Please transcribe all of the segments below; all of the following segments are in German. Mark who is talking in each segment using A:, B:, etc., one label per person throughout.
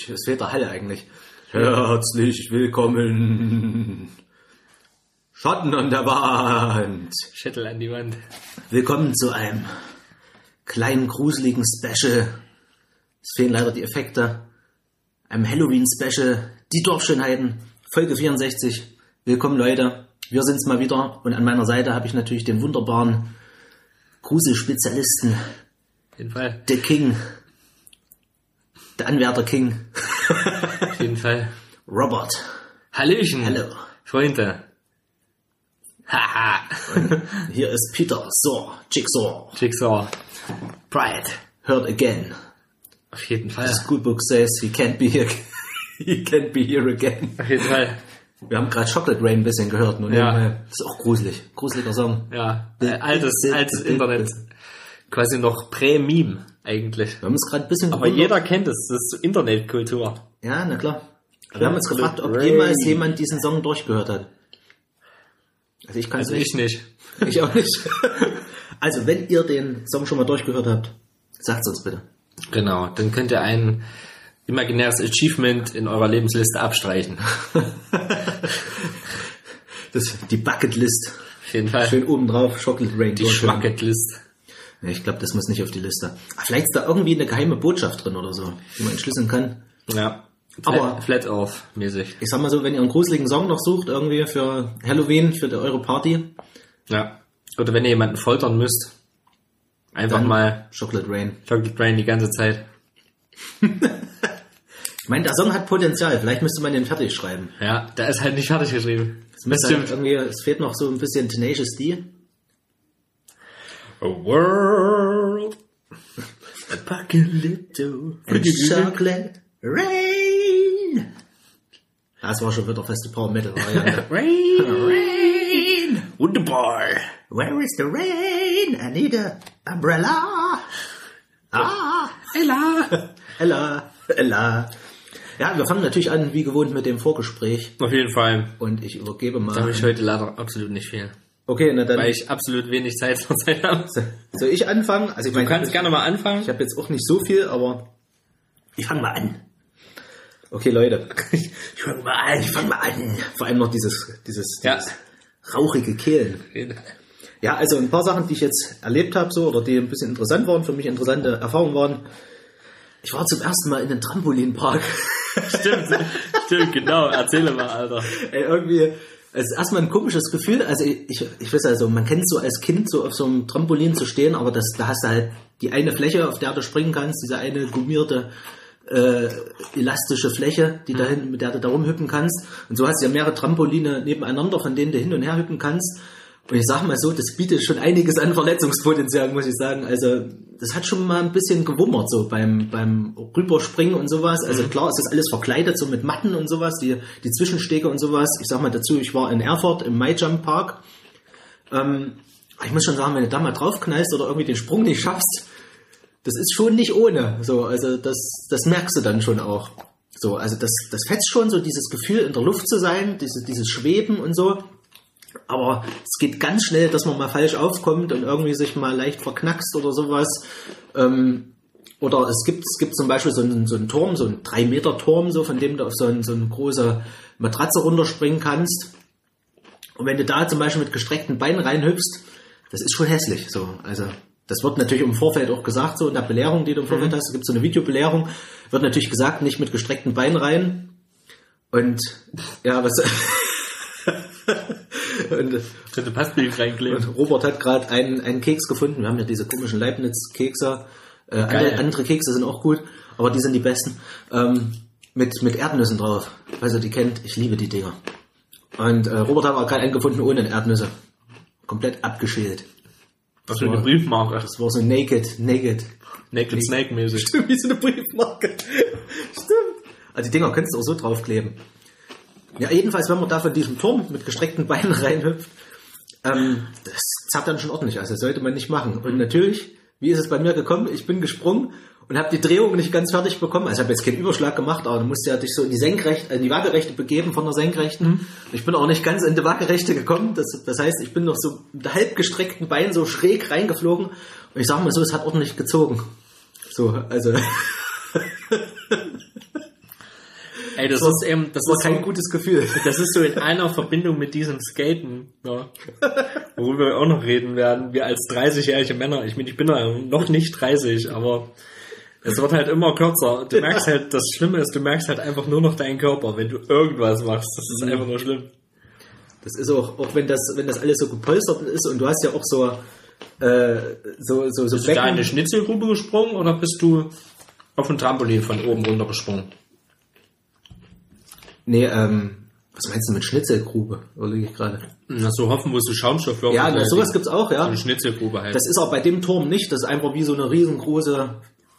A: Herzlich, es fehlt der Halle eigentlich. Herzlich willkommen. Schatten an der Wand.
B: Schättel an die Wand.
A: Willkommen zu einem kleinen gruseligen Special. Es fehlen leider die Effekte. Einem Halloween-Special. Die Dorfschönheiten. Folge 64. Willkommen Leute. Wir sind's mal wieder. Und an meiner Seite habe ich natürlich den wunderbaren Gruselspezialisten.
B: Jeden Fall.
A: Der King. Der Anwärter King.
B: Auf jeden Fall.
A: Robert.
B: Hallöchen.
A: Hallo.
B: Freunde. Haha.
A: Hier ist Peter. So, Jigsaw.
B: Jigsaw.
A: Pride. Heard again.
B: Auf jeden Fall.
A: The schoolbook says he can't be here. he can't be here again.
B: Auf jeden Fall.
A: Wir haben gerade Chocolate Rain ein bisschen gehört. Nur
B: Ja.
A: Das ist auch gruselig. Gruseliger Song.
B: Ja. Äh, altes, altes Internet. Quasi noch Prä-Meme eigentlich.
A: Wir haben uns gerade ein bisschen
B: Aber
A: gewundert.
B: jeder kennt es. Das ist Internetkultur.
A: Ja, na klar. Wir haben uns gefragt, ob jemals jemand diesen Song durchgehört hat. Also ich kann es
B: Also ich
A: nicht.
B: nicht.
A: Ich auch nicht. Also wenn ihr den Song schon mal durchgehört habt, sagt uns bitte.
B: Genau. Dann könnt ihr ein imaginäres Achievement in eurer Lebensliste abstreichen.
A: Das die Bucketlist.
B: Auf jeden Fall.
A: Schön oben drauf, Chocolate Rain.
B: Die. Schmacketlist.
A: Nee, ich glaube, das muss nicht auf die Liste. Ah, Vielleicht ist da irgendwie eine geheime Botschaft drin oder so, die man entschlüsseln kann.
B: Ja.
A: Aber-
B: Flat, off mäßig.
A: Ich sag mal so, wenn ihr einen gruseligen Song noch sucht, irgendwie für Halloween, für die, eure Party,
B: Ja. Oder wenn ihr jemanden foltern müsst, einfach
A: dann
B: mal
A: Chocolate Rain.
B: Chocolate Rain die ganze Zeit.
A: Ich meine, der Song hat Potenzial. Vielleicht müsste man den fertig schreiben.
B: Ja, der ist halt nicht fertig geschrieben.
A: Es, halt irgendwie, es fehlt noch so ein bisschen Tenacious D.
B: A world.
A: Apocalypto and Chocolate Rain. Das war schon wieder feste Power Metal Variante.
B: Rain.
A: rain.
B: Wunderbar.
A: Where is the rain? I need a umbrella. Ah.
B: Ella.
A: Ella. Ella. Ja, wir fangen natürlich an, wie gewohnt, mit dem Vorgespräch.
B: Auf jeden Fall.
A: Und ich übergebe
B: Da
A: mal.
B: habe ich heute leider absolut nicht viel.
A: Okay, na dann.
B: Weil ich absolut wenig Zeit zur Zeit habe.
A: Soll ich anfangen? Also ich
B: Du
A: meine,
B: kannst
A: ich,
B: gerne mal anfangen.
A: ich habe jetzt auch nicht so viel, aber ich fange mal an. Okay, Leute. Ich fange mal an, ich fange mal an. Vor allem noch dieses, dieses,
B: Ja.
A: dieses rauchige Kehlen. Ja, also ein paar Sachen, die ich jetzt erlebt habe, so, oder die ein bisschen interessant waren, für mich interessante Erfahrungen waren. Ich war zum ersten Mal in einem Trampolinpark.
B: Stimmt, stimmt, genau. Erzähle mal, Alter.
A: Ey, irgendwie, es ist erstmal ein komisches Gefühl. Also ich, ich, weiß also, man kennt so als Kind so auf so einem Trampolin zu stehen, aber das, da hast du halt die eine Fläche, auf der du springen kannst, diese eine gummierte, äh, elastische Fläche, die da hinten, mit der du da rumhüppen kannst. Und so hast du ja mehrere Trampoline nebeneinander, von denen du hin und her hüppen kannst. Und ich sag mal so, das bietet schon einiges an Verletzungspotenzial, muss ich sagen. Also, das hat schon mal ein bisschen gewummert, so beim, beim Rüberspringen und sowas. Also klar, es ist alles verkleidet, so mit Matten und sowas, die, die Zwischenstege und sowas. Ich sag mal dazu, ich war in Erfurt im My Jump Park. Ähm, ich muss schon sagen, wenn du da mal draufknallst oder irgendwie den Sprung nicht schaffst, das ist schon nicht ohne. So, also das, das merkst du dann schon auch. So, also das, das fetzt schon so dieses Gefühl, in der Luft zu sein, dieses, dieses Schweben und so. Aber es geht ganz schnell, dass man mal falsch aufkommt und irgendwie sich mal leicht verknackst oder sowas. Ähm, oder es gibt, es gibt zum Beispiel so einen, so einen Turm, so einen 3-Meter-Turm, so, von dem du auf so, einen, so eine große Matratze runterspringen kannst. Und wenn du da zum Beispiel mit gestreckten Beinen reinhüpfst, das ist schon hässlich. So, also das wird natürlich im Vorfeld auch gesagt, so in der Belehrung, die du im Vorfeld hast, es gibt so eine Videobelehrung, wird natürlich gesagt, nicht mit gestreckten Beinen rein. Und ja, was und,
B: Könnte Passbild reinkleben.
A: und Robert hat gerade einen, einen Keks gefunden. Wir haben ja diese komischen Leibniz-Kekse. Äh, andere, andere Kekse sind auch gut, aber die sind die besten. Ähm, mit, mit Erdnüssen drauf. Ihr die kennt, ich liebe die Dinger. Und äh, Robert hat aber gerade einen gefunden ohne Erdnüsse. Komplett abgeschält.
B: Was für eine Briefmarke.
A: Das war so naked, naked.
B: Naked Snake mäßig.
A: Stimmt, wie so eine Briefmarke. Stimmt. Also die Dinger könntest du auch so draufkleben. Ja, jedenfalls, wenn man da von diesem Turm mit gestreckten Beinen reinhüpft, ähm, das zerrt dann schon ordentlich. Also das sollte man nicht machen. Und natürlich, wie ist es bei mir gekommen? Ich bin gesprungen und habe die Drehung nicht ganz fertig bekommen. Also ich habe jetzt keinen Überschlag gemacht, aber du musst ja dich so in die Senkrechte, in die Waagerechte begeben von der Senkrechten. Ich bin auch nicht ganz in die Waagerechte gekommen. Das, das heißt, ich bin noch so mit halb gestreckten Beinen so schräg reingeflogen. Und ich sag mal so, es hat ordentlich gezogen. So, also.
C: Ey, das ist eben, das
A: war
C: ist
A: kein
C: so,
A: gutes Gefühl.
C: das ist so in einer Verbindung mit diesem Skaten, ja, worüber wir auch noch reden werden. Wir als 30-jährige Männer, ich meine, ich bin ja noch nicht 30, aber es wird halt immer kürzer. Du merkst halt, das Schlimme ist, du merkst halt einfach nur noch deinen Körper, wenn du irgendwas machst. Das ist einfach nur schlimm.
A: Das ist auch, auch wenn das, wenn das alles so gepolstert ist und du hast ja auch so, äh, so, so, so
C: Bist du da in eine Schnitzelgrube gesprungen oder bist du auf ein Trampolin von oben runter gesprungen?
A: Nee, ähm, was meinst du mit Schnitzelgrube? Überlege ich gerade.
C: Na, so hoffen musst du Schaumstoff
A: Ja, na, sowas gibt's auch,
C: So
A: ja.
C: eine Schnitzelgrube halt.
A: Das ist auch bei dem Turm nicht. Das ist einfach wie so eine riesengroße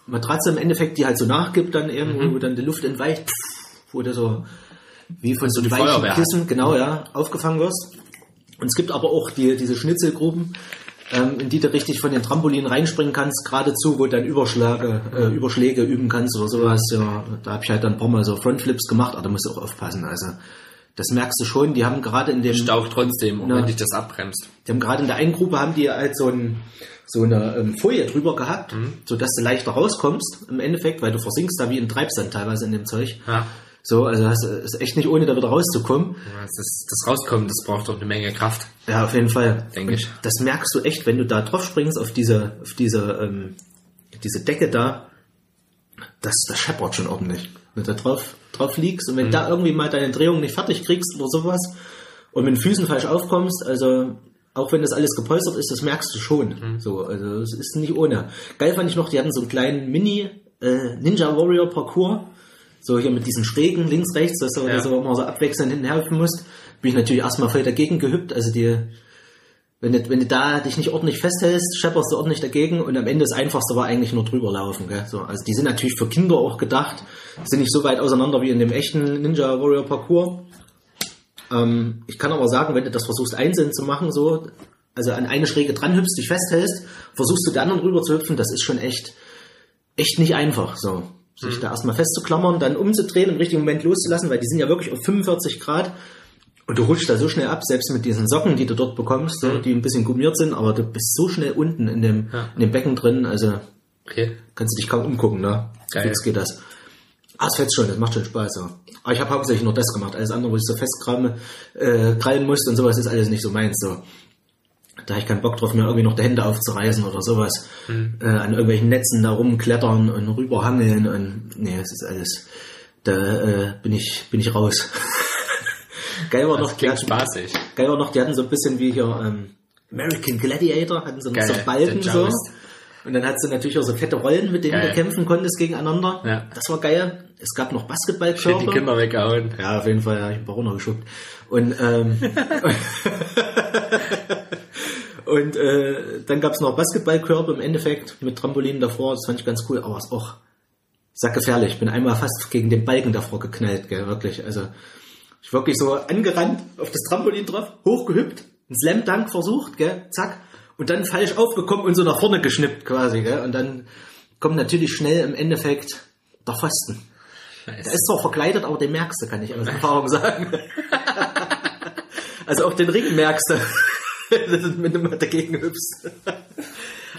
A: Matratze im Endeffekt, die halt so nachgibt dann irgendwo, wo dann die Luft entweicht, wo du so wie von so
C: die
A: einem weichen. Kissen, genau, ja, aufgefangen wirst. Und es gibt aber auch die, diese Schnitzelgruben, ähm, in die du richtig von den Trampolinen reinspringen kannst, geradezu, wo du dann Überschläge, äh, Überschläge üben kannst oder sowas. Ja, da habe ich halt dann ein paar Mal so Frontflips gemacht, aber da musst du auch aufpassen. Also das merkst du schon, die haben gerade in dem
C: Staucht trotzdem,
A: Ja.
C: wenn dich das abbremst.
A: die haben gerade in der einen Gruppe haben die halt so, ein, so eine ähm, Folie drüber gehabt,
C: Mhm.
A: so dass du leichter rauskommst im Endeffekt, weil du versinkst da wie im Treibsand teilweise in dem Zeug.
C: Ja.
A: So, also das ist echt nicht ohne da wieder rauszukommen.
C: Das, ist, das Rauskommen, das braucht doch eine Menge Kraft.
A: Ja, auf jeden Fall.
C: Denke ich.
A: Und Das merkst du echt, wenn du da drauf springst auf diese, auf diese, ähm, diese Decke da, das, das scheppert schon ordentlich. Wenn du da drauf, drauf liegst und wenn
C: Mhm.
A: da irgendwie mal deine Drehung nicht fertig kriegst oder sowas und mit den Füßen falsch aufkommst, also auch wenn das alles gepolstert ist, das merkst du schon.
C: Mhm.
A: So, also es ist nicht ohne. Geil fand ich noch, die hatten so einen kleinen Mini äh, Ninja Warrior Parcours. So hier mit diesen Schrägen links, rechts, dass du
C: Ja.
A: so immer so abwechselnd hinten helfen musst. Bin ich natürlich erstmal voll dagegen gehüpft. Also die, wenn du, wenn du da dich nicht ordentlich festhältst, schepperst du ordentlich dagegen und am Ende das Einfachste war eigentlich nur drüber laufen. Gell? So, also die sind natürlich für Kinder auch gedacht, sind nicht so weit auseinander wie in dem echten Ninja Warrior Parcours. Ähm, ich kann aber sagen, wenn du das versuchst einzeln zu machen, so, also an eine Schräge dran hüpfst, dich festhältst, versuchst du der anderen rüber zu hüpfen, das ist schon echt, echt nicht einfach. So, sich da erstmal festzuklammern, dann umzudrehen, im richtigen Moment loszulassen, weil die sind ja wirklich auf 45 Grad und du rutschst da so schnell ab, selbst mit diesen Socken, die du dort bekommst, so, die ein bisschen gummiert sind, aber du bist so schnell unten in dem,
C: Ja.
A: in dem Becken drin, also
C: Okay.
A: kannst du dich kaum umgucken, ne?
C: Geil.
A: Jetzt geht das. Ah, es fetzt schon, das macht schon Spaß, ja. Aber ich habe hauptsächlich nur das gemacht. Alles andere, wo ich so festkrallen äh, krallen musste und sowas, ist alles nicht so meins. So. Da habe ich keinen Bock drauf, mir irgendwie noch die Hände aufzureißen oder sowas.
C: Hm.
A: Äh, an irgendwelchen Netzen da rumklettern und rüberhangeln und nee, es ist alles. Da äh, bin ich bin ich raus. Geil war noch,
C: Das
A: die
C: klingt
A: hatten,
C: spaßig.
A: geil war noch, die hatten so ein bisschen wie hier ähm, American Gladiator, hatten so,
C: Geil,
A: so Balken so. Und dann hattest du natürlich auch so fette Rollen, mit denen
C: Geil.
A: du kämpfen konntest gegeneinander.
C: Ja.
A: Das war geil. Es gab noch
C: Shit, die
A: Basketballkörper.
C: Kinder weggehauen.
A: Ja, auf jeden Fall, ja, ich ein paar runtergeschuckt. Und, ähm, und äh, dann gab's noch Basketballkörper im Endeffekt mit Trampolinen davor. Das fand ich ganz cool, aber es ist auch sackgefährlich. Ich bin einmal fast gegen den Balken davor geknallt, gell, wirklich. Also ich wirklich so angerannt, auf das Trampolin drauf, hochgehüpft, einen Slam Dunk versucht, gell, zack, und dann falsch aufgekommen und so nach vorne geschnippt quasi, gell, und dann kommt natürlich schnell im Endeffekt der Pfosten.
C: Nice.
A: Der ist zwar verkleidet, aber den merkst du, kann ich aus Erfahrung sagen. also auch den Ring merkst du, wenn du mal dagegen hüpfst.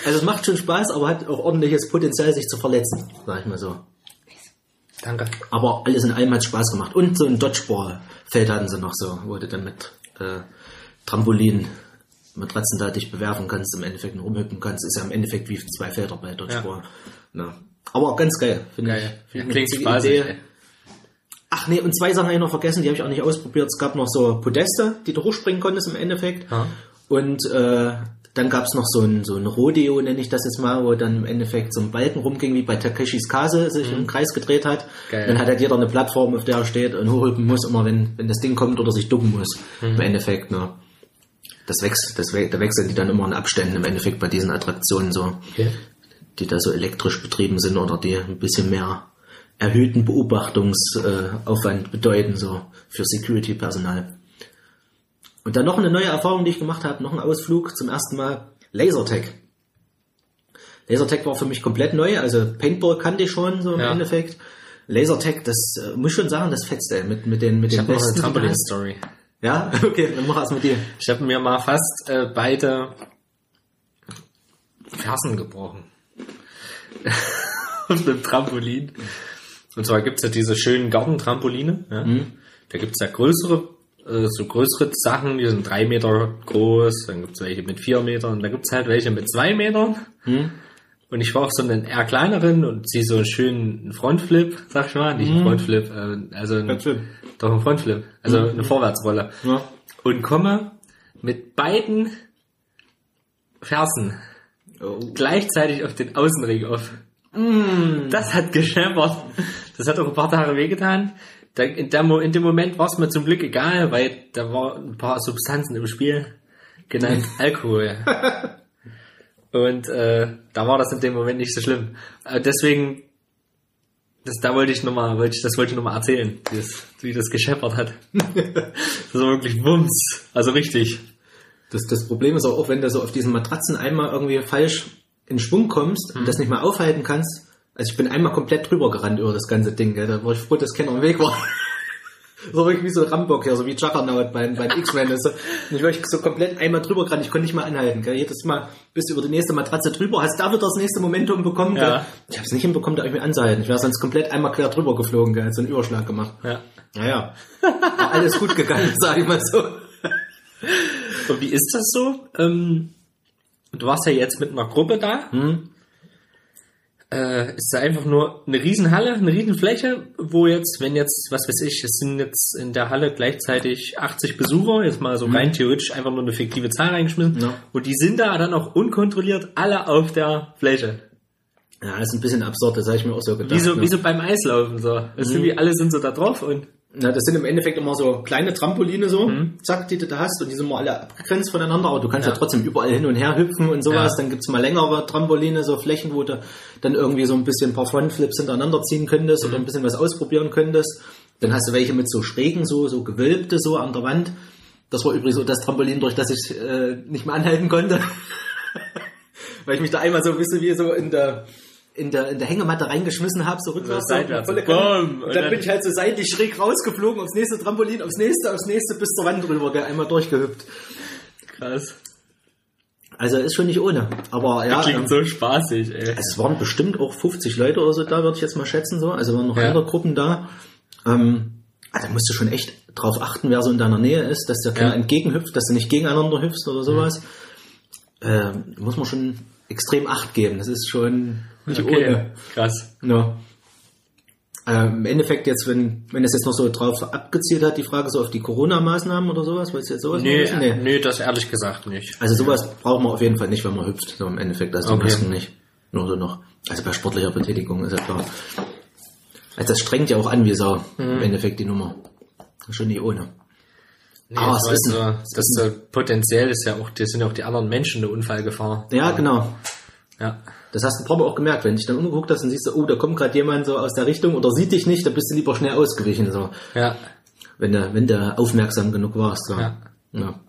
A: Also es macht schon Spaß, aber hat auch ordentliches Potenzial, sich zu verletzen, sag ich mal so.
C: Danke.
A: Aber alles in allem hat Spaß gemacht. Und so ein Dodgeball-Feld hatten sie noch so, wo du dann mit äh, Trampolin, Matratzen da dich bewerfen kannst, im Endeffekt rumhüpfen kannst. Ist ja im Endeffekt wie zwei Felder bei Dodgeball. Ja. Aber auch ganz geil, finde ich. Find
C: Ja, klingt spaßig.
A: Idee. Ach nee, und zwei Sachen habe ich noch vergessen, die habe ich auch nicht ausprobiert. Es gab noch so Podeste, die du hochspringen konntest im Endeffekt.
C: Ja.
A: Und äh, dann gab es noch so ein, so ein Rodeo, nenne ich das jetzt mal, wo dann im Endeffekt so ein Balken rumging, wie bei Takeshis Kase sich im Kreis gedreht hat.
C: Mhm. Geil.
A: Dann hat halt jeder eine Plattform, auf der er steht und hochhüpfen muss, immer wenn, wenn das Ding kommt oder sich ducken muss.
C: Mhm.
A: Im Endeffekt, ne. Das wächst, das, da wechseln die dann immer in Abständen im Endeffekt bei diesen Attraktionen so
C: Okay.
A: die da so elektrisch betrieben sind oder die ein bisschen mehr erhöhten Beobachtungsaufwand bedeuten, so für Security-Personal. Und dann noch eine neue Erfahrung, die ich gemacht habe, noch ein Ausflug zum ersten Mal Lasertag. Lasertag war für mich komplett neu, also Paintball kannte ich schon so im
C: Ja.
A: Endeffekt. Lasertag, das äh, muss ich schon sagen, das fetzt ey, mit, mit den, mit
C: Ich
A: den
C: habe noch eine
A: Besten.
C: Trampolin-Story.
A: Ja, okay, dann mach erst mit dir.
C: Ich habe mir mal fast äh, beide Fersen gebrochen. Auf einem Trampolin.
B: Und zwar gibt's ja diese schönen Gartentrampoline. Ja?
A: Mhm.
B: Da gibt's ja größere, so größere Sachen, die sind drei Meter groß, dann gibt's welche mit vier Metern, da gibt's halt welche mit zwei Metern.
A: Mhm.
B: Und ich war auch so einen eher kleineren und sie so einen schönen Frontflip, sag ich mal, nicht einen Frontflip, äh, also ein,
A: Ganz schön.
B: doch ein Frontflip, also eine Vorwärtsrolle.
A: Ja.
B: Und komme mit beiden Fersen
A: Oh.
B: gleichzeitig auf den Außenring auf.
A: Mm.
B: Das hat gescheppert. Das hat auch ein paar Tage wehgetan. Da, in, der, in dem Moment war es mir zum Glück egal, weil da war ein paar Substanzen im Spiel, genannt Alkohol. Und äh, da war das in dem Moment nicht so schlimm. Äh, deswegen, das, da wollte ich noch mal, wollte ich, das wollte ich nochmal erzählen, wie das, wie das gescheppert hat. das war wirklich Wumms. Also richtig.
A: Das, das Problem ist auch, auch, wenn du so auf diesen Matratzen einmal irgendwie falsch in Schwung kommst
B: Mhm.
A: und das nicht mehr aufhalten kannst. Also ich bin einmal komplett drüber gerannt über das ganze Ding. Gell. Da war ich froh, dass keiner im Weg war. So wirklich wie so Rambock hier, so wie Juggernaut beim, beim X-Men. ist so- Und ich war so komplett einmal drüber gerannt, ich konnte nicht mehr anhalten. Gell. Jedes Mal bist du über die nächste Matratze drüber, hast da wieder das nächste Momentum bekommen. Gell.
B: Ja.
A: Ich habe es nicht hinbekommen, da irgendwie anzuhalten. Ich wäre sonst komplett einmal quer drüber geflogen, gell. so einen Überschlag gemacht.
B: Ja.
A: Naja, war alles gut gegangen, sage ich mal so.
B: Und wie ist das so? Ähm, du warst ja jetzt mit einer Gruppe da.
A: Hm?
B: Äh, ist da einfach nur eine Riesenhalle, eine Riesenfläche, wo jetzt, wenn jetzt, was weiß ich, es sind jetzt in der Halle gleichzeitig 80 Besucher, jetzt mal so rein theoretisch einfach nur eine fiktive Zahl reingeschmissen.
A: Ja.
B: Und die sind da dann auch unkontrolliert alle auf der Fläche.
A: Ja, das ist ein bisschen absurd, das habe ich mir auch so gedacht.
B: Wie so,
A: ne?
B: wie so beim Eislaufen so. Das sind wie alle sind so da drauf und
A: Na, das sind im Endeffekt immer so kleine Trampoline so,
B: Mhm.
A: zack, die du da hast und die sind mal alle abgegrenzt voneinander, aber du kannst ja, trotzdem überall hin und her hüpfen und sowas.
B: Ja.
A: Dann gibt's mal längere Trampoline, so Flächen, wo du dann irgendwie so ein bisschen ein paar Frontflips hintereinander ziehen könntest
B: Mhm.
A: oder ein bisschen was ausprobieren könntest. Dann hast du welche mit so schrägen, so, so gewölbte so an der Wand. Das war übrigens so das Trampolin, durch das ich äh, nicht mehr anhalten konnte. Weil ich mich da einmal so ein bisschen wie so in der in der, in der Hängematte reingeschmissen habe, so rückwärts.
B: So seitwärts,
A: volle
B: Und
A: dann
B: dann-
A: bin ich halt so seitlich schräg rausgeflogen, aufs nächste Trampolin, aufs nächste, aufs nächste, bis zur Wand drüber, gell, einmal durchgehüpft.
B: krass.
A: Also ist schon nicht ohne. Aber ja,
B: Klingt
A: ähm,
B: so spaßig, ey.
A: also es waren bestimmt auch 50 Leute oder so da, würde ich jetzt mal schätzen, so. Also waren noch
B: Ja.
A: andere Gruppen da. Ähm, ah, da musst du schon echt drauf achten, wer so in deiner Nähe ist, dass der keiner
B: Ja.
A: entgegenhüpft, dass du nicht gegeneinander hüpfst oder sowas. Ähm, muss man schon extrem Acht geben. Das ist schon nicht
B: Okay,
A: ohne.
B: krass.
A: Ja. Ähm, Im Endeffekt jetzt, wenn, wenn es jetzt noch so drauf abgezielt hat, die Frage so auf die Corona-Maßnahmen oder sowas, wolltest du jetzt sowas
B: Nee,
A: wissen?
B: nee, das ehrlich gesagt nicht.
A: Also sowas braucht man auf jeden Fall nicht, wenn man hüpft, so im Endeffekt, also die
B: Okay.
A: Masken nicht. Nur so noch. Also bei sportlicher Betätigung ist ja klar. Also das strengt ja auch an wie Sau,
B: Mhm.
A: im Endeffekt die Nummer. Schon nicht ohne.
B: Nee,
A: Aber
B: das
A: es ist
B: so, das ist so, potenziell ist ja auch, das sind ja auch die anderen Menschen eine Unfallgefahr.
A: Ja, genau.
B: Ja.
A: Das hast du Mal auch gemerkt, wenn du dich dann umgeguckt hast und siehst, so, oh, da kommt gerade jemand so aus der Richtung oder sieht dich nicht, da bist du lieber schnell ausgewichen, so.
B: Ja.
A: wenn du, wenn du aufmerksam genug warst. So.
B: Ja.
A: ja.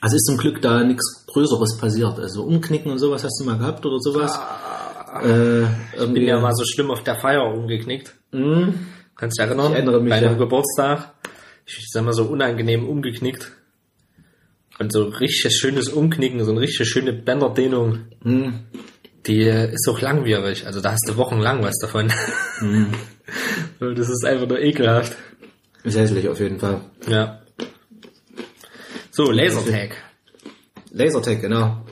A: Also ist zum Glück da nichts Größeres passiert. Also Umknicken und sowas hast du mal gehabt oder sowas. äh,
B: Ich bin ja mal so schlimm auf der Feier umgeknickt.
A: Mh,
B: Kannst du dich erinnern?
A: Ich erinnere mich,
B: Bei einem
A: ja.
B: Geburtstag. Ich sag mal so unangenehm umgeknickt. Und so richtig schönes Umknicken, so eine richtig schöne Bänderdehnung.
A: mh,
B: Die ist auch langwierig. Also da hast du wochenlang was davon.
A: Mhm.
B: Das ist einfach nur ekelhaft.
A: ist hässlich auf jeden Fall.
B: Ja. So, Lasertag.
A: Lasertag, genau.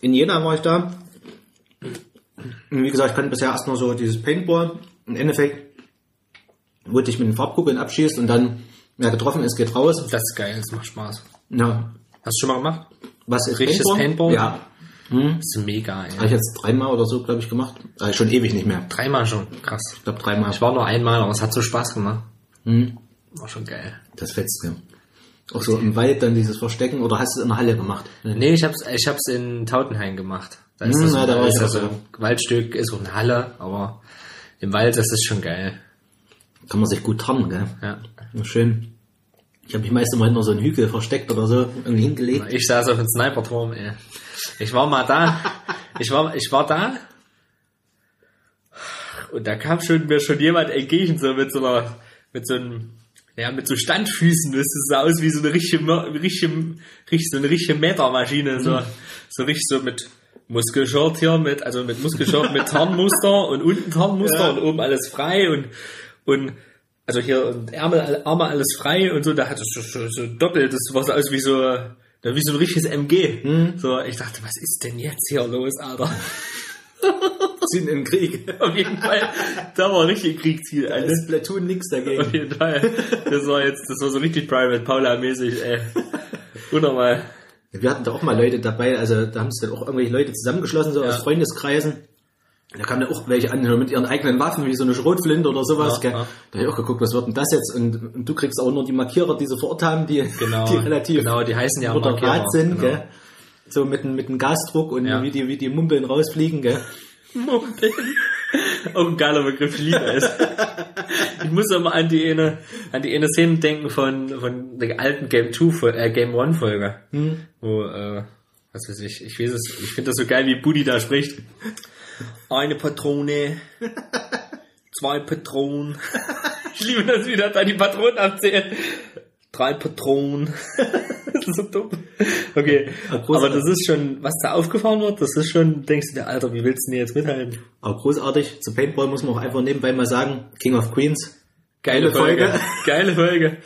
A: In Jena war ich da. Und wie gesagt, ich kannte bisher erst nur so dieses Paintball. Im Endeffekt wollte ich mit den Farbkugeln abschießt und dann, wer getroffen ist, geht raus.
B: Das ist geil, das macht Spaß.
A: Ja.
B: Hast du schon mal gemacht?
A: Was ist
B: Richtiges Paintball?
A: Ja. Hm.
B: Das ist mega, ey.
A: Habe ich jetzt dreimal oder so, glaube ich, gemacht. Also schon ewig nicht mehr.
B: Dreimal schon. Krass.
A: Ich glaube dreimal.
B: Ich war nur einmal, aber es hat so Spaß gemacht.
A: Hm.
B: War schon geil.
A: Das fetzt ja. Auch so im Wald dann dieses Verstecken oder hast du es in der Halle gemacht?
B: Nee, ich hab's, ich hab's in Tautenhain gemacht. Da ist
A: Hm,
B: das
A: na, da war
B: ist
A: ich
B: das
A: auch
B: so ein Waldstück, ist auch eine Halle, aber im Wald, das ist schon geil.
A: Kann man sich gut tarnen, gell?
B: Ja.
A: Ja, schön. Ich habe mich meist immer hinter so einen Hügel versteckt oder so irgendwie hingelegt.
B: Ich saß auf dem Sniperturm, ey. Ich war mal da. Ich war, ich war da. Und da kam schon, mir schon jemand entgegen, so mit so einer, mit so einem, ja, mit so Standfüßen, das sah aus wie so eine richtige, richtige, richtig, so eine richtige Metermaschine, so, so richtig so mit Muskelshirt hier mit, also mit Muskelshirt mit Tarnmuster und unten Tarnmuster
A: Ja.
B: und oben alles frei und, und, also hier und Ärmel, Arme alles frei und so, da hat es so, so, doppelt, das war so aus wie so, ja, wie so ein richtiges MG. So, ich dachte, was ist denn jetzt hier los, Alter?
A: In den Krieg.
B: Auf jeden Fall, da war richtig Kriegsziel,
A: Da
B: Alter.
A: ist Platoon nix
B: Auf
A: dagegen.
B: jeden Fall. Das war jetzt, das war so richtig Private Paula-mäßig, ey. Unnormal.
A: Wir hatten da auch mal Leute dabei, also da haben sich dann auch irgendwelche Leute zusammengeschlossen, so
B: Ja.
A: aus Freundeskreisen. Da kamen dann auch welche an mit ihren eigenen Waffen, wie so eine Schrotflinte oder sowas.
B: Ja, ja.
A: Da habe ich auch geguckt, was wird denn das jetzt? Und, und du kriegst auch nur die Markierer, die sie vor Ort haben, die,
B: Genau.
A: die relativ
B: Genau, die heißen ja Markierer,
A: sind.
B: genau.
A: Gell? So mit, dem- mit dem Gasdruck und
B: Ja.
A: wie, die, wie die Mumpeln rausfliegen. Gell?
B: Mumpeln. Auch ein geiler Begriff, ich liebe es. Ich muss immer an die eine, an die eine Szene denken von, von der alten Game 2, Fol- äh, Game 1 Folge. Wo, äh, was weiß ich, ich weiß es, ich finde das so geil, wie Buddy da spricht. Eine Patrone, zwei Patronen. Ich liebe das, wie das da die Patronen abzählt. Drei Patronen. Das ist so dumm. Okay, aber das ist schon, was da aufgefahren wird, das ist schon, denkst du dir, Alter, wie willst du denn jetzt mithalten?
A: Aber großartig. Zu Paintball muss man auch einfach nebenbei mal sagen, King of Queens.
B: Geile
A: Geile Folge.
B: Folge. Geile Folge.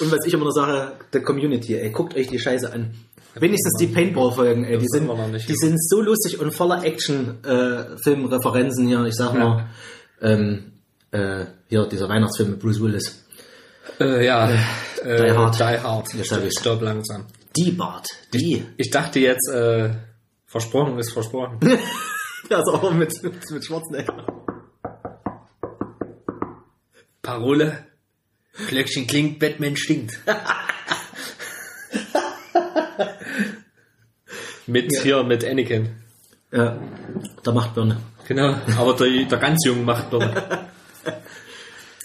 A: Und was ich immer noch sage, der Community, ey, guckt euch die Scheiße an. Wenigstens die Paintball-Folgen, ey, die
B: Das
A: sind, die sind so lustig und voller Action-Filmreferenzen hier. Ich sag mal, ähm, äh, hier dieser Weihnachtsfilm mit Bruce Willis.
B: Äh, ja, äh,
A: Die Hard.
B: Die Hard.
A: Jetzt ich's.
B: Stopp langsam.
A: Die Bart, die.
B: Ich dachte jetzt, äh, versprochen ist versprochen.
A: Also auch mit, mit Schwarzenegger.
B: Parole. Glöckchen klingt, Batman stinkt. mit hier, mit Anakin.
A: Ja, der Machtbirne.
B: Genau, aber der, der ganz Junge macht Birne.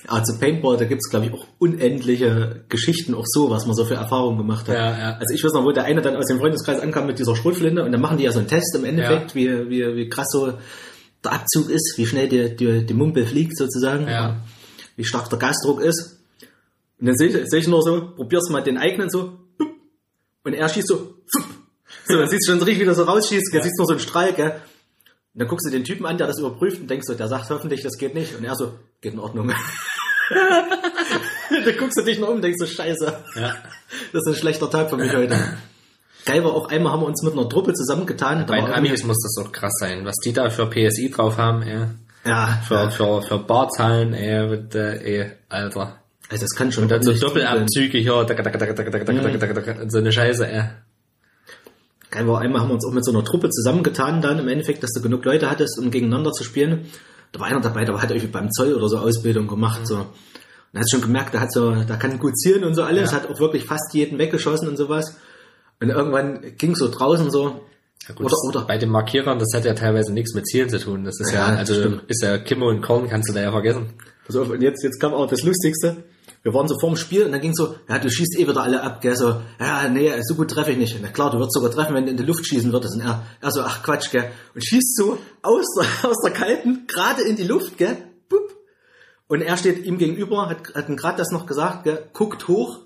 A: Also Paintball, da gibt's glaube ich, auch unendliche Geschichten, auch so, was man so für Erfahrungen gemacht hat.
B: Ja, ja.
A: Also ich weiß noch, wo der eine dann aus dem Freundeskreis ankam mit dieser Schrotflinte und dann machen die ja so einen Test im Endeffekt, wie, wie, wie krass so der Abzug ist, wie schnell die, die, die Mumpel fliegt sozusagen,
B: Ja.
A: wie stark der Gasdruck ist. Und dann sehe ich, seh ich nur so, probierst mal den eigenen so, und er schießt so, so, dann siehst du schon so richtig, wie das so rausschießt, dann ja. siehst du noch so einen Strahl, gell? Und dann guckst du den Typen an, der das überprüft und denkst so, der sagt hoffentlich, das geht nicht. Und er so, geht in Ordnung. dann guckst du dich noch um und denkst so, scheiße.
B: Ja.
A: Das ist ein schlechter Tag für mich heute. Geil war auch einmal haben wir uns mit einer Truppe zusammengetan.
B: Bei den Amis muss das doch krass sein, was die da für PSI drauf haben, ey.
A: Ja.
B: Für, ja. für, für Barzahlen, ey, mit, ey, Alter.
A: Also das kann schon.
B: Und dann so Doppelabzüge hier, so eine Scheiße, ey.
A: Geil war, einmal haben wir uns auch mit so einer Truppe zusammengetan dann im Endeffekt, dass du genug Leute hattest, um gegeneinander zu spielen. Da war einer dabei, der hat irgendwie beim Zoll oder so Ausbildung gemacht, so. Und hat schon gemerkt, der hat so, der kann gut zielen und so alles,
B: Ja.
A: hat auch wirklich fast jeden weggeschossen und sowas. Und irgendwann ging so draußen so,
B: Ja, gut,
A: oder, oder,
B: bei den Markierern, das hat ja teilweise nichts mit Zielen zu tun. Das ist ja,
A: Ja,
B: also
A: stimmt.
B: ist ja Kimmo und Korn, kannst du da ja vergessen.
A: pass auf, und jetzt, jetzt kam auch das Lustigste. Wir waren so vorm Spiel und dann ging so, ja, du schießt eh wieder alle ab, gell, so, ja, nee, so gut treffe ich nicht. Na klar, du wirst sogar treffen, wenn du in die Luft schießen würdest. Und er, er so, ach Quatsch, gell, und schießt so aus der, aus der kalten, gerade in die Luft, gell, Bup. Und er steht ihm gegenüber, hat, hat gerade das noch gesagt, gell, guckt hoch,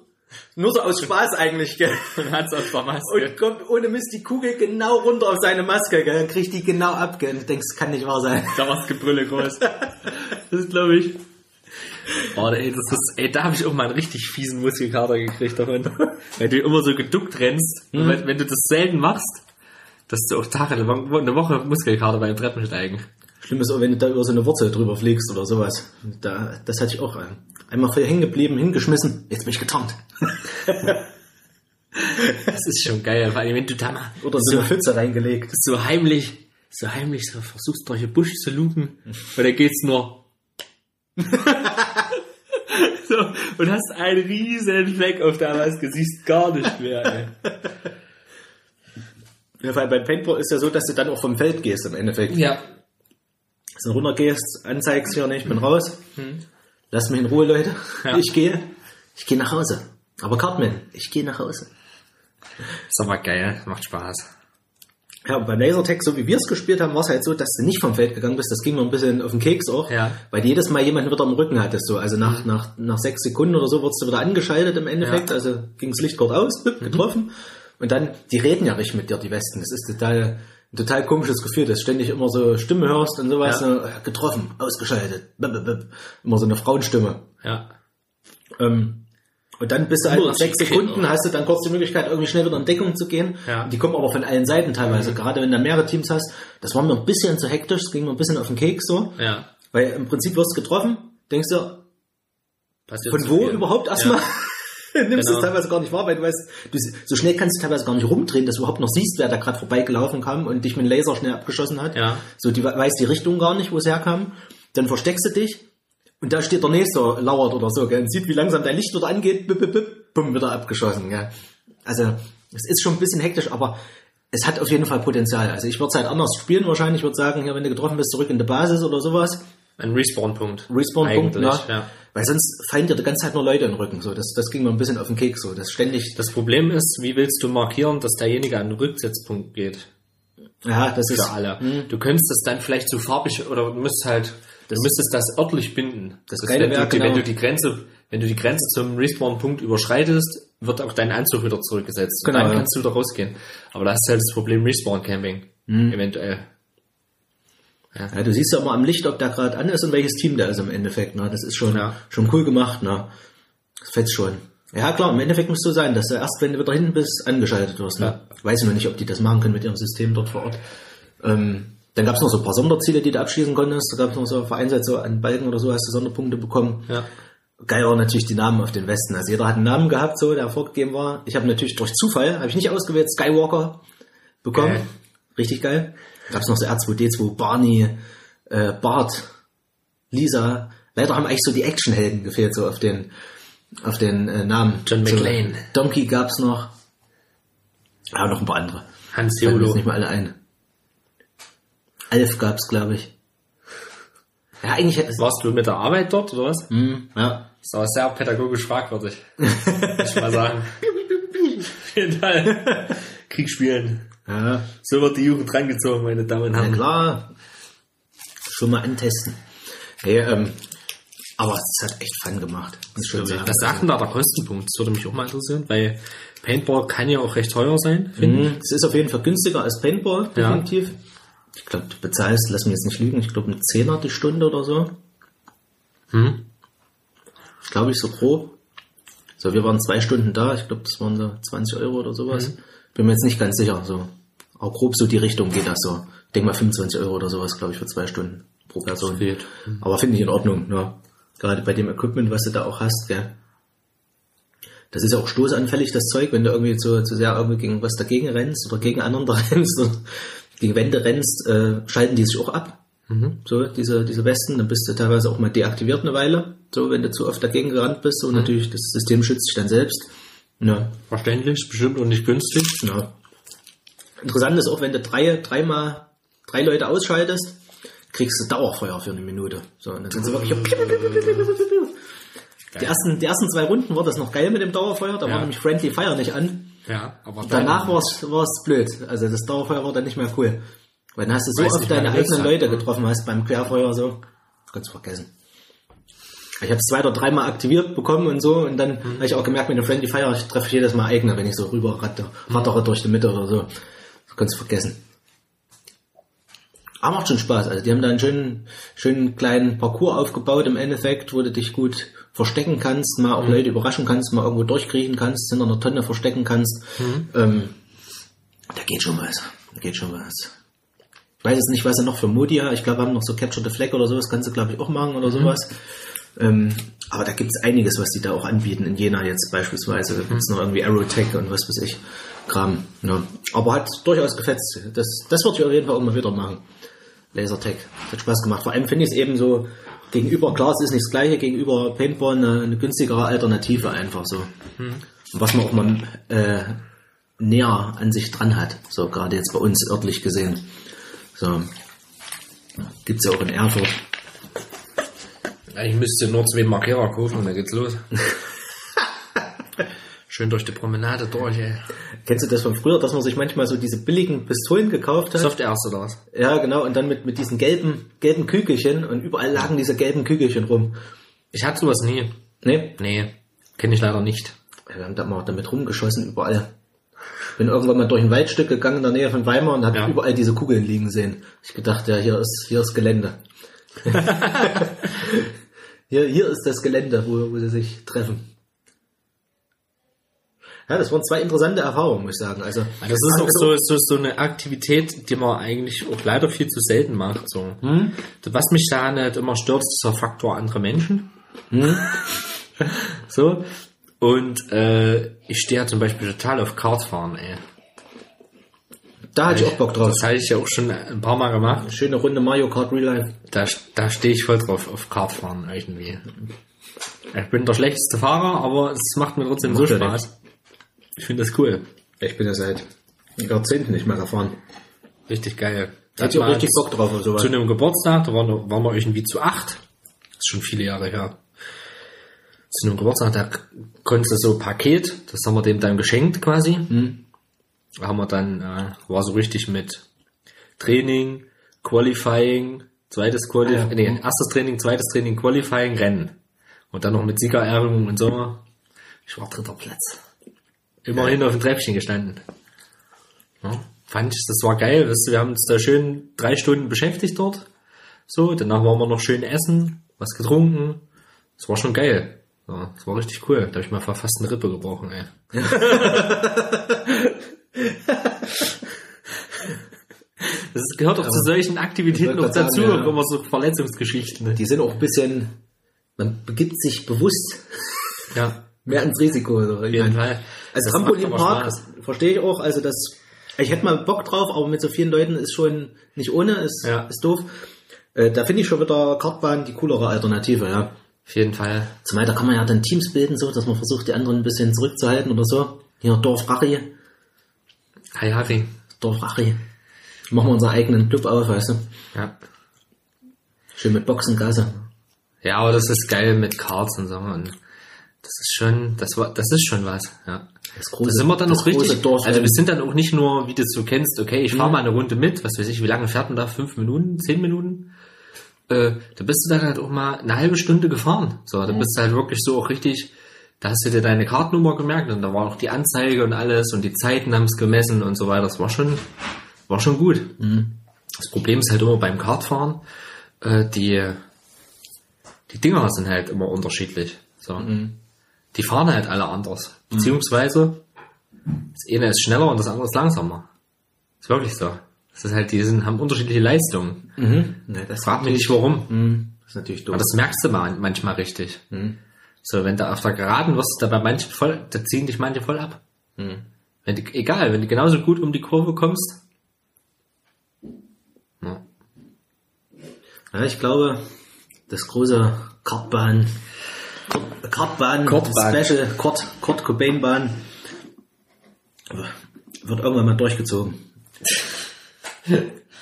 A: nur so aus Spaß eigentlich, gell.
B: Und hat's auf der Maske.
A: Und kommt ohne Mist die Kugel genau runter auf seine Maske, gell, kriegt die genau ab, gell, und du denkst, das kann nicht wahr sein.
B: Da war's Gebrülle groß. Das ist, glaube ich. Oh, ey, das ist, ey, da habe ich auch mal einen richtig fiesen Muskelkater gekriegt davon. Weil du immer so geduckt rennst. Und wenn, wenn du das selten machst, dass du auch tagelang, eine Woche Muskelkater beim Treppensteigen.
A: Schlimm ist auch, wenn du da über so eine Wurzel drüber fliegst oder sowas. Da, das hatte ich auch einmal voll hängen geblieben, hingeschmissen. Jetzt bin ich getarnt.
B: Das ist schon geil, vor allem wenn du da mal
A: Oder so
B: so,
A: eine Pfütze reingelegt.
B: so heimlich, so heimlich so versuchst durch den Busch zu lupen, weil da geht's nur und hast einen riesen Fleck auf der Maske, siehst gar nicht mehr, ey.
A: Ja, weil beim Paintball ist ja so, dass du dann auch vom Feld gehst im Endeffekt.
B: Ja.
A: Also runtergehst, anzeigst hier nicht, bin raus. Lass mich in Ruhe, Leute.
B: Ja.
A: Ich gehe. Ich gehe nach Hause. Aber Cartman, ich gehe nach Hause.
B: Ist aber geil, macht Spaß.
A: Ja, und beim Lasertag, so wie wir es gespielt haben, war es halt so, dass du nicht vom Feld gegangen bist. Das ging mir ein bisschen auf den Keks auch.
B: Ja.
A: Weil du jedes Mal jemanden wieder im Rücken hattest. So. Also nach, nach, nach sechs Sekunden oder so wurdest du wieder angeschaltet im Endeffekt.
B: Ja.
A: Also ging das Licht kurz aus, blip, getroffen. Und dann, die reden ja nicht mit dir, die Westen. Das ist total ein total komisches Gefühl, dass du ständig immer so Stimme hörst und sowas,
B: Ja.
A: so, getroffen, ausgeschaltet, immer so eine Frauenstimme.
B: Ja.
A: Ähm, und dann bist du halt nach sechs Sekunden,
B: Kinder.
A: hast du dann kurz die Möglichkeit, irgendwie schnell wieder in Deckung zu gehen.
B: Ja.
A: Die kommen aber von allen Seiten teilweise, gerade wenn du mehrere Teams hast. Das war mir ein bisschen zu hektisch, es ging mir ein bisschen auf den Keks so.
B: Ja.
A: Weil im Prinzip wirst du getroffen, denkst du,
B: Passiert
A: von wo
B: viel.
A: überhaupt erstmal? Nimmst
B: Genau.
A: es teilweise gar nicht wahr, weil du weißt, du, so schnell kannst du teilweise gar nicht rumdrehen, dass du überhaupt noch siehst, wer da gerade vorbeigelaufen kam und dich mit dem Laser schnell abgeschossen hat.
B: Ja.
A: So, die weiß die Richtung gar nicht, wo es herkam. Dann versteckst du dich und da steht der Nächste, lauert oder so, gell, und sieht, wie langsam dein Licht wieder angeht, bip, bip, bip, bumm, wieder abgeschossen. Gell. Also, es ist schon ein bisschen hektisch, aber es hat auf jeden Fall Potenzial. Also ich würde es halt anders spielen wahrscheinlich. Ich würde sagen, hier, wenn du getroffen bist, zurück in die Basis oder sowas.
B: Ein Respawn-Punkt.
A: Respawn-Punkt, ne?
B: ja.
A: Weil sonst fallen dir die ganze Zeit nur Leute in den Rücken. So, das, das ging mir ein bisschen auf den Keks. So, das ständig.
B: Das Problem ist, wie willst du markieren, dass derjenige an den Rücksetzpunkt geht?
A: Ja, das ist
B: Für alle. Du könntest das dann vielleicht so farbig oder du müsstest halt, du müsstest das örtlich binden.
A: Das
B: Dass
A: Geile
B: wenn,
A: wäre,
B: du, die- wenn
A: genau-
B: du die Grenze, wenn du die Grenze zum Respawn-Punkt überschreitest, wird auch dein Anzug wieder zurückgesetzt.
A: Genau,
B: dann
A: ja.
B: kannst du wieder rausgehen. Aber da hast du halt das Problem Respawn-Camping.
A: Mhm.
B: Eventuell.
A: Ja, du siehst ja immer am Licht, ob der gerade an ist und welches Team der ist im Endeffekt. Ne? Das ist schon,
B: Ja.
A: schon cool gemacht. Ne? Das fetzt schon. Ja klar, im Endeffekt musst du sein, dass du erst, wenn du wieder hinten bist, angeschaltet wirst. Ne?
B: Ja.
A: Ich weiß noch nicht, ob die das machen können mit ihrem System dort vor Ort. Ähm, dann gab es noch so ein paar Sonderziele, die du abschließen konntest. Da gab es noch so so an Balken oder so, hast du Sonderpunkte bekommen.
B: Ja.
A: Geil war natürlich die Namen auf den Westen. Also jeder hat einen Namen gehabt, so der vorgegeben war. Ich habe natürlich durch Zufall, habe ich nicht ausgewählt, Skywalker bekommen.
B: Geil.
A: Richtig geil. Gab es noch so R2D2, Barney, äh, Bart, Lisa. Leider haben eigentlich so die Actionhelden gefehlt, so auf den auf den äh, Namen.
B: John
A: so,
B: McClane.
A: Donkey gab's noch. Ja, noch ein paar andere.
B: Hans
A: jetzt nicht mal alle ein. Alf gab's, glaube ich. Ja, eigentlich es.
B: Warst du mit der Arbeit dort oder was?
A: Hm, ja.
B: Das war sehr pädagogisch fragwürdig. Muss ich mal sagen. Auf jeden Fall. Krieg spielen.
A: Ja,
B: So wird die Jugend drangezogen, meine Damen und
A: na
B: Herren.
A: klar. Schon mal antesten. Hey, ähm, aber es hat echt Fun gemacht.
B: Was sagt denn da der Kostenpunkt? Das würde mich auch mal interessieren, weil Paintball kann ja auch recht teuer sein, finde ich.
A: Mhm. Es ist auf jeden Fall günstiger als Paintball,
B: Ja.
A: Ich glaube, du bezahlst, lass mich jetzt nicht lügen, ich glaube einen Zehner die Stunde oder so.
B: Hm?
A: Ich glaube ich so grob. So, wir waren zwei Stunden da, ich glaube, das waren so 20 Euro oder sowas.
B: Mhm.
A: Bin mir jetzt nicht ganz sicher, so. Auch grob so die Richtung geht das so. Ich denke mal 25 Euro oder sowas, glaube ich, für zwei Stunden pro Person.
B: Geht.
A: Aber finde ich in Ordnung, ne? Gerade bei dem Equipment, was du da auch hast, gell? Das ist ja auch stoßanfällig, das Zeug, wenn du irgendwie zu, zu sehr irgendwie gegen was dagegen rennst oder gegen einander rennst oder gegen Wände rennst, äh, schalten die sich auch ab. So, diese, diese Westen, dann bist du teilweise auch mal deaktiviert eine Weile. So, wenn du zu oft dagegen gerannt bist und natürlich das System schützt dich dann selbst. Ja,
B: Verständlich, bestimmt und nicht günstig.
A: ja. Interessant ist auch, wenn du drei, dreimal, drei Leute ausschaltest, kriegst du Dauerfeuer für eine Minute. So, und dann sind sie wirklich die ersten, die ersten zwei Runden war das noch geil mit dem Dauerfeuer, da
B: Ja.
A: war nämlich Friendly Fire nicht an.
B: Ja, aber
A: Danach war es blöd. Also das Dauerfeuer war dann nicht mehr cool. Weil dann hast du so
B: Weiß
A: oft deine eigenen
B: hat,
A: Leute
B: ne?
A: getroffen hast beim Querfeuer so. Kannst du vergessen. Ich habe es zwei oder dreimal aktiviert bekommen und so und dann
B: Mhm.
A: habe ich auch gemerkt, mit dem Friendly Fire, ich treffe jedes Mal eigene, wenn ich so rüber ratte, rattere durch die Mitte oder so. Das kannst du vergessen. Aber macht schon Spaß. Also die haben da einen schönen, schönen kleinen Parcours aufgebaut im Endeffekt, wo du dich gut verstecken kannst, mal auch
B: Mhm.
A: Leute überraschen kannst, mal irgendwo durchkriechen kannst, hinter einer Tonne verstecken kannst.
B: Mhm.
A: Ähm, da geht schon was. Da geht schon was. Ich weiß jetzt nicht, was er noch für Modi hat. Ich glaube, wir haben noch so Capture the Flag oder sowas, kannst du glaube ich auch machen oder sowas. Ähm, aber da gibt es einiges, was die da auch anbieten. In Jena jetzt beispielsweise Da gibt's noch irgendwie Aerotech und was weiß ich. Kram. Ja. Aber hat durchaus gefetzt. Das, das würde ich auf jeden Fall auch mal wieder machen. Lasertech. Hat Spaß gemacht. Vor allem finde ich es eben so gegenüber, klar, es ist nicht das gleiche, gegenüber Paintball eine, eine günstigere Alternative einfach so. Und was man auch mal äh, näher an sich dran hat. So gerade jetzt bei uns örtlich gesehen. So. Gibt's ja auch in Erfurt.
B: Ich müsste nur zwei Markierer kaufen und dann geht's los. Schön durch die Promenade durch, ey.
A: Kennst du das von früher, dass man sich manchmal so diese billigen Pistolen gekauft hat?
B: Soft erst oder was?
A: Ja, genau, und dann mit, mit diesen gelben, gelben Kügelchen und überall lagen diese gelben Kügelchen rum.
B: Ich hatte sowas nie.
A: Ne?
B: Nee, kenne ich leider nicht.
A: Wir haben da mal damit rumgeschossen, überall. bin irgendwann mal durch ein Waldstück gegangen in der Nähe von Weimar und habe
B: Ja.
A: überall diese Kugeln liegen sehen. Ich gedacht, ja, hier ist, hier ist Gelände. hier, hier ist das Gelände, wo, wo sie sich treffen. Ja, das waren zwei interessante Erfahrungen, muss ich sagen. Also,
B: Das ist auch so, so, so eine Aktivität, die man eigentlich auch leider viel zu selten macht. So.
A: Hm?
B: Was mich da nicht immer stört, ist der Faktor andere Menschen.
A: Hm?
B: so. Und äh, ich stehe ja zum Beispiel total auf Kartfahren, ey.
A: Da hatte ich auch Bock drauf.
B: Das habe ich ja auch schon ein paar Mal gemacht.
A: Schöne Runde Mario Kart Real Life.
B: Da, da stehe ich voll drauf, auf Kartfahren irgendwie. Ich bin der schlechteste Fahrer, aber es macht mir trotzdem so
A: Macht ja
B: Spaß. Ich finde das cool.
A: Ich bin ja seit Jahrzehnten nicht mehr gefahren.
B: Richtig geil.
A: Da hatte ich auch richtig Bock drauf.
B: Zu einem Geburtstag, da waren, wir- waren wir irgendwie zu acht. Das ist schon viele Jahre her. Zu einem Geburtstag, da konntest du so ein Paket, das haben wir dem dann geschenkt quasi.
A: Hm.
B: Da haben wir dann, äh, war so richtig mit Training, Qualifying, zweites Qualifying,
A: Ah, ja.
B: nee, erstes Training, zweites Training, Qualifying, Rennen. Und dann noch mit Siegerehrung und so. Ich war dritter Platz. Immerhin auf dem Treppchen gestanden. Ja, fand ich, das war geil. Weißt du, wir haben uns da schön drei Stunden beschäftigt dort. So, danach waren wir noch schön essen, was getrunken. Das war schon geil. Ja, das war richtig cool. Da habe ich mal fast eine Rippe gebrochen, ey. Das gehört auch zu solchen Aktivitäten noch dazu,
A: sagen, ja.
B: immer so Verletzungsgeschichten. ne?
A: Die sind auch ein bisschen, man begibt sich bewusst
B: Ja,
A: mehr ins Risiko.
B: Auf jeden Fall.
A: Also Trampolinpark verstehe ich auch. Also das, ich hätte mal Bock drauf, aber mit so vielen Leuten ist schon nicht ohne, ist,
B: Ja.
A: ist doof. Äh, da finde ich schon wieder Kartbahn die coolere Alternative, ja.
B: Auf jeden Fall.
A: Zumal da kann man ja dann Teams bilden, so, dass man versucht, die anderen ein bisschen zurückzuhalten oder so. Hier Dorf Rachi,
B: Hi Harry.
A: Dorf Rachi. Machen wir unseren eigenen Club auf, weißt du.
B: Ja.
A: Schön mit Boxengasse.
B: Ja, aber das ist geil mit Cards und so. Und das ist schon, das war, das ist schon was, ja.
A: Das
B: Da
A: große,
B: sind wir dann noch richtig.
A: große Dorf.
B: also wir sind dann auch nicht nur, wie du es so kennst, okay, ich
A: Mhm.
B: fahre mal eine Runde mit, was weiß ich, wie lange fährt man da? Fünf Minuten, zehn Minuten? Äh, da bist du dann halt auch mal eine halbe Stunde gefahren. So, da bist du halt wirklich so auch richtig, da hast du dir deine Kartnummer gemerkt und da war auch die Anzeige und alles und die Zeiten haben es gemessen und so weiter. Das war schon, war schon gut.
A: Mhm.
B: Das Problem ist halt immer beim Kartfahren, äh, die, die Dinger sind halt immer unterschiedlich. So.
A: Mhm.
B: Die fahren halt alle anders. Beziehungsweise, das eine ist schneller und das andere ist langsamer. Ist wirklich so. Das ist halt, die sind, haben unterschiedliche Leistungen.
A: mhm. ne, das,
B: Frag mich nicht warum.
A: Mhm. das ist natürlich doof.
B: Aber das merkst du mal manchmal richtig.
A: Mhm.
B: So, wenn du auf der Geraden wirst, da bei manchen voll, da ziehen dich manche voll ab.
A: Mhm.
B: Wenn du, egal, wenn du genauso gut um die Kurve kommst. Ja.
A: Ja, ich glaube, das große Kartbahn, Kart- Kartbahn. Special, Kurt, Kurt Cobain Bahn, wird irgendwann mal durchgezogen.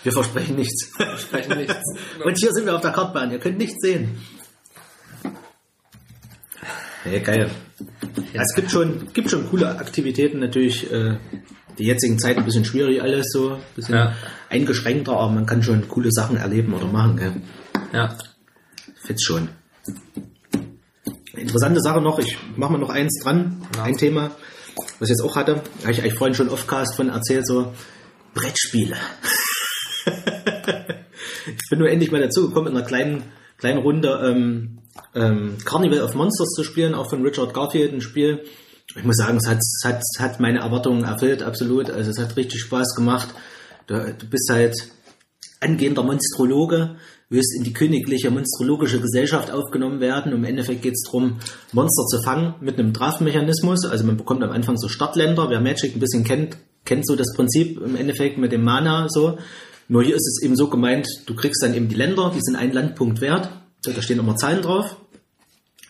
A: Wir versprechen nichts.
B: Sprechen nichts.
A: Und hier sind wir auf der Kartbahn. Ihr könnt nichts sehen. Hey, geil. Ja, es gibt schon, gibt schon coole Aktivitäten. Natürlich, äh, die jetzigen Zeit ein bisschen schwierig alles so, ein bisschen
B: Ja.
A: eingeschränkter, aber man kann schon coole Sachen erleben oder machen. Gell?
B: Ja.
A: Fitz schon. Interessante Sache noch, ich mache mal noch eins dran,
B: Ja.
A: ein Thema, was ich jetzt auch hatte, habe ich eigentlich vorhin schon Offcast von erzählt, so Brettspiele. ich bin nur endlich mal dazu gekommen, in einer kleinen, kleinen Runde ähm, ähm, Carnival of Monsters zu spielen, auch von Richard Garfield, ein Spiel. Ich muss sagen, es hat, es hat, es hat meine Erwartungen erfüllt, absolut. Also es hat richtig Spaß gemacht. Du, du bist halt angehender Monstrologe, wirst in die königliche monstrologische Gesellschaft aufgenommen werden. Im Endeffekt geht es darum, Monster zu fangen mit einem Draftmechanismus. Also man bekommt am Anfang so Startländer. Wer Magic ein bisschen kennt, kennt so das Prinzip im Endeffekt mit dem Mana so. Nur hier ist es eben so gemeint, du kriegst dann eben die Länder, die sind ein Landpunkt wert. Da stehen immer Zahlen drauf.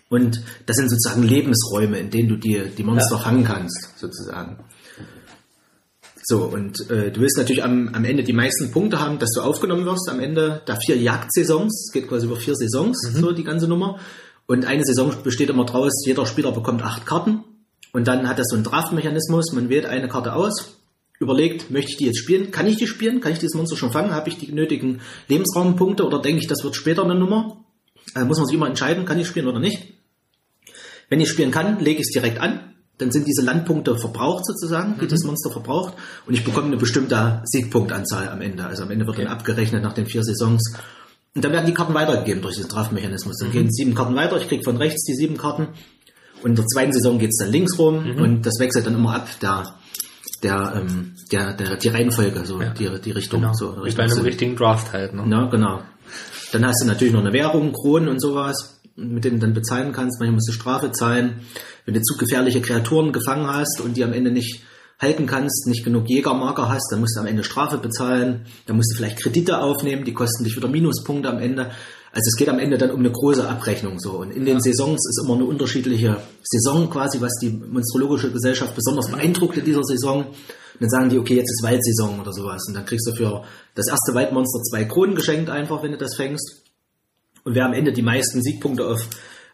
A: Und das sind sozusagen Lebensräume, in denen du die, die Monster fangen kannst, sozusagen. So, und äh, du willst natürlich am, am Ende die meisten Punkte haben, dass du aufgenommen wirst. Am Ende der vier Jagdsaisons, es geht quasi über vier Saisons, so die ganze Nummer. Und eine Saison besteht immer draus, jeder Spieler bekommt acht Karten. Und dann hat das so einen Draftmechanismus, man wählt eine Karte aus, überlegt, möchte ich die jetzt spielen? Kann ich die spielen? Kann ich dieses Monster schon fangen? Habe ich die nötigen Lebensraumpunkte oder denke ich, das wird später eine Nummer? Also muss man sich immer entscheiden, kann ich spielen oder nicht. Wenn ich spielen kann, lege ich es direkt an. Dann sind diese Landpunkte verbraucht sozusagen, die das Monster verbraucht und ich bekomme eine bestimmte Siegpunktanzahl am Ende. Also am Ende wird dann abgerechnet nach den vier Saisons. Und dann werden die Karten weitergegeben durch diesen Draftmechanismus. Dann gehen sieben Karten weiter, ich krieg von rechts die sieben Karten und in der zweiten Saison geht's dann links rum und das wechselt dann immer ab, der, der, ähm, der, der, die Reihenfolge, so die, die Richtung.
C: Genau.
A: So,
C: Wie bei
A: Richtung
C: einem
A: Sinn.
C: richtigen Draft halt. Ne?
A: Ja, genau. Dann hast du natürlich noch eine Währung, Kronen und sowas, mit denen du dann bezahlen kannst. Manchmal musst du Strafe zahlen. Wenn du zu gefährliche Kreaturen gefangen hast und die am Ende nicht halten kannst, nicht genug Jägermarker hast, dann musst du am Ende Strafe bezahlen. Dann musst du vielleicht Kredite aufnehmen, die kosten dich wieder Minuspunkte am Ende. Also es geht am Ende dann um eine große Abrechnung so. Und in den Saisons ist immer eine unterschiedliche Saison quasi, was die monstrologische Gesellschaft besonders beeindruckt in dieser Saison. Und dann sagen die, okay, jetzt ist Waldsaison oder sowas. Und dann kriegst du für das erste Waldmonster zwei Kronen geschenkt einfach, wenn du das fängst. Und wer am Ende die meisten Siegpunkte auf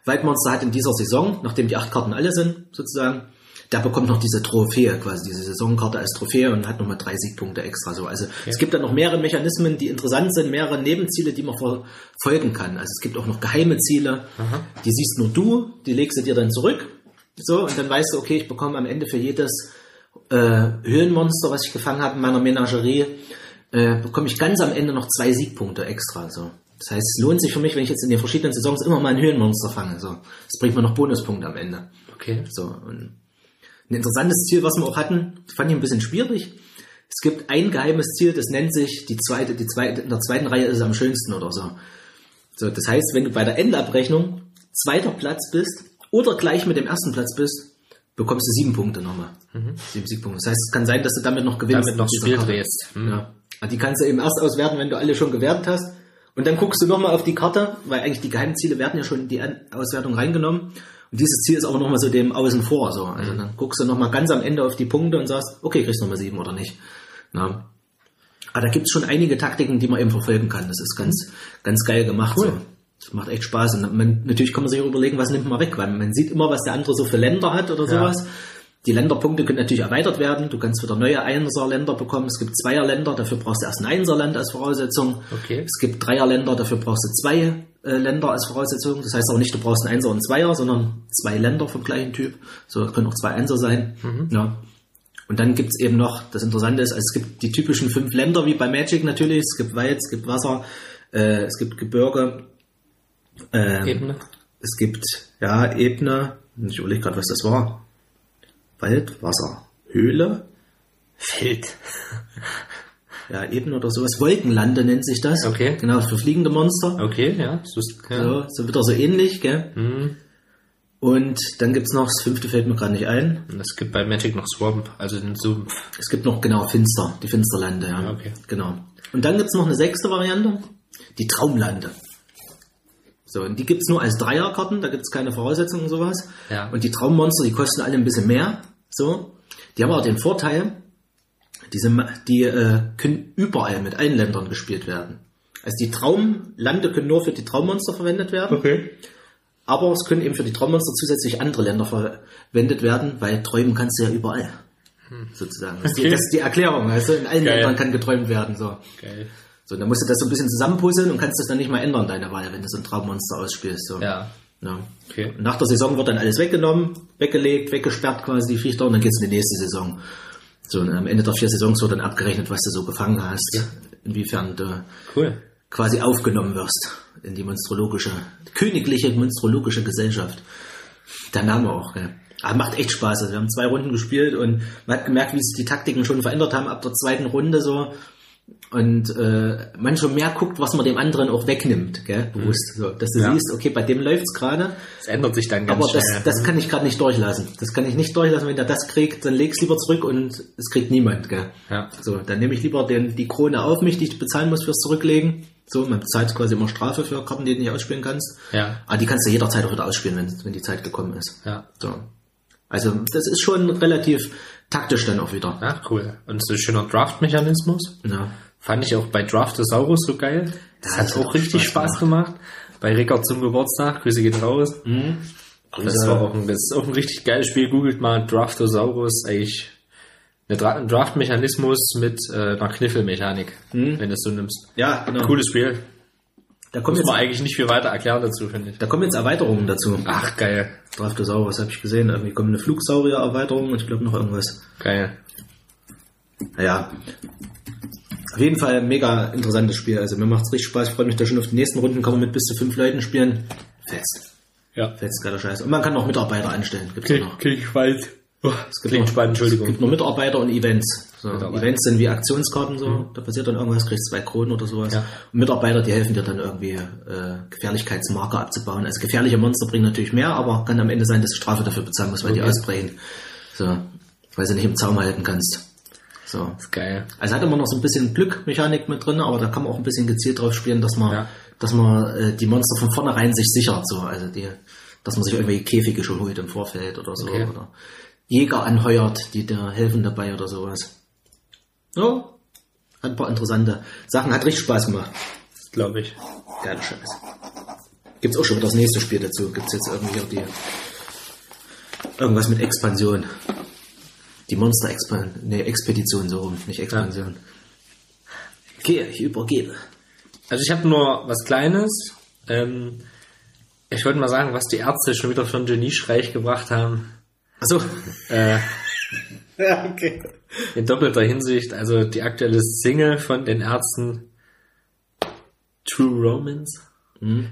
A: Waldmonster hat in dieser Saison, nachdem die acht Karten alle sind, sozusagen, der bekommt noch diese Trophäe, quasi diese Saisonkarte als Trophäe und hat nochmal drei Siegpunkte extra. So. Also es gibt dann noch mehrere Mechanismen, die interessant sind, mehrere Nebenziele, die man verfolgen kann. Also es gibt auch noch geheime Ziele, die siehst nur du, die legst du dir dann zurück. So, und dann weißt du, okay, ich bekomme am Ende für jedes äh, Höhlenmonster, was ich gefangen habe in meiner Menagerie, äh, bekomme ich ganz am Ende noch zwei Siegpunkte extra. So. Das heißt, es lohnt sich für mich, wenn ich jetzt in den verschiedenen Saisons immer mal ein Höhenmonster fange. So. Das bringt mir noch Bonuspunkte am Ende.
C: Okay.
A: So, und ein interessantes Ziel, was wir auch hatten, fand ich ein bisschen schwierig. Es gibt ein geheimes Ziel, das nennt sich die zweite, die zweite, in der zweiten Reihe ist es am schönsten oder so. So, das heißt, wenn du bei der Endabrechnung zweiter Platz bist oder gleich mit dem ersten Platz bist, bekommst du sieben Punkte nochmal. Sieben Siegpunkte. Das heißt, es kann sein, dass du damit noch gewinnst.
C: Damit noch Spiel drehst. Hm.
A: Ja. Die kannst du eben erst auswerten, wenn du alle schon gewertet hast. Und dann guckst du nochmal auf die Karte, weil eigentlich die Geheimziele werden ja schon in die Auswertung reingenommen. Und dieses Ziel ist aber nochmal so dem Außen vor. So. Also
C: Mhm.
A: dann guckst du nochmal ganz am Ende auf die Punkte und sagst, okay, kriegst du nochmal sieben oder nicht. Na. Aber da gibt's schon einige Taktiken, die man eben verfolgen kann. Das ist ganz, ganz geil gemacht.
C: Cool.
A: So. Das macht echt Spaß. Und man, natürlich kann man sich auch überlegen, was nimmt man weg, weil man sieht immer, was der andere so für Länder hat oder sowas. Die Länderpunkte können natürlich erweitert werden. Du kannst wieder neue Einser-Länder bekommen. Es gibt Zweierländer, dafür brauchst du erst ein Einserland als Voraussetzung.
C: Okay.
A: Es gibt Dreierländer, dafür brauchst du zwei äh, Länder als Voraussetzung. Das heißt auch nicht, du brauchst einen Einser und einen Zweier, sondern zwei Länder vom gleichen Typ. So können auch zwei Einser sein. Ja. Und dann gibt's eben noch, das Interessante ist, also es gibt die typischen fünf Länder wie bei Magic natürlich. Es gibt Wald, es gibt Wasser, äh, es gibt Gebirge, ähm,
C: Ebene.
A: es gibt, ja, Ebene, ich überlege gerade, was das war. Wald, Wasser, Höhle,
C: Feld.
A: ja, Ebene oder sowas. Wolkenlande nennt sich das.
C: Okay.
A: Genau, für fliegende Monster.
C: Okay, ja. So, ist- ja.
A: So, so wieder so ähnlich, gell?
C: Hm.
A: Und dann gibt's noch, das fünfte fällt mir gerade nicht ein.
C: Und es gibt bei Magic noch Swamp, also den Sumpf.
A: Es gibt noch, genau, Finster, die Finsterlande, ja.
C: Okay.
A: Genau. Und dann gibt's noch eine sechste Variante, die Traumlande. So, und die gibt's nur als Dreierkarten, da gibt's keine Voraussetzungen und sowas.
C: Ja.
A: Und die Traummonster, die kosten alle ein bisschen mehr. So. Die haben aber den Vorteil, diese, die äh, können überall mit allen Ländern gespielt werden. Also die Traumlande können nur für die Traummonster verwendet werden.
C: Okay.
A: Aber es können eben für die Traummonster zusätzlich andere Länder verwendet werden, weil träumen kannst du ja überall. Sozusagen. Das, ist die,
C: Okay.
A: das ist die Erklärung. Also in allen
C: Geil.
A: Ländern kann geträumt werden. So.
C: Geil.
A: So, dann musst du das so ein bisschen zusammenpuzzeln und kannst das dann nicht mal ändern, deine Wahl, wenn du so ein Traummonster ausspielst. So.
C: Ja.
A: Ja.
C: Okay.
A: Und nach der Saison wird dann alles weggenommen, weggelegt, weggesperrt quasi die Viecher und dann geht's in die nächste Saison. So, und am Ende der vier Saisons wird dann abgerechnet, was du so gefangen hast, inwiefern du
C: Cool.
A: quasi aufgenommen wirst in die monstrologische, königliche monstrologische Gesellschaft. Der Name auch, gell. Aber macht echt Spaß. Also wir haben zwei Runden gespielt und man hat gemerkt, wie sich die Taktiken schon verändert haben ab der zweiten Runde so. Und äh, man schon mehr guckt, was man dem anderen auch wegnimmt, gell, bewusst. So, dass du
C: Ja.
A: siehst, okay, bei dem läuft's gerade,
C: Es ändert sich dann ganz
A: aber das,
C: schnell.
A: das kann ich gerade nicht durchlassen. Das kann ich nicht durchlassen. Wenn der das kriegt, dann leg's lieber zurück und es kriegt niemand, gell.
C: ja.
A: So, dann nehme ich lieber den, die Krone auf mich, die ich bezahlen muss fürs Zurücklegen. So, man bezahlt quasi immer Strafe für Karten, die du nicht ausspielen kannst.
C: Ja.
A: Aber die kannst du jederzeit auch wieder ausspielen, wenn, wenn die Zeit gekommen ist.
C: Ja.
A: So. Also, das ist schon relativ taktisch dann auch wieder.
C: Ja, cool. Und so ein schöner Draft-Mechanismus.
A: Ja.
C: Fand ich auch bei Draftosaurus so geil. Das hat
A: das
C: auch
A: hat auch
C: richtig
A: Spaß
C: Spaß gemacht. Bei Rickard zum Geburtstag. Grüße gehen raus.
A: Mhm.
C: Das war auch ein, das ist auch ein richtig geiles Spiel. Googelt mal Draftosaurus. Eigentlich ein Draft-Mechanismus mit äh, einer Kniffelmechanik, wenn du es so nimmst.
A: Ja, genau.
C: Cooles Spiel.
A: Da kommen,
B: Muss
A: jetzt,
B: man eigentlich nicht viel weiter erklären dazu, finde ich.
A: da kommen jetzt Erweiterungen dazu.
B: Ach, geil.
A: Draftosaurus habe ich gesehen. Irgendwie kommt eine Flugsaurier-Erweiterung und ich glaube noch irgendwas.
B: Geil.
A: Naja. Auf jeden Fall ein mega interessantes Spiel. Also mir macht's richtig Spaß. Ich freue mich da schon auf die nächsten Runden. Kann man mit bis zu fünf Leuten spielen. Fest.
B: Ja.
A: Fest, geiler Scheiß. Und man kann noch Mitarbeiter anstellen. Gibt's auch noch.
B: Klingt spannend.
A: Es gibt
B: Klingt
A: noch,
B: spannend,
A: Es
B: Entschuldigung.
A: gibt noch Mitarbeiter und Events. So. Events sind wie Aktionskarten so. Da passiert dann irgendwas, kriegst zwei Kronen oder sowas.
B: Ja.
A: Und Mitarbeiter, die helfen dir dann irgendwie äh, Gefährlichkeitsmarker abzubauen. Also gefährliche Monster bringen natürlich mehr, aber kann am Ende sein, dass du Strafe dafür bezahlen musst, weil die
B: Okay.
A: ausbrechen. So, weil sie nicht im Zaum halten kannst. So.
B: ist geil.
A: Also hat immer noch so ein bisschen Glückmechanik mit drin, aber da kann man auch ein bisschen gezielt drauf spielen, dass man,
B: Ja.
A: dass man äh, die Monster von vornherein sich sichert, so, also die, dass man sich irgendwelche Käfige schon holt im Vorfeld oder so,
B: Okay.
A: oder Jäger anheuert, die dir helfen dabei oder sowas. Ja, hat ein paar interessante Sachen, hat richtig Spaß gemacht.
B: Glaube ich.
A: Geiler Scheiß. Gibt's auch schon wieder das nächste Spiel dazu. Gibt's jetzt irgendwie auch die irgendwas mit Expansion. Die Monster Expan nee, Expedition so rum, nicht Expansion. Okay, ich übergebe.
B: Also ich habe nur was Kleines. Ähm, ich wollte mal sagen, was die Ärzte schon wieder für einen Geniestreich gebracht haben.
A: Achso.
B: Äh,
A: Ja, okay.
B: in doppelter Hinsicht. Also die aktuelle Single von den Ärzten True Romance.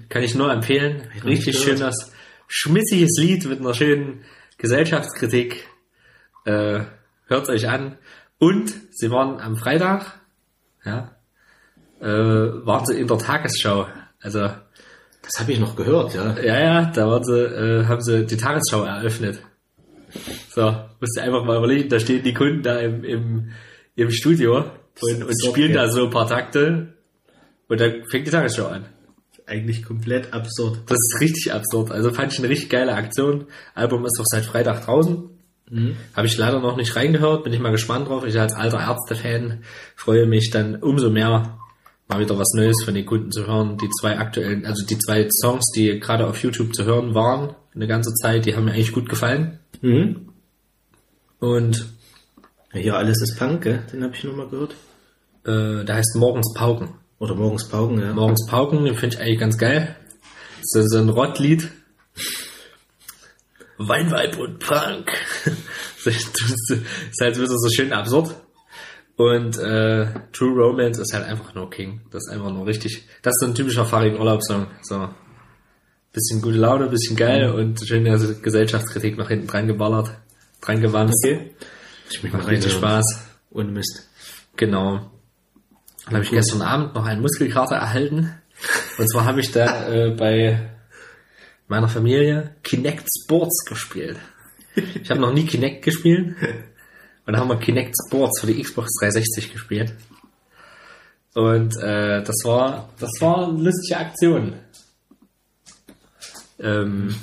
B: Kann ich nur empfehlen. Richtig schönes, schmissiges Lied mit einer schönen Gesellschaftskritik. Äh, hört euch an. Und sie waren am Freitag, ja, äh, waren sie in der Tagesschau. Also
A: Das habe ich noch gehört, ja.
B: Ja, ja, da waren sie, äh, haben sie die Tagesschau eröffnet. So, musst du einfach mal überlegen, da stehen die Kunden da im, im, im Studio und, und spielen da so ein paar Takte und dann fängt die Tagesschau an.
A: Eigentlich komplett absurd.
B: Das ist richtig absurd. Also fand ich eine richtig geile Aktion. Album ist auch seit Freitag draußen. Habe ich leider noch nicht reingehört, bin ich mal gespannt drauf. Ich als alter Ärzte-Fan freue mich dann umso mehr, mal wieder was Neues von den Kunden zu hören. Die zwei aktuellen, also die zwei Songs, die gerade auf YouTube zu hören waren, eine ganze Zeit, die haben mir eigentlich gut gefallen.
A: Mhm.
B: Und
A: hier alles ist Punk, gell? Den habe ich noch mal gehört.
B: äh, der heißt Morgens Pauken.
A: Oder morgens Pauken, ja.
B: Morgens Pauken, den finde ich eigentlich ganz geil. Das ist so ein Rottlied. Weinweib und Punk. Das ist halt wieder so schön absurd. Und äh, True Romance ist halt einfach nur King. Das ist einfach nur richtig. Das ist so ein typischer fahrigen Urlaubssong. So. Bisschen gute Laune, bisschen geil und schöne Gesellschaftskritik noch hinten dran geballert. Dran gewanzt.
A: Okay. Ich mich
B: Macht richtig. Spaß.
A: Ohne Mist.
B: Genau. Dann habe ich gestern Abend noch einen Muskelkater erhalten. Und zwar habe ich da äh, bei meiner Familie Kinect Sports gespielt. Ich habe noch nie Kinect gespielt. Und da haben wir Kinect Sports für die Xbox 360 gespielt. Und äh, das war das war eine lustige Aktion. Ähm,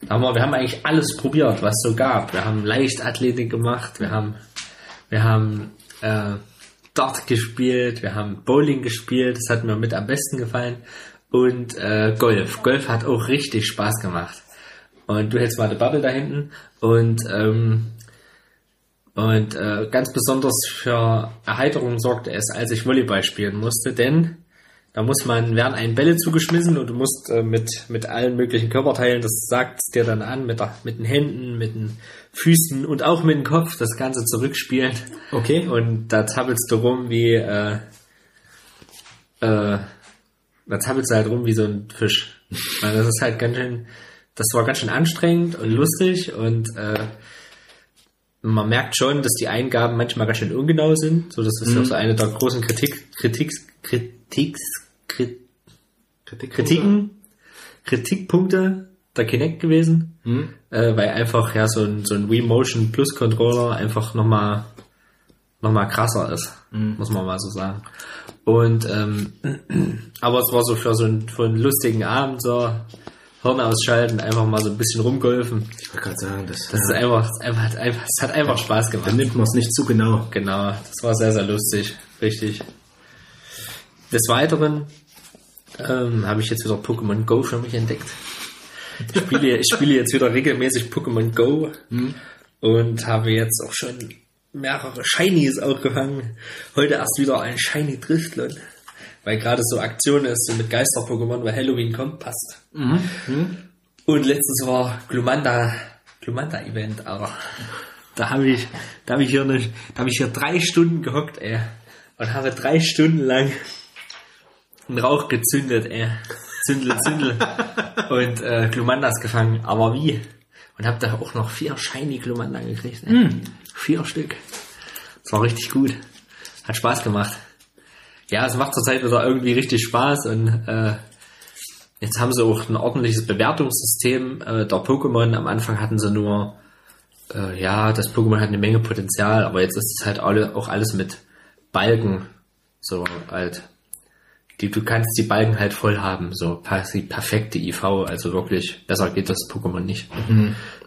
B: wir, haben eigentlich alles probiert, was es so gab. Wir haben Leichtathletik gemacht, wir haben wir haben äh, Dart gespielt, wir haben Bowling gespielt, das hat mir mit am besten gefallen. Und äh, Golf. Golf hat auch richtig Spaß gemacht. Und du hältst mal eine Bubble da hinten. Und, ähm, und äh, ganz besonders für Erheiterung sorgte es, als ich Volleyball spielen musste, denn da muss man, werden einen Bälle zugeschmissen und du musst äh, mit, mit allen möglichen Körperteilen, das sagt dir dann an, mit, der, mit den Händen, mit den Füßen und auch mit dem Kopf das Ganze zurückspielen.
A: Okay.
B: Und da tappelst du rum wie, äh, äh, da tappelst du halt rum wie so ein Fisch. Weil das ist halt ganz schön, das war ganz schön anstrengend und lustig und äh, man merkt schon, dass die Eingaben manchmal ganz schön ungenau sind. So, das ist auch so eine der großen Kritik, Kritik, Kritik, Krit,
A: Kritik
B: Kritiken, Kritikpunkte der Kinect gewesen,
A: Mhm.
B: äh, weil einfach ja so ein, so ein Wii Motion Plus Controller einfach nochmal noch mal krasser ist, muss man mal so sagen. Und ähm, aber es war so für so einen, für einen lustigen Abend so Hirn ausschalten, einfach mal so ein bisschen rumgolfen.
A: Ich wollte gerade sagen, das,
B: Das ist einfach, ist einfach, hat einfach, es hat einfach Spaß
A: dann
B: gemacht.
A: nimmt man es nicht zu genau.
B: Genau, das war sehr, sehr lustig. Richtig. Des Weiteren ähm, habe ich jetzt wieder Pokémon Go für mich entdeckt. Ich spiele, ich spiele jetzt wieder regelmäßig Pokémon Go und habe jetzt auch schon mehrere Shinies aufgefangen. Heute erst wieder ein Shiny Driftlon. weil gerade so Aktion ist, so mit Geister-Pokémon, weil Halloween kommt, passt.
A: Mhm.
B: Und letztens war Glumanda, Glumanda Event, aber da habe ich, da habe ich hier nicht, da habe ich hier drei Stunden gehockt, ey, und habe drei Stunden lang einen Rauch gezündet, ey, Zündel, Zündel und äh, Glumandas gefangen, aber wie? Und habe da auch noch vier shiny Glumanda gekriegt, ey. vier Stück. Das war richtig gut, hat Spaß gemacht. Ja, es macht zurzeit wieder irgendwie richtig Spaß und äh, Jetzt haben sie auch ein ordentliches Bewertungssystem äh, der Pokémon. Am Anfang hatten sie nur, äh, ja, das Pokémon hat eine Menge Potenzial, aber jetzt ist es halt alle, auch alles mit Balken. So halt. Die, du kannst die Balken halt voll haben, so quasi perfekte IV, also wirklich besser geht das Pokémon nicht.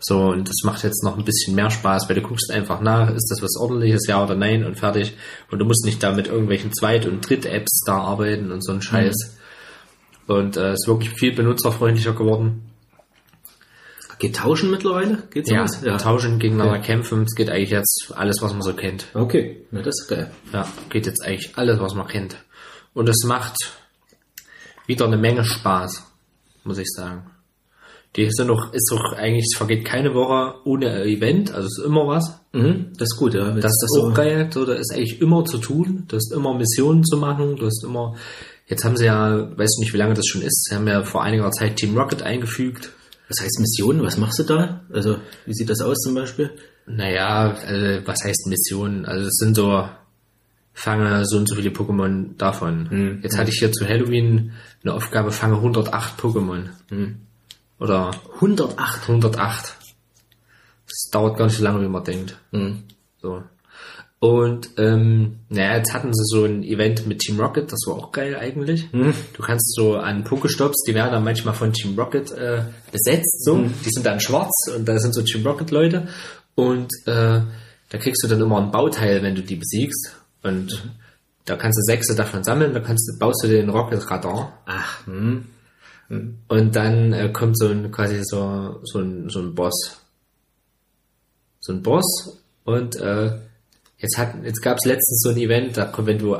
B: So, und das macht jetzt noch ein bisschen mehr Spaß, weil du guckst einfach nach, ist das was ordentliches, ja oder nein und fertig. Und du musst nicht da mit irgendwelchen Zweit- und Dritt-Apps da arbeiten und so ein Scheiß. Und äh, ist wirklich viel benutzerfreundlicher geworden.
A: Geht tauschen mittlerweile? Geht's
B: Ja,
A: sowas?
B: tauschen, gegeneinander
A: Ja.
B: kämpfen, es geht eigentlich jetzt alles, was man so kennt.
A: Okay, na, das ist geil.
B: Ja, geht jetzt eigentlich alles, was man kennt. Und es macht wieder eine Menge Spaß, muss ich sagen. Die sind noch, ist doch eigentlich, es vergeht keine Woche ohne Event, also es ist immer was.
A: Mhm, das ist gut, ja.
B: Das ist auch geil, so, da ist eigentlich immer zu tun, du hast immer Missionen zu machen, du hast immer, jetzt haben sie ja, weiß nicht, wie lange das schon ist, sie haben ja vor einiger Zeit Team Rocket eingefügt.
A: Was heißt Mission? Was machst du da? Also, wie sieht das aus zum Beispiel?
B: Naja, also, was heißt Missionen? Also es sind so, fange so und so viele Pokémon davon. Jetzt hatte ich hier zu Halloween eine Aufgabe, fange 108 Pokémon. Oder
A: 108.
B: 108. Das dauert gar nicht so lange, wie man denkt.
A: Mhm.
B: So. Und ähm, naja, jetzt hatten sie so ein Event mit Team Rocket, das war auch geil eigentlich. Du kannst so an Pokestops, die werden dann manchmal von Team Rocket äh, besetzt, so. Die sind dann schwarz und da sind so Team Rocket Leute. Und äh, da kriegst du dann immer ein Bauteil, wenn du die besiegst. Und da kannst du sechs davon sammeln, da kannst du, baust du den Rocket Radar.
A: Ach, hm.
B: Und dann äh, kommt so ein quasi so, so, ein, so ein Boss. So ein Boss. Und äh, jetzt hat jetzt gab es letztens so ein Event, da kommt, wenn du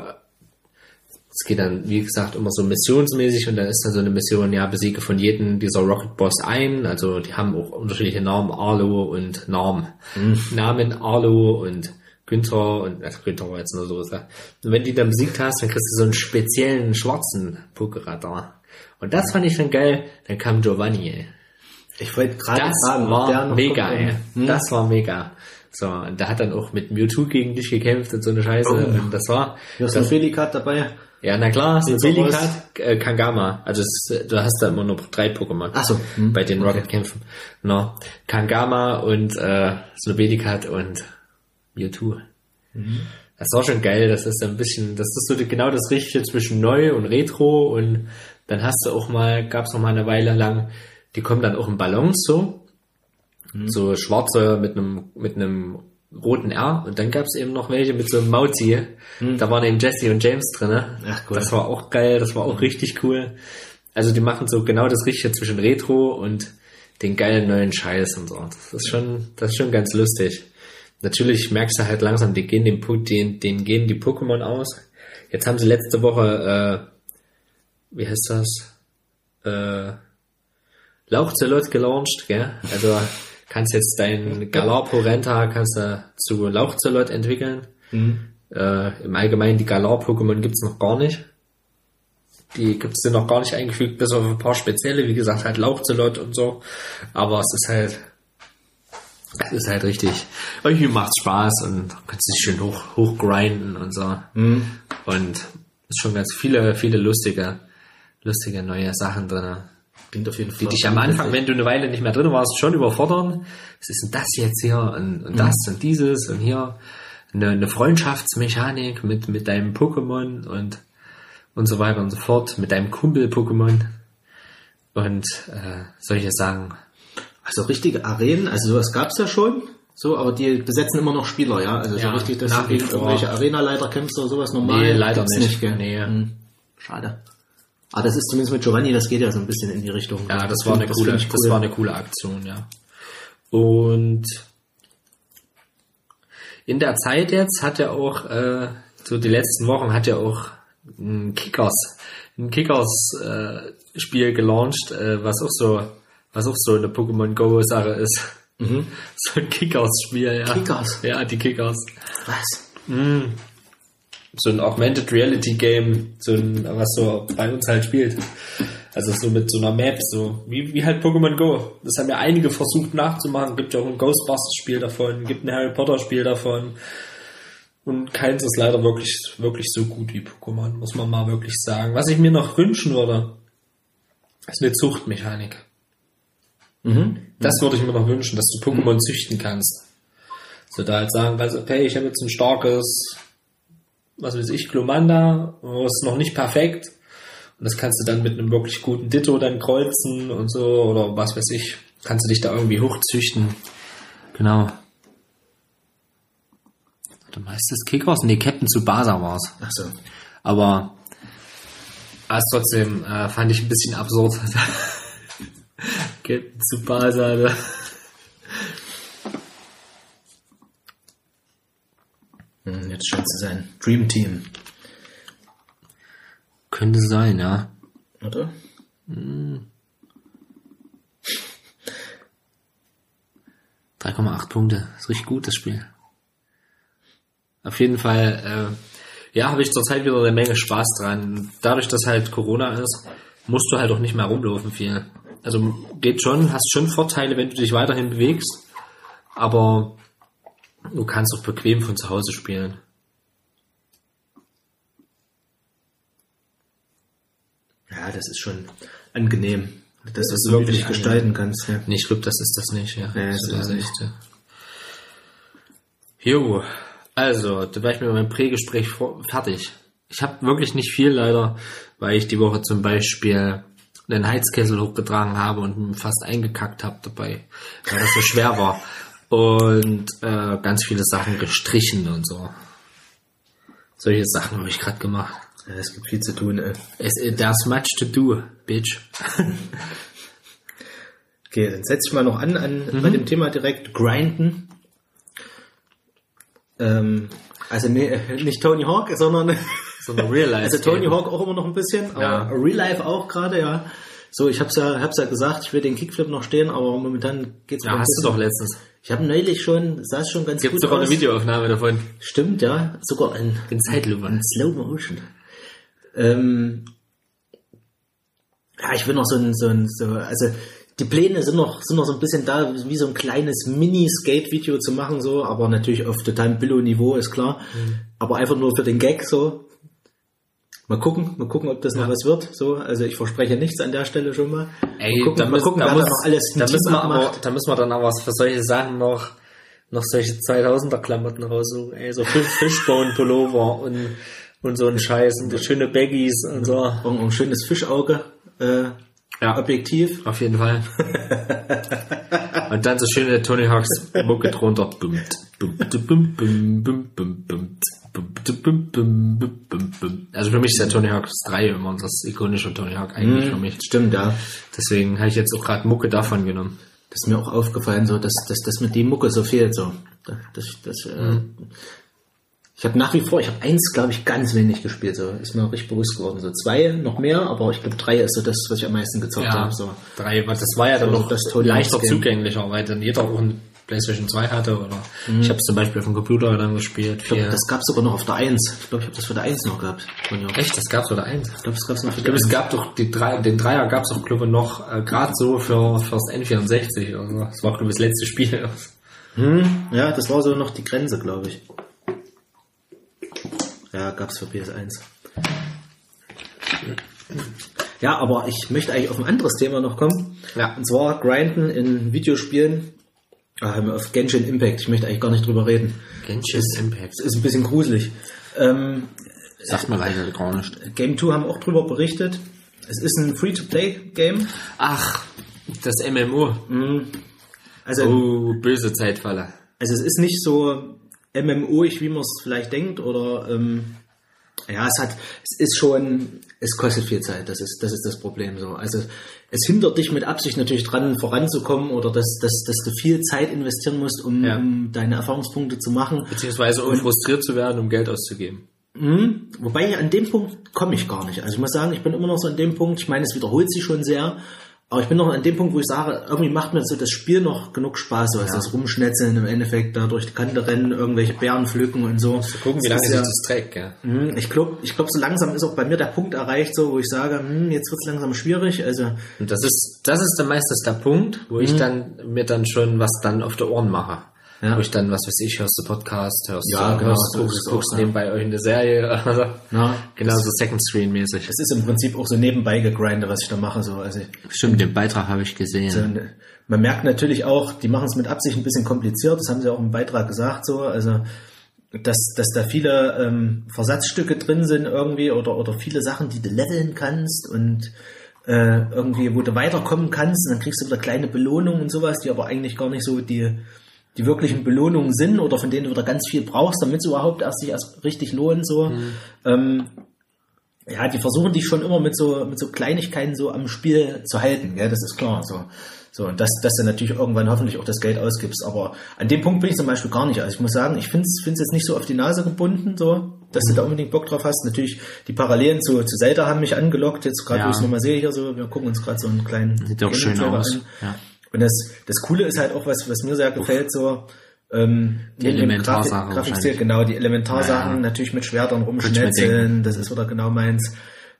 B: es geht dann, wie gesagt, immer so missionsmäßig und dann ist dann so eine Mission, ja, besiege von jedem dieser Rocket Boss ein. Also die haben auch unterschiedliche Namen, Arlo und Norm. Namen Arlo und Günther und also Günther war jetzt nur so gesagt. Und wenn die dann besiegt hast, dann kriegst du so einen speziellen schwarzen Pokeradar. Und das fand ich dann geil. Dann kam Giovanni. Ey.
A: Ich wollte gerade
B: Das
A: der
B: war
A: noch
B: mega, ey.
A: Hm.
B: Das war mega. So, und der hat dann auch mit Mewtwo gegen dich gekämpft und so eine Scheiße.
A: Oh.
B: Und das war,
A: ist ein Felikat dabei.
B: ja, na klar,
A: so
B: Snobilikat, äh, Kangama. Also ist, du hast da immer nur drei Pokémon.
A: Ach so. Hm.
B: Bei den Rocket-Kämpfen. No. Kangama und äh, Snobilikat und Mewtwo.
A: Mhm.
B: Das war schon geil. Das ist ein bisschen, das ist so genau das Richtige zwischen neu und retro. Und dann hast du auch mal, gab es noch mal eine Weile lang, die kommen dann auch in Ballons so.
A: Mhm.
B: So schwarze mit einem, mit einem roten R. Und dann gab es eben noch welche mit so einem Mauzi. Da waren eben Jesse und James drinne.
A: Mhm. Ach, cool.
B: Das war auch geil. Das war auch richtig cool. Also die machen so genau das Richtige zwischen Retro und den geilen neuen Scheiß und so. Das ist schon, das ist schon ganz lustig. Natürlich merkst du halt langsam, die gehen Po- den, denen gehen die Pokémon aus. Jetzt haben sie letzte Woche, äh, wie heißt das? Äh, Lauchzelot gelauncht, gell? Also kannst jetzt dein Galar-Porenta kannst du zu Lauchzelot entwickeln. Äh, Im Allgemeinen die Galar-Pokémon gibt's noch gar nicht. Die gibt's sind noch gar nicht eingefügt, bis auf ein paar spezielle, wie gesagt, halt Lauchzelot und so. Aber es ist halt, es ist halt richtig, irgendwie macht's Spaß und kannst dich schön hoch, hoch grinden und so. Und ist schon ganz viele, viele lustige, lustige neue Sachen drinne
A: Klingt auf jeden Fall.
B: die dich am Anfang, wenn du eine Weile nicht mehr drin warst, schon überfordern. Was ist denn das jetzt hier und, und das und dieses und hier eine, eine Freundschaftsmechanik mit, mit deinem Pokémon und, und so weiter und so fort, mit deinem Kumpel-Pokémon und äh, solche Sachen.
A: Also richtige Arenen, also sowas gab's ja schon. So, aber die besetzen immer noch Spieler, ja. Also
B: Ja,
A: so richtig, dass du gegen irgendwelche Arena-Leiter kämpfst oder sowas normal.
B: Nee, leider nicht.
A: gell?
B: Nee.
A: Hm. Schade. Aber das ist zumindest mit Giovanni, das geht ja so ein bisschen in die Richtung.
B: Ja, das war eine
A: find-
B: coole,
A: ich
B: das
A: cool.
B: war eine coole Aktion, ja. Und in der Zeit jetzt hat er auch, äh, so die letzten Wochen hat er auch ein Kickers, ein Kickers-Spiel gelauncht, äh, was auch so, was auch so eine Pokémon Go-Sache ist. So ein Kickers-Spiel, ja.
A: Kickers?
B: Ja, die Kickers.
A: Was?
B: So ein Augmented Reality Game, so ein, was so bei uns halt spielt. Also so mit so einer Map, so wie, wie halt Pokémon Go. Das haben ja einige versucht nachzumachen. Gibt ja auch ein Ghostbusters-Spiel davon, gibt ein Harry Potter-Spiel davon. Und keins ist leider wirklich, wirklich so gut wie Pokémon, muss man mal wirklich sagen. Was ich mir noch wünschen würde, ist eine Zuchtmechanik. Das würde ich mir noch wünschen, dass du Pokémon züchten kannst. So da halt sagen kannst, okay, ich habe jetzt ein starkes, was weiß ich, Glomanda, das ist noch nicht perfekt. Und das kannst du dann mit einem wirklich guten Ditto dann kreuzen und so, oder was weiß ich. Kannst du dich da irgendwie hochzüchten. Genau. Mal, ist das Kickers? Nee, Captain Tsubasa war's.
A: Ach so.
B: Aber als trotzdem äh, fand ich ein bisschen absurd. Captain Tsubasa, ne?
A: Hm, jetzt scheint es zu sein. Dream Team.
B: Könnte sein, ja.
A: Oder?
B: 3,8 Punkte. Ist richtig gut, das Spiel. Auf jeden Fall, äh, ja, habe ich zurzeit wieder eine Menge Spaß dran. Dadurch, dass halt Corona ist, musst du halt auch nicht mehr rumlaufen viel. Also geht schon, hast schon Vorteile, wenn du dich weiterhin bewegst, aber du kannst auch bequem von zu Hause spielen.
A: Ja, das ist schon angenehm. Das, was
B: ist
A: du
B: wirklich
A: wirklich gestalten kannst. Ja.
B: Nee, ich glaube, das ist das nicht, ja.
A: Ja,
B: das
A: das
B: ist
A: ist
B: echt. ja. Jo, also, da war ich mit meinem Prägespräch fertig. Ich habe wirklich nicht viel leider, weil ich die Woche zum Beispiel einen Heizkessel hochgetragen habe und fast eingekackt habe dabei, weil das so schwer war. Und äh, ganz viele Sachen gestrichen und so. Solche Sachen habe ich gerade gemacht.
A: Ja, es gibt viel zu tun. Ey.
B: Es, there's much to do, bitch.
A: Okay, dann setze ich mal noch an, an bei dem Thema direkt Grinden. Ähm, also nee, äh, nicht Tony Hawk, sondern
B: So eine Real Life.
A: also Tony Hawk auch immer noch ein bisschen, aber
B: Ja.
A: Real Life auch gerade, ja. So, ich hab's ja, hab's ja gesagt, ich will den Kickflip noch stehen, aber momentan geht's
B: Ja,
A: mir ein
B: hast du doch letztens.
A: Ich habe neulich schon, sah es schon ganz
B: Gibt
A: gut
B: sogar
A: aus.
B: eine Videoaufnahme davon.
A: Stimmt, ja, sogar ein
B: In Zeitlupe.
A: in Slow Motion. Ähm, ja, ich will noch so ein, so ein, so, also die Pläne sind noch, sind noch so ein bisschen da, wie so ein kleines Mini-Skate-Video zu machen, so, aber natürlich auf totalem Billo-Niveau, ist klar. Aber einfach nur für den Gag, so. Mal gucken, mal gucken, ob das noch was wird, so. Also ich verspreche nichts an der Stelle schon mal.
B: Ey,
A: mal gucken,
B: da
A: mal
B: müssen,
A: gucken,
B: da muss,
A: noch alles
B: da müssen wir aber, da müssen wir dann aber für solche Sachen noch, noch solche 2000er Klamotten raussuchen, ey, so Fisch- Fishbone-Pullover und, und so ein Scheiß und schöne Baggies und so.
A: Und ein schönes Fischauge, äh,
B: Ja.
A: Objektiv.
B: Auf jeden Fall. Dann so schöne Tony Hawks Mucke drunter. Also für mich ist der Tony Hawks 3 immer das ikonische Tony Hawk eigentlich für mich.
A: Stimmt, ja.
B: Deswegen habe ich jetzt auch gerade Mucke davon genommen.
A: Das ist mir auch aufgefallen, so, dass, das mit dem Mucke so fehlt, so. Das, das, äh, ich habe nach wie vor, ich habe eins, glaube ich, ganz wenig gespielt. So. Ist mir richtig bewusst geworden. So zwei noch mehr, aber ich glaube drei ist so das, was ich am meisten gezockt
B: Ja,
A: habe. So.
B: drei, weil das war ja dann noch
A: das
B: leichter zugänglicher, weil dann jeder auch eine Playstation 2 hatte oder ich habe es zum Beispiel auf dem Computer dann gespielt.
A: Ich glaube, das gab es sogar noch auf der Eins. Ich glaube, ich habe das für der Eins noch gehabt.
B: Echt, das gab's oder eins?
A: Ich glaube, das gab es noch für
B: Ich
A: die
B: glaube, es gab doch die drei, den Dreier gab es auch, glaube ich, noch äh, gerade so für fürs N64 oder so. Das war, glaube ich, das letzte Spiel.
A: Hm, ja, das war so noch die Grenze, glaube ich. Ja, gab es für PS1. Ja, aber ich möchte eigentlich auf ein anderes Thema noch kommen.
B: Ja.
A: Und zwar Grinden in Videospielen. Ah, auf Genshin Impact. Ich möchte eigentlich gar nicht drüber reden.
B: Genshin Impact.
A: Es ist ein bisschen gruselig. Ähm,
B: Sagt mir leider gar nicht.
A: Game 2 haben auch drüber berichtet. Es ist ein Free-to-Play-Game.
B: Ach, das MMO.
A: Also,
B: Oh, böse Zeitfalle.
A: also es ist nicht so MMO-ig, wie man es vielleicht denkt, oder ähm, ja, es hat, es ist schon, es kostet viel Zeit, das ist, das ist das Problem so. Also es hindert dich mit Absicht natürlich dran, voranzukommen oder dass, dass, dass du viel Zeit investieren musst, um,
B: Ja.
A: deine Erfahrungspunkte zu machen.
B: Beziehungsweise um frustriert zu werden, um Geld auszugeben.
A: Mhm. Wobei an dem Punkt komme ich gar nicht. Also ich muss sagen, ich bin immer noch so an dem Punkt, ich meine, es wiederholt sich schon sehr, aber ich bin noch an dem Punkt, wo ich sage, irgendwie macht mir so das Spiel noch genug Spaß, so also das Rumschnetzeln im Endeffekt, da durch die Kante rennen, irgendwelche Bären pflücken und so.
C: Zu gucken, wie lange
A: Das
C: sich
A: ja-
C: das trägt, gell?
A: Mhm, Ich glaube, ich glaub, so langsam ist auch bei mir der Punkt erreicht, so, wo ich sage, hm, jetzt wird's langsam schwierig. Also,
C: Und das ist, das ist dann meistens der Punkt, wo ich dann mir dann schon was dann auf die Ohren mache.
A: Ja.
C: Wo ich dann, was weiß ich, hörst du Podcast, hörst
A: Ja,
C: du,
A: genau,
C: hörst,
A: ist
C: guckst,
A: es auch,
C: guckst
A: ja.
C: nebenbei irgendeine Serie. Also,
A: Ja.
C: genau so Second Screen mäßig.
A: es ist im Prinzip auch so nebenbei gegrindet, was ich da mache, so. Also,
B: Stimmt, den Beitrag habe ich gesehen.
A: so, man merkt natürlich auch, die machen es mit Absicht ein bisschen kompliziert, das haben sie auch im Beitrag gesagt, so. Also, dass, dass da viele ähm, Versatzstücke drin sind irgendwie oder, oder viele Sachen, die du leveln kannst und äh, irgendwie, wo du weiterkommen kannst und dann kriegst du wieder kleine Belohnungen und sowas, die aber eigentlich gar nicht so die, die wirklichen Belohnungen sind oder von denen du wieder ganz viel brauchst, damit es überhaupt erst sich erst richtig lohnt, so. Ähm, ja, die versuchen dich schon immer mit so, mit so Kleinigkeiten so am Spiel zu halten, gell? das ist klar, so. So, und dass, dass du natürlich irgendwann hoffentlich auch das Geld ausgibst. Aber an dem Punkt bin ich zum Beispiel gar nicht. Also ich muss sagen, ich finde es jetzt nicht so auf die Nase gebunden, so, dass du da unbedingt Bock drauf hast. Natürlich, die Parallelen zu, zu Zelda haben mich angelockt, jetzt gerade,
B: Ja.
A: wo ich es nochmal sehe hier so, wir gucken uns gerade so einen kleinen
B: Sieht auch schön aus.
A: an.
B: Ja.
A: Und das, das Coole ist halt auch was, was mir sehr gefällt, so, ähm,
B: Die Elementarsachen
A: Grafik- Grafikstil, genau, die Elementarsachen,
B: Ja,
A: natürlich mit Schwertern rumschnetzeln, das ist wieder genau meins.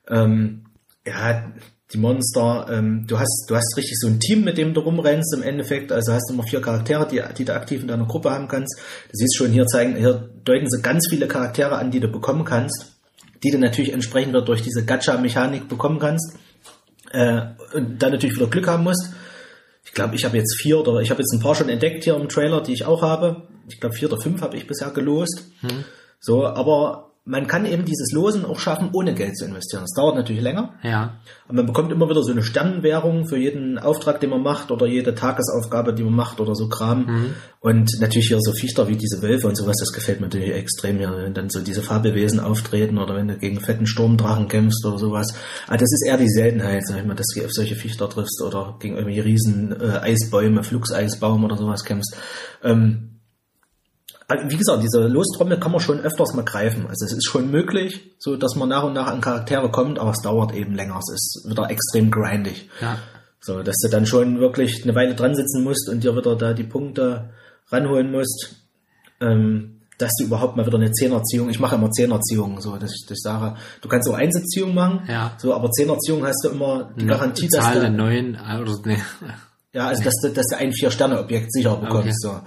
A: Ähm, ja, die Monster, ähm, du hast, du hast richtig so ein Team, mit dem du rumrennst im Endeffekt, also hast immer vier Charaktere, die, die du aktiv in deiner Gruppe haben kannst. Du siehst schon, hier zeigen, hier deuten sie ganz viele Charaktere an, die du bekommen kannst, die du natürlich entsprechend durch diese Gacha-Mechanik bekommen kannst. Äh, und dann natürlich wieder Glück haben musst. Ich glaube, ich habe jetzt vier oder ich habe jetzt ein paar schon entdeckt hier im Trailer, die ich auch habe. Ich glaube, vier oder fünf habe ich bisher gelost. So, aber man kann eben dieses Losen auch schaffen, ohne Geld zu investieren. Das dauert natürlich länger.
B: Ja.
A: Aber man bekommt immer wieder so eine Sternenwährung für jeden Auftrag, den man macht oder jede Tagesaufgabe, die man macht oder so Kram. Und natürlich hier so Viechter wie diese Wölfe und sowas, das gefällt mir natürlich extrem, ja, wenn dann so diese Fabelwesen auftreten oder wenn du gegen fetten Sturmdrachen kämpfst oder sowas. Aber das ist eher die Seltenheit, sag ich mal, dass du auf solche Viechter triffst oder gegen irgendwelche riesen äh, Eisbäume, Fluxeisbaum oder sowas kämpfst. Ähm, wie gesagt, diese Lostrommel kann man schon öfters mal greifen. Also es ist schon möglich, so dass man nach und nach an Charaktere kommt, aber es dauert eben länger. Es ist wieder extrem grindig.
B: Ja.
A: So, dass du dann schon wirklich eine Weile dran sitzen musst und dir wieder da die Punkte ranholen musst, ähm, dass du überhaupt mal wieder eine Zehnerziehung, ich mache immer Zehnerziehungen, so, dass ich, dass ich sage, du kannst auch Einserziehung machen,
B: Ja.
A: so, aber Zehnerziehung hast du immer die Garantie, dass
B: Zahl
A: du,
B: neuen, äh, oder, nee.
A: ja, also dass du, dass du ein Vier-Sterne-Objekt sicher bekommst. So.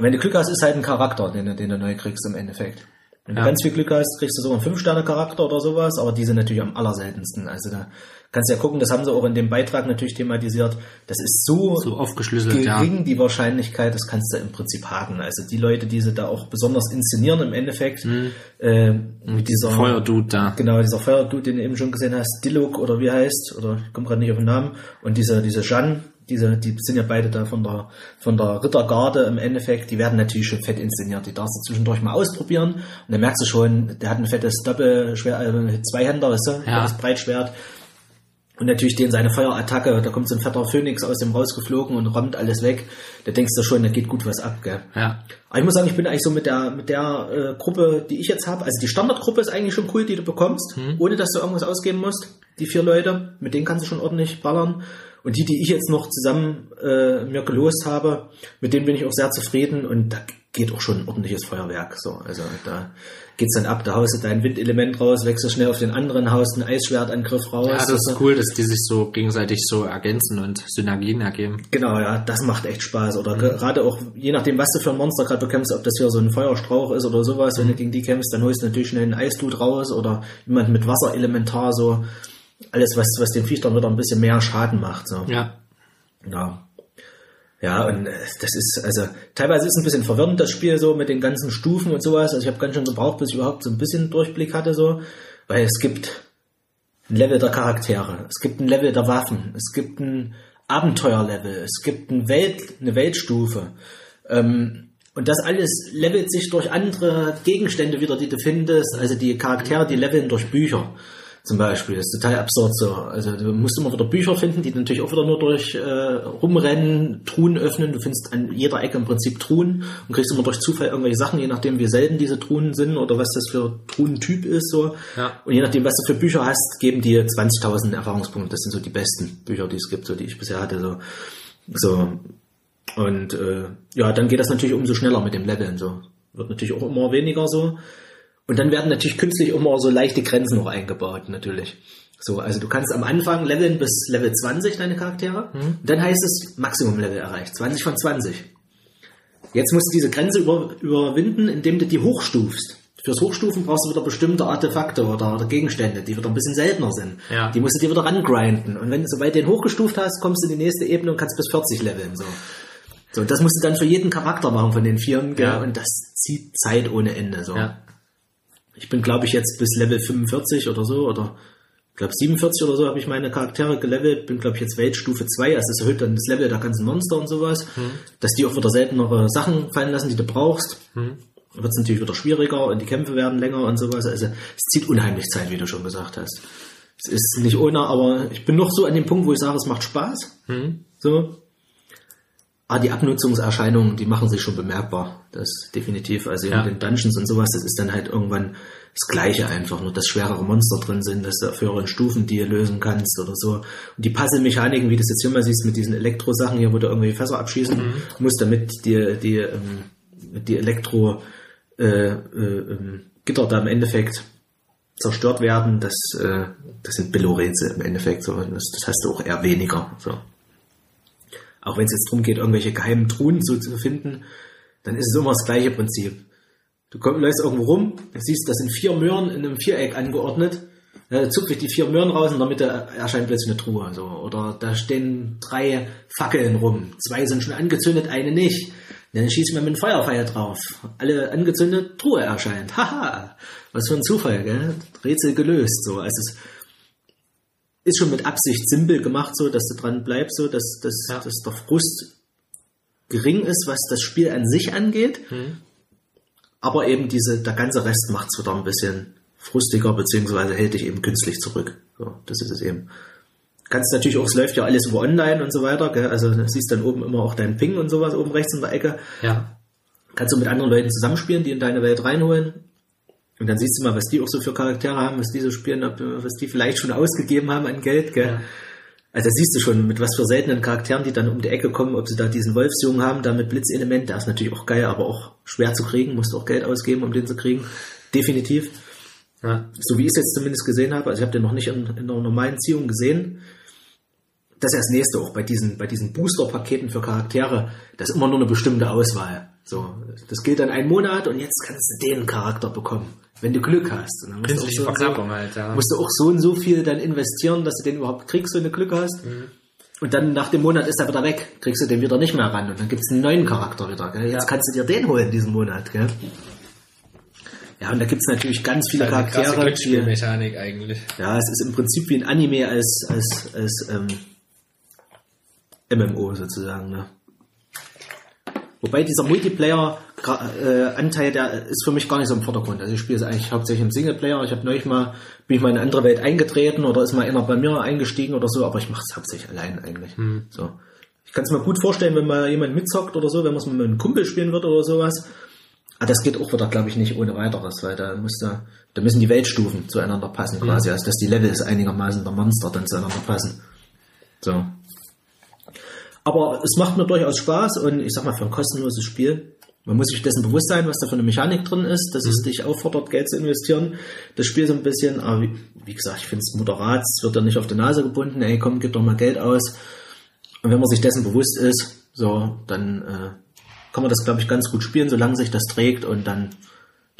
A: Und wenn du Glück hast, ist halt ein Charakter, den, du- den du neu kriegst im Endeffekt. Wenn
B: Ja.
A: du ganz viel Glück hast, kriegst du sogar einen Fünf-Sterne-Charakter oder sowas, aber die sind natürlich am allerseltensten. Also da kannst du ja gucken, das haben sie auch in dem Beitrag natürlich thematisiert. Das ist so,
B: So aufgeschlüsselt, ja.
A: gering, die Wahrscheinlichkeit, das kannst du im Prinzip haken. Also die Leute, die sie da auch besonders inszenieren im Endeffekt, äh, mit dieser
B: Feuerdude da.
A: Genau, dieser Feuerdude, den du eben schon gesehen hast, Dilluk oder wie heißt, oder ich komme gerade nicht auf den Namen, und diese, diese Jeanne, diese, die sind ja beide da von der, von der Rittergarde im Endeffekt, die werden natürlich schon fett inszeniert. Die darfst du zwischendurch mal ausprobieren, und dann merkst du schon, der hat ein fettes Doppelschwert, äh, Zweihänder, weißt du,
B: Ja.
A: das Breitschwert. Und natürlich den seine Feuerattacke, da kommt so ein fetter Phönix aus dem rausgeflogen und rammt alles weg. Da denkst du schon, da geht gut was ab, gell.
B: Ja.
A: Aber ich muss sagen, ich bin eigentlich so mit der mit der äh, Gruppe, die ich jetzt habe. Also die Standardgruppe ist eigentlich schon cool, die du bekommst, ohne dass du irgendwas ausgeben musst. Die vier Leute, mit denen kannst du schon ordentlich ballern. Und die, die ich jetzt noch zusammen äh, mir gelost habe, mit denen bin ich auch sehr zufrieden und da geht auch schon ein ordentliches Feuerwerk. So, also da geht's dann ab, da haust du dein Windelement raus, wechselst schnell auf den anderen, haust einen Eisschwertangriff raus.
C: Ja, das
A: weißt
C: ist cool, dass die sich so gegenseitig so ergänzen und Synergien ergeben.
A: Genau, ja, das macht echt Spaß. Oder gerade auch, je nachdem, was du für ein Monster gerade bekämpfst, ob das hier so ein Feuerstrauch ist oder sowas, wenn du gegen die kämpfst, dann holst du natürlich schnell einen Eisdude raus oder jemand mit Wasserelementar, so alles, was, was dem Viech dann wieder ein bisschen mehr Schaden macht. So.
C: Ja.
A: Ja. Ja, und äh, das ist, also teilweise ist es ein bisschen verwirrend, das Spiel so mit den ganzen Stufen und sowas. Also ich habe ganz schön gebraucht, bis ich überhaupt so ein bisschen Durchblick hatte, so, weil es gibt ein Level der Charaktere, es gibt ein Level der Waffen, es gibt ein Abenteuerlevel, es gibt ein Welt, eine Weltstufe. Ähm, und das alles levelt sich durch andere Gegenstände wieder, die du findest. Also die Charaktere, die leveln durch Bücher. Zum Beispiel. Das ist total absurd so. Also du musst immer wieder Bücher finden, die natürlich auch wieder nur durch äh, Rumrennen, Truhen öffnen. Du findest an jeder Ecke im Prinzip Truhen und kriegst immer durch Zufall irgendwelche Sachen, je nachdem wie selten diese Truhen sind oder was das für Truhentyp ist. so.
C: Ja.
A: Und je nachdem, was du für Bücher hast, geben dir 20.000 Erfahrungspunkte. Das sind so die besten Bücher, die es gibt, so die ich bisher hatte. So. so. Und äh, ja, dann geht das natürlich umso schneller mit dem Leveln. So. Wird natürlich auch immer weniger so. Und dann werden natürlich künstlich immer so leichte Grenzen noch eingebaut, natürlich. So, also du kannst am Anfang leveln bis Level 20 deine Charaktere. Und dann heißt es Maximum-Level erreicht. 20 von 20. Jetzt musst du diese Grenze über, überwinden, indem du die hochstufst. Fürs Hochstufen brauchst du wieder bestimmte Artefakte oder, oder Gegenstände, die wieder ein bisschen seltener sind.
C: Ja.
A: Die musst du dir wieder rangrinden. Und wenn du sobald den hochgestuft hast, kommst du in die nächste Ebene und kannst bis 40 leveln. So. So, das musst du dann für jeden Charakter machen von den Vieren, gell?
C: Ja.
A: Und das zieht Zeit ohne Ende. So.
C: Ja.
A: Ich bin, glaube ich, jetzt bis Level 45 oder so, oder ich glaube 47 oder so habe ich meine Charaktere gelevelt, bin, glaube ich, jetzt Weltstufe 2, also das erhöht dann das Level der ganzen Monster und sowas, dass die auch wieder seltenere Sachen fallen lassen, die du brauchst. Dann wird es natürlich wieder schwieriger und die Kämpfe werden länger und sowas. Also es zieht unheimlich Zeit, wie du schon gesagt hast. Es ist nicht ohne, aber ich bin noch so an dem Punkt, wo ich sage, es macht Spaß. So. Ah, die Abnutzungserscheinungen, die machen sich schon bemerkbar. Das definitiv. Also
C: Ja.
A: in den Dungeons und sowas, das ist dann halt irgendwann das Gleiche einfach. Nur dass schwerere Monster drin sind, dass du auf höheren Stufen die lösen kannst oder so. Und die Puzzle-Mechaniken, wie du das jetzt hier mal siehst, mit diesen Elektro-Sachen hier, wo du irgendwie Fässer abschießen musst, damit die, die, ähm, die Elektro, äh, äh, ähm, Gitter da im Endeffekt zerstört werden, das, äh, das sind Billo-Rätsel im Endeffekt. So. Das, das hast du auch eher weniger. So. Auch wenn es jetzt darum geht, irgendwelche geheimen Truhen zu, zu finden, dann ist es immer das gleiche Prinzip. Du komm, läufst irgendwo rum, siehst, da sind vier Möhren in einem Viereck angeordnet, da zupfe ich die vier Möhren raus und Mitte erscheint plötzlich eine Truhe. So. Oder da stehen drei Fackeln rum. Zwei sind schon angezündet, eine nicht. Dann schießen wir mit dem Feuerpfeil drauf. Alle angezündet, Truhe erscheint. Haha, was für ein Zufall, gell? Rätsel gelöst. So. Also es ist schon mit Absicht simpel gemacht, so dass du dran bleibst, so dass, dass,
C: Ja.
A: dass der Frust gering ist, was das Spiel an sich angeht. Aber eben diese, der ganze Rest macht es wieder ein bisschen frustiger, beziehungsweise hält dich eben künstlich zurück. So, das ist es eben. Kannst natürlich auch, es läuft ja alles über online und so weiter, gell? also du siehst dann oben immer auch deinen Ping und sowas oben rechts in der Ecke.
C: Ja.
A: Kannst du mit anderen Leuten zusammenspielen, die in deine Welt reinholen. Und dann siehst du mal, was die auch so für Charaktere haben, was die so spielen, ob, was die vielleicht schon ausgegeben haben an Geld. Gell?
C: Ja.
A: Also da siehst du schon, mit was für seltenen Charakteren die dann um die Ecke kommen, ob sie da diesen Wolfsjungen haben, da mit Blitzelement, der ist natürlich auch geil, aber auch schwer zu kriegen, musst du auch Geld ausgeben, um den zu kriegen. Definitiv.
C: Ja.
A: So wie ich es jetzt zumindest gesehen habe, also ich habe den noch nicht in, in einer normalen Ziehung gesehen. Das ist ja das nächste auch bei diesen, bei diesen Booster-Paketen für Charaktere, das ist immer nur eine bestimmte Auswahl. So, das gilt dann einen Monat und jetzt kannst du den Charakter bekommen, wenn du Glück hast. Und dann musst du auch so und so-
C: Verknappung halt, ja.
A: musst du auch so und so viel dann investieren, dass du den überhaupt kriegst, wenn du Glück hast. Und dann nach dem Monat ist er wieder weg, kriegst du den wieder nicht mehr ran und dann gibt's einen neuen Charakter wieder. Gell? Jetzt
C: Ja.
A: kannst du dir den holen diesen Monat. Gell? Ja, und da gibt's natürlich ganz viele
C: krasse
A: Charaktere. Die,
C: Glücksspielmechanik eigentlich.
A: ja, es ist im Prinzip wie ein Anime als, als, als ähm, MMO sozusagen. Ne? Wobei dieser Multiplayer-Anteil, der ist für mich gar nicht so im Vordergrund. Also ich spiele es eigentlich hauptsächlich im Singleplayer. Ich habe neulich mal, bin ich mal in eine andere Welt eingetreten oder ist mal einer bei mir eingestiegen oder so, aber ich mache es hauptsächlich allein eigentlich. So. Ich kann es mir gut vorstellen, wenn mal jemand mitzockt oder so, wenn man es mit einem Kumpel spielen wird oder sowas. Aber das geht auch wieder, glaube ich, nicht ohne weiteres, weil da muss da, da müssen die Weltstufen zueinander passen quasi, also dass die Levels einigermaßen der Monster dann zueinander passen. So. Aber es macht mir durchaus Spaß und ich sag mal, für ein kostenloses Spiel, man muss sich dessen bewusst sein, was da für eine Mechanik drin ist, dass es dich auffordert, Geld zu investieren. Das Spiel so ein bisschen, aber wie, wie gesagt, ich finde es moderat, es wird ja nicht auf die Nase gebunden, ey, komm, gib doch mal Geld aus. Und wenn man sich dessen bewusst ist, so, dann äh, kann man das, glaube ich, ganz gut spielen, solange sich das trägt und dann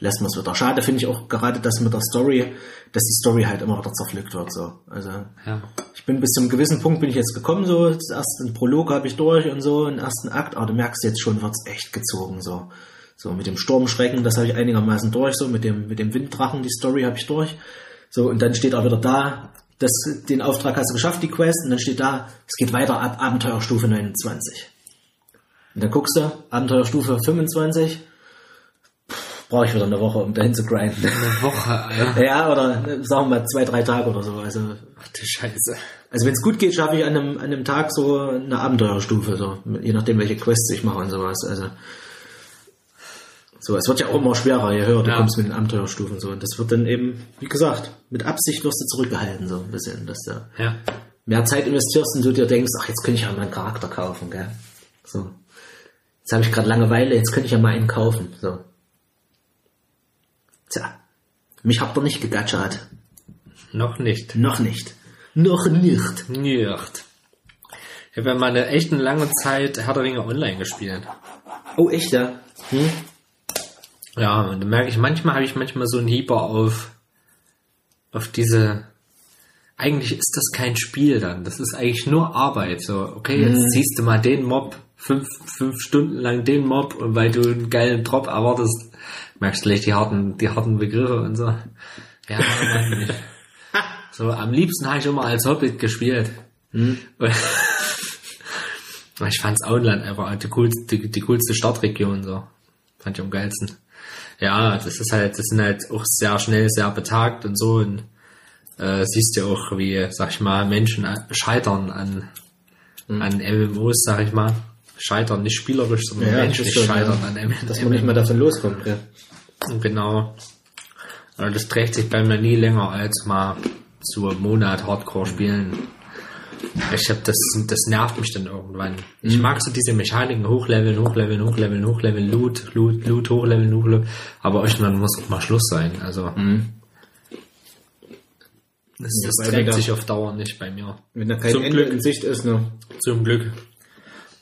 A: lässt man es wieder. Schade finde ich auch gerade das mit der Story, dass die Story halt immer wieder zerpflückt wird. So. Also
C: Ja.
A: ich bin bis zum gewissen Punkt bin ich jetzt gekommen, so das erste Prolog habe ich durch und so, den ersten Akt, aber du merkst jetzt schon, wird's echt gezogen. So. So mit dem Sturmschrecken, das habe ich einigermaßen durch, so mit dem, mit dem Winddrachen, die Story habe ich durch. So, und dann steht auch wieder da, das, den Auftrag hast du geschafft, die Quest, und dann steht da, es geht weiter ab Abenteuerstufe 29. Und dann guckst du, Abenteuerstufe 25, brauche ich wieder eine Woche, um dahin zu grinden.
B: Eine Woche, Alter.
A: ja, oder äh, sagen wir mal zwei, drei Tage oder so. Also,
B: Ach du Scheiße.
A: also wenn es gut geht, schaffe ich an einem, an einem Tag so eine Abenteuerstufe, so, je nachdem, welche Quests ich mache und sowas. Also, so, es wird ja auch immer schwerer, je höher du
B: Ja.
A: kommst mit den Abenteuerstufen so. Und das wird dann eben, wie gesagt, mit Absicht wirst du zurückgehalten, so ein bisschen, dass du
B: Ja.
A: mehr Zeit investierst und du dir denkst, ach, jetzt könnte ich ja mal einen Charakter kaufen, gell? So. Jetzt habe ich gerade Langeweile, jetzt könnte ich ja mal einen kaufen, so. Tja. Mich habt ihr nicht gegatschert.
B: Noch nicht.
A: Noch nicht. Noch nicht.
B: Nicht. Ich habe ja mal eine echt eine lange Zeit Herr der Ringe online gespielt.
A: Oh, echt, ja? Hm?
B: Ja, und da merke ich, manchmal habe ich manchmal so einen Hieber auf, auf diese, eigentlich ist das kein Spiel dann, das ist eigentlich nur Arbeit, so, okay, jetzt ziehst du mal den Mob, fünf, fünf Stunden lang den Mob und weil du einen geilen Drop erwartest, merkst du gleich die harten, die harten Begriffe und so. Ja, Mann, ich, so, am liebsten habe ich immer als Hobbit gespielt. Und ich fand's Auenland einfach die coolste, die, die coolste Stadtregion so. Fand ich am geilsten. Ja, das ist halt, das sind halt auch sehr schnell, sehr betagt und so und äh, siehst ja auch, wie, sag ich mal, Menschen a- scheitern an, an MMOs, sag ich mal. Scheitern nicht spielerisch, sondern
A: Ja, ist schon,
B: scheitern
A: ja.
B: an M
A: Dass man nicht mehr davon loskommt, gell?
B: Genau. Also das trägt sich bei mir nie länger als mal so einen Monat Hardcore spielen. Ich hab das, das nervt mich dann irgendwann. Ich mag so diese Mechaniken, hochleveln, hochleveln, hochleveln, hochleveln, Loot, Loot, Loot, hochleveln, hochleveln. Aber irgendwann muss auch mal Schluss sein. Also, das, das
A: weil wir
B: trägt
A: da-
B: sich auf Dauer nicht bei mir.
A: Wenn da kein
B: Zum
A: Ende
B: Glück.
A: in Sicht ist, ne?
B: Zum Glück.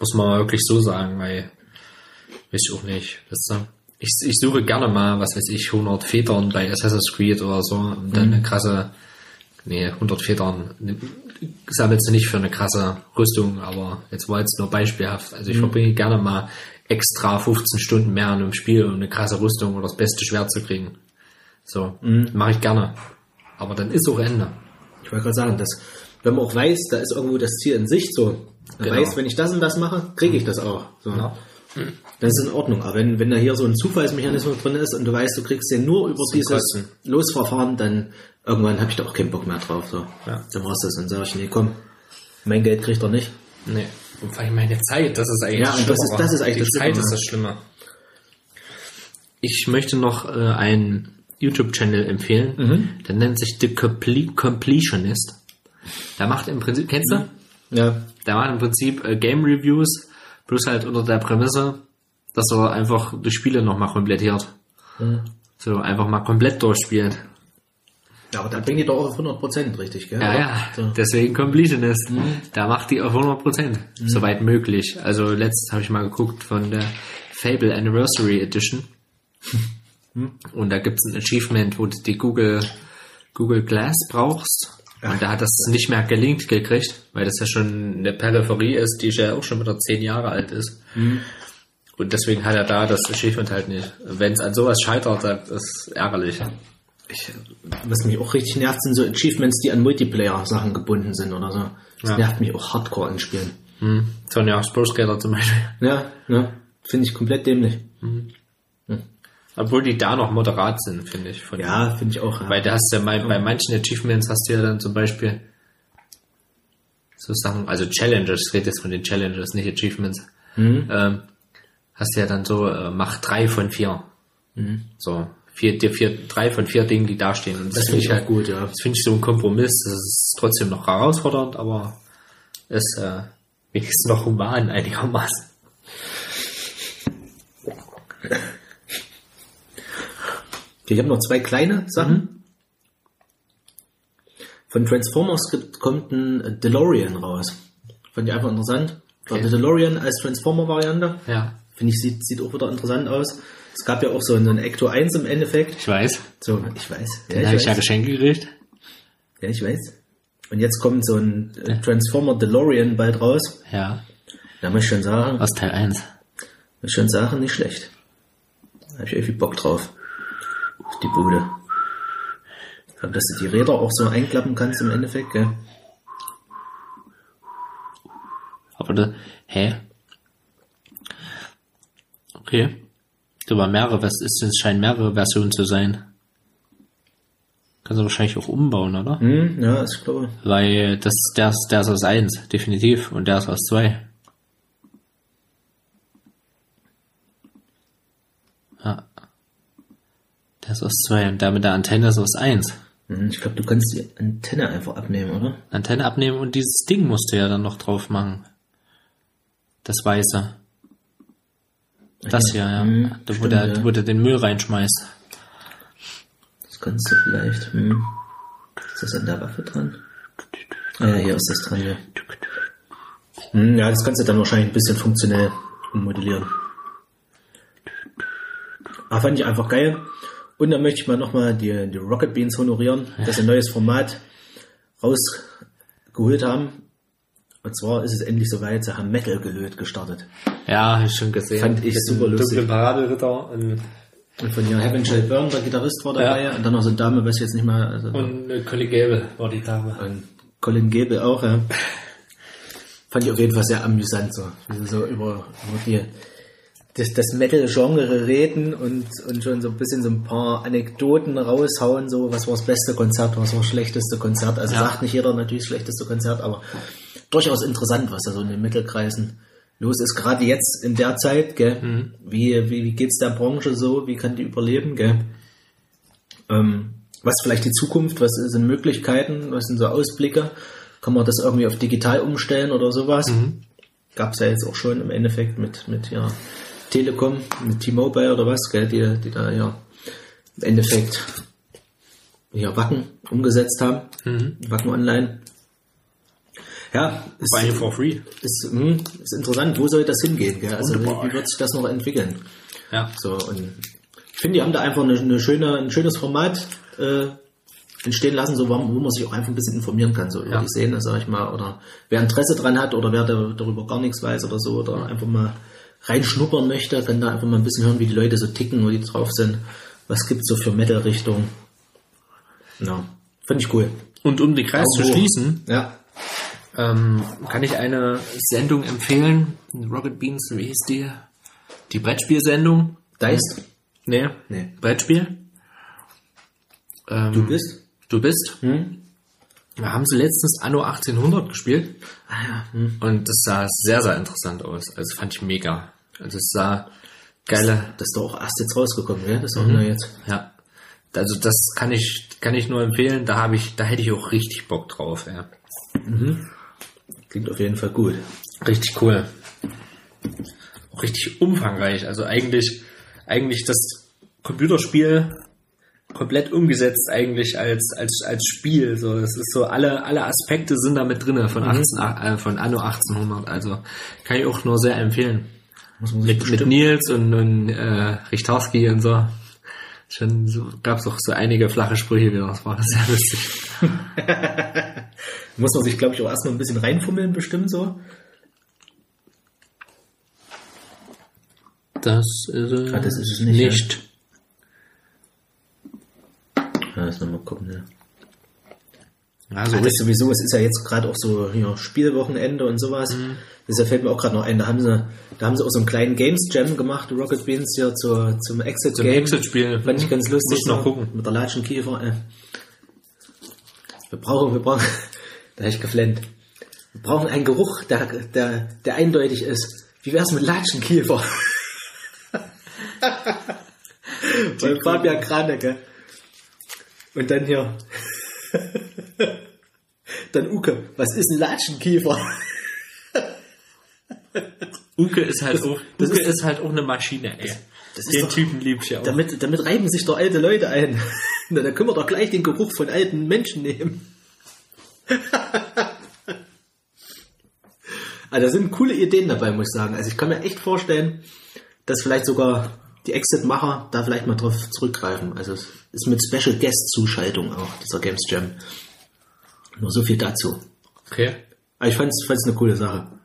B: Muss man wirklich so sagen, weil, weiß ich auch nicht. Weißt du? Ich, ich suche gerne mal, was weiß ich, 100 Federn bei Assassin's Creed oder so, und dann eine krasse, nee, 100 Federn sammelst du nicht für eine krasse Rüstung, aber jetzt war jetzt nur beispielhaft. Also ich verbringe gerne mal extra 15 Stunden mehr in einem Spiel, um eine krasse Rüstung oder das beste Schwert zu kriegen. So, mache ich gerne. Aber dann ist auch Ende.
A: Ich wollte gerade sagen, dass, wenn man auch weiß, da ist irgendwo das Ziel in Sicht so. Man
B: Genau.
A: weiß, wenn ich das und das mache, kriege ich das auch. So.
B: Ja.
A: Das ist in Ordnung. Aber wenn, wenn da hier so ein Zufallsmechanismus drin ist und du weißt, du kriegst den nur über dieses
B: Kosten.
A: Losverfahren, dann irgendwann habe ich da auch keinen Bock mehr drauf. So.
B: Ja.
A: Dann war's das. Dann sage ich, nee, komm, mein Geld kriegt er nicht.
B: Nee. Und vor allem meine Zeit, das ist eigentlich
A: Ja, und das ist- das ist eigentlich
B: Die
A: das
B: Zeit
A: Schlimme,
B: ist das Schlimme. Ich möchte noch äh, einen YouTube-Channel empfehlen,
A: Mhm.
B: der nennt sich The Comple Completionist. Der macht im Prinzip, kennst du?
A: Ja.
B: Der macht im Prinzip äh, Game Reviews, bloß halt unter der Prämisse, dass er einfach die Spiele nochmal komplettiert.
A: Mhm.
B: So, einfach mal komplett durchspielt.
A: Ja, aber da bringt die doch auch auf 100% richtig, gell?
B: Ja, ja,
A: So.
B: deswegen Completionist.
A: Mhm.
B: Da macht die auf 100%, soweit möglich. Also letztens habe ich mal geguckt von der Fable Anniversary Edition.
A: Mhm.
B: Und da gibt's ein Achievement, wo du die Google, Google Glass brauchst. Und da hat das nicht mehr gelinkt gekriegt, weil das ja schon eine Peripherie ist, die ja auch schon wieder zehn Jahre alt ist.
A: Mhm.
B: Und deswegen hat er da das Achievement halt nicht. Wenn es an sowas scheitert, das ist ärgerlich.
A: Ich, was mich auch richtig nervt, sind so Achievements, die an Multiplayer-Sachen gebunden sind oder so. Das
B: Ja.
A: nervt mich auch hardcore in Spielen.
B: Hm. Sonja Pro Skater zum Beispiel.
A: Ja, ne? Finde ich komplett dämlich.
B: Obwohl die da noch moderat sind, finde ich.
A: Ja, finde ich auch. Ja.
B: Weil da hast du ja bei, bei manchen Achievements hast du ja dann zum Beispiel so Sachen, also Challenges, ich rede jetzt von den Challenges, nicht Achievements. Ähm, hast du ja dann so, äh, mach drei von vier. So, vier, dir vier, drei von vier Dingen, die da stehen. Und
A: das finde ich auch gut, ja.
B: Das finde ich so ein Kompromiss. Das ist trotzdem noch herausfordernd, aber ist äh, wenigstens noch human einigermaßen.
A: Ich habe noch zwei kleine Sachen. Von Transformers kommt ein DeLorean raus. Fand ich einfach interessant. War
B: Okay.
A: der DeLorean als Transformer-Variante.
B: Ja,
A: Finde ich, sieht, sieht auch wieder interessant aus. Es gab ja auch so einen Ecto 1 im Endeffekt.
B: ich weiß.
A: So, ich weiß. Ja,
B: Den
A: ich
B: habe ich ja
A: weiß.
B: Geschenke gekriegt.
A: Ja, ich weiß. Und jetzt kommt so ein äh, Transformer DeLorean bald raus.
B: Ja,
A: Da muss ich schon sagen,
B: aus Teil 1.
A: muss ich schon sagen, nicht schlecht. Da habe ich irgendwie Bock drauf. Auf die Bude. Ich glaube, dass du die Räder auch so einklappen kannst im Endeffekt, gell?
B: Aber da, hä? Okay. glaube, mehrere, was ist es scheinen mehrere Versionen zu sein. Kannst du wahrscheinlich auch umbauen, oder?
A: Hm, ja, ich glaube.
B: Weil das, der, ist- der ist aus 1, definitiv, und der ist aus 2. Ja. Der ist aus 2 und der mit der Antenne ist aus 1.
A: Hm, Ich glaube, du kannst die Antenne einfach abnehmen, oder?
B: Antenne abnehmen und dieses Ding musst du ja dann noch drauf machen. Das Weiße. Das hier, ja.
A: Hm,
B: da, wo,
A: stimmt,
B: der,
A: ja.
B: wo der den Müll reinschmeißt.
A: Das kannst du vielleicht. Hm. Ist das an der Waffe dran? Ah, ja, hier ist das dran, ja. Hm, ja, das kannst du dann wahrscheinlich ein bisschen funktionell ummodellieren. Aber fand ich einfach geil. Und dann möchte ich mal nochmal die, die Rocket Beans honorieren, dass sie ein neues Format rausgeholt haben. Und zwar ist es endlich soweit, sie haben Metal gelöt gestartet.
B: Ja, hab ich schon gesehen.
A: Fand ich super lustig.
B: Paraderitter und,
A: Und von hier Heaven Shall Burn, der Gitarrist war dabei.
B: Ja.
A: Und dann noch so eine Dame, weiß ich jetzt nicht mal. Also,
B: und äh, Colin Gable war die Dame.
A: Und Colin Gable auch, ja. Fand ich auf jeden Fall sehr amüsant, so. Wie sie so über, über die, das, das Metal-Genre reden und, und schon so ein bisschen so ein paar Anekdoten raushauen, so, was war das beste Konzert, was war das schlechteste Konzert. Also
B: Ja.
A: sagt nicht jeder natürlich das schlechteste Konzert, aber durchaus interessant, was da so in den Mittelkreisen los ist. Gerade jetzt in der Zeit, gell. Wie, wie, wie geht's der Branche so? Wie kann die überleben, gell? Ähm, was vielleicht die Zukunft, was sind Möglichkeiten, was sind so Ausblicke? Kann man das irgendwie auf digital umstellen oder sowas? Gab es ja jetzt auch schon im Endeffekt mit, mit ja, Telekom, mit T-Mobile oder was, gell, die, die da ja im Endeffekt ja, Wacken umgesetzt haben. Wacken Online. Ja, ist,
B: Buying for free.
A: ist, hm, ist interessant, wo soll das hingehen? Gell? Also wie,
B: Wunderbar.
A: wie wird sich das noch entwickeln?
B: Ja.
A: So, und ich finde, die haben da einfach eine, eine schöne, ein schönes Format äh, entstehen lassen, so wo wo man sich auch einfach ein bisschen informieren kann, so über
B: Ja.
A: die Szene, sag ich mal, oder wer Interesse dran hat oder wer da, darüber gar nichts weiß oder so, oder einfach mal reinschnuppern möchte, kann da einfach mal ein bisschen hören, wie die Leute so ticken, wo die drauf sind, was gibt's so für Metal-Richtung. Ja, finde ich cool.
B: Und um den Kreis zu
A: Bravo.
B: schließen,
A: Ja.
B: ähm, kann ich eine Sendung empfehlen. Rocket Beans, wie hieß die? Die Brettspielsendung.
A: Deist?
B: Nee.
A: Nee.
B: Brettspiel. Ähm,
A: Du bist?
B: Du bist.
A: Hm?
B: Da haben sie letztens Anno 1800 gespielt.
A: Ah ja. Hm.
B: Und das sah sehr, sehr interessant aus. Also fand ich mega. Also es sah geile,
A: Das ist doch auch erst jetzt rausgekommen, gell? Das ist auch nur jetzt.
B: ja. Also das kann ich, kann ich nur empfehlen. Da habe ich, da hätte ich auch richtig Bock drauf, ja.
A: Klingt auf jeden Fall gut.
B: Richtig cool. Auch richtig umfangreich. Also eigentlich, eigentlich das Computerspiel komplett umgesetzt eigentlich als, als, als Spiel. So, das ist so, alle, alle Aspekte sind da mit drinne von 18, äh, von Anno 1800. Also kann ich auch nur sehr empfehlen.
A: Muss man sich
B: Mit, mit Nils und, und äh, Richtarski und so. Schon so, gab's auch so einige flache Sprüche wieder. Das war sehr lustig.
A: Muss man sich, glaube ich, auch erstmal ein bisschen reinfummeln, bestimmt so.
B: Das ist, äh,
A: Ah, das ist es nicht,
B: nicht.
A: Ja, lass mal gucken, ja.
B: Also
A: Ah, das sowieso, es ist ja jetzt gerade auch so hier Spielwochenende und sowas.
B: Mhm.
A: Das fällt mir auch gerade noch ein. Da haben sie, da haben sie auch so einen kleinen Games Jam gemacht, Rocket Beans hier zur, zum Exit
B: Zum
A: Game.
B: Exit-Spiel.
A: Fand ich ganz lustig.
B: Muss noch
A: so,
B: gucken.
A: Mit der Latschenkiefer. Äh. Wir brauchen, wir brauchen, da hab ich geflennt. Wir brauchen einen Geruch, der, der, der eindeutig ist. Wie wär's mit Latschenkiefer? Bei Fabian Kranecke. Und dann hier. dann Uke. Was ist ein Latschenkiefer?
B: Uke ist halt auch,
A: das
B: Uke
A: ist-
B: ist, halt auch eine Maschine, ey.
A: Das ist
B: Den
A: doch-
B: Typen lieb ich ja auch.
A: Damit, damit reiben sich doch alte Leute ein. Na, da können wir doch gleich den Geruch von alten Menschen nehmen. also da sind coole Ideen dabei, muss ich sagen. Also ich kann mir echt vorstellen, dass vielleicht sogar die Exit-Macher da vielleicht mal drauf zurückgreifen. Also es ist mit Special Guest-Zuschaltung auch, dieser Games Jam. Nur so viel dazu.
B: Okay.
A: Aber ich fand es eine coole Sache.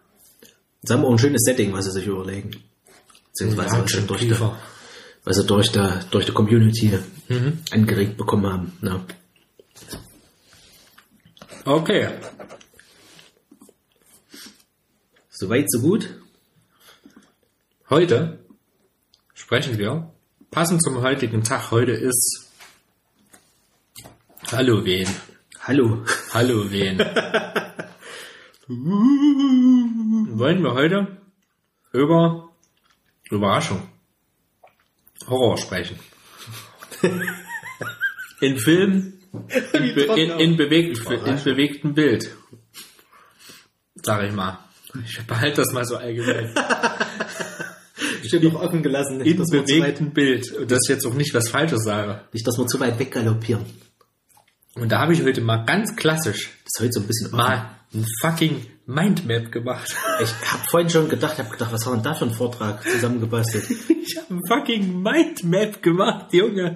A: Sie haben auch ein schönes Setting, was sie sich überlegen. Beziehungsweise was sie durch, die, was sie durch, der, durch die Community angeregt bekommen haben. Ja.
B: Okay.
A: Soweit, so gut.
B: Heute sprechen wir passend zum heutigen Tag, heute ist Halloween.
A: Hallo.
B: Halloween. Wollen wir heute über Überraschung, Horror sprechen. In Film, in, be in, in, bewegt, in bewegtem Bild. Sag ich mal. Ich behalte das mal so allgemein.
A: Steht noch offen gelassen. Nicht,
B: In
A: dass weit,
B: bewegtem Bild. Und das ist jetzt auch nicht was Falsches sage.
A: nicht, dass wir zu weit weggaloppieren.
B: Und da habe ich heute mal ganz klassisch
A: Das ist heute so ein bisschen offen.
B: mal ein fucking Mindmap gemacht.
A: Ich habe vorhin schon gedacht, habe gedacht, was war denn da für ein Vortrag zusammengebastelt?
B: Ich habe ein fucking Mindmap gemacht, Junge.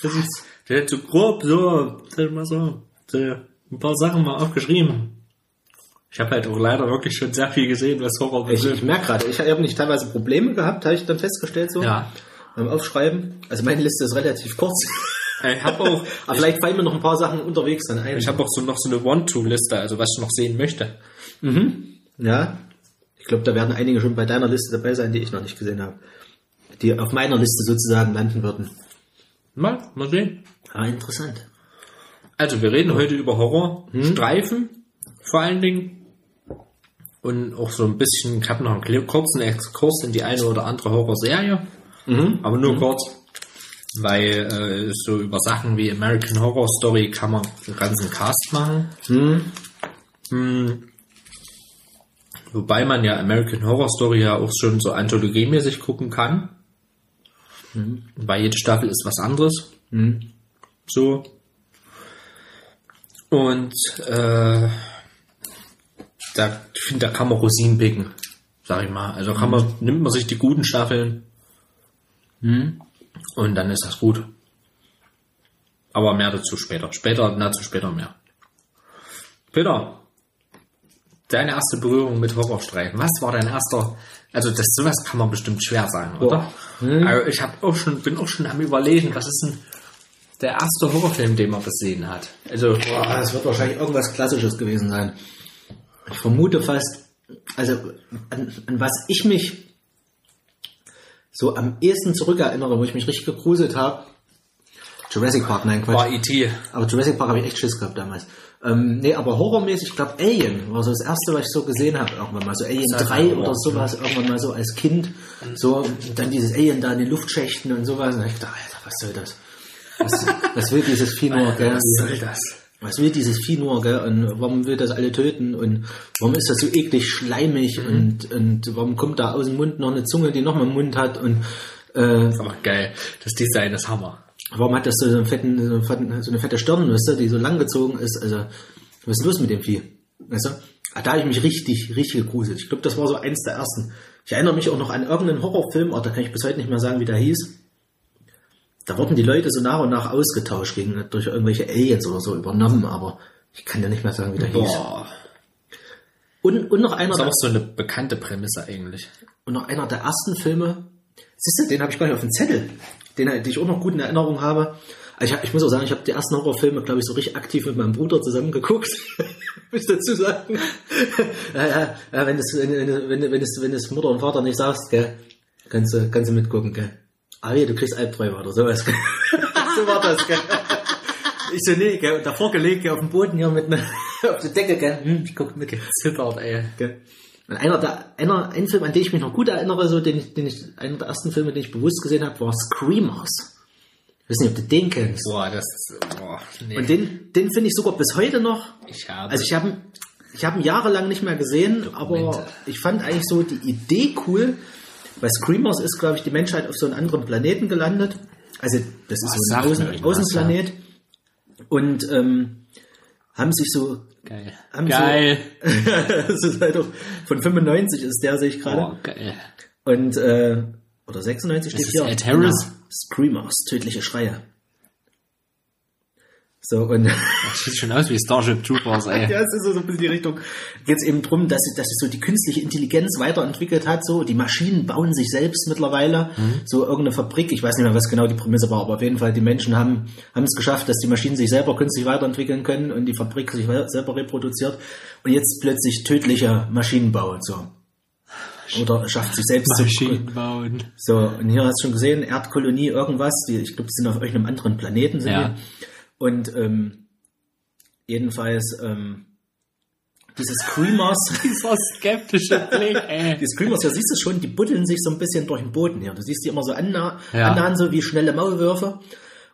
B: Das ist, der hat so grob so, ich mal so, ein paar Sachen mal aufgeschrieben. Ich habe halt auch leider wirklich schon sehr viel gesehen, was Horror
A: Ich, ich
B: betrifft.
A: merke gerade, ich habe nicht teilweise Probleme gehabt, habe ich dann festgestellt so
B: Ja.
A: beim Aufschreiben. Also meine Liste ist relativ kurz.
B: Ich habe auch,
A: Aber vielleicht fallen mir noch ein paar Sachen unterwegs dann ein.
B: ich habe auch so noch so eine One-Two-Liste, also was ich noch sehen möchte.
A: ja, ich glaube, da werden einige schon bei deiner Liste dabei sein, die ich noch nicht gesehen habe. Die auf meiner Liste sozusagen landen würden.
B: Mal, mal sehen.
A: Ah, interessant.
B: Also wir reden heute über Horror, Streifen vor allen Dingen. Und auch so ein bisschen, ich habe noch einen kurzen Exkurs in die eine oder andere Horrorserie. Aber nur kurz. Weil äh, so über Sachen wie American Horror Story kann man einen ganzen Cast machen. Hm. Wobei man ja American Horror Story ja auch schon so anthologiemäßig gucken kann. Weil jede Staffel ist was anderes. So. Und äh, da, ich finde, da kann man Rosinen picken, sag ich mal. Also kann man, nimmt man sich die guten Staffeln und dann ist das gut. Aber mehr dazu später. Später, dazu später mehr. Peter, deine erste Berührung mit Horrorstreifen. Was war dein erster? Also das sowas kann man bestimmt schwer sagen, oder? Also ich habe auch schon, bin auch schon am überlegen, was ist denn der erste Horrorfilm, den man gesehen hat? Also
A: das wird wahrscheinlich irgendwas Klassisches gewesen sein. Ich vermute fast, also an, an was ich mich so am ehesten zurückerinnere, wo ich mich richtig gegruselt habe, Jurassic Park, nein, Quatsch.
B: war E.T.
A: Aber Jurassic Park habe ich echt Schiss gehabt damals. Ähm, nee, aber horrormäßig, ich glaube Alien war so das erste, was ich so gesehen habe, irgendwann mal so Alien
B: Das ist
A: 3
B: einfach
A: oder sowas, irgendwann mal so als Kind. So, und dann dieses Alien da in den Luftschächten und sowas. Und ich dachte, Alter, was soll das? Was, was will dieses Vieh nur?
B: Was soll das?
A: Was will dieses Vieh nur, gell? Und warum will das alle töten? Und warum ist das so eklig schleimig?
B: Mhm.
A: Und, und warum kommt da aus dem Mund noch eine Zunge, die noch mal einen Mund hat? Und äh,
B: Das ist aber geil. Das Design ist Hammer.
A: Warum hat das so, einen fetten, so, einen fetten, so eine fette Stirn, weißt du, die so lang gezogen ist? Also, was ist los mit dem Vieh? Weißt du? Ah, Da habe ich mich richtig, richtig gegruselt. Ich glaube, das war so eins der ersten. Ich erinnere mich auch noch an irgendeinen Horrorfilm, oh, da kann ich bis heute nicht mehr sagen, wie der hieß. Da wurden die Leute so nach und nach ausgetauscht gegen, durch irgendwelche Aliens oder so übernommen, aber ich kann ja nicht mehr sagen, wie der hieß.
B: Boah.
A: Und, und noch einer,
B: Das ist auch so eine bekannte Prämisse eigentlich.
A: und noch einer der ersten Filme. Siehst du, den habe ich gar nicht auf dem Zettel. Den, den ich auch noch gut in Erinnerung habe. Ich, hab, ich muss auch sagen, ich habe die ersten Horrorfilme, glaube ich, so richtig aktiv mit meinem Bruder zusammen geguckt. muss ich dazu sagen. ja, ja, ja, wenn es, wenn, wenn, wenn, es, wenn Mutter und Vater nicht sagst, gell, kannst du, kannst du mitgucken, gell. Ah, ja, du kriegst Albträume oder sowas. so war das, gell. Ich so, nee, gell, und davor gelegt, gell, auf dem Boden hier mit ne, auf der Decke, gell. Hm, ich guck mit, gell.
B: Zittert, ey.
A: Gell. Und einer der, einer, ein Film, an den ich mich noch gut erinnere, so, den den ich, einer der ersten Filme, den ich bewusst gesehen habe, war Screamers. Ich weiß nicht, ob du den kennst.
B: Boah, das ist, boah, nee.
A: Und den, den finde ich sogar bis heute noch.
B: ich habe,
A: Also ich habe, ich habe ihn jahrelang nicht mehr gesehen, aber
B: Dokumente.
A: ich fand eigentlich so die Idee cool. Bei Screamers ist, glaube ich, die Menschheit auf so einem anderen Planeten gelandet. Also das ist
B: Was
A: so ein Außen, Außenplanet. Und ähm, haben sich so
B: geil.
A: haben
B: Geil.
A: das ist halt auch von 95 ist der, sehe ich gerade.
B: Boah, geil.
A: Und, äh, oder 96 steht
B: Ist
A: hier.
B: Ed Harris?
A: Screamers, tödliche Schreie. So, und
B: Das sieht schon aus wie Starship Troopers, ey.
A: ja, es ist so ein bisschen die Richtung. Geht es eben drum, dass, dass sich so die künstliche Intelligenz weiterentwickelt hat. So, die Maschinen bauen sich selbst mittlerweile. So irgendeine Fabrik, ich weiß nicht mehr, was genau die Prämisse war, aber auf jeden Fall, die Menschen haben haben es geschafft, dass die Maschinen sich selber künstlich weiterentwickeln können und die Fabrik sich selber reproduziert. Und jetzt plötzlich tödliche Maschinen bauen. So. oder schafft sich selbst zu
D: Maschinen bauen.
A: So, und hier hast du schon gesehen, Erdkolonie, irgendwas, die, ich glaube, die sind auf irgendeinem anderen Planeten. Sind
D: Ja.
A: die. Und ähm, jedenfalls ähm, diese Screamers,
D: Dieser skeptische Blick, ey.
A: die Screamers, ja siehst du schon, die buddeln sich so ein bisschen durch den Boden hier. Du siehst die immer so anna
D: Ja.
A: annahen, so wie schnelle Maulwürfe.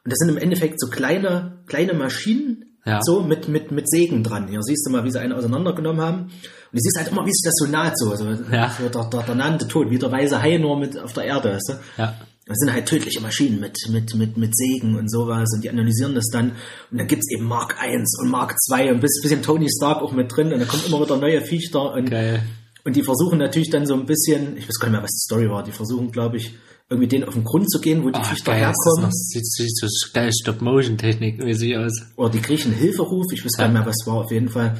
A: Und das sind im Endeffekt so kleine, kleine Maschinen,
D: Ja.
A: so mit, mit, mit Sägen dran. Hier siehst du mal, wie sie einen auseinandergenommen haben. Und du siehst halt immer, wie sich das so naht, so, so,
D: Ja.
A: so der, der, der nannte Tod, wie der weiße Hai nur mit auf der Erde, weißt du?
D: Ja.
A: Das sind halt tödliche Maschinen mit, mit, mit, mit Sägen und sowas und die analysieren das dann. Und dann gibt's eben Mark 1 und Mark 2 und ein bisschen Tony Stark auch mit drin und da kommen immer wieder neue Viecher und,
D: Geil.
A: und die versuchen natürlich dann so ein bisschen, ich weiß gar nicht mehr, was die Story war, die versuchen, glaube ich, irgendwie denen auf den Grund zu gehen, wo die
D: Ah,
A: Viecher
D: geil. Das ist noch,
A: herkommen.
D: sieht, sieht so geil Stop-Motion-Technik mäßig aus.
A: Oder die kriechen Hilferuf, ich weiß gar nicht mehr, was es war, auf jeden Fall.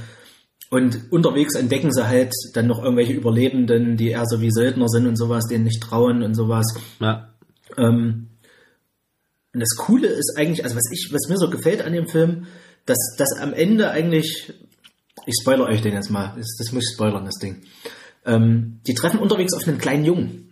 A: Und unterwegs entdecken sie halt dann noch irgendwelche Überlebenden, die eher so wie Söldner sind und sowas, denen nicht trauen und sowas.
D: Ja.
A: Ähm, und das Coole ist eigentlich, also was ich, was mir so gefällt an dem Film, dass das am Ende eigentlich, ich spoilere euch den jetzt mal, das, das muss ich spoilern, das Ding. Ähm, die treffen unterwegs auf einen kleinen Jungen.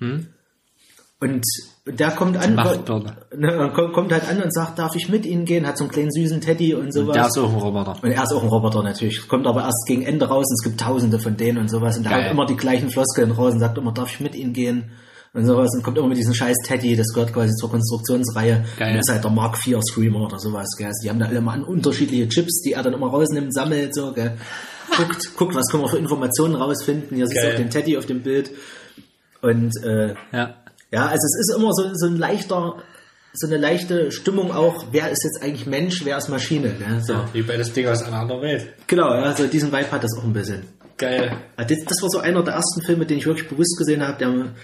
A: Und der kommt an, ne, kommt, halt an und sagt, darf ich mit ihnen gehen? Hat so einen kleinen süßen Teddy und sowas.
D: Der ist auch ein Roboter.
A: Und er ist auch ein Roboter natürlich. Kommt aber erst gegen Ende raus und es gibt tausende von denen und sowas. Und der
D: Geil.
A: haut immer die gleichen Floskeln raus und sagt immer, darf ich mit ihnen gehen? Und sowas. Und kommt immer mit diesem scheiß Teddy, das gehört quasi zur Konstruktionsreihe.
D: Geil.
A: Und ist halt der Mark IV Screamer oder sowas. Gell. Also die haben da alle mal unterschiedliche Chips, die er dann immer rausnimmt, sammelt, so, gell. Guckt, guckt, was können wir für Informationen rausfinden. Hier siehst du
B: Geil.
A: auch den Teddy auf dem Bild. Und äh,
D: Ja.
A: ja, also es ist immer so, so ein leichter, so eine leichte Stimmung auch, wer ist jetzt eigentlich Mensch, wer ist Maschine. Gell? So.
B: Wie bei das Ding aus einer anderen Welt.
A: Genau, ja, so diesen Vibe hat das auch ein bisschen.
B: Geil.
A: Ah, Das, das war so einer der ersten Filme, den ich wirklich bewusst gesehen habe, der,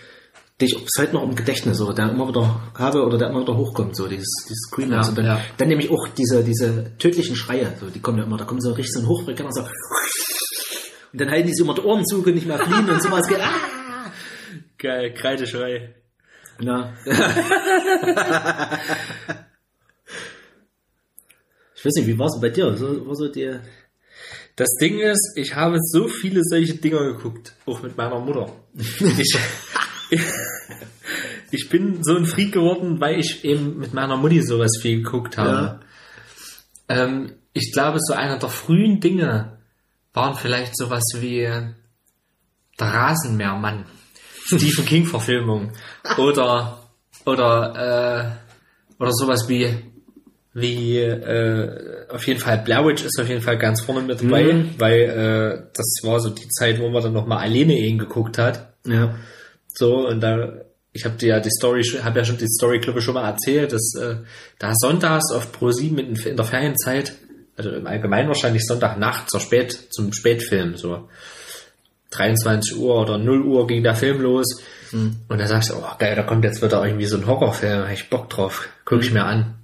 A: den ich heute noch im Gedächtnis oder der immer wieder habe oder der immer wieder hochkommt, so dieses, dieses Screamers.
D: Ja,
A: und dann,
D: ja.
A: dann nämlich auch diese, diese tödlichen Schreie, so, die kommen ja immer, da kommen so richtig so ein Hochfrequenter so und dann halten die sich immer die Ohren zu, können nicht mehr fliehen und sowas. Geht, ah!
B: Geil. Kreideschrei.
A: Na. ich weiß nicht, wie war es bei dir? So, war so die,
B: Das Ding ist, ich habe so viele solche Dinger geguckt, auch mit meiner Mutter. Ich, ich bin so ein Freak geworden, weil ich eben mit meiner Mutti sowas viel geguckt habe. Ähm, ich glaube, so einer der frühen Dinge waren vielleicht sowas wie der Rasenmähermann, Stephen King Verfilmung oder oder äh, oder sowas wie wie äh, auf jeden Fall Blair Witch ist auf jeden Fall ganz vorne mit dabei,
A: Mhm.
B: weil äh, das war so die Zeit, wo man dann noch mal alleine ihn geguckt hat.
A: ja.
B: So, und da, ich habe dir ja die Story, habe ja schon die Story, glaube ich, schon mal erzählt, dass äh, da sonntags auf Pro7 in, in der Ferienzeit, also im Allgemeinen wahrscheinlich Sonntagnacht zur Spät, zum Spätfilm, so 23 Uhr oder 0 Uhr ging der Film los. Und da sagst du, oh geil, da kommt jetzt wieder irgendwie so ein Horrorfilm, hab ich Bock drauf, guck ich mir an.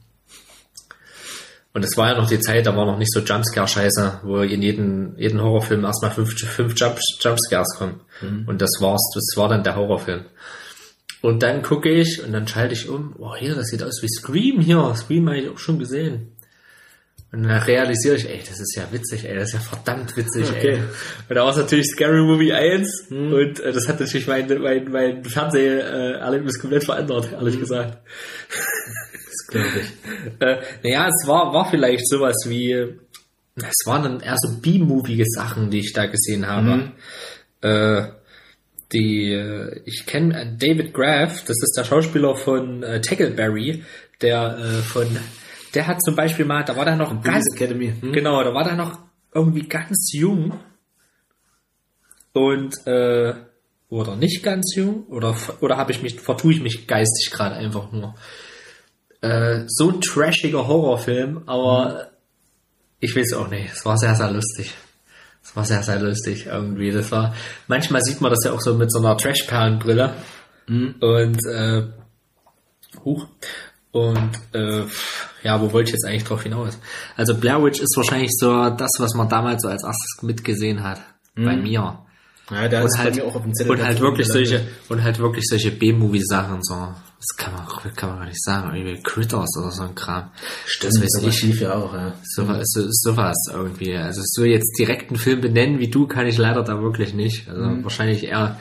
B: Und es war ja noch die Zeit, da war noch nicht so Jumpscare-Scheiße, wo in jeden, jeden Horrorfilm erstmal fünf, fünf Jump, Jumpscares kommen. Und das war's, das war dann der Horrorfilm. Und dann gucke ich und dann schalte ich um, oh hier, das sieht aus wie Scream hier. Scream habe ich auch schon gesehen. Und dann realisiere ich, ey, das ist ja witzig, ey, das ist ja verdammt witzig,
A: Okay.
B: ey. Und da war es natürlich Scary Movie 1 und äh, das hat natürlich mein, mein, mein Fernseherlebnis komplett verändert, ehrlich gesagt.
A: Glaube ich.
B: Äh, naja, es war, war vielleicht sowas wie, es waren dann eher so B-movige Sachen, die ich da gesehen habe. Äh, die, äh, ich kenne David Graff, das ist der Schauspieler von äh, Tackleberry, der äh, von, der hat zum Beispiel mal, da war der noch ganz,
A: Academy. Hm?
B: Genau, da war der noch irgendwie ganz jung. Und äh, oder nicht ganz jung oder oder habe ich mich vertue ich mich geistig gerade einfach nur. Äh, so ein trashiger Horrorfilm, aber ich weiß auch nicht. Es war sehr sehr lustig. Es war sehr sehr lustig irgendwie. Das war manchmal sieht man das ja auch so mit so einer Trashperlenbrille und äh, huch. Und äh, ja, wo wollte ich jetzt eigentlich drauf hinaus? Also Blair Witch ist wahrscheinlich so das, was man damals so als erstes mitgesehen hat. Bei mir.
A: Ja, da
B: Und
A: ist
B: halt,
A: bei mir auch auf dem Zettel
B: und halt wirklich solche, und halt wirklich solche B-Movie-Sachen, so. Das kann man, kann man gar nicht sagen. Irgendwie Critters oder so ein Kram.
A: Stimmt,
B: das weiß ich.
A: lief ja auch, ja.
B: So, so, sowas irgendwie. Also so jetzt direkt einen Film benennen wie du kann ich leider da wirklich nicht. Also
A: Mhm.
B: wahrscheinlich eher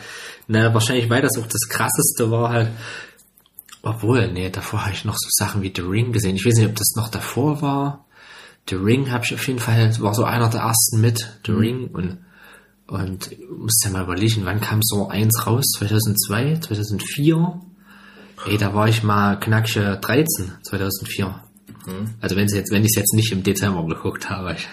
B: Na, wahrscheinlich, weil das auch das krasseste war halt. Obwohl, nee, davor habe ich noch so Sachen wie The Ring gesehen. Ich weiß nicht, ob das noch davor war. The Ring habe ich auf jeden Fall, war so einer der ersten mit, The Ring und und ich muss ja mal überlegen, wann kam so eins raus? 2002, 2004? Ey, da war ich mal knackige 13, 2004. Also wenn jetzt, wenn ich es jetzt nicht im Dezember geguckt habe.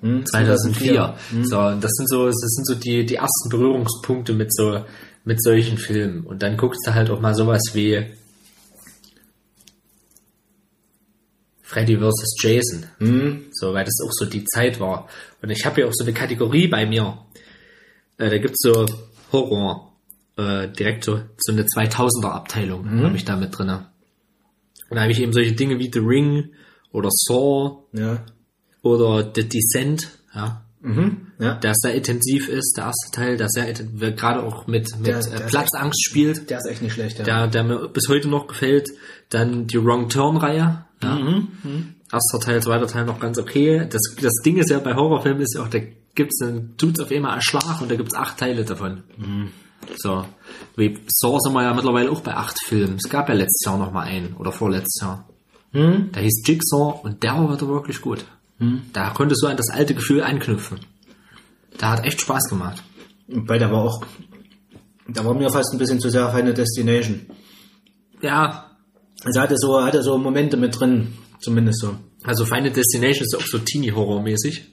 B: Ich 2004. So, und das sind so, das sind so die, die ersten Berührungspunkte mit so, mit solchen Filmen. Und dann guckst du halt auch mal sowas wie Freddy vs. Jason. So, weil das auch so die Zeit war. Und ich habe ja auch so eine Kategorie bei mir. Äh, da gibt's so Horror. Äh, direkt so, so eine 2000er Abteilung habe ich da mit drinne. Und da habe ich eben solche Dinge wie The Ring oder Saw
A: Ja.
B: oder The Descent, ja,
A: Ja.
B: der sehr intensiv ist, der erste Teil, der sehr gerade auch mit, mit
A: Der-
B: äh,
A: der ist
B: Platzangst spielt,
A: Der ist echt nicht schlecht, ja.
B: der, der mir bis heute noch gefällt. Dann die Wrong Turn-Reihe, ja.
A: Mhm,
B: Erster Teil, zweiter Teil noch ganz okay. Das, das Ding ist ja bei Horrorfilmen ist ja auch, da gibt's dann, tut's auf einmal einen Schlag und da gibt's acht Teile davon.
A: Mhm.
B: So. Wie Saw sind wir ja mittlerweile auch bei acht Filmen. Es gab ja letztes Jahr noch mal einen oder vorletztes Jahr.
A: Mhm.
B: Der hieß Jigsaw und der war wieder wirklich gut. Da konntest du an das alte Gefühl anknüpfen. Der hat echt Spaß gemacht.
A: Weil der war auch, da war mir fast ein bisschen zu sehr Final Destination.
B: Ja,
A: Also hatte so, hatte so Momente mit drin, zumindest so.
B: also Final Destination ist auch so Teenie-Horror-mäßig.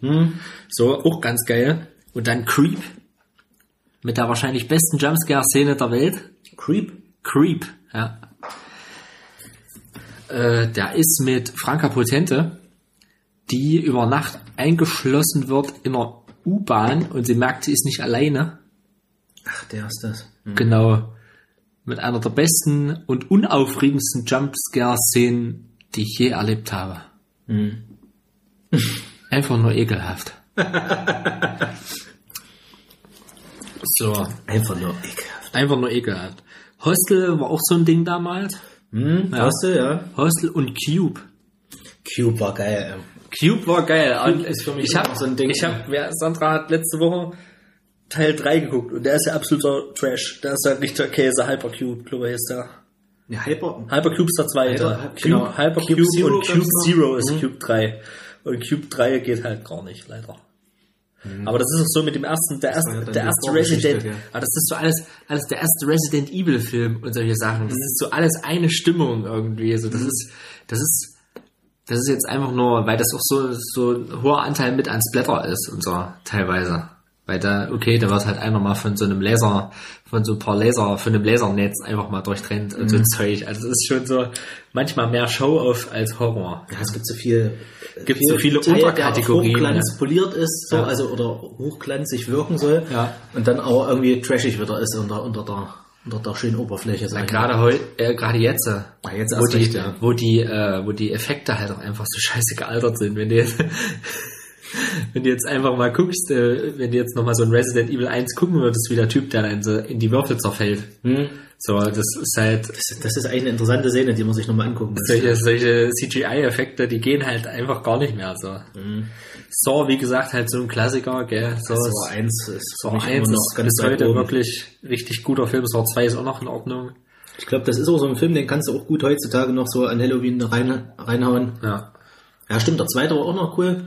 B: So, auch ganz geil. Und dann Creep. Mit der wahrscheinlich besten Jumpscare-Szene der Welt.
A: Creep?
B: Creep, ja. Äh, der ist mit Franka Potente, die über Nacht eingeschlossen wird in einer U-Bahn und sie merkt, sie ist nicht alleine.
A: Ach, der ist das.
B: Genau. Mit einer der besten und unaufregendsten Jumpscare-Szenen, die ich je erlebt habe. Einfach nur ekelhaft. so,
A: Einfach nur ekelhaft.
B: einfach nur ekelhaft. Hostel war auch so ein Ding damals.
A: Hm,
B: Ja.
A: Hast du, ja?
B: Hostel und Cube.
A: Cube war geil,
B: Cube war geil.
A: Cube ist für mich
B: ich hab,
A: so ein Ding.
B: Ich hab, wer, Sandra hat letzte Woche Teil 3 geguckt und der ist ja absoluter Trash. Der ist ja nicht Käse, Hypercube, glaube ich, ist der.
A: Ja, Hyper.
B: Hypercube ist der zweite.
A: Hyper-
B: Cube,
A: genau.
B: Hypercube
A: Cube Zero
B: und Cube. Zero ist
A: Mhm.
B: Cube 3. Und Cube 3 geht halt gar nicht, leider. Aber das ist auch so mit dem ersten, der
A: ja
B: erste, der erste Resident,
A: gell.
B: aber das ist so alles, alles der erste Resident Evil Film und solche Sachen. Das ist so alles eine Stimmung irgendwie. So, das ist, das ist, das ist jetzt einfach nur, weil das auch so, so ein hoher Anteil mit an Splatter ist und so, teilweise. Weil da, okay, da wird halt einer mal von so einem Laser, von so ein paar Laser, von einem Lasernetz einfach mal durchtrennt und so ein Zeug. Also es ist schon so manchmal mehr Show-off als Horror.
A: Ja, es gibt so viel.
B: Gibt so viele
A: Teil, der
B: Unterkategorien,
A: Hochglanz
B: ja.
A: poliert ist, so,
B: Ja.
A: also oder hochglanzig wirken soll.
B: Ja.
A: Und dann auch irgendwie trashig wieder ist unter, unter der, unter der schönen Oberfläche. mal.
B: Gerade heu, äh, gerade jetzt, äh,
A: Ja, jetzt
B: wo die,
A: recht, ja.
B: wo die, äh, wo die Effekte halt auch einfach so scheiße gealtert sind, wenn jetzt, wenn du jetzt einfach mal guckst, äh, wenn du jetzt nochmal so ein Resident Evil 1 gucken würdest, wie der Typ da in, so in die Würfel zerfällt.
A: Hm.
B: So, das ist halt,
A: Das, das ist eigentlich eine interessante Szene, die man sich nochmal angucken muss.
B: solche, solche CGI-Effekte, die gehen halt einfach gar nicht mehr, so. Saw, wie gesagt, halt so ein Klassiker, gell, so,
A: Saw 1 ist
B: Saw
A: mich
B: 1
A: immer noch
B: ist bis heute
A: oben.
B: wirklich richtig guter Film, Saw 2 ist auch noch in Ordnung.
A: Ich glaube, das ist auch so ein Film, den kannst du auch gut heutzutage noch so an Halloween rein, reinhauen.
B: Ja.
A: Ja, stimmt, der zweite war auch noch cool.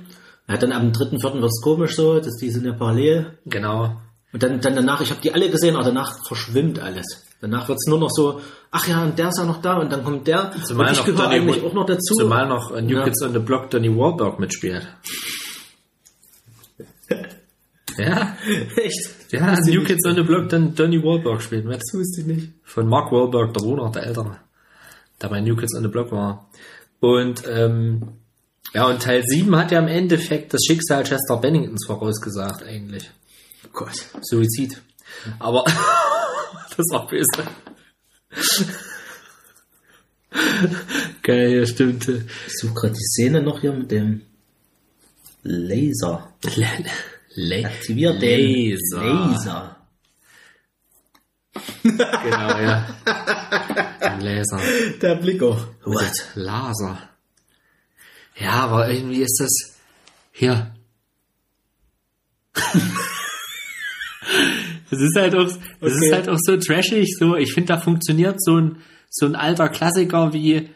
A: Ja, dann am dritten, vierten wird's komisch so, dass die sind ja parallel.
B: Genau.
A: Und dann, dann danach, ich habe die alle gesehen, aber danach verschwimmt alles. Danach wird's nur noch so, ach ja, und der ist ja noch da und dann kommt der.
B: Zumal
A: und ich
B: noch
A: gehöre
B: Donny
A: eigentlich auch noch dazu.
B: Zumal noch äh, New
A: Ja.
B: Kids on the Block Donny Wahlberg mitspielt. ja,
A: Echt?
B: ja, New Kids on the Block, dann Donny Wahlberg spielt mit.
A: Das wusste ich nicht.
B: Von Mark Wahlberg, der Bruder, der Ältere. Der bei New Kids on the Block war. Und, ähm, ja, und Teil 7 hat ja im Endeffekt das Schicksal Chester Benningtons vorausgesagt, eigentlich.
A: Oh Gott.
B: Suizid. Aber, das war böse. Geil, ja, stimmt.
A: Ich suche gerade die Szene noch hier mit dem Laser.
B: Le
A: Aktiviert den
B: Laser.
A: Laser.
B: Genau, ja. Laser.
A: Der Blick auch. What?
B: Laser. Ja, aber irgendwie ist das hier. Das ist halt auch, das
A: Okay.
B: ist halt auch so trashig, so, ich finde, da funktioniert so ein, so ein alter Klassiker wie,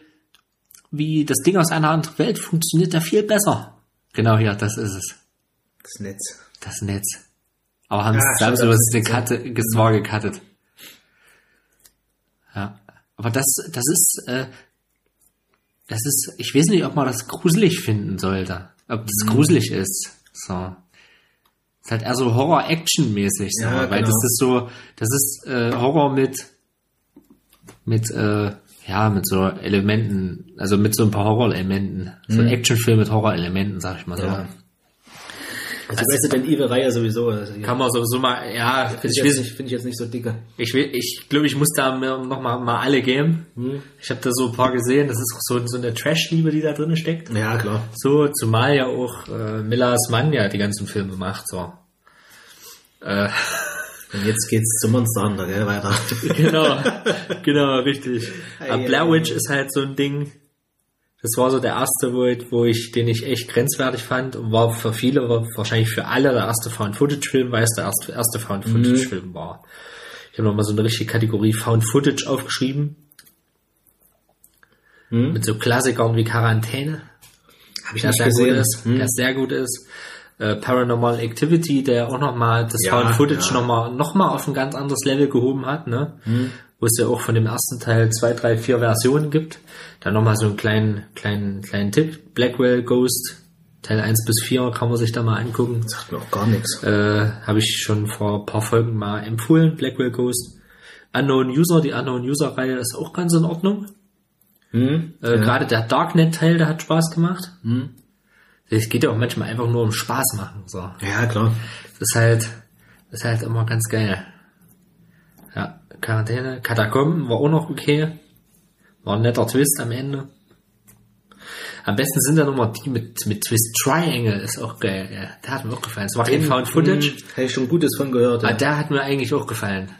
B: wie das Ding aus einer anderen Welt funktioniert da viel besser. Genau hier, das ist es.
A: Das Netz.
B: Das Netz. Aber haben
A: das
B: was
A: ist
B: eine Karte, das war gecuttet. Ja. Aber das, das ist, äh, das ist, ich weiß nicht, ob man das gruselig finden sollte. Ob das gruselig ist. So. Ist halt eher so Horror-Action-mäßig, so,
A: Ja,
B: weil
A: genau.
B: das ist so, das ist äh, Horror mit, mit, äh, ja, mit so Elementen, also mit so ein paar Horrorelementen. So ein Actionfilm mit Horrorelementen, sag ich mal so.
A: Ja. Also Resident Evil-Reihe sowieso. Also
B: Kann man sowieso mal, ja,
A: Finde ich,
B: ich,
A: jetzt
B: weiß,
A: nicht- finde ich jetzt nicht so dicke.
B: ich, will- ich glaube, ich muss da mir noch mal, alle geben. Ich habe da so ein paar gesehen, das ist auch so, so eine Trash-Liebe, die da drin steckt.
A: Ja, klar.
B: So, zumal ja auch äh, Millers Mann ja die ganzen Filme macht, so. Äh,
A: Und jetzt geht's zum Monster Hunter, gell, weiter.
B: genau, genau, richtig. Aber Blair. Witch ist halt so ein Ding, das war so der erste, wo ich, wo ich, den ich echt grenzwertig fand und war für viele, war wahrscheinlich für alle der erste Found-Footage-Film, weil es der erste, erste Found-Footage-Film war. Ich habe nochmal so eine richtige Kategorie Found-Footage aufgeschrieben. Mit so Klassikern wie Quarantäne,
A: Habe ich
B: der
A: nicht
B: sehr gut
A: gesehen.
B: ist,
A: Hm.
B: der sehr gut ist. Äh, Paranormal Activity, der auch nochmal das
A: Ja,
B: Found Footage
A: ja.
B: nochmal noch mal auf ein ganz anderes Level gehoben hat, ne? Wo es ja auch von dem ersten Teil zwei, drei, vier Versionen gibt. Dann nochmal so einen kleinen, kleinen, kleinen Tipp. Blackwell Ghost, Teil 1 bis 4 kann man sich da mal angucken.
A: Sagt mir auch gar nichts.
B: Äh, Habe ich schon vor ein paar Folgen mal empfohlen, Blackwell Ghost. Unknown User, die Unknown User Reihe ist auch ganz in Ordnung.
A: Hm?
B: Äh, Gerade der Darknet-Teil, der hat Spaß gemacht. Es geht ja auch manchmal einfach nur um Spaß machen. So.
A: Ja, klar.
B: Das ist halt, das ist halt immer ganz geil. Ja, Quarantäne. Katakomben war auch noch okay. War ein netter Twist am Ende. Am besten sind da nochmal die mit, mit Twist Triangle, ist auch geil. Ja, der hat mir auch gefallen. Es war kein Found Footage,
A: Hm, Habe ich schon Gutes von gehört.
B: aber
A: Ja.
B: der hat mir eigentlich auch gefallen.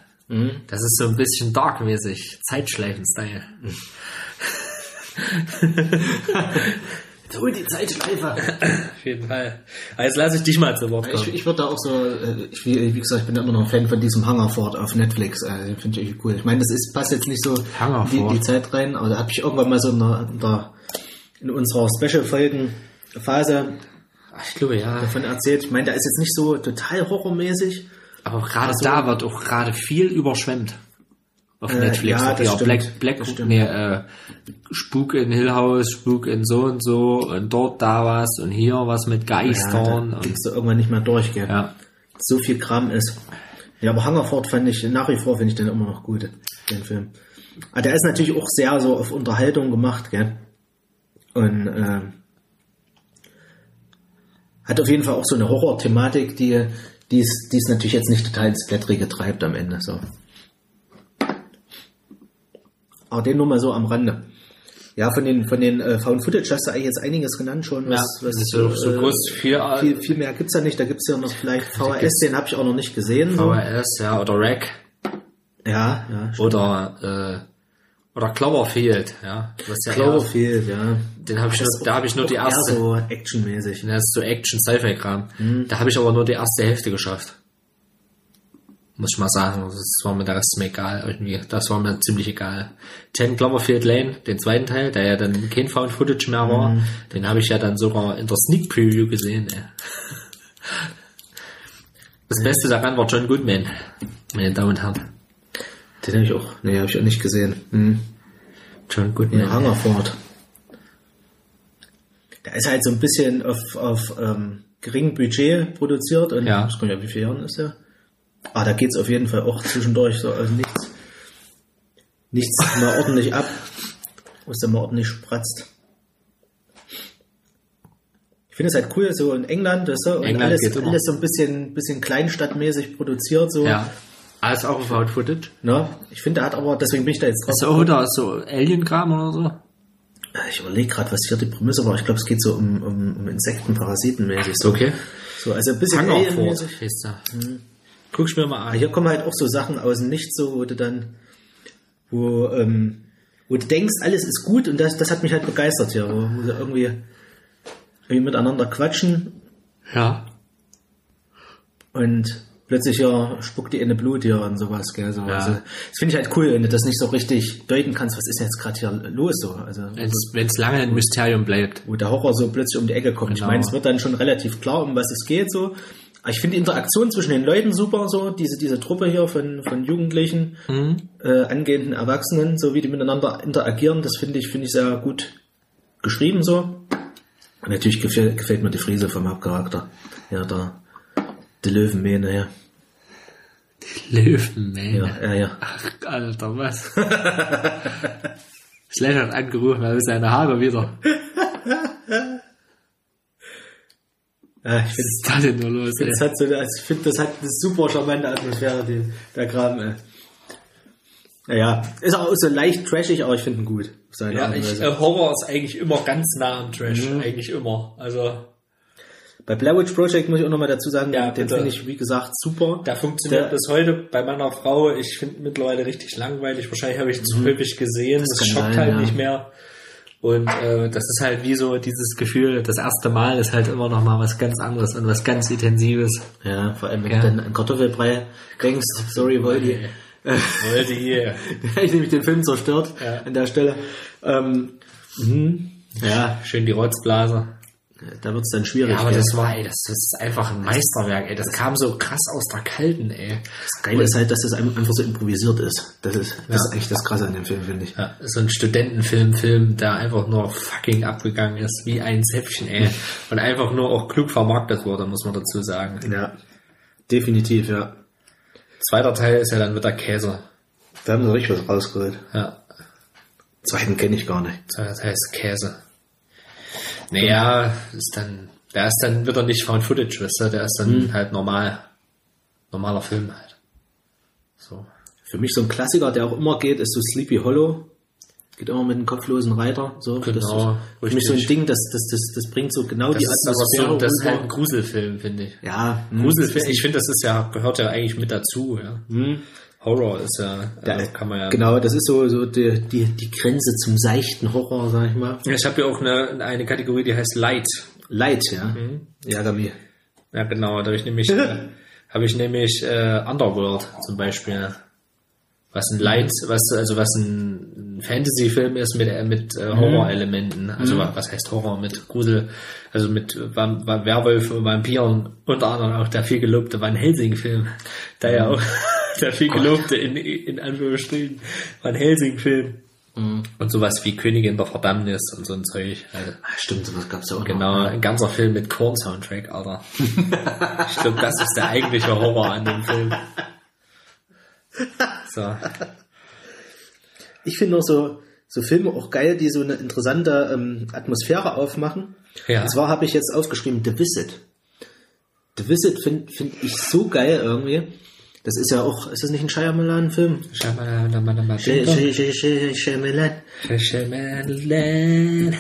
B: Das ist so ein bisschen dark-mäßig. Zeitschleifen-Style.
A: Hol die Zeitschleife.
B: Auf jeden Fall. Aber jetzt lasse ich dich mal zu Wort kommen.
A: Ich, ich würde da auch so, äh, ich, wie, wie gesagt, ich bin immer noch ein Fan von diesem Hungerford auf Netflix. Äh, den finde ich cool. Ich meine, das ist, passt jetzt nicht so in die, die Zeit rein, aber da habe ich irgendwann mal so in, der, in, der, in unserer Special-Folgen-Phase
B: Ach, ich glaube, ja.
A: davon erzählt. Ich meine, der ist jetzt nicht so total horrormäßig.
B: Aber gerade
A: so.
B: da wird auch gerade viel überschwemmt. Auf
A: Äh,
B: Netflix.
A: ja,
B: Auch
A: das stimmt.
B: Black, Black,
A: Das
B: nee, äh, Spuk in Hill House, Spuk in so und so und dort da was und hier was mit
A: Ja,
B: Geistern. und,
A: kriegst du irgendwann nicht mehr durch, gell?
B: ja.
A: So viel Kram ist. Ja, aber Hungerford fand ich, nach wie vor finde ich den immer noch gut, den Film. Aber der ist natürlich auch sehr so auf Unterhaltung gemacht, gell? Und äh, hat auf jeden Fall auch so eine Horror-Thematik, die die es die es natürlich jetzt nicht total ins Blättrige treibt am Ende. So. Aber den nur mal so am Rande. Ja, von den von den äh, Found Footage hast du eigentlich jetzt einiges genannt schon.
B: Ja,
A: Was, was,
B: so, so
A: äh,
B: groß viel,
A: viel, viel mehr gibt's da nicht. Da gibt's ja noch vielleicht VHS, den habe ich auch noch nicht gesehen. So.
B: VHS, ja, oder Rack
A: Ja, ja.
B: oder äh, oder Cloverfield, ja. Was ja eher,
A: Cloverfield, ja.
B: den habe ich nur, da habe ich nur die
A: Eher
B: erste.
A: so actionmäßig.
B: Das ist so Action-Sci-Fi-Kram.
A: Mhm.
B: Da habe ich aber nur die erste Hälfte geschafft. Muss ich mal sagen. Das war mir der Rest mir egal. Irgendwie. Das war mir ziemlich egal. Ten Cloverfield Lane, den zweiten Teil, der ja dann kein Found Footage mehr war,
A: Mhm.
B: den habe ich ja dann sogar in der Sneak Preview gesehen. Ey. Das Beste daran war John Goodman, meine Damen und Herren.
A: Den habe ich auch, nee, habe ich auch nicht gesehen. Hm.
B: John Goodman.
A: Ja, Hungerford. Der ist halt so ein bisschen auf, auf ähm, geringem Budget produziert und
B: Ja.
A: ich weiß nicht, wie viele Jahren ist der? Ah, da geht's auf jeden Fall auch zwischendurch so, also nichts, nichts mal ordentlich ab, wo es dann mal ordentlich spratzt. Ich finde es halt cool, so in England, das so, und
B: England
A: alles,
B: geht immer.
A: alles so ein bisschen, bisschen kleinstadtmäßig produziert, so.
B: Ja. Alles auch Found Footage.
A: Ne? Ich finde, er hat aber, deswegen bin ich da jetzt drauf.
B: Ist auch wieder so Alien-Kram oder so?
A: Ich überlege gerade, was hier die Prämisse war. Ich glaube, es geht so um, um, um Insekten, Parasitenmäßig. So.
B: Okay.
A: so, also ein bisschen Alien-mäßig.
B: heißt er. Guck ich mir mal an.
A: hier kommen halt auch so Sachen aus dem Nichts, so, wo du dann, wo, ähm, wo du denkst, alles ist gut und das, das hat mich halt begeistert hier, wo, wo sie irgendwie, irgendwie miteinander quatschen
B: Ja.
A: und plötzlich ja, spuckt die eine Blut hier und sowas, gell, so.
B: Ja.
A: Also, das finde ich halt cool, wenn du das nicht so richtig deuten kannst, was ist jetzt gerade hier los, so. Also,
B: Wenn es lange ein Mysterium bleibt.
A: wo der Horror so plötzlich um die Ecke kommt. Ich
B: Genau.
A: meine, es wird dann schon relativ klar, um was es geht, so. Ich finde die Interaktion zwischen den Leuten super, so, diese, diese Truppe hier von, von Jugendlichen, äh, angehenden Erwachsenen, so wie die miteinander interagieren, das finde ich, finde ich sehr gut geschrieben, so. Und natürlich gefällt, gefällt mir die Friese vom Hauptcharakter. Ja, der, die Löwenmähne, ja.
B: Löwenmähne.
A: Ja, ja, ja.
B: Ach, Alter, was? Slash hat angerufen, er will seine Haare wieder.
A: ja ich
B: Was
A: finde
B: ist da denn nur los?
A: Das hat so, also ich finde, das hat eine super charmante Atmosphäre, die, der Kram, ey. Naja, ist auch so leicht trashig, aber ich finde ihn gut.
C: Ja, ich, äh, Horror ist eigentlich immer ganz nah am Trash.
A: Mhm.
C: Eigentlich immer. Also,
A: Bei Blair Witch Project muss ich auch nochmal dazu sagen,
C: Ja,
A: den finde ich, wie gesagt, super.
C: da funktioniert
A: Der-
C: bis heute bei meiner Frau. Ich finde mittlerweile richtig langweilig. Wahrscheinlich habe ich ihn zu häufig gesehen. Das,
A: kann
C: schockt
A: sein,
C: halt
A: ja.
C: nicht mehr.
B: Und äh, das ist halt wie so dieses Gefühl, das erste Mal ist halt immer noch mal was ganz anderes und was ganz Intensives.
A: Ja, vor allem, wenn
B: Ja.
A: du dann an Kartoffelbrei denkst, sorry, Voldi.
C: Wollte hier.
A: Ich nämlich den Film zerstört
C: Ja.
A: an der Stelle. Ähm, mhm. ja,
B: Schön die Rotzblase.
A: Da wird's dann schwierig.
B: Ja, aber
A: gell?
B: das war, ey, das, das ist einfach ein Meisterwerk, ey. Das kam so krass aus der Kalten, ey.
A: das Geile ist halt, dass das einfach so improvisiert ist. Das ist, das ist eigentlich das Krasse an dem Film, finde ich.
B: Ja, so ein Studentenfilm, Film, der einfach nur fucking abgegangen ist, wie ein Zäpfchen, ey. Und einfach nur auch klug vermarktet wurde, muss man dazu sagen.
A: Ja, definitiv, ja.
B: Zweiter Teil ist ja dann wieder Käse.
A: Da haben sie richtig was rausgeholt.
B: Ja,
A: Zweiten kenne ich gar nicht.
B: zweiter Teil ist Käse. Naja, ist dann, der ist dann wieder nicht Found Footage, weißt du, der ist dann halt normal, normaler Film halt. So.
A: Für mich so ein Klassiker, der auch immer geht, ist so Sleepy Hollow. Geht immer mit einem kopflosen Reiter. So.
B: Genau,
A: das ist für mich so ein. Ding, das, das, das, das bringt so genau
B: Das
A: die Atmosphäre
B: so, das ist halt ein Gruselfilm, finde ich.
A: Ja, hm,
B: Gruselfilm,
A: ist
B: ich finde, das ist ja, gehört ja eigentlich mit dazu, ja. Horror ist ja,
A: Ja,
B: also kann man ja.
A: Genau, das ist so, so die, die, die Grenze zum seichten Horror, sag ich mal.
B: Ich habe ja auch eine, eine Kategorie, die heißt Light.
A: Light, ja.
B: Mhm.
A: Yagami.
B: Ja, genau, da habe ich nämlich, äh, habe ich nämlich äh, Underworld zum Beispiel. Was ein Light, was also was ein Fantasy-Film ist mit äh, mit äh, Horrorelementen. Also wa- was heißt Horror mit Grusel, also mit Vam- Werwölfen, Vampiren, unter anderem auch der viel gelobte Van Helsing-Film, der ja auch der viel gelobte in in Anführungsstrichen Van Helsing-Film. Und sowas wie Königin der Verdammnis und so ein Zeug. Also,
A: stimmt, sowas gab's ja auch
B: Genau,
A: noch.
B: ein ganzer Film mit Korn-Soundtrack, Alter. ich glaube, das ist der eigentliche Horror an dem Film. So.
A: Ich finde auch so, so Filme auch geil, die so eine interessante ähm, Atmosphäre aufmachen.
B: Ja.
A: Und zwar habe ich jetzt aufgeschrieben The Visit. The Visit finde find ich so geil irgendwie. Das ist ja auch, ist das nicht ein Shyamalan-Film?
B: Shyamalan.
A: Sh- Sh- Sh- Sh- Shyamalan.
B: Shyamalan.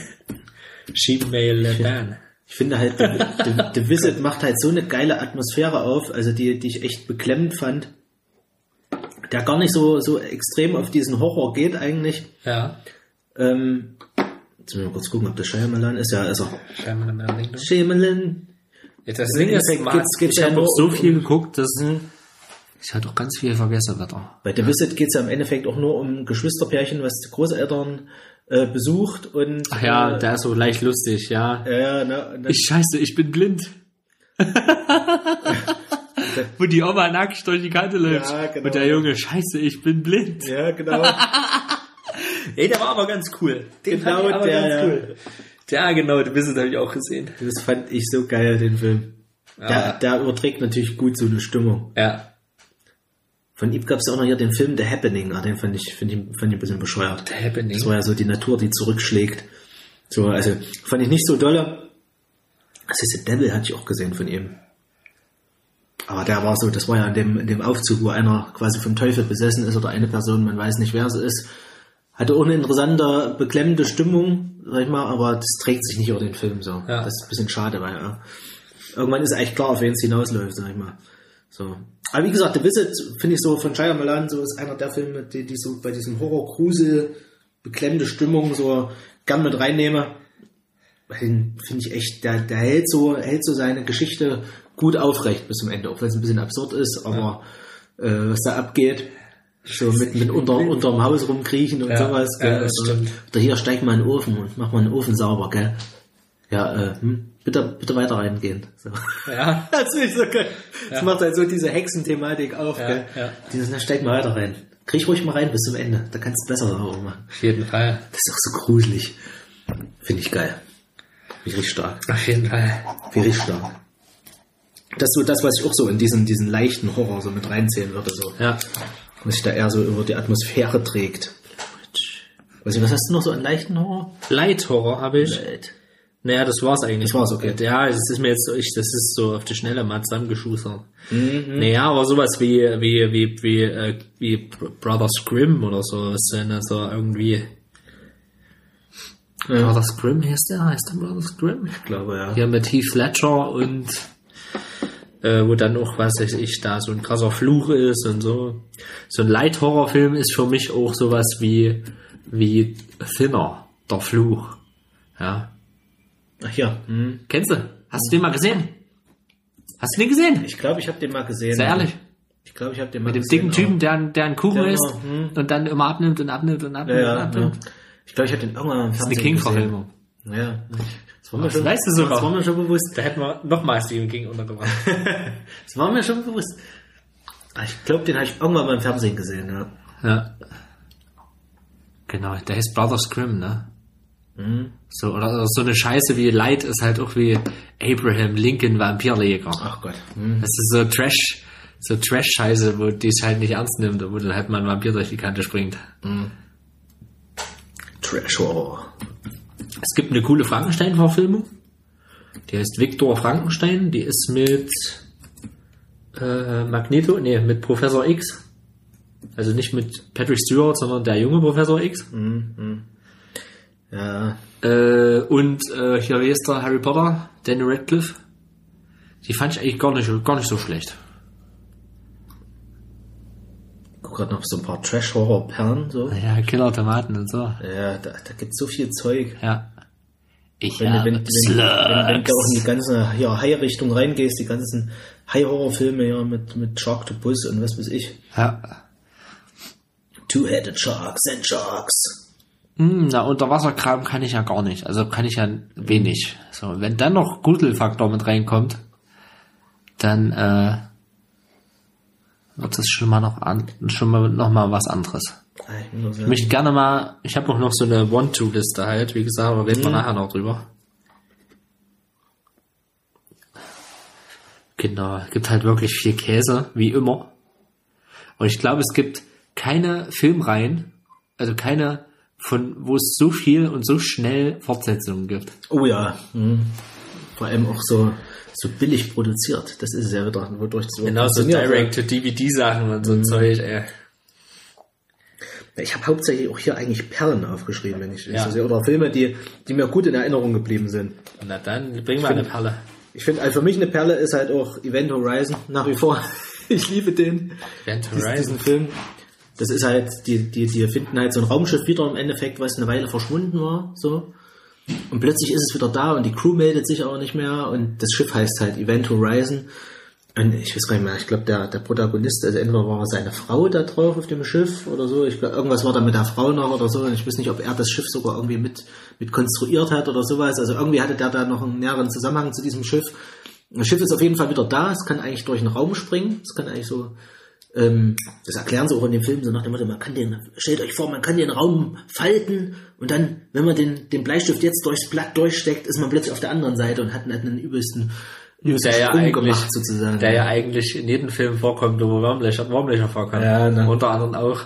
B: Shyamalan.
A: Ich finde halt, The, The, The Visit macht halt so eine geile Atmosphäre auf, also die, die ich echt beklemmend fand. Der gar nicht so, so extrem auf diesen Horror geht eigentlich.
B: Ja.
A: Ähm, jetzt müssen wir mal kurz gucken, ob das Shyamalan ist. Ja, ist er.
B: Shyamalan.
A: Shyamalan.
B: Das
A: Im
B: Ding ist,
A: geht's
B: ich
A: ja
B: habe auch so viel geguckt, dass ich halt auch ganz viel vergessen wieder.
A: Bei The Visit geht es ja im Endeffekt auch nur um Geschwisterpärchen, was die Großeltern äh, besucht und
B: Ach ja,
A: äh,
B: der ist so leicht lustig, ja.
A: ja, ja, und dann,
B: Ich scheiße, ich bin blind. Wo die Oma nackt durch die Kante läuft.
A: Ja, genau.
B: Und der Junge, scheiße, ich bin blind.
A: ja, genau.
C: Ey, der war aber ganz cool. Den
A: Genau
C: fand
A: der,
C: ganz
A: ja.
C: cool. Ja, genau, bist es, habe ich auch gesehen.
A: Das fand ich so geil, den Film. Der,
B: Ja.
A: der überträgt natürlich gut so eine Stimmung.
B: Ja.
A: Von ihm gab es auch noch hier den Film The Happening, ah, den fand ich, find ich, fand ich ein bisschen bescheuert.
B: The Happening.
A: Das war ja so die Natur, die zurückschlägt. So, also fand ich nicht so dolle. Das ist The Devil, hatte ich auch gesehen von ihm. Aber der war so, das war ja in dem, in dem Aufzug, wo einer quasi vom Teufel besessen ist oder eine Person, man weiß nicht, wer es ist. Hatte auch eine interessante, beklemmende Stimmung, sag ich mal, aber das trägt sich nicht über den Film so.
B: Ja.
A: Das ist ein bisschen schade, weil ja, irgendwann ist eigentlich klar, auf wen es hinausläuft, sag ich mal. So. Aber wie gesagt, The Visit finde ich so von Shyamalan so ist einer der Filme, die, die so bei diesem Horror-Grusel, beklemmende Stimmung so gern mit reinnehme. Den finde ich echt, der, der hält so, hält so seine Geschichte gut aufrecht bis zum Ende, auch wenn es ein bisschen absurd ist, aber äh, was da abgeht, so mit, mit unter, unterm Haus rumkriechen und
B: Ja,
A: sowas.
B: ja,
A: Gell?
B: das
A: oder,
B: stimmt.
A: oder hier steig mal in den Ofen und mach mal den Ofen sauber, gell? Ja, äh, hm, bitte, bitte weiter reingehen. So.
B: Ja.
A: Das ich so geil. Das macht halt so diese Hexenthematik auf,
B: Ja,
A: gell?
B: ja.
A: Dieses, na, steig mal weiter rein. Krieg ruhig mal rein bis zum Ende. Da kannst du besser sauber machen.
B: Auf jeden Fall.
A: Das ist auch so gruselig. Finde ich geil. Finde ich richtig stark.
B: Auf jeden Fall.
A: Finde ich richtig stark. Das ist so das, was ich auch so in diesen, diesen leichten Horror so mit reinzählen würde, so.
B: Ja.
A: Was sich da eher so über die Atmosphäre trägt. Weiß ich, was hast du noch so an leichten Horror?
B: Light Horror habe ich.
A: Light.
B: Naja, das war's eigentlich.
A: Das war's, okay.
B: Ja, das ist mir jetzt, ich, das ist so auf die Schnelle mal zusammengeschustert.
A: Mhm.
B: Naja, aber sowas wie, wie, wie, wie, äh, wie Brothers Grimm oder so, was denn also irgendwie.
A: Ja.
B: Brothers Grimm heißt der? Heißt der Brothers Grimm?
A: Ich glaube, ja.
B: Hier mit Heath Ledger und äh, wo dann auch, was weiß ich, da so ein krasser Fluch ist und so. So ein Light-Horror-Film ist für mich auch sowas wie, wie Thinner, der Fluch. Ja.
A: Ach ja. Hm.
B: Kennst du? Hast du den mal gesehen? Hast du den gesehen?
A: Ich glaube, ich habe den mal gesehen.
B: Sehr ehrlich.
A: Ich glaube, ich habe den mal
B: Mit dem
A: gesehen.
B: dicken Typen, der, ein- der einen Kuchen
A: Ja,
B: isst
A: hm.
B: und dann immer abnimmt und abnimmt und abnimmt
A: Ja,
B: und
A: ja, ja.
B: abnimmt.
A: Ich glaube, ich habe den irgendwann mal im
B: Das ist eine
A: Fernsehen
B: King-Verfilmung.
A: gesehen. Ja. Das war mir
B: Das
A: schon,
B: weißt du sogar.
A: Das war mir schon bewusst.
B: Da hätten wir nochmal Stephen King untergebracht.
A: Das war mir schon bewusst. Ah, Ich glaube, den habe ich irgendwann mal im Fernsehen gesehen, ja.
B: ja. Genau, der heißt Brothers Grimm, ne?
A: Mhm.
B: So, oder, oder so eine Scheiße wie Light ist halt auch wie Abraham Lincoln Vampirjäger.
A: Ach Gott. Hm.
B: Das ist so Trash, so Trash-Scheiße, wo die es halt nicht ernst nimmt, wo dann halt mal ein Vampir durch die Kante springt.
A: Trash Horror.
B: Es gibt eine coole Frankenstein-Verfilmung. Die heißt Viktor Frankenstein. Die ist mit äh, Magneto, nee, mit Professor X. Also nicht mit Patrick Stewart, sondern der junge Professor X.
A: Ja.
B: Äh, und äh, hier, wie ist der Harry Potter? Danny Radcliffe. Die fand ich eigentlich gar nicht, gar nicht so schlecht.
A: Guck gerade noch so ein paar Trash Horror Perlen so.
B: Ja, Killer Tomaten und so.
A: Ja, da, da gibt so viel Zeug.
B: Ja. Ich
A: Wenn,
B: habe
A: wenn, wenn, wenn, wenn du auch in die ganze ja, High-Richtung reingehst, die ganzen High-Horror-Filme ja mit, mit Sharktopus und was weiß ich.
B: Ja.
A: Two-Headed Sharks and Sharks.
B: Hm, na, Unterwasserkram kann ich ja gar nicht. Also kann ich ja wenig. So, wenn dann noch Gruselfaktor mit reinkommt, dann äh, wird das schon mal noch an, schon mal noch mal was anderes.
A: Ich,
B: möchte gerne mal, ich habe auch noch so eine One-Two-Liste halt, wie gesagt, aber reden wir nachher noch drüber. Genau, gibt halt wirklich viel Käse, wie immer. Und ich glaube, es gibt keine Filmreihen, also keine von, wo es so viel und so schnell Fortsetzungen gibt.
A: oh ja. Hm. Vor allem auch so, so billig produziert. Das ist ja wieder, wodurch es
B: Genau, so. Direct-to-DVD-Sachen und so ein Zeug, ey.
A: Ich habe hauptsächlich auch hier eigentlich Perlen aufgeschrieben, wenn ich
B: Ja.
A: so sehe. Oder Filme, die, die mir gut in Erinnerung geblieben sind.
B: Na dann, bring mal eine Perle.
A: Ich finde, also für mich eine Perle ist halt auch Event Horizon nach wie vor. ich liebe den.
B: Event
A: diesen,
B: Horizon.
A: diesen Film. Das ist halt, die, die, die finden halt so ein Raumschiff wieder im Endeffekt, was eine Weile verschwunden war, so. Und plötzlich ist es wieder da und die Crew meldet sich auch nicht mehr und das Schiff heißt halt Event Horizon. Und ich weiß gar nicht mehr, ich glaube, der, der Protagonist, also entweder war seine Frau da drauf auf dem Schiff oder so, ich glaube, irgendwas war da mit der Frau noch oder so, und ich weiß nicht, ob er das Schiff sogar irgendwie mit, mit konstruiert hat oder sowas, also irgendwie hatte der da noch einen näheren Zusammenhang zu diesem Schiff. Das Schiff ist auf jeden Fall wieder da, es kann eigentlich durch einen Raum springen, es kann eigentlich so, ähm, das erklären sie auch in dem Film so nach dem Motto, man kann den, stellt euch vor, man kann den Raum falten und dann, wenn man den, den Bleistift jetzt durchs Blatt durchsteckt, ist man plötzlich auf der anderen Seite und hat einen, einen übelsten,
B: der ja eigentlich,
A: gemacht sozusagen.
B: der ja eigentlich in jedem Film vorkommt, wo Wurmlöcher, Wurmlöcher vorkommen.
A: Ja, ne.
B: Unter anderem auch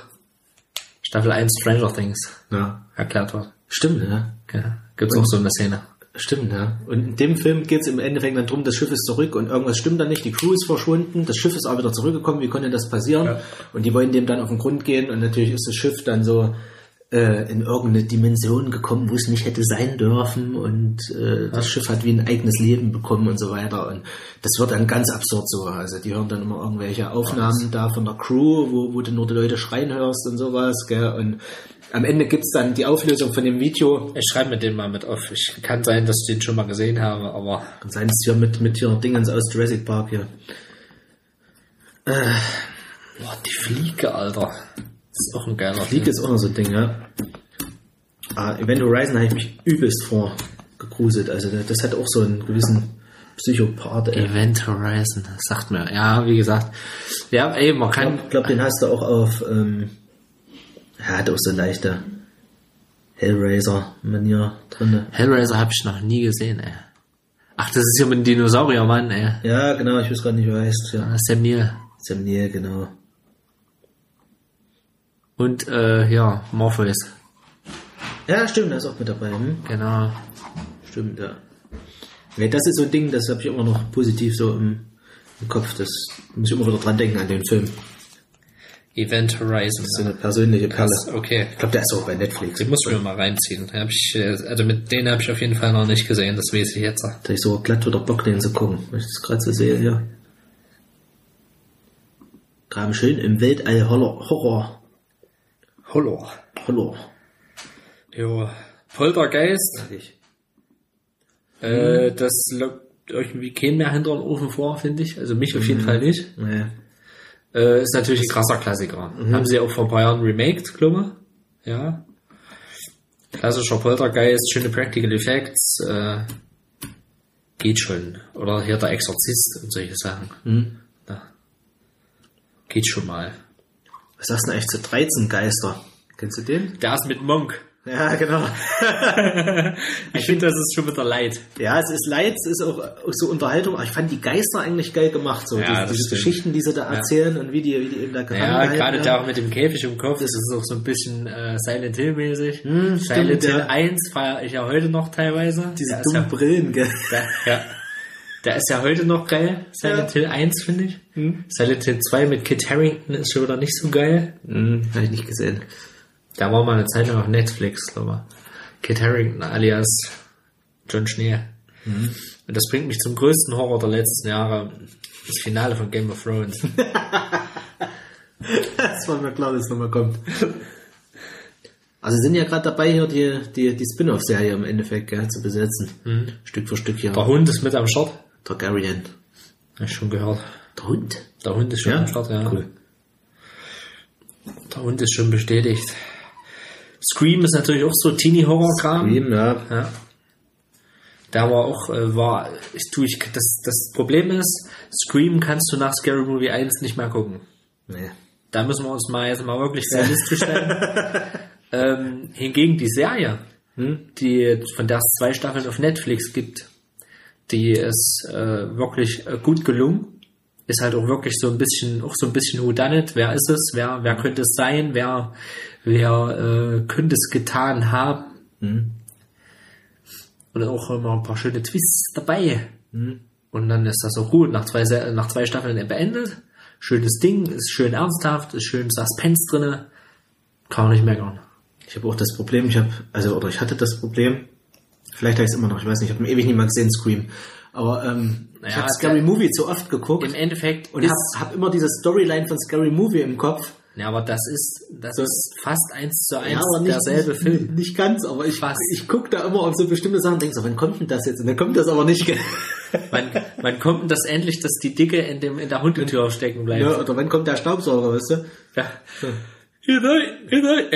B: Staffel 1 Stranger Things
A: ja.
B: erklärt wird.
A: Stimmt, ja.
B: Ja, gibt's auch so eine Szene.
A: Stimmt, ja. Und in dem Film geht es im Endeffekt dann drum, das Schiff ist zurück und irgendwas stimmt dann nicht, die Crew ist verschwunden, das Schiff ist aber wieder zurückgekommen, wie konnte das passieren?
B: Ja.
A: Und die wollen dem dann auf den Grund gehen und natürlich ist das Schiff dann so äh, in irgendeine Dimension gekommen, wo es nicht hätte sein dürfen und äh, das Schiff hat wie ein eigenes Leben bekommen und so weiter und das wird dann ganz absurd so, also die hören dann immer irgendwelche Aufnahmen da von der Crew, wo, wo du nur die Leute schreien hörst und sowas, gell, und am Ende gibt's dann die Auflösung von dem Video.
B: Ich schreibe mir den mal mit auf. Ich kann sein, dass ich den schon mal gesehen habe, aber
A: Kann sein, dass hier mit, mit hier Dingens aus Jurassic Park hier.
B: boah, die Fliege, Alter. Das ist auch ein geiler
A: League ist auch noch so ein Ding, ja. Ah, Event Horizon habe ich mich übelst vor gegruselt. Also das hat auch so einen gewissen Psychopath. Ey.
B: Event Horizon, sagt mir. Ja, wie gesagt. Ja, ey, man kann.
A: Ich glaube, den hast du auch auf, ähm, er hat auch so leichte Hellraiser-Manier drin.
B: Hellraiser habe ich noch nie gesehen, ey. Ach, das ist hier mit dem Dinosauriermann, ey.
A: Ja, genau, ich weiß gar nicht, wie er heißt. Ja.
B: Sam Neill.
A: Sam Neill, genau.
B: Und, äh, ja, Morpheus.
A: Ja, stimmt, der ist auch mit dabei. Hm?
B: Genau.
A: Stimmt, ja. ja. Das ist so ein Ding, das habe ich immer noch positiv so im, im Kopf. Das muss ich immer wieder dran denken an den Film.
B: Event Horizon.
A: So eine persönliche Perle.
B: Okay.
A: Ich glaube, der ist auch bei Netflix.
B: Den muss ich mir mal reinziehen. Hab ich, äh, also mit denen habe ich auf jeden Fall noch nicht gesehen, das weiß ich jetzt.
A: Da ich so glatt wieder Bock, den zu gucken. Wenn ich das gerade so sehe, ja. Graben schön im Weltall Horror. Horror. Horror.
B: Jo. Poltergeist.
A: Ich.
B: Äh, das lockt irgendwie keinen mehr hinter den Ofen vor, finde ich. Also mich auf jeden Fall nicht.
A: Naja.
B: Äh, ist natürlich ein krasser Klassiker. Haben sie auch vor ein paar Jahren remaked, glaube ich. Ja. Klassischer Poltergeist, schöne Practical Effects. Äh, geht schon. Oder hier der Exorzist und solche Sachen.
A: Hm.
B: Ja. Geht schon mal.
A: Was sagst du denn eigentlich zu 13 Geister? Kennst du den?
B: Der ist mit Monk.
A: Ja, genau.
B: Ich finde, das ist schon wieder leid.
A: Ja, es ist leid, es ist auch, so Unterhaltung, aber ich fand die Geister eigentlich geil gemacht, so
B: Ja,
A: diese, diese. Geschichten, die sie da erzählen und wie die, wie die eben da gefangen
B: Ja, gerade der auch mit dem Käfig im Kopf, das ist auch so ein bisschen äh, Silent Hill mäßig.
A: Hm,
B: Silent
A: stimmt,
B: Hill
A: ja.
B: 1 feiere ich ja heute noch teilweise.
A: Diese dummen
B: ja,
A: Brillen, gell?
B: der, ja, der ist ja heute noch geil. Silent Hill 1 finde ich. Silent Hill 2 mit Kit Harington ist schon wieder nicht so geil.
A: Hm, hab ich nicht gesehen.
B: Da war mal eine Zeit lang auf Netflix, glaube ich. Kit Harington alias John Schnee.
A: Mhm.
B: Und das bringt mich zum größten Horror der letzten Jahre. Das Finale von Game of Thrones.
A: Das war mir klar, dass es nochmal kommt. Also sind ja gerade dabei, hier die, die, die Spin-off-Serie im Endeffekt gell, zu besetzen. Stück für Stück hier.
B: Der Hund ist mit am Start.
A: Targaryen.
B: Hab ich schon gehört.
A: Der Hund.
B: Der Hund ist schon
A: Ja?
B: am Start, ja.
A: Cool.
B: Der Hund ist schon bestätigt. Scream ist natürlich auch so Teenie-Horror-Kram.
A: Eben, ja.
B: Ja. Da war auch, äh, war, ich tue ich, das, das Problem ist, Scream kannst du nach Scary Movie 1 nicht mehr gucken.
A: Nee.
B: Da müssen wir uns mal jetzt mal wirklich realistisch stellen. ähm, hingegen die Serie, die, von der es zwei Staffeln auf Netflix gibt, die ist äh, wirklich äh, gut gelungen. Ist halt auch wirklich so ein bisschen, auch so ein bisschen whodunit. Wer ist es? Wer, wer könnte es sein? Wer, wer äh, könnte es getan haben? Und auch immer ein paar schöne Twists dabei. Und dann ist das auch gut. Nach zwei, nach zwei Staffeln beendet. Schönes Ding, ist schön ernsthaft, ist schön Suspense drinne. Kann man nicht meckern.
A: Ich habe auch das Problem, ich habe, also, oder ich hatte das Problem, vielleicht habe ich es immer noch, ich weiß nicht, ich habe ewig mal gesehen, Scream. Aber ähm, ich
B: Naja,
A: habe Scary Movie zu oft geguckt
B: Im Endeffekt
A: und
B: ist,
A: habe hab immer diese Storyline von Scary Movie im Kopf.
B: Ja, aber das ist, das ist fast eins zu eins
A: aber nicht,
B: derselbe
A: nicht,
B: Film.
A: Nicht ganz, aber ich,
B: Fast.
A: ich gucke da immer auf so bestimmte Sachen und denke so, wann kommt denn das jetzt? Und dann kommt das aber nicht.
B: Wann, wann kommt denn das endlich, dass die Dicke in dem, in der Hundetür stecken bleibt?
A: ja, oder wann kommt der Staubsauger, weißt du?
B: Ja. Rein.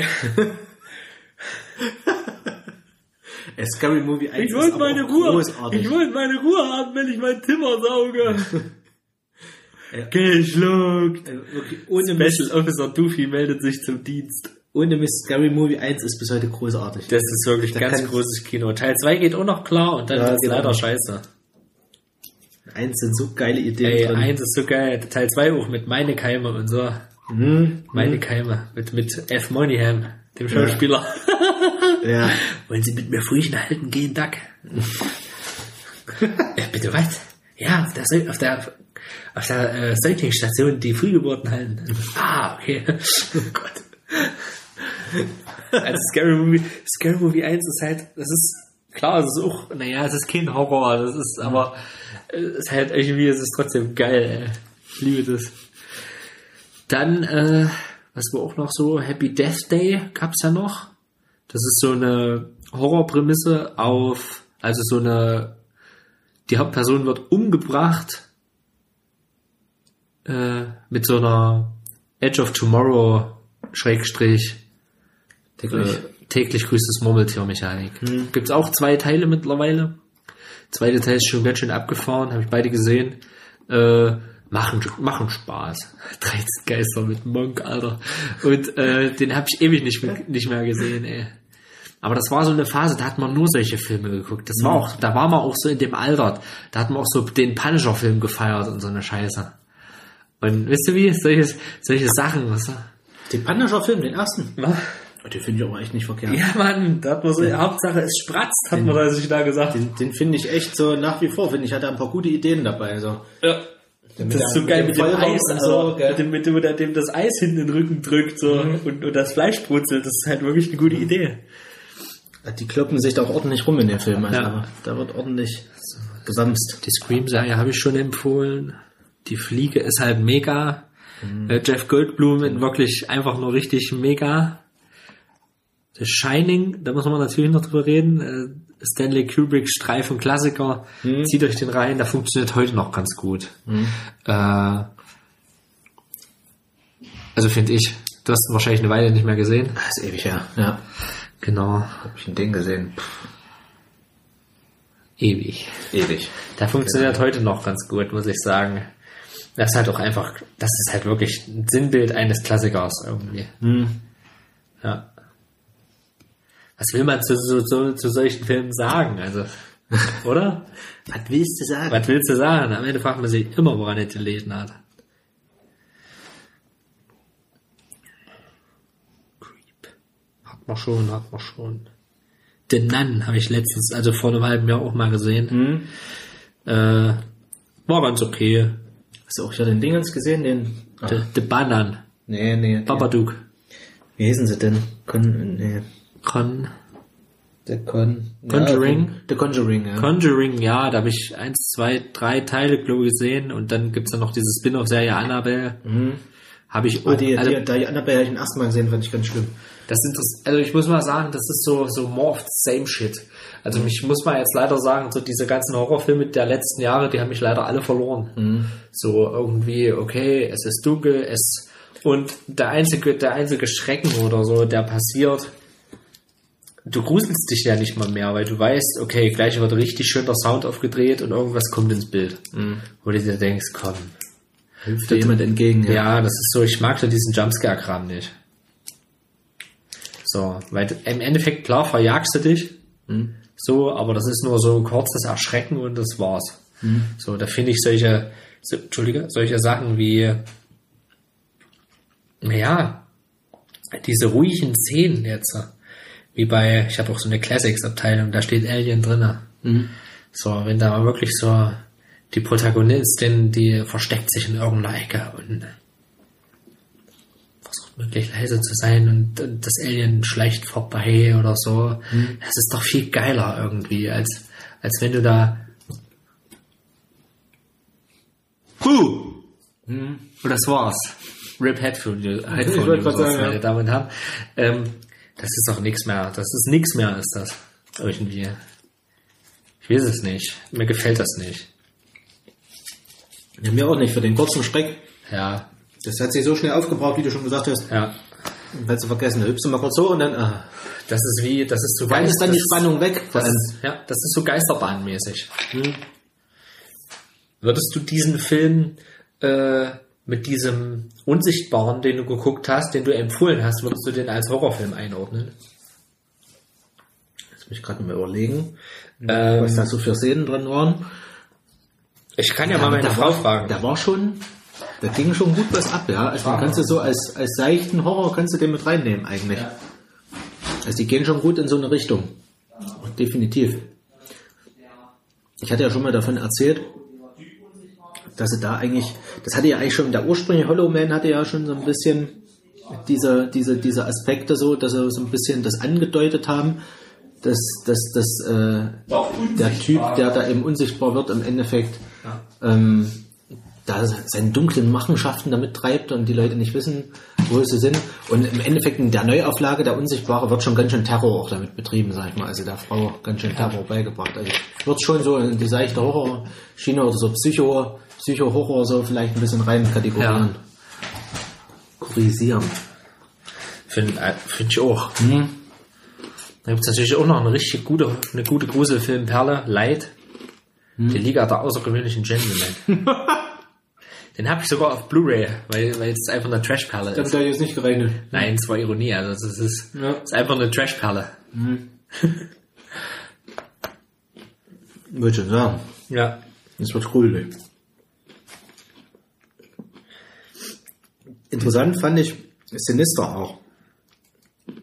A: Äh, Scary Movie 1
B: Ich wollte meine Ruhe.
A: großartig.
B: Ich wollte meine Ruhe haben, wenn ich meinen Zimmer sauge.
A: Ja.
B: Geschluckt.
A: Äh, wirklich, ohne Mist,
B: Special Officer Doofy meldet sich zum Dienst.
A: ohne Mist, Scary Movie 1 ist bis heute großartig.
B: Das ist wirklich
A: Da
B: ganz großes Kino. Teil 2 geht auch noch klar und dann
A: Ja,
B: wird's
A: genau.
B: leider scheiße.
A: Eins sind so geile Ideen
B: Ey,
A: drin.
B: eins ist so geil. Teil 2 auch mit Meine Keime und so.
A: Mhm.
B: Meine Keime. Mit, mit F. Moneyham, dem Schauspieler.
A: Ja.
B: Wollen Sie mit mir Frühchen halten gehen, Duck? ja, bitte was? Ja, auf der, auf der, auf der äh, Säuglingsstation die Frühgeburten halten. ah, okay. oh Gott. Also Scary Movie, Scary Movie 1 ist halt, das ist, klar, es ist auch, naja, es ist kein Horror, das ist, aber, äh, es ist halt irgendwie, es ist trotzdem geil, ey. Ich liebe das. Dann, äh, was war auch noch so, Happy Death Day gab's ja noch. Das ist so eine Horrorprämisse auf, also so eine, die Hauptperson wird umgebracht äh, mit so einer Edge of Tomorrow Schrägstrich
A: Täglich.
B: äh, täglich grüßt das Murmeltier-Mechanik. Gibt's auch zwei Teile mittlerweile. Zweite Teil ist schon ganz schön abgefahren, habe ich beide gesehen. Äh, machen, machen Spaß. 13 Geister mit Monk, Alter. Und äh, den habe ich ewig nicht, mehr- nicht mehr gesehen, ey. Aber das war so eine Phase, da hat man nur solche Filme geguckt. Das war auch, da war man auch so in dem Alter. Da hat man auch so den Punisher-Film gefeiert und so eine Scheiße. Und wisst ihr wie? Solche, solche Sachen, was?
A: Den Punisher-Film, den ersten.
B: Ja.
A: Den finde ich aber echt nicht verkehrt.
C: Ja, Mann, da hat man so, Hauptsache es spratzt, hat man da sich da gesagt.
A: Den, den finde ich echt so nach wie vor, finde ich, hat er ein paar gute Ideen dabei. So.
C: Ja.
A: Mit
C: Das ist so
A: der-
C: geil
A: mit
C: mit
A: dem
C: dem Eis, also
A: so,
C: mit dem, mit dem, mit dem das Eis hinten in den Rücken drückt so, und, und das Fleisch brutzelt. Das ist halt wirklich eine gute Idee.
A: Die kloppen sich da auch ordentlich rum in den Film. Also,
B: Ja.
A: Da wird ordentlich gesamst.
B: Die Scream-Serie habe ich schon empfohlen. Die Fliege ist halt mega. Äh, Jeff Goldblum in wirklich einfach nur richtig mega. The Shining, da muss man natürlich noch drüber reden. Äh, Stanley Kubrick Streifen Klassiker. Zieht euch den rein, der funktioniert heute noch ganz gut. Äh, also finde ich. Du hast ihn wahrscheinlich eine Weile nicht mehr gesehen.
A: Das ist ewig her. Ja.
B: Genau.
A: Hab ich den gesehen. Pff,
B: Ewig.
A: ewig.
B: Der funktioniert heute noch ganz gut, muss ich sagen. Das ist halt auch einfach, das ist halt wirklich ein Sinnbild eines Klassikers irgendwie. Ja. Was will man zu, zu, zu, solchen Filmen sagen? Also, oder?
A: Was willst du sagen?
B: Was willst du sagen? Am Ende fragt man sich immer, woran er gelesen hat. Creep. Hat man schon, hat man schon. The Nun habe ich letztens, also vor einem halben Jahr auch mal gesehen. Äh, war ganz okay.
A: Hast du auch hier den Dingens gesehen? Den. Ach,
B: The, The Banan.
A: nee, nee.
B: Babadook.
A: Wie hießen sie denn? Con, nee.
B: Con
A: The Con.
B: Conjuring?
A: Ja, The Conjuring, ja.
B: Conjuring, ja, da habe ich eins, zwei, drei Teile, glaube ich, gesehen. Und dann gibt's dann noch diese Spin-off-Serie Annabelle. Habe ich auch.
A: Ah, die,
B: also,
A: die, die Annabelle habe ich den ersten Mal gesehen, fand ich ganz schlimm.
B: Das ist also ich muss mal sagen, das ist so, so more of the same shit. Also mich muss man jetzt leider sagen, so diese ganzen Horrorfilme der letzten Jahre, die haben mich leider alle verloren. So irgendwie, okay, es ist dunkel, es, und der einzige, der einzige Schrecken oder so, der passiert, du gruselst dich ja nicht mal mehr, weil du weißt, okay, gleich wird richtig schön der Sound aufgedreht und irgendwas kommt ins Bild. Wo du dir denkst, komm,
A: Hilft dir jemand entgegen, ja.
B: ja, das ist so, ich mag so diesen Jumpscare-Kram nicht. So, weil im Endeffekt, klar, verjagst du dich. So, aber das ist nur so ein kurzes Erschrecken und das war's. So, da finde ich solche, so, Entschuldige, solche Sachen wie, naja, diese ruhigen Szenen jetzt, wie bei, ich habe auch so eine Classics-Abteilung, da steht Alien drinne. So, wenn da mal wirklich so die Protagonistin, die versteckt sich in irgendeiner Ecke und möglichst leise zu sein und, und das Alien schleicht vorbei oder so. Das ist doch viel geiler irgendwie, als, als wenn du da Puh! Und das war's. Rip Headphone, Headphone
A: sagen,
B: meine
A: ja.
B: Damen und Herren. Ähm, das ist doch nichts mehr. Das ist nichts mehr, ist das. Irgendwie. Ich weiß es nicht. Mir gefällt das nicht.
A: ja. Mir auch nicht, für den kurzen Schreck.
B: Ja,
A: Das hat sich so schnell aufgebraucht, wie du schon gesagt hast.
B: ja.
A: Willst du vergessen, da hüpfst du mal kurz so und dann, ah.
B: Das ist wie, das ist so
A: Wann ist dann die Spannung weg?
B: Das ist, ja, das ist so geisterbahnmäßig. Würdest du diesen Film äh, mit diesem Unsichtbaren, den du geguckt hast, den du empfohlen hast, würdest du den als Horrorfilm einordnen?
A: Lass mich gerade mal überlegen,
B: Ähm,
A: was da so für Szenen drin waren.
B: ich kann ja, mal meine Frau
A: war,
B: fragen.
A: Da war schon, da ging schon gut was ab, ja. Also man kannst du so als, als seichten Horror kannst du den mit reinnehmen eigentlich. Also die gehen schon gut in so eine Richtung. Definitiv. Ich hatte ja schon mal davon erzählt, dass sie da eigentlich, das hatte ja eigentlich schon, der ursprüngliche Hollow Man hatte ja schon so ein bisschen diese, diese, diese Aspekte so, dass sie so ein bisschen das angedeutet haben, dass, dass, dass äh, der Typ, der da eben unsichtbar wird, im Endeffekt ähm, da seine dunklen Machenschaften damit treibt und die Leute nicht wissen, wo sie sind. Und im Endeffekt in der Neuauflage, der Unsichtbare, wird schon ganz schön Terror auch damit betrieben, sag ich mal. Also der Frau ganz schön Terror beigebracht. Also wird schon so in die seichte Horror-Schiene oder so Psycho, Psycho-Horror so vielleicht ein bisschen rein kategorieren. Kurisieren.
B: Finde äh, find ich auch. Da gibt es natürlich auch noch eine richtig gute, eine gute Gruselfilmperle, Light. Die Liga der außergewöhnlichen Gentlemen. Den habe ich sogar auf Blu-ray, weil, weil es einfach eine Trashperle
A: Das
B: ist.
A: hat jetzt nicht gerechnet.
B: Nein, es war Ironie, also es ist,
A: Ja.
B: ist einfach eine Trashperle.
A: Würde ich schon sagen.
B: Ja.
A: Das wird gruselig. Interessant fand ich Sinister auch.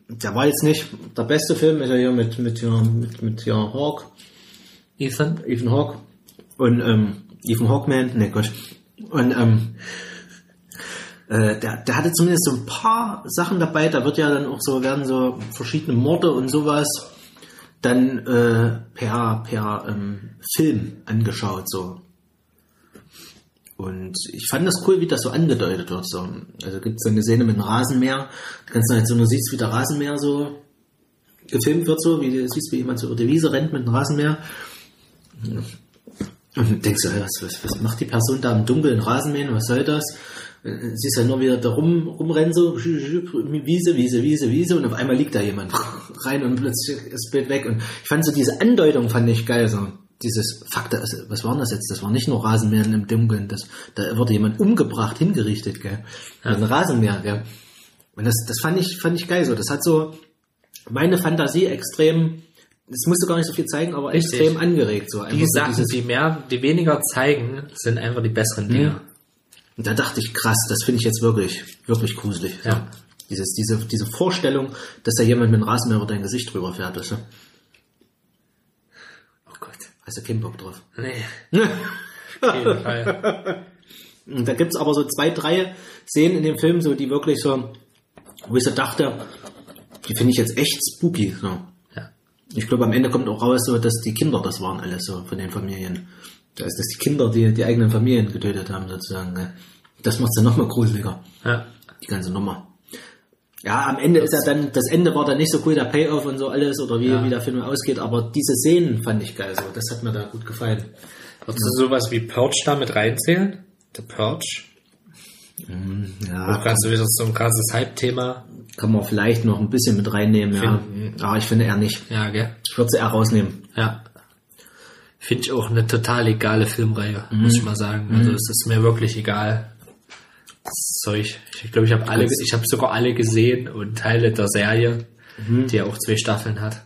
A: Der war jetzt nicht der beste Film, ist ja hier mit, mit, mit, mit hier Hawk,
B: Ethan?
A: Ethan Hawke und ähm, Ethan Hawkman, ne Gott. Und ähm, äh, der, der hatte zumindest so ein paar Sachen dabei, da wird ja dann auch so, werden so verschiedene Morde und sowas dann äh, per, per ähm, Film angeschaut, so. Und ich fand das cool, wie das so angedeutet wird. So. Also gibt es eine Szene mit einem Rasenmäher. Da kannst du halt so nur siehst, wie der Rasenmäher so gefilmt wird, so, wie du siehst, wie jemand so über die Wiese rennt mit einem Rasenmäher. Und denkst du, was, was, was macht die Person da im Dunkeln Rasenmähen, was soll das? Äh, Siehst halt nur wieder da rum, rumrennen, so, Wiese, Wiese, Wiese, Wiese, und auf einmal liegt da jemand rein und plötzlich ist das Bild weg. Und ich fand so diese Andeutung fand ich geil, so. Dieses Fakt, also, was war denn das jetzt? Das war nicht nur Rasenmähen im Dunkeln, das, da wurde jemand umgebracht, hingerichtet, gell? Ein Rasenmäher, gell? Und das, das fand ich, fand ich geil, so. Das hat so meine Fantasie extrem, es musste gar nicht so viel zeigen, aber
B: Richtig.
A: extrem angeregt, so.
B: Die
A: so
B: Sachen,
A: dieses-
B: die mehr, die weniger zeigen, sind einfach die besseren Dinge.
A: Und da dachte ich, krass, das finde ich jetzt wirklich, wirklich gruselig. So.
B: Ja.
A: Dieses, diese, diese Vorstellung, dass da jemand mit einem Rasenmäher über dein Gesicht drüber fährt, weißt du?
B: Oh Gott.
A: Hast du keinen Bock drauf.
B: Nee.
A: Und da gibt's aber so zwei, drei Szenen in dem Film, so die wirklich so, wo ich so dachte, die finde ich jetzt echt spooky. So. Ich glaube, am Ende kommt auch raus, so, dass die Kinder das waren, alles so von den Familien. Das ist, dass die Kinder die, die eigenen Familien getötet haben, sozusagen. Ne? Das macht's dann nochmal gruseliger.
B: Ja.
A: die ganze Nummer. Ja, am Ende ist ja dann, das Ende war dann nicht so cool, der Payoff und so alles oder wie,
B: Ja.
A: wie der Film ausgeht, aber diese Szenen fand ich geil, so. das hat mir da gut gefallen.
B: Würdest du sowas wie Purge da mit reinzählen? The Purge?
A: Ja,
B: Kannst du wieder so ein krasses Hype-Thema?
A: kann man vielleicht noch ein bisschen mit reinnehmen, ja. Aber ich finde eher nicht.
B: Ja, gell?
A: Ich würde sie eher rausnehmen.
B: Ja. Finde ich auch eine total egale Filmreihe, muss ich mal sagen. Also es ist mir wirklich egal. Zeug. Ich glaube, ich habe alle, ich habe sogar alle gesehen und Teile der Serie, die ja auch zwei Staffeln hat.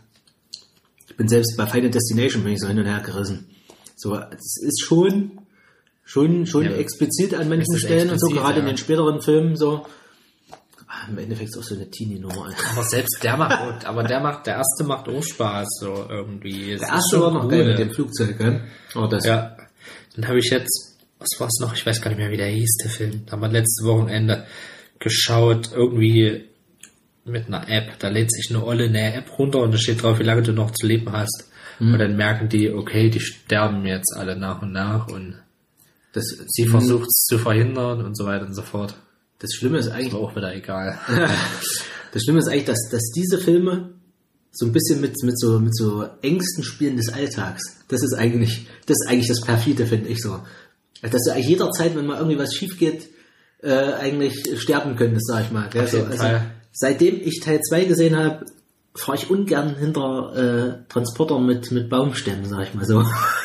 A: Ich bin selbst bei Final Destination bin ich so hin und her gerissen. So, es ist schon, schon, schon
B: Ja.
A: explizit an manchen Stellen und so, gerade in
B: ja.
A: den späteren Filmen so. Ah, Im Endeffekt ist auch so eine Teenie-Nummer.
B: Aber selbst der macht, aber der macht, der erste macht auch Spaß, so irgendwie.
A: Der erste war noch
B: cool.
A: geil mit dem Flugzeug, gell? Aber das,
B: Ja. Dann habe ich jetzt, was war es noch? Ich weiß gar nicht mehr, wie der hieß, der Film. Da haben wir letztes Wochenende geschaut, irgendwie mit einer App. Da lädt sich eine olle eine App runter und da steht drauf, wie lange du noch zu leben hast. Und dann merken die, okay, die sterben jetzt alle nach und nach und
A: das,
B: sie versucht es zu verhindern und so weiter und so fort.
A: das Schlimme ist eigentlich,
B: auch wieder egal.
A: Das Schlimme ist eigentlich, dass, dass diese Filme so ein bisschen mit, mit, so, mit so Ängsten spielen des Alltags. Das ist eigentlich, das ist eigentlich das Perfide, finde ich so. Dass du eigentlich jederzeit, wenn mal irgendwie was schief geht, äh, eigentlich sterben könntest, sag ich mal. Gell? So, also, seitdem ich Teil 2 gesehen habe, fahre ich ungern hinter äh, Transportern mit, mit Baumstämmen, sag ich mal so.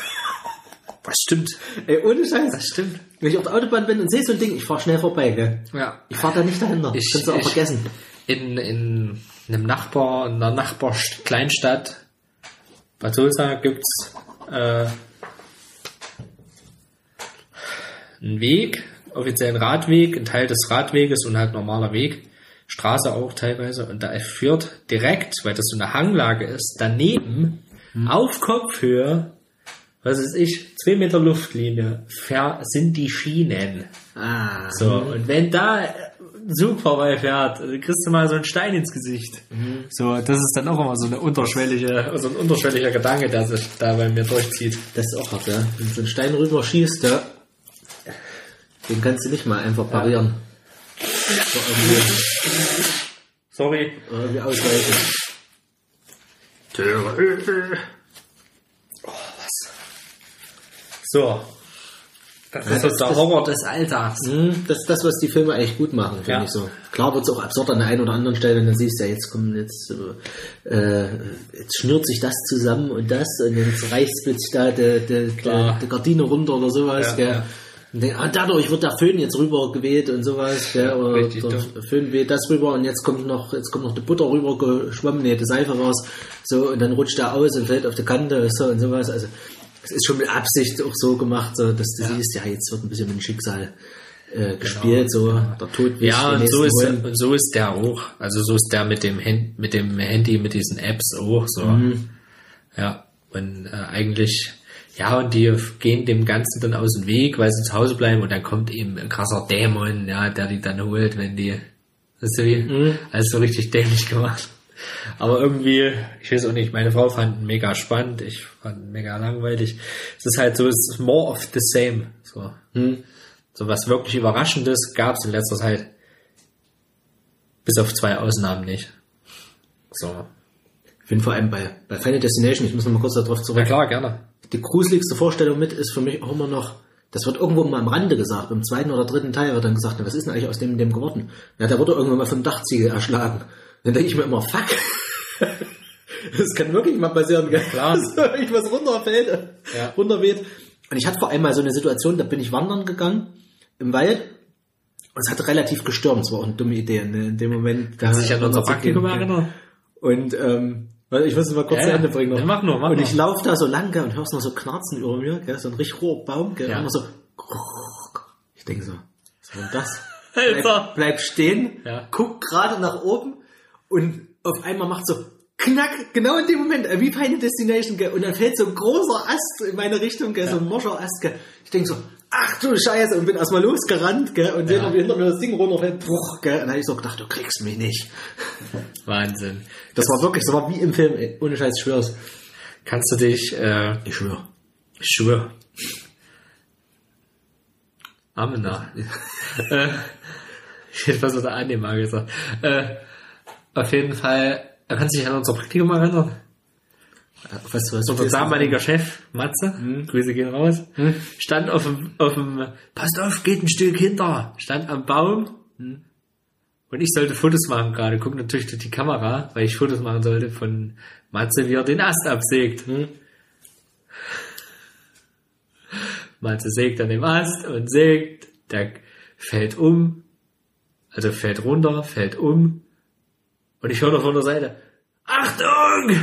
B: Das stimmt.
A: Ey, ohne Scheiß.
B: Das stimmt.
A: Wenn ich auf der Autobahn bin und sehe so ein Ding, ich fahre schnell vorbei, gell?
B: Ja.
A: Ich fahre da nicht dahinter.
B: Ich-
A: Kannst du auch
B: ich-
A: vergessen.
B: in, in einem Nachbar, in einer Nachbarkleinstadt, Bad Sulza, gibt's äh, einen Weg, offiziellen Radweg, ein Teil des Radweges und halt normaler Weg, Straße auch teilweise, und da führt direkt, weil das so eine Hanglage ist, daneben auf Kopfhöhe, was ist ich, zwei Meter Luftlinie, ver sind die Schienen.
A: Ah,
B: So, und wenn da ein Zug vorbeifährt, dann kriegst du mal so einen Stein ins Gesicht. So, das ist dann auch immer so eine unterschwellige, so ein unterschwelliger Gedanke, der sich da bei mir durchzieht.
A: Das ist auch hart, ja. Wenn so ein Stein rüber schießt, ja. Den kannst du nicht mal einfach parieren. So irgendwie,
C: Sorry.
A: irgendwie ausweichen.
C: So. Das ist
A: das-
C: der
A: das-
C: Horror des Alltags.
A: Hm, Das ist das, was die Filme eigentlich gut machen, finde
C: Ja.
A: ich so. Klar wird es auch absurd an der einen oder anderen Stelle, dann siehst du ja, jetzt kommen jetzt, äh, jetzt schnürt sich das zusammen und das und jetzt reißt plötzlich da die, die, die, die Gardine runter oder sowas,
C: Ja,
A: gell.
C: ja.
A: Denk, ah, dadurch wird der Föhn jetzt rüber geweht und sowas, gell, oder
C: richtig
A: der. Föhn weht das rüber und jetzt kommt noch, jetzt kommt noch die Butter rüber geschwommen, nee, die Seife raus, so, und dann rutscht er aus und fällt auf die Kante, so, und sowas, also, es ist schon mit Absicht auch so gemacht, so, dass du
C: Ja.
A: siehst, ja, jetzt wird ein bisschen mit dem Schicksal äh, gespielt, so, der Tod
B: Ja, und so ist, und so ist der auch. Also so ist der mit dem, Hand, mit dem Handy, mit diesen Apps auch so.
A: Mhm.
B: Ja, und äh, eigentlich, ja, und die gehen dem Ganzen dann aus dem Weg, weil sie zu Hause bleiben und dann kommt eben ein krasser Dämon, ja, der die dann holt, wenn die, wie,
A: Mhm.
B: alles so richtig dämlich gemacht. Aber irgendwie, ich weiß auch nicht, meine Frau fand ihn mega spannend, ich fand ihn mega langweilig. Es ist halt so, es ist more of the same, so.
A: Hm.
B: So was wirklich Überraschendes gab es in letzter Zeit. Bis auf zwei Ausnahmen nicht. So.
A: Ich finde vor allem bei, bei Final Destination, ich muss noch mal kurz darauf zurück,
B: klar, gerne.
A: die gruseligste Vorstellung mit ist für mich auch immer noch, das wird irgendwo mal am Rande gesagt, im zweiten oder dritten Teil wird dann gesagt, na, was ist denn eigentlich aus dem dem geworden? Ja, der wurde irgendwann mal von Dachziegel erschlagen. Dann denke ich mir immer, fuck. Das kann wirklich mal passieren, gell?
B: Klar.
A: Dass wirklich was runterfällt,
B: Ja.
A: runterweht. Und ich hatte vor allem mal so eine Situation, da bin ich wandern gegangen im Wald und es hat relativ gestürmt. Es war auch eine dumme Idee in, in dem Moment.
B: Kannst du dich an unser
A: Ja.
B: erinnern?
A: Und ähm, ich muss es mal kurz
B: Ja,
A: zu
B: ja.
A: Ende bringen. noch.
B: Ja, mach nur, mach
A: und ich laufe da so lang gell, und hörst noch so Knarzen über mir, gell, so ein richtig hoher Baum, gell,
B: Ja.
A: immer so. Ich denke so, was war denn das? Bleib, bleib stehen,
B: Ja.
A: guck gerade nach oben und auf einmal macht so knack, genau in dem Moment, äh, wie Final Destination, gell, und dann fällt so ein großer Ast in meine Richtung, gell, so ein Moscherast, gell. Ich denke so, ach du Scheiße, und bin erstmal losgerannt, gell, und
B: Ja.
A: hinter mir das Ding runterfällt, bruch, gell, und dann habe ich so gedacht, du kriegst mich nicht.
B: Wahnsinn.
A: Das war wirklich, das war wie im Film, ey. ohne Scheiß, ich schwör's.
B: Kannst du dich, äh,
A: Ich schwör.
B: ich schwör. Amena. äh, ich hätte was der Anne mal gesagt. Äh, auf jeden Fall, er kann sich an unser Praktikum erinnern.
A: Was, was,
B: Unser damaliger Chef, Matze,
A: Hm.
B: Grüße gehen raus, stand auf dem, auf dem, passt auf, geht ein Stück hinter, stand am Baum.
A: Hm.
B: und ich sollte Fotos machen gerade, guck natürlich durch die Kamera, weil ich Fotos machen sollte von Matze, wie er den Ast absägt.
A: Hm.
B: Matze sägt an dem Ast und sägt, der fällt um, also fällt runter, fällt um und ich höre noch von der Seite, Achtung!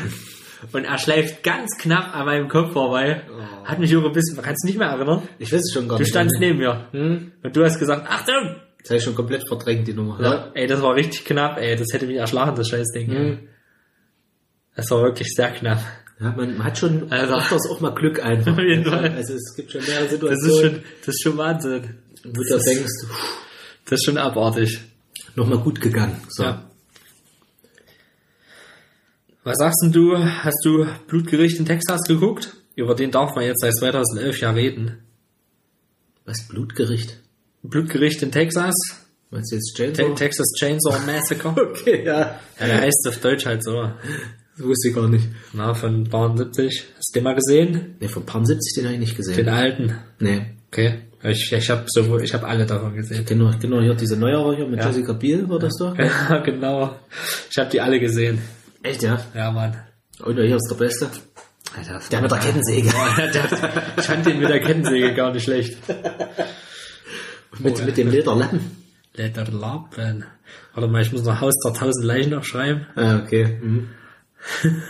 B: Und er schleift ganz knapp an meinem Kopf vorbei. Hat mich auch ein bisschen, kannst du nicht mehr erinnern?
A: Ich weiß es schon gar
B: Du
A: nicht.
B: standst neben mir.
A: Hm?
B: Und du hast gesagt, Achtung!
A: Das habe ich schon komplett verdrängt, die Nummer.
B: Ja. Ey, das war richtig knapp, ey. Das hätte mich erschlagen, das Scheißding.
A: Mhm.
B: Das war wirklich sehr knapp.
A: Ja, man, man hat schon
B: Also-
A: öfters auch mal Glück einfach.
B: Auf jeden Fall.
A: Also es gibt schon mehrere
B: Das ist
A: Situationen,
B: schon, das ist schon Wahnsinn.
A: wo du denkst, pff,
B: Das ist schon abartig.
A: nochmal gut gegangen. So.
B: Ja. Was sagst denn du? Hast du Blutgericht in Texas geguckt? Über den darf man jetzt seit 2011 ja reden.
A: Was, Blutgericht?
B: Blutgericht in Texas?
A: Meinst du jetzt
B: Te
A: Chainsaw?
B: Texas Chainsaw Massacre?
A: Okay, ja.
B: Ja, der heißt auf Deutsch halt so.
A: Das wusste ich gar nicht.
B: Na, von Bahn 70. Hast du den mal gesehen?
A: Ne, von Palm 70, den habe ich nicht gesehen.
B: Den alten.
A: Nee.
B: Okay. Ich, ich habe sowohl, ich habe alle davon gesehen.
A: Kenn nur hier diese Neuere hier mit
B: Ja.
A: Jessica Biel, war das doch?
B: Ja, genau. Ich habe die alle gesehen.
A: Echt, ja?
B: Ja, Mann.
A: Und hier ist der Beste.
B: Alter,
A: Der mit der Kettensäge.
B: Ich fand den mit der Kettensäge gar nicht schlecht.
A: mit, mit dem Lederlappen.
B: Lederlappen. Warte mal, ich muss noch Haus der tausend Leichen noch schreiben.
A: Ah, okay. Mhm.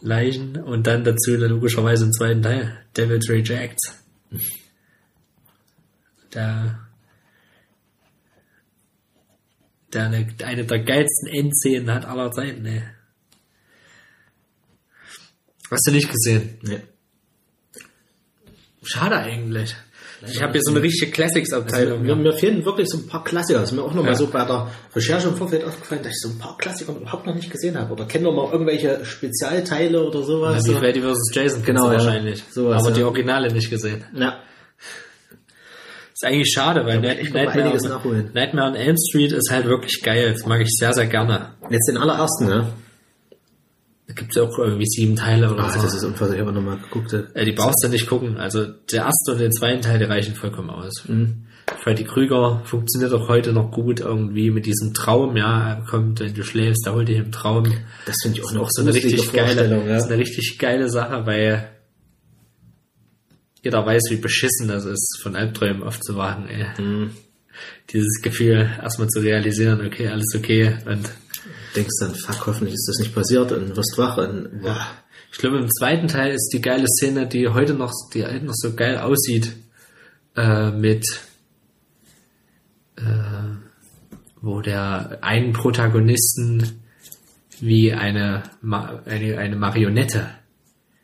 B: Leichen und dann dazu logischerweise im zweiten Teil. Devil Rejects. Der, der eine, eine der geilsten Endszenen hat aller Zeiten, ey. Hast du nicht gesehen?
A: Nee.
B: Schade eigentlich. Ich habe hier so eine richtige Classics-Abteilung.
A: Mir, mir fehlen wirklich so ein paar Klassiker. Das ist mir auch nochmal
B: Ja.
A: so bei der Recherche im Vorfeld aufgefallen, dass ich so ein paar Klassiker überhaupt noch nicht gesehen habe. Oder kenne noch mal irgendwelche Spezialteile oder sowas.
B: wie
A: so.
B: Freddy vs. Jason
A: Genau, ja.
B: wahrscheinlich.
A: Sowas,
B: aber
A: ja.
B: die Originale nicht gesehen.
A: Ja.
B: Ist eigentlich schade, weil Night, Nightmare,
A: nachholen.
B: Nightmare on Elm Street ist halt wirklich geil. Das mag ich sehr, sehr gerne.
A: Jetzt den allerersten, ne?
B: Da gibt es auch irgendwie sieben Teile oder
A: Ah,
B: so.
A: das ist unfassbar. Ich habe nochmal geguckt.
B: Äh, die brauchst du nicht gucken. Also der erste und der zweite Teil, die reichen vollkommen aus.
A: Mhm.
B: Freddy Krüger funktioniert auch heute noch gut irgendwie mit diesem Traum. Ja, er kommt, wenn du schläfst, da holt dich im Traum.
A: Das finde ich auch noch
B: so eine richtig geile, das ist
A: ja.
B: eine richtig geile Sache, weil jeder weiß, wie beschissen das ist, von Albträumen aufzuwachen. Ey.
A: Mhm.
B: Dieses Gefühl, erstmal zu realisieren, okay, alles okay. Und
A: Denkst dann, fuck, hoffentlich ist das nicht passiert und wirst wach und boah.
B: ich glaube, im zweiten Teil ist die geile Szene, die heute noch, die heute noch so geil aussieht, äh, mit äh, wo der einen Protagonisten wie eine, Ma eine, eine Marionette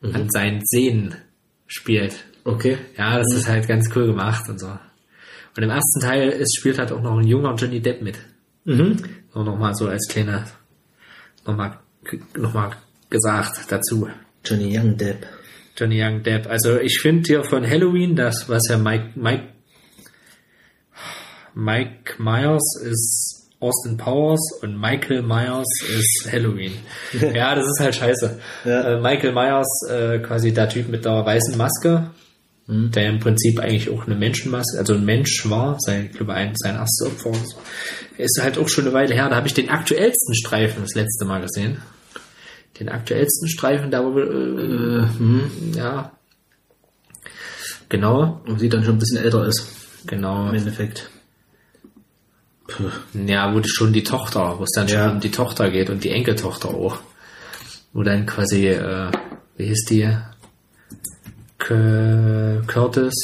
B: an seinen Sehnen spielt.
A: Okay.
B: Ja, das ist halt ganz cool gemacht und so. Und im ersten Teil ist, spielt halt auch noch ein junger Johnny Depp mit.
A: Mhm.
B: So nochmal so als kleiner, nochmal, nochmal gesagt dazu.
A: Johnny Young Depp.
B: Johnny Young Depp. Also ich finde hier von Halloween, das, was ja Mike, Mike, Mike Myers ist Austin Powers und Michael Myers ist Halloween. ja, das ist halt scheiße.
A: Ja.
B: Äh, Michael Myers, äh, quasi der Typ mit der weißen Maske, der im Prinzip eigentlich auch eine Menschenmaske, also ein Mensch war, sein, ich glaube, ein, sein erstes Opfer. so. Ist halt auch schon eine Weile her. Da habe ich den aktuellsten Streifen das letzte Mal gesehen. Den aktuellsten Streifen, da wo äh,
A: Äh, hm.
B: ja. Genau,
A: Und sie dann schon ein bisschen älter ist.
B: genau.
A: Im Endeffekt. Puh.
B: Ja, wo schon die Tochter, wo es dann
A: Ja.
B: schon um die Tochter geht und die Enkeltochter auch. Wo dann quasi, äh, wie hieß die? Curtis.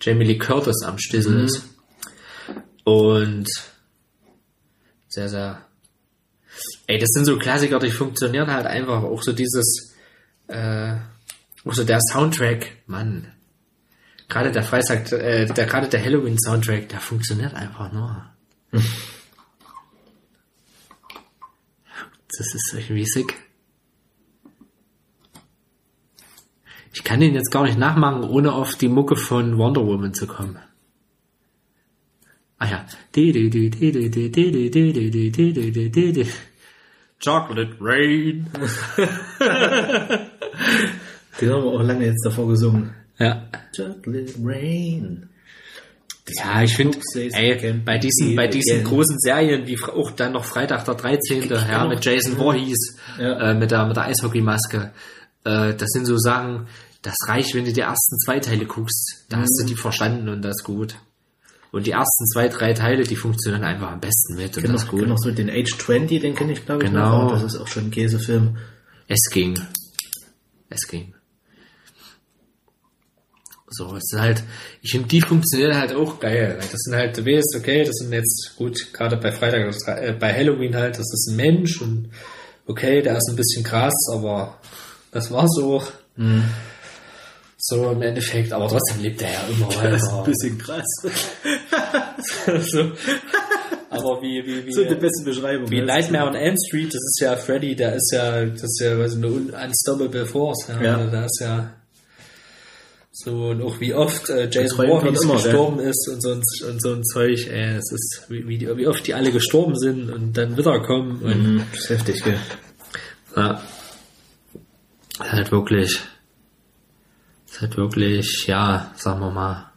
B: Jamie Lee Curtis am Stissel ist. Und sehr, sehr. Ey, das sind so Klassiker, die funktionieren halt einfach. Auch so dieses, äh, auch so der Soundtrack, Mann. Gerade der Freitag, äh, der, gerade der Halloween-Soundtrack, der funktioniert einfach nur. Das ist irgendwie sick. Ich kann den jetzt gar nicht nachmachen, ohne auf die Mucke von Wonder Woman zu kommen. Ah ja. Chocolate Rain.
A: Den haben wir auch lange jetzt davor gesungen.
B: Ja.
A: Chocolate Rain.
B: Ja, ich finde, bei diesen, bei diesen großen Serien, wie auch dann noch Freitag der 13., ja, mit Jason Voorhees,
A: Ja.
B: äh, mit der, mit der Eishockeymaske, äh, das sind so Sachen, das reicht, wenn du die ersten zwei Teile guckst, da hast du die verstanden und das ist gut. Und die ersten zwei, drei Teile, die funktionieren einfach am besten mit und
A: Genau,
B: das ist gut.
A: genau so den Age 20, den kenne ich glaube ich
B: Genau.
A: noch. Das ist auch schon ein Käsefilm.
B: Es ging. Es ging. So, es ist halt, ich finde, die funktionieren halt auch geil. Das sind halt, du weißt, okay, das sind jetzt, gut, gerade bei Freitag, äh, bei Halloween halt, das ist ein Mensch und okay, der ist ein bisschen krass, aber das war so. So im Endeffekt, aber trotzdem lebt er ja immer
A: Das ist ein
B: weiter.
A: bisschen krass.
B: so. Aber wie, wie, wie.
A: so die beste Beschreibung.
B: Wie? Nightmare on Elm Street, das ist ja Freddy, der ist ja, das ist ja ich, eine un- unstoppable force. Ja.
A: Ja.
B: Also Da ist ja so und auch wie oft äh, Jason Voorhees gestorben ist und so, ein, und so ein Zeug. Ey, es ist wie, wie, die- wie oft die alle gestorben sind und dann wiederkommen. Und,
A: Mhm, das ist heftig, gell?
B: ja. Halt wirklich, ist halt wirklich, ja, sagen wir mal,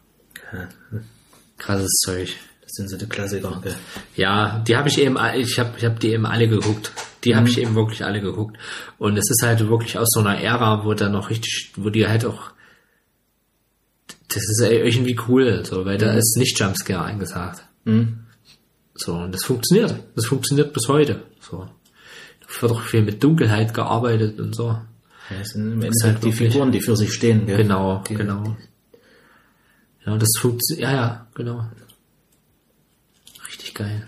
B: krasses Zeug.
A: Das sind so die Klassiker, gell?
B: Ja, die habe ich eben, ich habe ich hab die eben alle geguckt. Die
A: Mhm.
B: habe ich eben wirklich alle geguckt. Und es ist halt wirklich aus so einer Ära, wo da noch richtig, wo die halt auch, das ist irgendwie cool, so, weil da ist nicht Jumpscare eingesagt.
A: Mhm.
B: So, und das funktioniert. Das funktioniert bis heute. So. Da wird auch viel mit Dunkelheit gearbeitet und so.
A: Ja, das sind im
B: ist
A: Endeffekt
B: halt
A: die Figuren, die für sich stehen, gell?
B: Genau,
A: Die-
B: genau. Ja, und das funktioniert, ja, ja, genau. Richtig geil.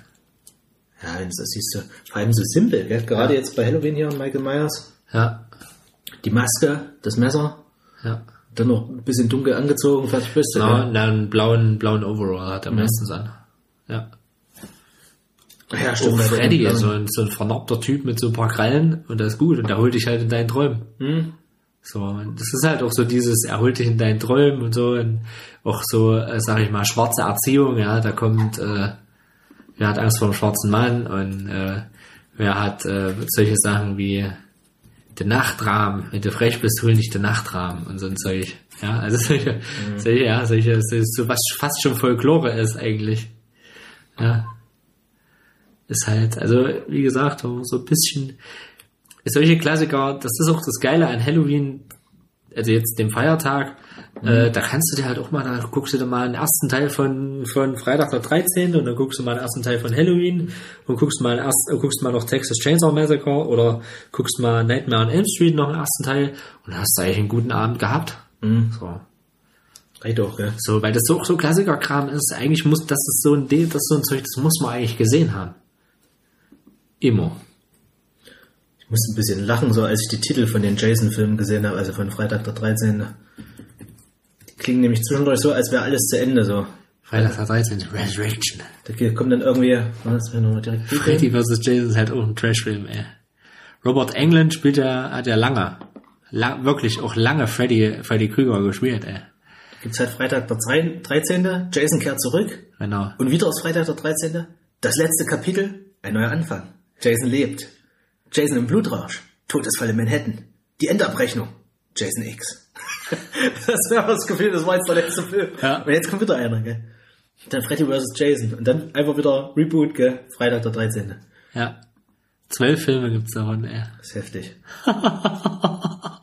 A: Ja, das siehst du, vor allem so simpel, gell? Gerade jetzt bei Halloween hier, Michael Myers.
B: Ja,
A: Die Maske, das Messer,
B: ja.
A: dann noch ein bisschen dunkel angezogen, fertig bist du,
B: Genau, einen blauen, blauen Overall hat er meistens an. Ja.
A: Ja, stimmt. bei
B: Freddy,
A: den
B: so ein, so ein vernarbter Typ mit so ein paar Krallen und das ist gut und der holt dich halt in deinen Träumen.
A: Hm?
B: So, und das ist halt auch so dieses, erholt dich in deinen Träumen und so, und auch so, äh, sag ich mal, schwarze Erziehung, ja, da kommt, äh, wer hat Angst vor dem schwarzen Mann und äh, wer hat äh, solche Sachen wie der Nachtrahmen, wenn du frech bist, hol nicht den Nachtrahmen und so ein Zeug. Ja, also solche, solche, ja, solche, so, so was fast schon Folklore ist eigentlich. Ja. Ist halt, also wie gesagt, so ein bisschen solche Klassiker, das ist auch das Geile an Halloween, also jetzt dem Feiertag, äh, da kannst du dir halt auch mal, da guckst du dir mal den ersten Teil von, von Freitag der 13. und dann guckst du mal den ersten Teil von Halloween und guckst mal, erst, äh, guckst mal noch Texas Chainsaw Massacre oder guckst mal Nightmare on Elm Street noch den ersten Teil und hast du eigentlich einen guten Abend gehabt. So.
A: Reicht doch, gell?
B: So, weil das so, so Klassikerkram ist, eigentlich muss, das ist so ein, das ist so ein Zeug, das muss man eigentlich gesehen haben. Immer.
A: Ich musste ein bisschen lachen, so als ich die Titel von den Jason-Filmen gesehen habe, also von Freitag der 13. Die klingen nämlich zwischendurch so, als wäre alles zu Ende, so.
B: Freitag der 13. Resurrection.
A: Da kommt dann irgendwie, was, wenn wir direkt
B: Freddy vs. Jason ist halt auch ein Trashfilm, ey. Robert Englund spielt ja, hat ja lange, lang, wirklich auch lange Freddy, Freddy Krüger gespielt, ey.
A: Gibt's halt Freitag der 13. Jason kehrt zurück.
B: Genau.
A: Und wieder ist Freitag der 13. Das letzte Kapitel, ein neuer Anfang. Jason lebt. Jason im Blutrausch. Todesfall in Manhattan. Die Endabrechnung. Jason X. das wäre das Gefühl, das war jetzt der letzte Film.
B: Ja.
A: Und jetzt kommt wieder einer, gell? Dann Freddy vs. Jason. Und dann einfach wieder Reboot, gell? Freitag der 13.
B: Ja. Zwölf Filme gibt's davon, ey.
A: Das ist heftig.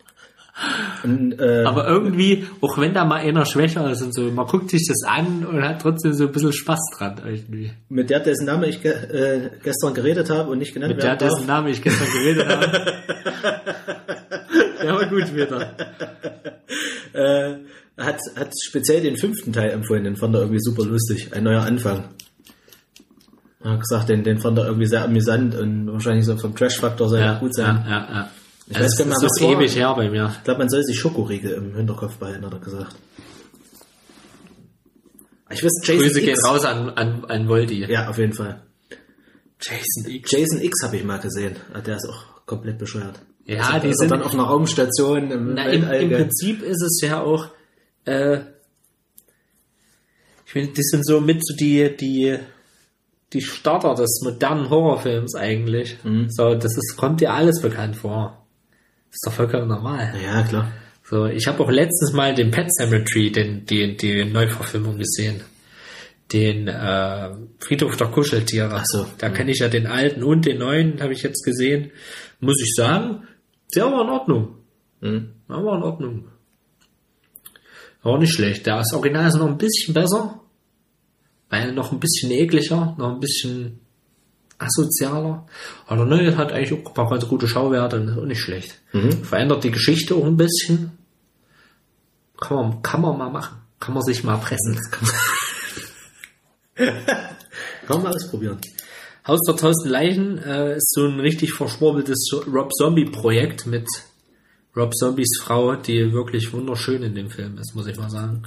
A: Und, äh,
B: Aber irgendwie, auch wenn da mal einer schwächer ist und so, man guckt sich das an und hat trotzdem so ein bisschen Spaß dran, irgendwie.
A: mit der, dessen Name ich ge äh, gestern geredet habe und nicht genannt
B: Mit der,
A: darf,
B: dessen Name ich gestern geredet habe. Der war gut wieder.
A: äh, hat, hat speziell den fünften Teil empfohlen, den fand er irgendwie super lustig. Ein neuer Anfang. Er hat gesagt, den, den fand er irgendwie sehr amüsant und wahrscheinlich so vom Trash-Faktor soll er gut sein.
B: Ja, ja, ja.
A: Ich
B: Also
A: weiß
B: das
A: gar nicht
B: ist
A: mehr, was
B: ewig her bei mir.
A: Ich glaube, man soll sich Schokoriegel im Hinterkopf behalten, hat er gesagt. Ich weiß, Jason
B: Grüße gehen
A: X.
B: raus an, an, an Voldi.
A: Ja, auf jeden Fall. Jason X. Jason X habe ich mal gesehen. Ah, Der ist auch komplett bescheuert.
B: Ja,
A: also,
B: die sind-
A: dann auf einer Raumstation im
B: Na, im,
A: Weltall,
B: im? Prinzip ist es ja auch, äh, ich finde, das sind so mit so die, die, die Starter des modernen Horrorfilms eigentlich. So, das ist, kommt dir alles bekannt vor. Ist doch vollkommen normal.
A: Ja, klar.
B: So, ich habe auch letztens mal den Pet Cemetery, den, die, die Neuverfilmung gesehen. Den äh, Friedhof der Kuscheltiere.
A: Ach so.
B: Da kenne ich ja den alten und den neuen, habe ich jetzt gesehen. Muss ich sagen, der war in Ordnung.
A: Mhm.
B: Der war in Ordnung. War nicht schlecht. Das Original ist noch ein bisschen besser. Weil noch ein bisschen ekliger, noch ein bisschen asozialer. Aber der neue hat eigentlich auch ein paar ganz gute Schauwerte und ist auch nicht schlecht. Verändert die Geschichte auch ein bisschen. Kann man, kann man mal machen. Kann man sich mal pressen.
A: Kann man ausprobieren.
B: Haus der tausend Leichen äh, ist so ein richtig verschwurbeltes Rob Zombie Projekt mit Rob Zombies Frau, die wirklich wunderschön in dem Film ist, muss ich mal sagen.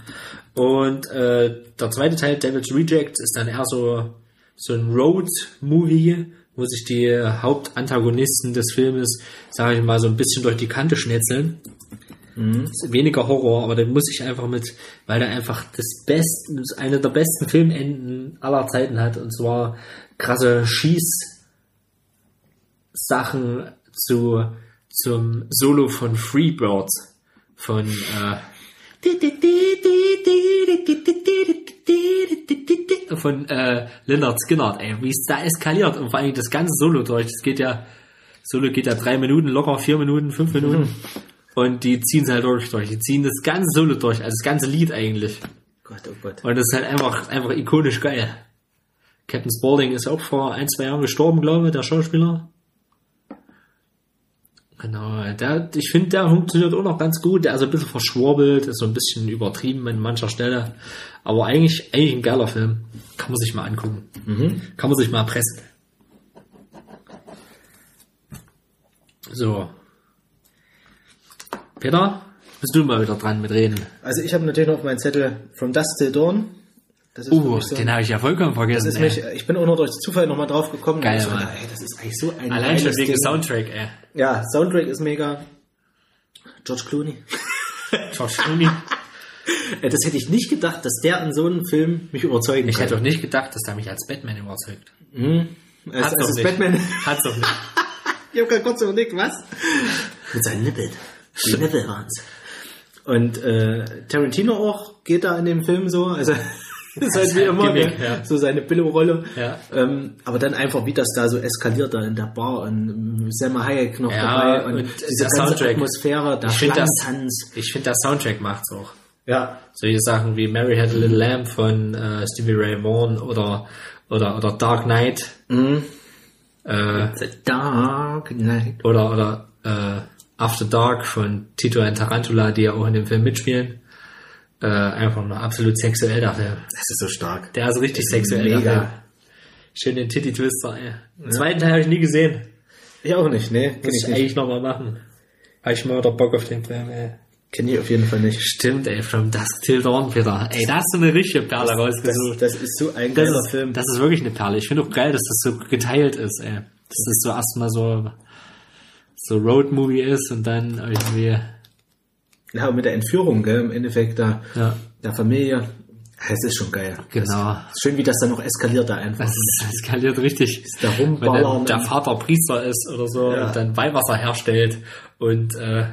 B: Und äh, der zweite Teil, Devil's Reject, ist dann eher so so ein Road-Movie, wo sich die Hauptantagonisten des Filmes, sage ich mal, so ein bisschen durch die Kante schnetzeln. Ist weniger Horror, aber den muss ich einfach mit, weil der einfach das beste, eine der besten Filmenden aller Zeiten hat, und zwar krasse Schieß-Sachen zu, zum Solo von Freebird von, äh, von äh, Leonard Skinner, ey, wie es da eskaliert und vor allem das ganze Solo durch, das geht ja, Solo geht ja drei Minuten, locker vier Minuten, fünf Minuten und die ziehen es halt durch, durch, die ziehen das ganze Solo durch, also das ganze Lied eigentlich
A: Gott, oh Gott.
B: und das ist halt einfach, einfach ikonisch geil. Captain Spaulding ist auch vor ein, zwei Jahren gestorben, glaube ich, der Schauspieler. Genau, der, ich finde, der funktioniert auch noch ganz gut. Der ist ein bisschen verschwurbelt, ist so ein bisschen übertrieben an mancher Stelle. Aber eigentlich, eigentlich ein geiler Film. Kann man sich mal angucken. Kann man sich mal pressen. So. Peter, bist du mal wieder dran mit Reden?
A: Also ich habe natürlich noch auf meinen Zettel From Dust Till Dawn. Ist
B: Uh,
A: so-
B: den habe ich ja vollkommen vergessen.
A: das ist mich, ich bin auch noch durch Zufall nochmal drauf gekommen.
B: Geil,
A: Und ich
B: Mann.
A: ey, das ist eigentlich so ein
B: Allein schon wegen
A: Ding.
B: Soundtrack, ey.
A: Ja, Soundtrack ist mega. George Clooney.
B: George Clooney.
A: Das hätte ich nicht gedacht, dass der in so einem Film mich überzeugen
B: Ich
A: kann.
B: hätte auch nicht gedacht, dass der mich als Batman überzeugt.
A: als,
B: Hat's
A: als
B: doch
A: das
B: nicht.
A: Batman.
B: Hat's doch nicht.
A: Ich hab gerade kurz überlegt, was? Mit seinen Nippeln. Die Nippel waren's. Und äh, Tarantino auch geht da in dem Film so, also ist halt wie immer
B: Gimmick,
A: ne?
B: ja.
A: so seine Billo-Rolle.
B: Ja.
A: Ähm, aber dann einfach, wie das da so eskaliert da in der Bar und Selma Hayek noch
B: Ja,
A: dabei und,
B: und
A: diese ganze
B: Soundtrack.
A: Atmosphäre, der
B: Ich finde das, ich finde der Soundtrack macht's auch.
A: Ja.
B: Solche Sachen wie Mary Had a Little Lamb von äh, Stevie Ray Vaughan oder oder oder Dark Knight
A: Mhm.
B: äh,
A: The Dark Knight.
B: oder oder äh, After Dark von Tito und Tarantula, die ja auch in dem Film mitspielen. Äh, einfach nur absolut sexuell Film.
A: Das ist so stark.
B: Der ist richtig sexuell. der Film.
A: Mega.
B: Schön den Titty Twister. Ey. Den zweiten Teil habe ich nie gesehen.
A: Ich auch nicht, ne? Kenn
B: Muss
A: ich
B: ich eigentlich nochmal machen. Habe ich mal wieder Bock auf den Film. Ey.
A: Kenn ich auf jeden Fall nicht.
B: Stimmt, ey, From Dusk Till Dawn, Peter. Ey, da hast du eine richtige Perle
A: Das,
B: rausgesucht.
A: das ist so ein
B: Das
A: geiler
B: ist,
A: Film.
B: das ist wirklich eine Perle. Ich finde auch geil, dass das so geteilt ist, ey. Dass das so erstmal so, so Road-Movie ist und dann irgendwie,
A: Ja, mit der Entführung, gell, im Endeffekt da,
B: ja,
A: der Familie. Es ist schon geil.
B: genau.
A: Schön, wie das dann noch eskaliert da einfach.
B: Das ist, das skaliert richtig.
A: da
B: Wenn
A: rumballern.
B: dann der Vater Priester ist oder so
A: Ja.
B: und dann Weihwasser herstellt und äh,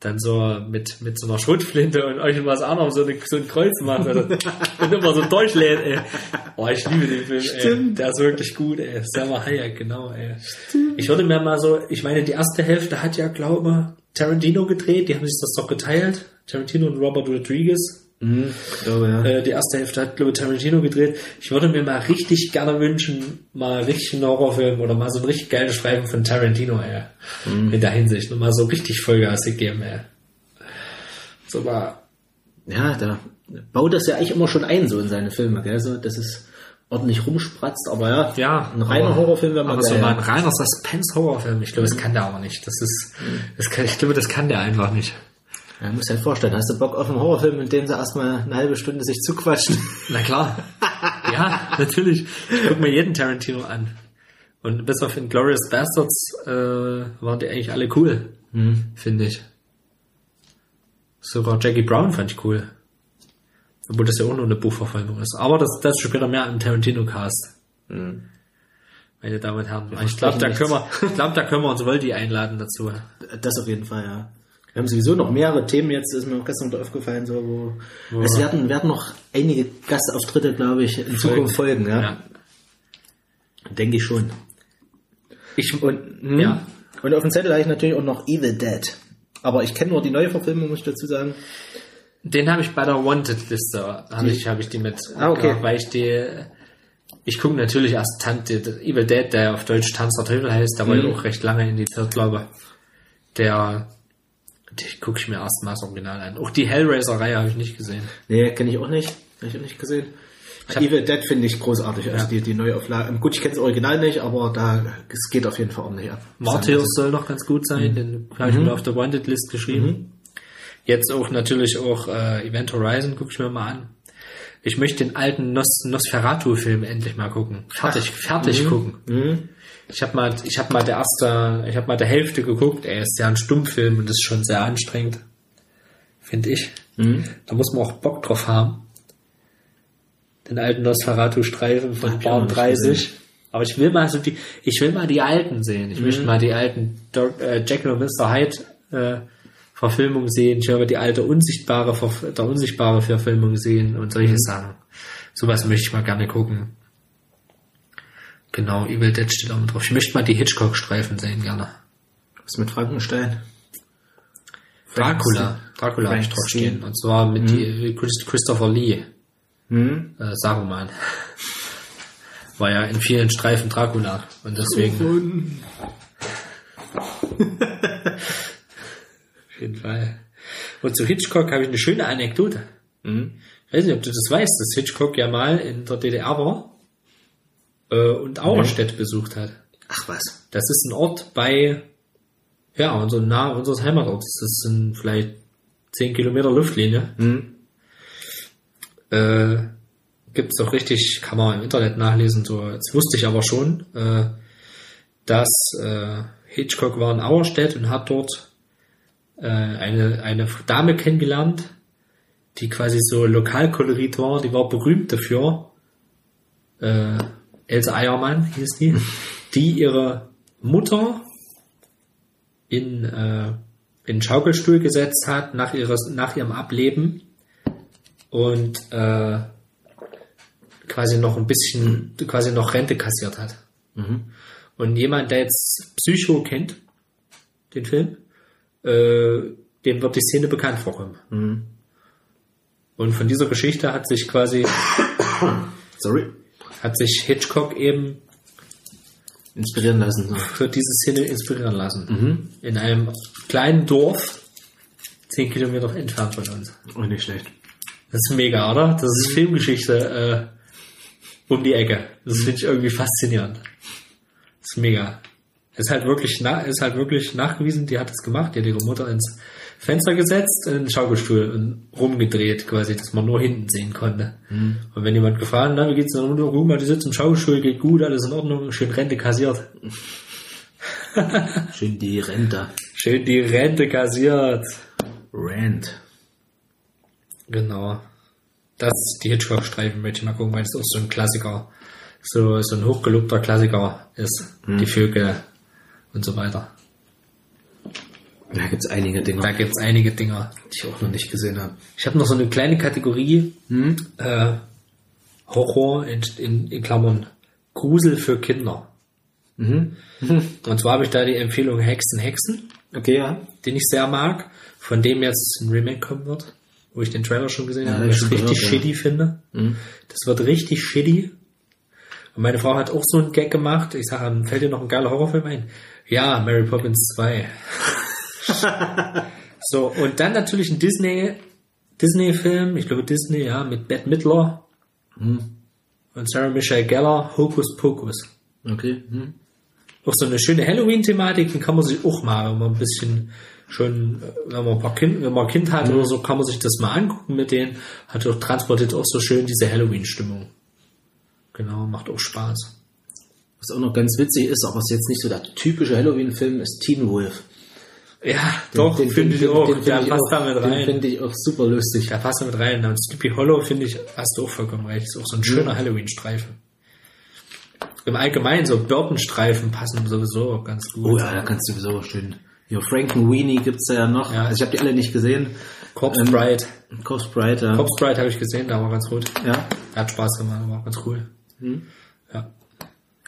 B: dann so mit, mit so einer Schrotflinte und euch was anderem so, eine, so ein Kreuz macht also, und immer so durchlädt, ey. Oh, ich liebe den Film, ey.
A: Stimmt.
B: Der ist wirklich gut, ey. Selma Hayek, genau, ey. Ich würde mir mal so, ich meine, die erste Hälfte hat ja, glaube Tarantino gedreht, die haben sich das doch geteilt. Tarantino und Robert Rodriguez.
A: Mhm, glaube, ja.
B: Äh, die erste Hälfte hat, glaube ich, Tarantino gedreht. Ich würde mir mal richtig gerne wünschen, mal richtig einen Horrorfilm oder mal so einen richtig geilen Streifen von Tarantino, ey. In der Hinsicht. Und mal so richtig Vollgas gegeben, ey. So mal,
A: Ja, da baut das ja eigentlich immer schon ein, so in seine Filme, gell, so, das ist ordentlich rumspratzt, aber ja,
B: ja.
A: ein reiner
B: aber-
A: Horrorfilm wäre mal
B: Aber so ein reiner Suspense-Horrorfilm, ich glaube, das kann der aber nicht. Das ist, das kann, ich glaube, das kann der einfach nicht.
A: Ja, muss halt vorstellen, hast du Bock auf einen Horrorfilm, in dem sie erstmal eine halbe Stunde sich zuquatschen?
B: Na klar. ja, natürlich. Ich guck mir jeden Tarantino an. Und bis auf Glorious Bastards äh, waren die eigentlich alle cool, finde ich. Sogar Jackie Brown fand ich cool. Obwohl das ja auch nur eine Buchverfilmung ist. Aber das, das später mehr im Tarantino-Cast. Meine Damen und Herren. ich glaube, da können wir, ich glaube, da können wir uns Voldi einladen dazu.
A: Das auf jeden Fall, ja. Wir haben sowieso noch mehrere Themen jetzt, ist mir auch gestern aufgefallen, so, wo,
B: Wo-
A: es werden, werden noch einige Gastauftritte, glaube ich, in Zukunft folgen, ja.
B: Ja.
A: Denke ich schon.
B: Ich,
A: Und, hm,
B: Ja.
A: und auf dem Zettel habe ich natürlich auch noch Evil Dead. Aber ich kenne nur die neue Verfilmung, muss ich dazu sagen.
B: Den habe ich bei der Wanted-Liste, habe ich, habe ich die mit,
A: Ah, okay.
B: weil ich die, ich gucke natürlich erst Tante, Evil Dead, der auf Deutsch Tanz der Teufel heißt, der war
A: Mhm.
B: ja auch recht lange indiziert, glaube Der, die gucke ich mir erst mal das Original an. Auch die Hellraiser-Reihe habe ich nicht gesehen.
A: Nee, kenne ich auch nicht. Habe ich auch nicht gesehen.
B: hab-
A: Evil Dead finde ich großartig, also die, die Neuauflage. Gut, ich kenne das Original nicht, aber da, es geht auf jeden Fall ordentlich ab.
B: Martyrs soll noch ganz gut
A: Mhm.
B: sein, den habe ich mir auf der Wanted-List geschrieben. Jetzt auch natürlich auch äh, Event Horizon gucke ich mir mal an. Ich möchte den alten Nos Nosferatu-Film endlich mal gucken. Fertig, fertig gucken.
A: Mhm.
B: Ich habe mal, ich habe mal der erste, ich habe mal der Hälfte geguckt. Er ist ja ein Stummfilm und das ist schon sehr anstrengend, finde ich.
A: Mhm.
B: Da muss man auch Bock drauf haben. Den alten Nosferatu-Streifen von
A: nicht
B: 30.
A: gesehen.
B: Aber ich will mal so die, ich will mal die alten sehen. Ich
A: Mhm.
B: möchte mal die alten Dor- äh, Jekyll und Mr. Hyde äh, Verfilmung sehen. Ich mal die alte unsichtbare, der unsichtbare Verfilmung sehen und solche
A: Mhm.
B: Sachen. Sowas möchte ich mal gerne gucken. Genau, Evil Dead steht auch drauf. Ich möchte mal die Hitchcock-Streifen sehen, gerne.
A: Was mit Frankenstein?
B: Dracula. Dracula habe ich drauf stehen. Und zwar mit die, Christ- Christopher Lee.
A: Mhm.
B: Äh, Saruman. War ja in vielen Streifen Dracula. Und deswegen. Fall. Und zu Hitchcock habe ich eine schöne Anekdote. Ich weiß nicht, ob du das weißt, dass Hitchcock ja mal in der DDR war äh, und Auerstedt besucht hat.
A: Ach was.
B: Das ist ein Ort bei, ja, unser, nahe unseres Heimatorts. Das sind vielleicht 10 Kilometer Luftlinie. Äh, gibt's doch richtig, kann man im Internet nachlesen, so, das wusste ich aber schon, äh, dass äh, Hitchcock war in Auerstedt und hat dort äh, eine, eine Dame kennengelernt, die quasi so Lokalkolorit war, die war berühmt dafür. Äh, Else Eiermann hieß die, die ihre Mutter in, äh, in den Schaukelstuhl gesetzt hat nach, ihres, nach ihrem Ableben und äh, quasi noch ein bisschen, quasi noch Rente kassiert hat. Und jemand, der jetzt Psycho kennt, den Film, äh, dem wird die Szene bekannt vorkommen. Und von dieser Geschichte hat sich quasi,
A: Sorry.
B: hat sich Hitchcock eben
A: Inspirieren lassen.
B: für diese Szene inspirieren lassen. In einem kleinen Dorf, zehn Kilometer entfernt von uns.
A: Oh, nicht schlecht.
B: Das ist mega, oder? Das ist Filmgeschichte äh, um die Ecke. Das finde ich irgendwie faszinierend. Das ist mega. Ist halt wirklich, ist halt wirklich nachgewiesen, die hat das gemacht, die hat ihre Mutter ins Fenster gesetzt, in den Schaukelstuhl und rumgedreht, quasi, dass man nur hinten sehen konnte. Und wenn jemand gefragt, na, wie geht's denn? Guck mal, die sitzt im Schaukelstuhl, geht gut, alles in Ordnung, schön Rente kassiert.
A: Schön die Rente.
B: Schön die Rente kassiert.
A: Rent.
B: Genau. Das ist die Hitchcock-Streifen, möchte ich mal gucken, weil das auch so ein Klassiker, so, so ein hochgelobter Klassiker ist. Die Vögel und so weiter.
A: Da gibt's einige Dinge,
B: Da gibt's einige Dinger.
A: die ich auch noch nicht gesehen habe.
B: Ich habe noch so eine kleine Kategorie äh, Horror in, in, in Klammern Grusel für Kinder. Und zwar habe ich da die Empfehlung Hexen, Hexen,
A: Okay, ja.
B: den ich sehr mag, von dem jetzt ein Remake kommen wird, wo ich den Trailer schon gesehen
A: Ja,
B: habe,
A: hab
B: was
A: ich
B: richtig
A: gehört, ja.
B: shitty finde. Das wird richtig shitty. Und meine Frau hat auch so einen Gag gemacht. Ich sage, fällt dir noch ein geiler Horrorfilm ein? Ja, Mary Poppins 2. so, und dann natürlich ein Disney, Disney-Film, ich glaube Disney, ja, mit Bette Midler und Sarah Michelle Gellar, Hocus Pocus.
A: Okay. Hm.
B: Auch so eine schöne Halloween-Thematik, den kann man sich auch mal, wenn man ein bisschen schon, wenn man ein paar Kind, wenn man ein Kind hat oder so, kann man sich das mal angucken mit denen. Hat auch transportiert auch so schön diese Halloween-Stimmung. Genau, macht auch Spaß.
A: Was auch noch ganz witzig ist, aber es ist jetzt nicht so der typische Halloween-Film, ist Teen Wolf.
B: Ja, doch,
A: Den-
B: finde ich
A: den-
B: auch.
A: Den,
B: Der
A: finde ich
B: passt da mit
A: den
B: rein.
A: finde ich auch super lustig.
B: Der passt da mit rein. Und Sleepy Hollow finde ich, hast du auch vollkommen recht. Ist auch so ein schöner Halloween-Streifen. Im Allgemeinen so Burton-Streifen passen sowieso auch ganz gut.
A: Oh ja, da kannst du sowieso schön. Ja, Frankenweenie gibt's da ja noch.
B: Ja.
A: Also ich habe die alle nicht gesehen.
B: Corpse
A: Ähm,
B: Bride.
A: Corpse Bride, ja.
B: Corpse Bride habe ich gesehen, der war ganz gut.
A: ja.
B: Der hat Spaß gemacht, war ganz cool. Ja.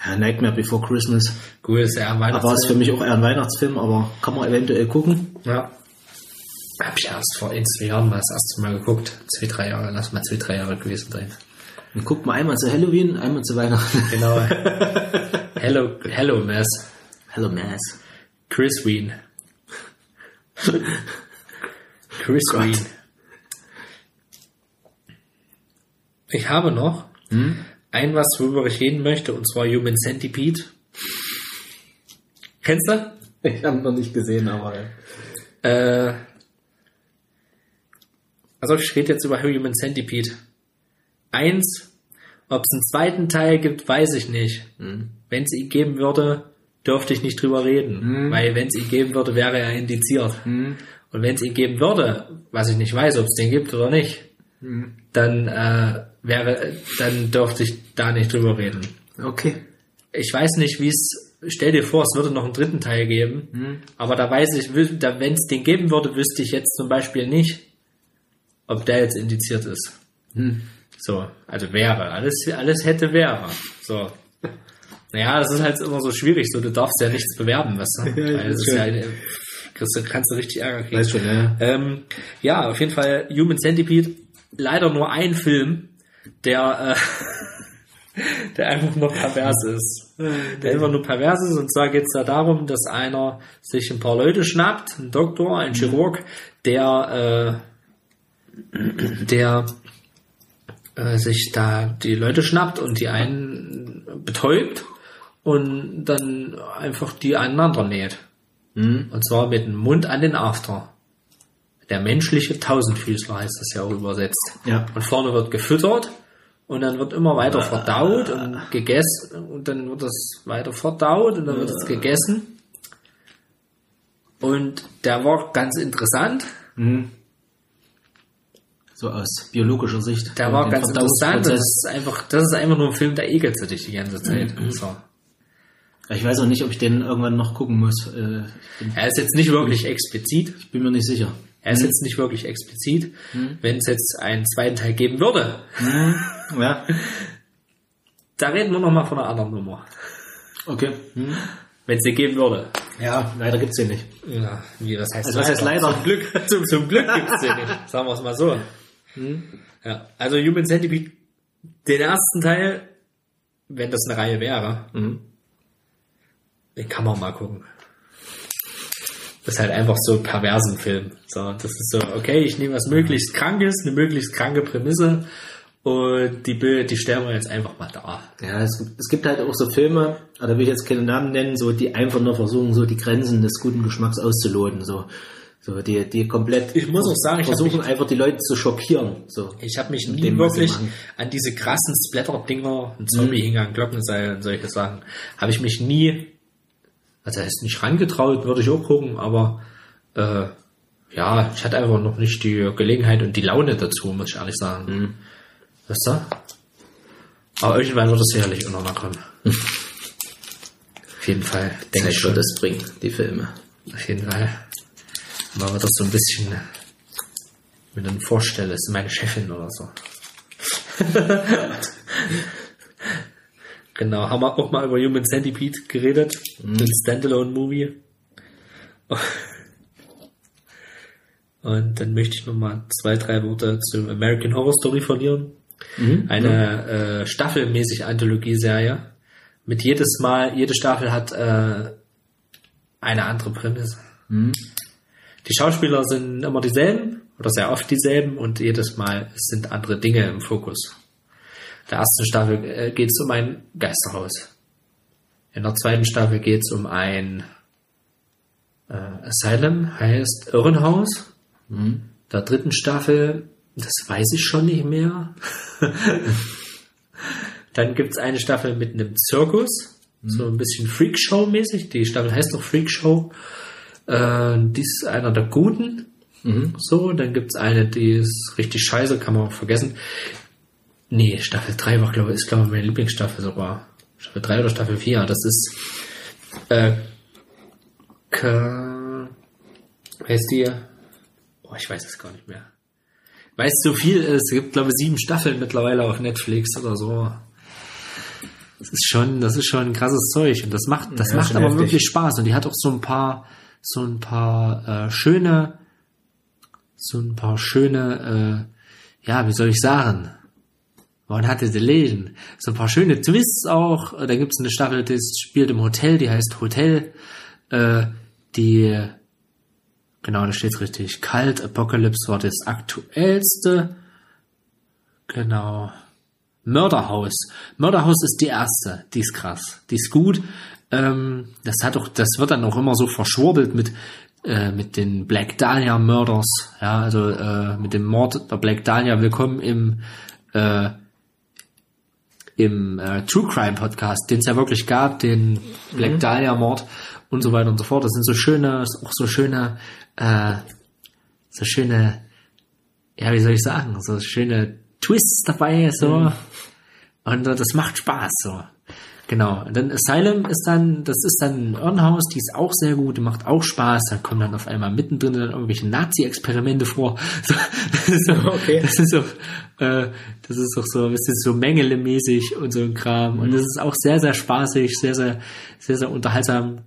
A: Ja. Nightmare Before Christmas.
B: Cool, ist ja ein
A: Aber ist für
B: Weihnachtsfilm.
A: mich auch eher ein Weihnachtsfilm, aber kann man eventuell gucken.
B: Ja. Hab ich erst vor ein, zwei Jahren mal das erste Mal geguckt. Zwei, drei Jahre, lass mal zwei, drei Jahre gewesen sein.
A: Dann guckt man einmal zu Halloween, einmal zu Weihnachten.
B: Genau. Hello, Hello Mess.
A: Hello Mass.
B: Chris Ween. Chris
A: Gott.
B: Ween. Ich habe noch ein was, worüber ich reden möchte, und zwar Human Centipede. Kennst du?
A: Ich habe noch nicht gesehen, aber
B: Äh, also ich rede jetzt über Human Centipede. Eins, ob es einen zweiten Teil gibt, weiß ich nicht. Wenn es ihn geben würde, dürfte ich nicht drüber reden. Weil wenn es ihn geben würde, wäre er indiziert. Und wenn es ihn geben würde, was ich nicht weiß, ob es den gibt oder nicht, dann äh, wäre, dann dürfte ich da nicht drüber reden.
A: okay.
B: Ich weiß nicht, wie es. Stell dir vor, es würde noch einen dritten Teil geben, aber da weiß ich, wenn es den geben würde, wüsste ich jetzt zum Beispiel nicht, ob der jetzt indiziert ist. So, also wäre. Alles, alles hätte wäre. So. Naja, das ist halt immer so schwierig, so du darfst ja nichts bewerben, weißt du? Weil das ist ja, äh, kriegst kannst du richtig Ärger kriegen.
A: Weiß schon, ja.
B: Ähm, ja, auf jeden Fall Human Centipede. Leider nur ein Film, der, äh, der einfach nur pervers ist. Der einfach nur pervers ist. Und zwar geht es da darum, dass einer sich ein paar Leute schnappt, ein Doktor, ein Chirurg, der, äh, der äh, sich da die Leute schnappt und die einen betäubt und dann einfach die aneinander näht. Und zwar mit dem Mund an den After. Der menschliche Tausendfüßler heißt das ja auch übersetzt.
A: Ja.
B: Und vorne wird gefüttert und dann wird immer weiter verdaut und gegessen und dann wird es weiter verdaut und dann wird es gegessen. Und der war ganz interessant.
A: So aus biologischer Sicht.
B: Der war ganz interessant. Das ist einfach, das ist einfach nur ein Film, der ekelt dich die ganze Zeit. So.
A: Ich weiß auch nicht, ob ich den irgendwann noch gucken muss. Äh,
B: Er ist jetzt nicht wirklich explizit.
A: ich bin mir nicht sicher.
B: Er ist jetzt nicht wirklich explizit. Wenn es jetzt einen zweiten Teil geben würde,
A: Ja.
B: da reden wir nochmal von einer anderen Nummer.
A: Okay. Hm.
B: Wenn es den geben würde.
A: Ja, leider gibt's den nicht.
B: Ja, wie, was heißt
A: Also was heißt leider?
B: Zum Glück, zum, zum Glück gibt's den nicht. Sagen wir es mal so. Ja, also Human Centipede, den ersten Teil, wenn das eine Reihe wäre, den kann man mal gucken. Das ist halt einfach so ein perversen Film. So, das ist so, okay, ich nehme was möglichst Krankes, eine möglichst kranke Prämisse und die, Bi- die stellen wir jetzt einfach mal da.
A: Ja, es, gibt- es gibt halt auch so Filme, oder will ich jetzt keine Namen nennen, so die einfach nur versuchen, so die Grenzen des guten Geschmacks auszuloten. So, so die, die komplett
B: Ich muss auch sagen, ich
A: versuchen
B: mich-
A: einfach die Leute zu schockieren. So.
B: Ich habe mich nie
A: dem,
B: wirklich an diese krassen Splatter-Dinger, ein Zombie hing an Glockenseil und solche Sachen, habe ich mich nie, also er ist nicht rangetraut, würde ich auch gucken, aber äh, ja, ich hatte einfach noch nicht die Gelegenheit und die Laune dazu, muss ich ehrlich sagen.
A: Mhm.
B: Weißt du? Aber irgendwann wird es sicherlich auch noch kommen. Auf jeden Fall, denke ich
A: Zeit
B: schon.
A: wird es bringen, die Filme.
B: Auf jeden Fall. Mal wird das so ein bisschen mir dann vorstelle, ist meine Chefin oder so. genau, haben wir auch mal über Human Centipede geredet, den Standalone-Movie. Und dann möchte ich noch mal zwei, drei Worte zu American Horror Story verlieren. Eine äh, staffelmäßig Anthologie-Serie. Mit jedes Mal, jede Staffel hat äh, eine andere Prämisse. Die Schauspieler sind immer dieselben oder sehr oft dieselben und jedes Mal sind andere Dinge im Fokus. In der ersten Staffel äh, geht es um ein Geisterhaus. In der zweiten Staffel geht es um ein äh, Asylum, heißt Irrenhaus. Der dritten Staffel, das weiß ich schon nicht mehr. Dann gibt es eine Staffel mit einem Zirkus, so ein bisschen Freakshow-mäßig. Die Staffel heißt noch Freakshow. Äh, die ist einer der guten. So, dann gibt's eine, die ist richtig scheiße, kann man auch vergessen. Nee, Staffel 3 war, glaube ich, ist, glaube ich, meine Lieblingsstaffel sogar. Staffel 3 oder Staffel 4. Das ist äh, K heißt die? Oh, ich weiß es gar nicht mehr. Weiß so viel, es gibt, glaube ich, sieben Staffeln mittlerweile auf Netflix oder so. Das ist schon, das ist schon ein krasses Zeug und das macht, das
A: Ja,
B: macht aber
A: heftig.
B: wirklich Spaß und die hat auch so ein paar, so ein paar äh, schöne, so ein paar schöne, äh, ja, wie soll ich sagen? Man hatte lesen. So ein paar schöne Twists auch. Da gibt es eine Staffel, die spielt im Hotel, die heißt Hotel. Äh, die, genau, da steht richtig. Kalt Apocalypse war das aktuellste. Genau. Mörderhaus. Mörderhaus ist die erste. Die ist krass. Die ist gut. Ähm, das hat auch, das wird dann auch immer so verschwurbelt mit, äh, mit den Black Dahlia Murders. Ja, also, äh, mit dem Mord der Black Dahlia. Willkommen im, äh, im äh, True Crime Podcast, den es ja wirklich gab, den Black Dahlia Mord und so weiter und so fort. Das sind so schöne, auch so schöne, äh, so schöne, ja, wie soll ich sagen, so schöne Twists dabei, so. Und äh, das macht Spaß, so. Genau. Und dann Asylum ist dann, das ist dann ein Irrenhaus, die ist auch sehr gut, die macht auch Spaß. Da kommen dann auf einmal mittendrin dann irgendwelche Nazi-Experimente vor. So, das ist so,
A: Okay.
B: das ist so, äh, das ist auch so ein bisschen so Mengele-mäßig und so ein Kram. Und das ist auch sehr, sehr spaßig, sehr, sehr, sehr, sehr unterhaltsam.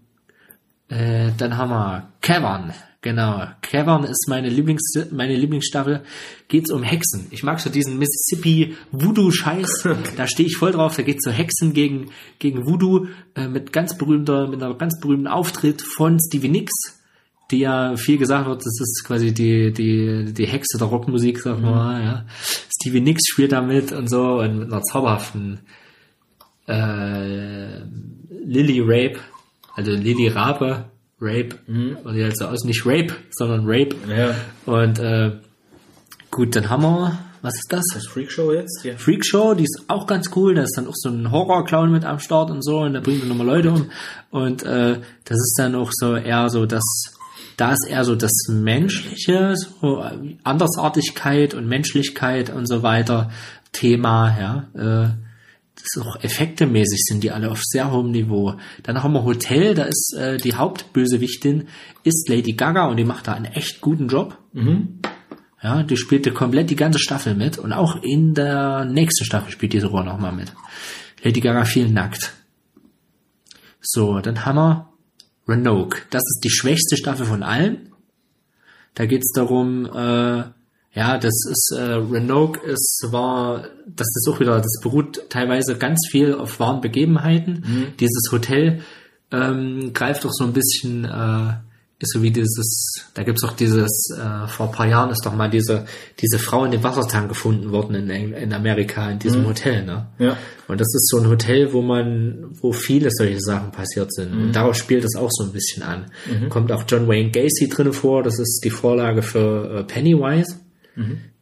B: Äh, dann haben wir Cavern. Genau. Cavern ist meine Lieblings meine Lieblingsstaffel. Geht's um Hexen. Ich mag so diesen Mississippi Voodoo-Scheiß. Da stehe ich voll drauf. Da geht's so Hexen gegen, gegen Voodoo, äh, mit ganz berühmter, mit einer ganz berühmten Auftritt von Stevie Nicks, die ja viel gesagt wird, das ist quasi die, die, die Hexe der Rockmusik, sag mal, ja. Stevie Nicks spielt da mit und so und mit einer zauberhaften, äh, Lily Rape, also Lily Rape, Rape, und die halt so aus, nicht Rape, sondern Rape.
A: Ja.
B: Und äh, gut, dann haben wir, was ist das?
A: Das Freakshow jetzt? Ja.
B: Freakshow, die ist auch ganz cool. Da ist dann auch so ein Horror-Clown mit am Start und so und da bringt dann nochmal Leute um. Und äh, das ist dann auch so eher so das, da ist eher so das Menschliche, so äh, Andersartigkeit und Menschlichkeit und so weiter Thema, ja. Äh, ist auch effektemäßig sind die alle auf sehr hohem Niveau. Dann haben wir Hotel, da ist äh, die Hauptbösewichtin ist Lady Gaga und die macht da einen echt guten Job. Ja, die spielte komplett die ganze Staffel mit und auch in der nächsten Staffel spielt die sogar noch mal mit. Lady Gaga viel nackt. So, dann haben wir Roanoke. Das ist die schwächste Staffel von allen. Da geht's darum, äh, ja, das ist äh, Roanoke ist war, das ist auch wieder, das beruht teilweise ganz viel auf wahren Begebenheiten. Dieses Hotel ähm, greift auch so ein bisschen, äh, ist so wie dieses, da gibt's auch dieses, äh, vor ein paar Jahren ist doch mal diese diese Frau in dem Wassertank gefunden worden in, in Amerika in diesem Hotel, ne?
A: Ja.
B: Und das ist so ein Hotel, wo man, wo viele solche Sachen passiert sind. Und darauf spielt es auch so ein bisschen an. Kommt auch John Wayne Gacy drinne vor. Das ist die Vorlage für äh, Pennywise,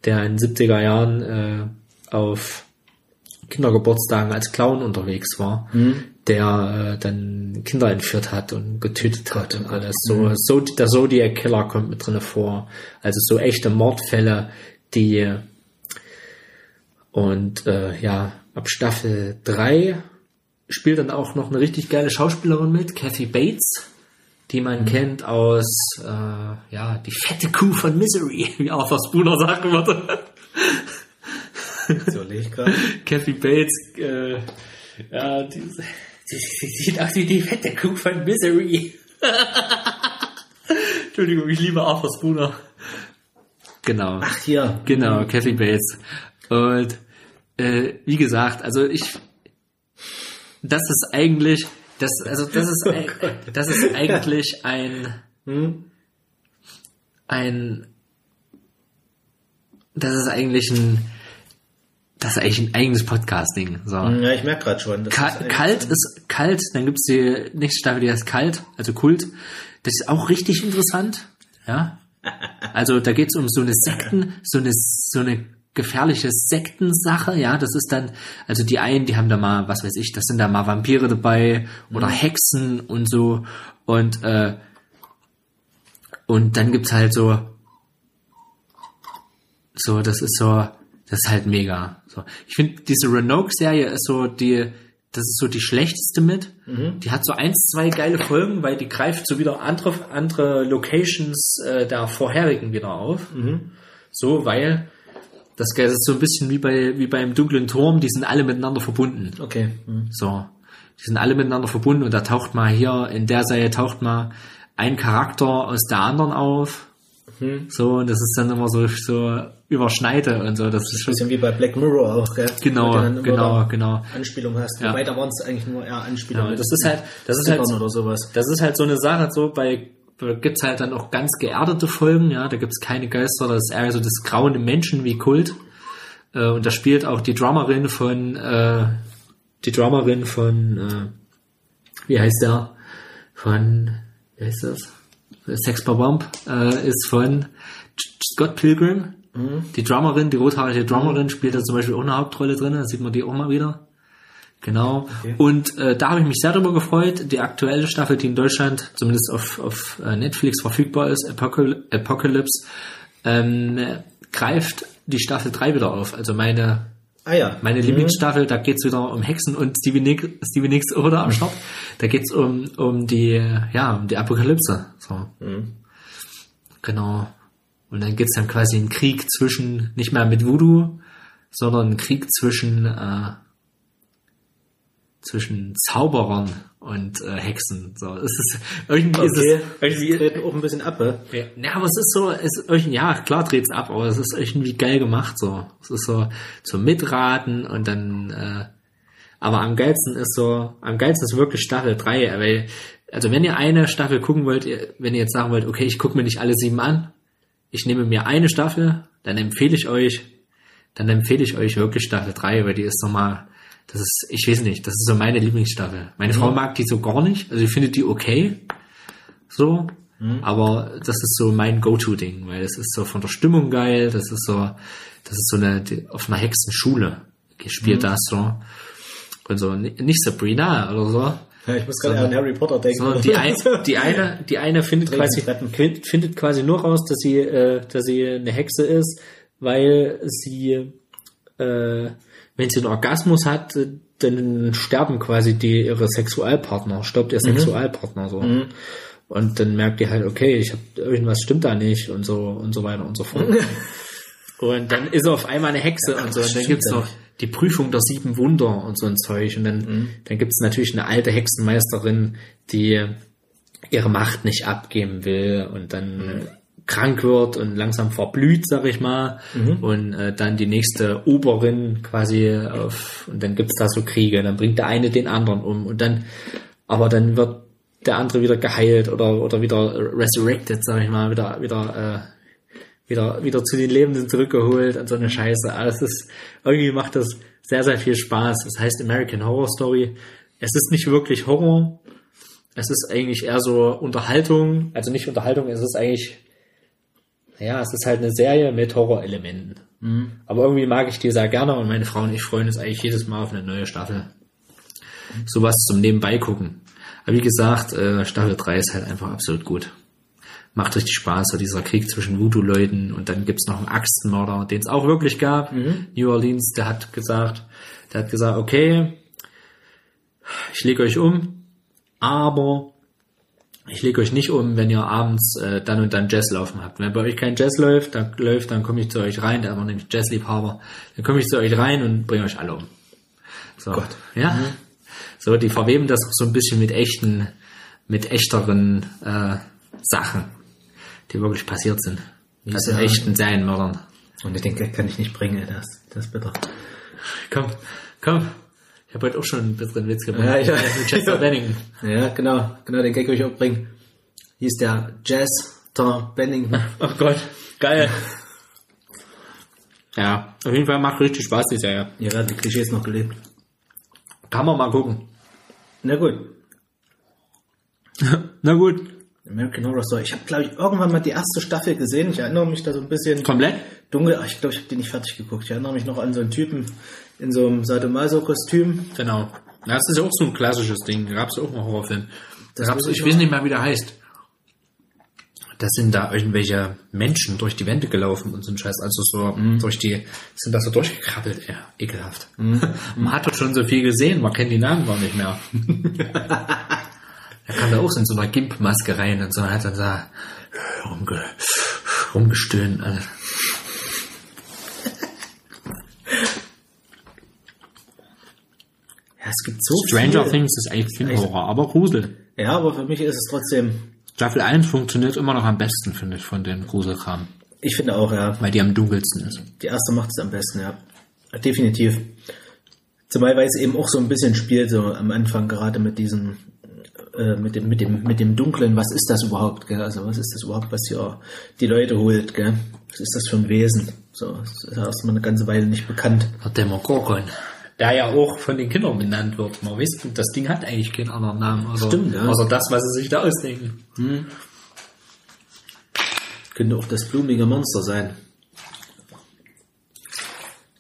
B: der in den 70er Jahren äh, auf Kindergeburtstagen als Clown unterwegs war, der äh, dann Kinder entführt hat und getötet hat und alles. So, so der Zodiac Killer kommt mit drinne vor. Also so echte Mordfälle, die und äh, ja, ab Staffel 3 spielt dann auch noch eine richtig geile Schauspielerin mit, Kathy Bates, die man kennt aus äh, ja, die fette Kuh von Misery, wie Arthur Spooner sagen würde.
A: So ich gerade.
B: Kathy Bates, äh, ja, die, die, die sieht aus wie die fette Kuh von Misery. Entschuldigung, ich liebe Arthur Spooner. Genau.
A: Ach hier.
B: Genau, Kathy Bates. Und äh, wie gesagt, also ich, das ist eigentlich, das, also das ist,
A: Oh
B: ei- das ist eigentlich ein,
A: Hm?
B: ein, das ist eigentlich ein, das ist eigentlich ein eigenes Podcasting. So.
A: Ja, ich merke gerade schon.
B: Ka
A: ist
B: kalt ist kalt, dann gibt's die nächste Staffel, die heißt Kalt, also Kult. Das ist auch richtig interessant. Ja. Also da geht's um so eine Sekten, so eine, so eine gefährliche Sektensache, ja, das ist dann, also die einen, die haben da mal, was weiß ich, das sind da mal Vampire dabei oder Hexen und so und äh, und dann gibt's halt so so, das ist so, das ist halt mega. So, ich finde diese Roanoke-Serie ist so die, das ist so die schlechteste mit. Die hat so eins, zwei geile Folgen, weil die greift so wieder andere, andere Locations äh, der vorherigen wieder auf. So, weil das, das ist so ein bisschen wie bei wie beim dunklen Turm. Die sind alle miteinander verbunden.
A: Okay. Hm.
B: So, die sind alle miteinander verbunden und da taucht mal hier in der Serie taucht mal ein Charakter aus der anderen auf. So, und das ist dann immer so, so überschneide und so. Das ist schon
A: Bisschen wie bei Black Mirror auch, gell?
B: Genau, genau, genau.
A: Anspielung hast.
B: Ja.
A: Wobei da waren es eigentlich nur eher Anspielungen.
B: Ja, das ist halt, das ist halt,
A: oder sowas.
B: das ist halt so eine Sache, so bei, da gibt's halt dann auch ganz geerdete Folgen, ja, da gibt's keine Geister, das ist eher so das grauende Menschen wie Kult. Äh, und da spielt auch die Drummerin von, äh, die Drummerin von, äh, wie heißt der? Von, wie heißt das? Sex Bomb, äh, ist von Scott Pilgrim. Die Drummerin, die rothaarige Drummerin spielt da zum Beispiel auch eine Hauptrolle drin, da sieht man die auch mal wieder. Genau. Und äh, da habe ich mich sehr darüber gefreut. Die aktuelle Staffel, die in Deutschland zumindest auf, auf äh, Netflix verfügbar ist, Apocal Apocalypse, ähm, greift die Staffel 3 wieder auf. Also meine
A: Ah ja.
B: meine Lieblingsstaffel, da geht's wieder um Hexen und Stevie Nicks, Stevie Nicks oder am Start. Da geht's um, um die, ja, um die Apokalypse. So. Genau. Und dann geht's dann quasi einen Krieg zwischen, nicht mehr mit Voodoo, sondern einen Krieg zwischen, äh, zwischen Zauberern und äh, Hexen. So, es ist irgendwie ist
A: Okay.
B: es irgendwie
A: Treten auch ein bisschen ab,
B: ja, ja, aber es ist so, es ist irgendwie, ja, klar dreht's ab, aber es ist irgendwie geil gemacht, so. Es ist so zum Mitraten und dann, äh, aber am geilsten ist so, am geilsten ist wirklich Staffel 3, weil, also wenn ihr eine Staffel gucken wollt, wenn ihr jetzt sagen wollt, okay, ich gucke mir nicht alle sieben an, ich nehme mir eine Staffel, dann empfehle ich euch, dann empfehle ich euch wirklich Staffel 3, weil die ist nochmal, das ist, ich weiß nicht, das ist so meine Lieblingsstaffel. Meine Frau mag die so gar nicht, also ich finde die okay, so, aber das ist so mein Go-To-Ding, weil das ist so von der Stimmung geil, das ist so, das ist so eine, die, auf einer Hexenschule gespielt das so. Und so, ni- nicht Sabrina oder so,
A: Ja, ich muss gerade an Harry Potter denken.
B: Die, ein, die eine, die eine findet quasi, findet quasi nur raus, dass sie, äh, dass sie eine Hexe ist, weil sie, äh, wenn sie einen Orgasmus hat, äh, dann sterben quasi die ihre Sexualpartner, stirbt ihr Sexualpartner so. Und dann merkt ihr halt, okay, ich habe irgendwas stimmt da nicht und so und so weiter und so fort. und dann ist er auf einmal eine Hexe und so. Und dann gibt's
A: ja
B: noch die Prüfung der sieben Wunder und so ein Zeug. Und dann, dann gibt's natürlich eine alte Hexenmeisterin, die ihre Macht nicht abgeben will und dann krank wird und langsam verblüht, sag ich mal. Und äh, dann die nächste Oberin quasi auf, und dann gibt's da so Kriege, dann bringt der eine den anderen um und dann, aber dann wird der andere wieder geheilt oder, oder wieder resurrected, sag ich mal, wieder, wieder, äh, wieder, wieder zu den Lebenden zurückgeholt und so eine Scheiße. Alles ist, irgendwie macht das sehr, sehr viel Spaß. Das heißt American Horror Story. Es ist nicht wirklich Horror. Es ist eigentlich eher so Unterhaltung. Also nicht Unterhaltung, es ist eigentlich, ja, es ist halt eine Serie mit Horrorelementen. Aber irgendwie mag ich die sehr gerne und meine Frau und ich freuen uns eigentlich jedes Mal auf eine neue Staffel. Sowas zum Nebenbei gucken. Aber wie gesagt, äh, Staffel 3 ist halt einfach absolut gut. Macht richtig Spaß, so dieser Krieg zwischen Voodoo-Leuten und dann gibt's noch einen Axtmörder, den es auch wirklich gab. New Orleans, der hat gesagt, der hat gesagt, okay, ich lege euch um, aber ich lege euch nicht um, wenn ihr abends äh, dann und dann Jazz laufen habt. Wenn bei euch kein Jazz läuft, dann läuft, dann komme ich zu euch rein, der war nämlich Jazzliebhaber, dann komme ich zu euch rein und bringe euch alle um. So,
A: Gott.
B: ja. So, die verweben das so ein bisschen mit echten, mit echteren äh, Sachen, die wirklich passiert sind. Also
A: Ja.
B: echten Serienmördern.
A: Und ich denke, kann ich nicht bringen, das, das ist bitter.
B: Komm, komm. Ich habe heute auch schon einen besseren Witz gemacht.
A: Ja, ja.
B: Mit Chester Bennington.
A: Ja, genau, genau, den Gag will ich auch bringen. Hieß der Jazz Tom Bennington.
B: Oh Gott, geil. Ja, auf jeden Fall macht richtig Spaß die Serie.
A: Hier werden die Klischees noch gelebt.
B: Kann man mal gucken.
A: Na gut,
B: Na gut.
A: American Horror Story. Ich habe, glaube ich, irgendwann mal die erste Staffel gesehen. Ich erinnere mich da so ein bisschen
B: Komplett?
A: Dunkel. Ach, ich glaube, ich habe die nicht fertig geguckt. Ich erinnere mich noch an so einen Typen in so einem Sadomaso-Kostüm.
B: Genau. Das ist auch so ein klassisches Ding. Da gab es auch einen Horrorfilm. Da
A: Das
B: gab's,
A: ich
B: ich weiß nicht mehr, wie der heißt. Da sind da irgendwelche Menschen durch die Wände gelaufen und so ein Scheiß. Also so durch die, sind da so durchgekrabbelt. Ja, ekelhaft. man hat doch schon so viel gesehen, man kennt die Namen gar nicht mehr. Er kam da auch in so einer Gimp-Maske rein und so hat dann da rumge, rumgestöhnt. Alles.
A: Es gibt so
B: Stranger
A: viel.
B: Things ist eigentlich kein Horror, aber Grusel.
A: Ja, aber für mich ist es trotzdem,
B: Staffel 1 funktioniert immer noch am besten, finde ich, von den Gruselkram.
A: ich finde auch, ja,
B: Weil die am dunkelsten ist.
A: die erste macht es am besten, ja. Definitiv. Zumal, weil es eben auch so ein bisschen spielt, so am Anfang, gerade mit diesem, äh, mit dem, mit dem, mit dem Dunklen, was ist das überhaupt, gell? Also, was ist das überhaupt, was hier die Leute holt, gell? Was ist das für ein Wesen? So, das ist erstmal eine ganze Weile nicht bekannt.
B: Der Demogorgon. Der ja auch von den Kindern benannt wird. Man weiß, das Ding hat eigentlich keinen anderen Namen. Außer,
A: Stimmt, ja.
B: Außer das, was sie sich da ausdenken.
A: Könnte auch das blumige Monster sein.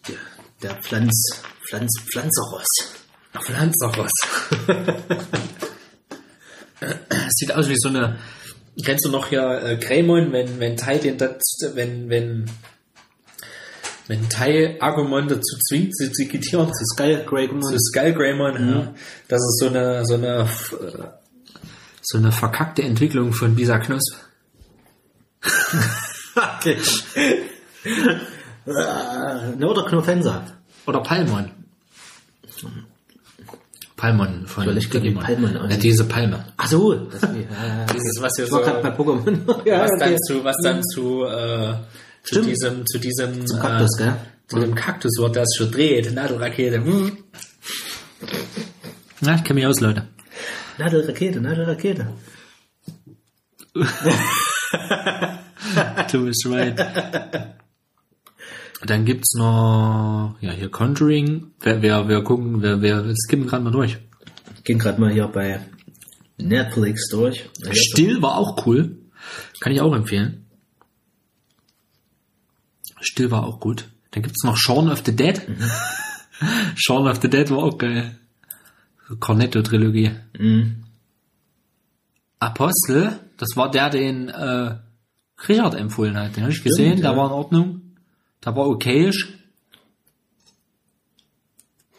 A: Der, der Pflanz, Pflanz, Pflanzeros.
B: Pflanzeros. Sieht aus wie so eine. Kennst du noch hier äh, Greymon, wenn, wenn Tai den dazu, wenn, wenn, wenn Tai Agumon dazu zwingt, sie zu digitieren,
A: Das ist geil, Greymon.
B: So Skull Greymon, ja. Das ist so eine, so eine, äh, so eine verkackte Entwicklung von Bisa Knuss.
A: Okay. Äh, ne, oder Knofensa.
B: Oder Palmon. Palmon von Digimon.
A: Palmon
B: Ja,
A: aussieht.
B: diese Palme.
A: Ach so. Das, ja,
B: Dieses, was hier
A: ich war
B: so,
A: gerade bei Pokémon. ja,
B: was
A: okay.
B: dann zu, was dann zu, äh, zu
A: Stimmt.
B: diesem, zu diesem,
A: Zum Kaktus,
B: äh,
A: gell?
B: zu dem Kaktus wird, das schon dreht, Nadelrakete. Na, ich kenne mich aus, Leute.
A: Nadelrakete, Nadelrakete.
B: Du bist right. Dann gibt's noch, ja, hier Conjuring. Wer, wer, wer gucken, wer, wer, wir skippen gerade mal durch.
A: Ging gerade mal hier bei Netflix durch.
B: Still war auch cool. Kann ich auch empfehlen. Still war auch gut. Dann gibt's noch Shaun of the Dead. Shaun of the Dead war auch geil. Cornetto-Trilogie.
A: Mhm.
B: Apostel, das war der, den äh, Richard empfohlen hat. Den habe ich gesehen, der
A: ja.
B: war in Ordnung. Der war okayisch.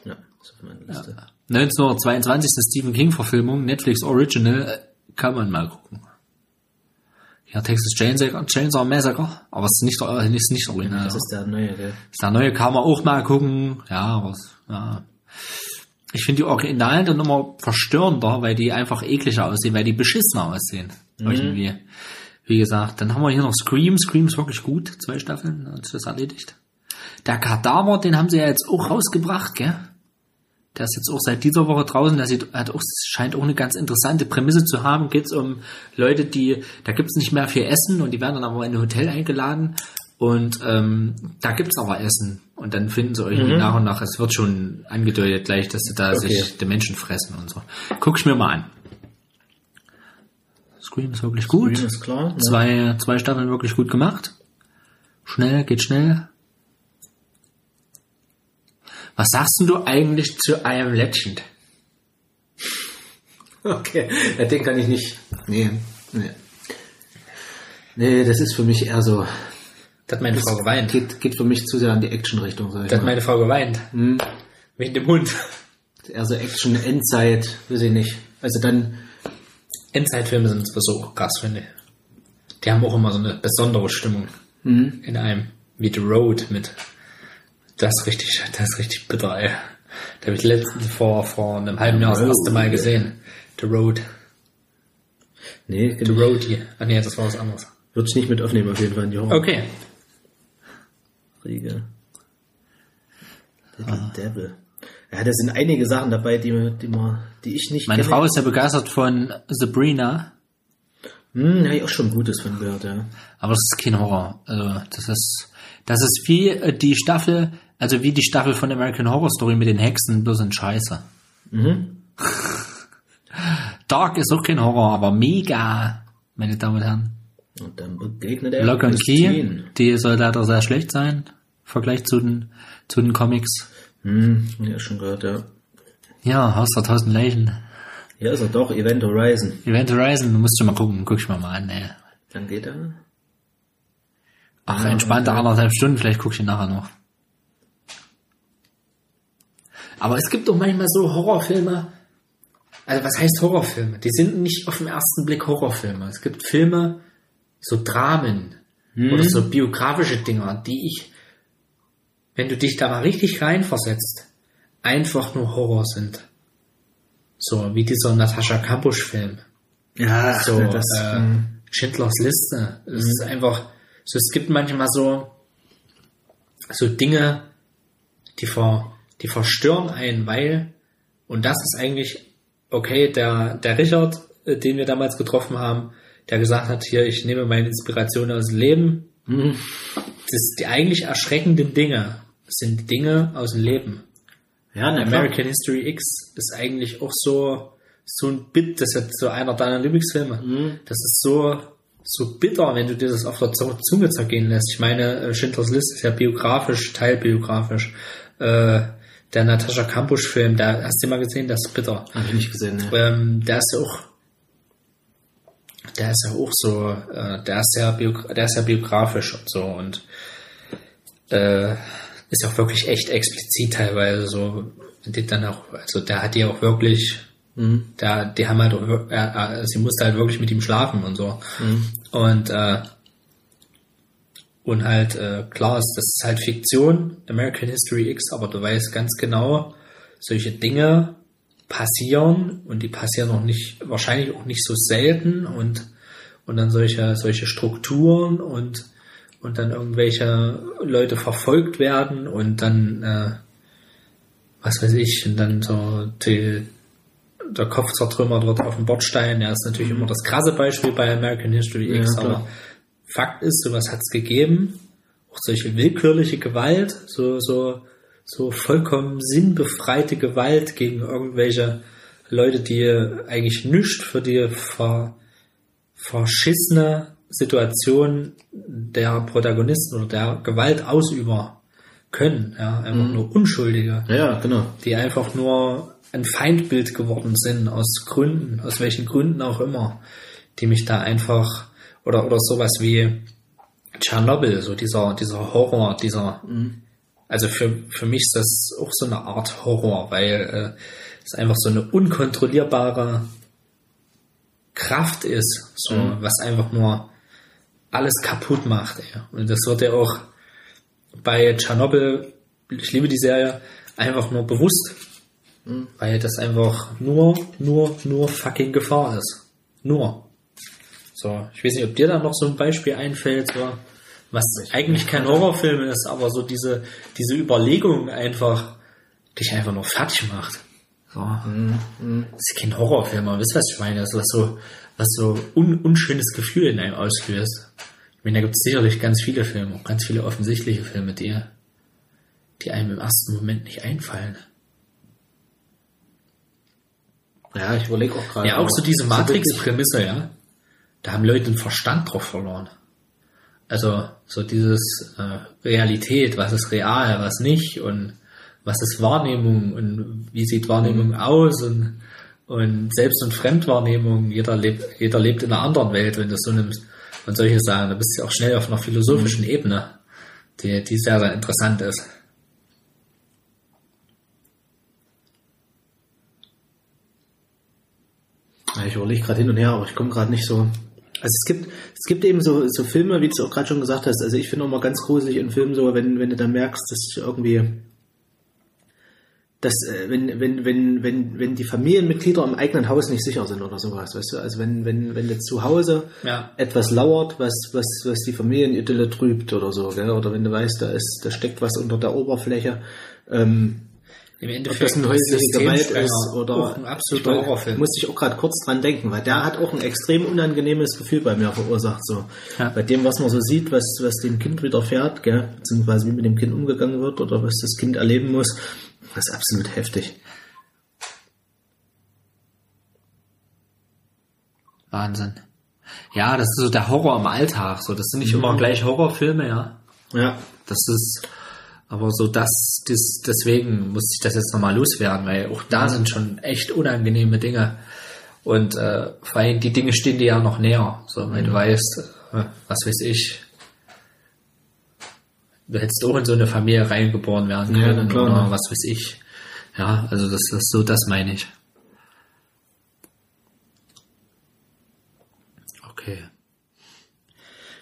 A: Ja, ist auf meiner Liste.
B: 1922. Stephen King-Verfilmung, Netflix Original, äh, kann man mal gucken. Ja, Texas Chainsaw, Chainsaw Massacre, aber es ist nicht, äh, ist nicht original.
A: Das ist der neue, gell?
B: Der neue kann man auch mal gucken. Ja, aber ja. Ich finde die Originalen dann immer verstörender, weil die einfach ekliger aussehen, weil die beschissener aussehen. Irgendwie. Wie gesagt, dann haben wir hier noch Scream. Scream ist wirklich gut. Zwei Staffeln, dann ist das erledigt. Der Kadaver, den haben sie ja jetzt auch rausgebracht, gell? Der ist jetzt auch seit dieser Woche draußen. Der sieht, hat auch, scheint auch eine ganz interessante Prämisse zu haben. Geht es um Leute, die, da gibt's nicht mehr viel Essen und die werden dann aber in ein Hotel eingeladen und ähm, da gibt's aber Essen. Und dann finden sie irgendwie nach und nach, es wird schon angedeutet gleich, dass sie da
A: Okay.
B: sich die Menschen fressen und so. Guck ich mir mal an. Scream ist wirklich gut.
A: Scream ist klar, ne?
B: Zwei, zwei Staffeln wirklich gut gemacht. Schnell, geht schnell. Was sagst denn du eigentlich zu I Am Legend?
A: Okay, ja, den kann ich nicht. Nee, nee. Nee, das ist für mich eher so.
B: Da hat meine Frau geweint.
A: Geht, geht für mich zu sehr in die Action-Richtung, sag ich
B: Da hat
A: mal.
B: meine Frau geweint. Wegen dem Hund.
A: Eher so Action, Endzeit, weiß ich nicht. Also dann,
B: Endzeitfilme sind sowieso auch krass, finde ich. Die haben auch immer so eine besondere Stimmung in einem. Wie The Road mit. Das ist richtig, das ist richtig bitter, ey. Da habe ich letztens vor, vor einem halben Jahr das
A: Road,
B: erste Mal gesehen. The Road.
A: nee,
B: The Roadie. Ah nee, das war was anderes.
A: würde ich nicht mit aufnehmen auf jeden Fall in die
B: Okay.
A: Horror-Riege. Little Devil. Ja, da sind einige Sachen dabei, die, die, man, die ich nicht
B: Meine
A: kenne.
B: Frau ist ja begeistert von Sabrina,
A: Hm, habe ich auch schon Gutes von gehört, ja.
B: aber das ist kein Horror. Also das ist das ist wie äh, die Staffel, also wie die Staffel von American Horror Story mit den Hexen, bloß in Scheiße. Dark ist auch kein Horror, aber mega, meine Damen und Herren.
A: Und dann begegnet er
B: Lock and Key, die soll leider sehr schlecht sein, im Vergleich zu den, zu den Comics.
A: Hm, ja, schon gehört, ja.
B: Ja, Haus der tausend Leichen.
A: Hier ist er doch, Event Horizon.
B: Event Horizon, musst du mal gucken, guck ich mir mal an, ey.
A: Dann geht er.
B: Ach, entspannte anderthalb Stunden, vielleicht guck ich ihn nachher noch. Aber es gibt doch manchmal so Horrorfilme. Also was heißt Horrorfilme? Die sind nicht auf den ersten Blick Horrorfilme. Es gibt Filme, so Dramen oder so biografische Dinger, die ich, wenn du dich da mal richtig reinversetzt, einfach nur Horror sind. So wie dieser Natascha Kampusch-Film
A: Ja,
B: so
A: das,
B: äh,
A: hm.
B: Schindlers Liste. Es ist einfach, so es gibt manchmal so so Dinge, die ver, die verstören einen, weil und das ist eigentlich okay, der der Richard, äh, den wir damals getroffen haben, der gesagt hat, hier ich nehme meine Inspiration aus dem Leben. Das die eigentlich erschreckenden Dinge sind Dinge aus dem Leben.
A: ja, na.
B: American History X ist eigentlich auch so, so ein Bit, das ist so einer deiner Lieblingsfilme. Das ist so, so bitter, wenn du dir das auf der Zunge Zunge zergehen lässt. Ich meine, äh, Schindlers List ist ja biografisch, teilbiografisch. Äh, der Natascha Kampusch-Film, der hast du mal gesehen, das ist bitter.
A: Hab ich nicht gesehen, ne.
B: Ähm, der ist ja auch, der ist ja auch so, äh, der ist ja, der ist ja biografisch und so und äh, ist auch wirklich echt explizit teilweise so, die dann auch, also der hat die auch wirklich, der, die haben halt, auch, er, sie musste halt wirklich mit ihm schlafen und so und äh, und halt äh, klar ist, das ist halt Fiktion, American History X, aber du weißt ganz genau, solche Dinge passieren und die passieren auch nicht, wahrscheinlich auch nicht so selten und, und dann solche, solche Strukturen und, und dann irgendwelche Leute verfolgt werden und dann, äh, was weiß ich, und dann so die, der Kopf zertrümmert wird auf dem Bordstein. Ja, ist natürlich immer das krasse Beispiel bei American History X,
A: Ja,
B: aber Fakt ist, sowas hat es gegeben. Auch solche willkürliche Gewalt, so, so, so vollkommen sinnbefreite Gewalt gegen irgendwelche Leute, die eigentlich nichts für die ver, verschissene Situation der Protagonisten oder der Gewaltausüber können, ja, einfach nur Unschuldige,
A: Ja, genau.
B: die einfach nur ein Feindbild geworden sind, aus Gründen, aus welchen Gründen auch immer, die mich da einfach, oder, oder sowas wie Tschernobyl, so dieser, dieser Horror, dieser, also für, für mich ist das auch so eine Art Horror, weil äh, es einfach so eine unkontrollierbare Kraft ist, so, was einfach nur alles kaputt macht. Ey. Und das wird ja auch bei Tschernobyl, ich liebe die Serie, einfach nur bewusst, weil das einfach nur, nur, nur fucking Gefahr ist. Nur. So, ich weiß nicht, ob dir da noch so ein Beispiel einfällt, so, was eigentlich kein Horrorfilm ist, aber so diese, diese Überlegung einfach dich einfach nur fertig macht. So. Das ist kein Horrorfilm, aber wisst ihr, was ich meine? Das ist was so, was so un, unschönes Gefühl in einem auslöst. Ich meine, da gibt es sicherlich ganz viele Filme, auch ganz viele offensichtliche Filme, die, die einem im ersten Moment nicht einfallen.
A: Ja, ich überlege auch gerade.
B: Ja, auch so diese Matrix-Prämisse, ja. Da haben Leute den Verstand drauf verloren. Also so dieses äh, Realität, was ist real, was nicht und was ist Wahrnehmung und wie sieht Wahrnehmung aus und, und Selbst- und Fremdwahrnehmung. Jeder lebt, jeder lebt in einer anderen Welt, wenn du es so nimmst und solche Sachen. Da bist du auch schnell auf einer philosophischen Ebene, die, die sehr, sehr interessant ist.
A: Ich überlege gerade hin und her, aber ich komme gerade nicht so. Also es gibt, es gibt eben so, so Filme, wie du es auch gerade schon gesagt hast. Also ich finde auch mal ganz gruselig in Filmen so, wenn, wenn du dann merkst, dass irgendwie, dass, äh, wenn, wenn, wenn, wenn, wenn die Familienmitglieder im eigenen Haus nicht sicher sind oder sowas, weißt du? Also wenn, wenn, wenn du zu Hause
B: Ja.
A: etwas lauert, was, was, was die Familienidylle trübt oder so, gell? Oder wenn du weißt, da ist, da steckt was unter der Oberfläche, ähm,
B: Im
A: ob
B: Endeffekt
A: das ein häusliche Gewalt ist oder
B: auch ein absoluter Horrorfilm.
A: Muss ich auch gerade kurz dran denken, weil der hat auch ein extrem unangenehmes Gefühl bei mir verursacht. So
B: Ja.
A: bei dem, was man so sieht, was was dem Kind widerfährt, gell, beziehungsweise wie mit dem Kind umgegangen wird oder was das Kind erleben muss, das ist absolut heftig.
B: Wahnsinn. Ja, das ist so der Horror im Alltag. So, das sind nicht
A: Mhm.
B: immer gleich Horrorfilme, ja.
A: Ja,
B: Das ist, aber so das, das deswegen muss ich das jetzt nochmal loswerden, weil auch da sind schon echt unangenehme Dinge. Und äh, vor allem die Dinge stehen dir ja noch näher. So, weil du weißt, äh, was weiß ich, du hättest auch in so eine Familie reingeboren werden
A: Ja,
B: können
A: na klar,
B: oder
A: ne?
B: was weiß ich. Ja, also das ist so, das meine ich. Okay.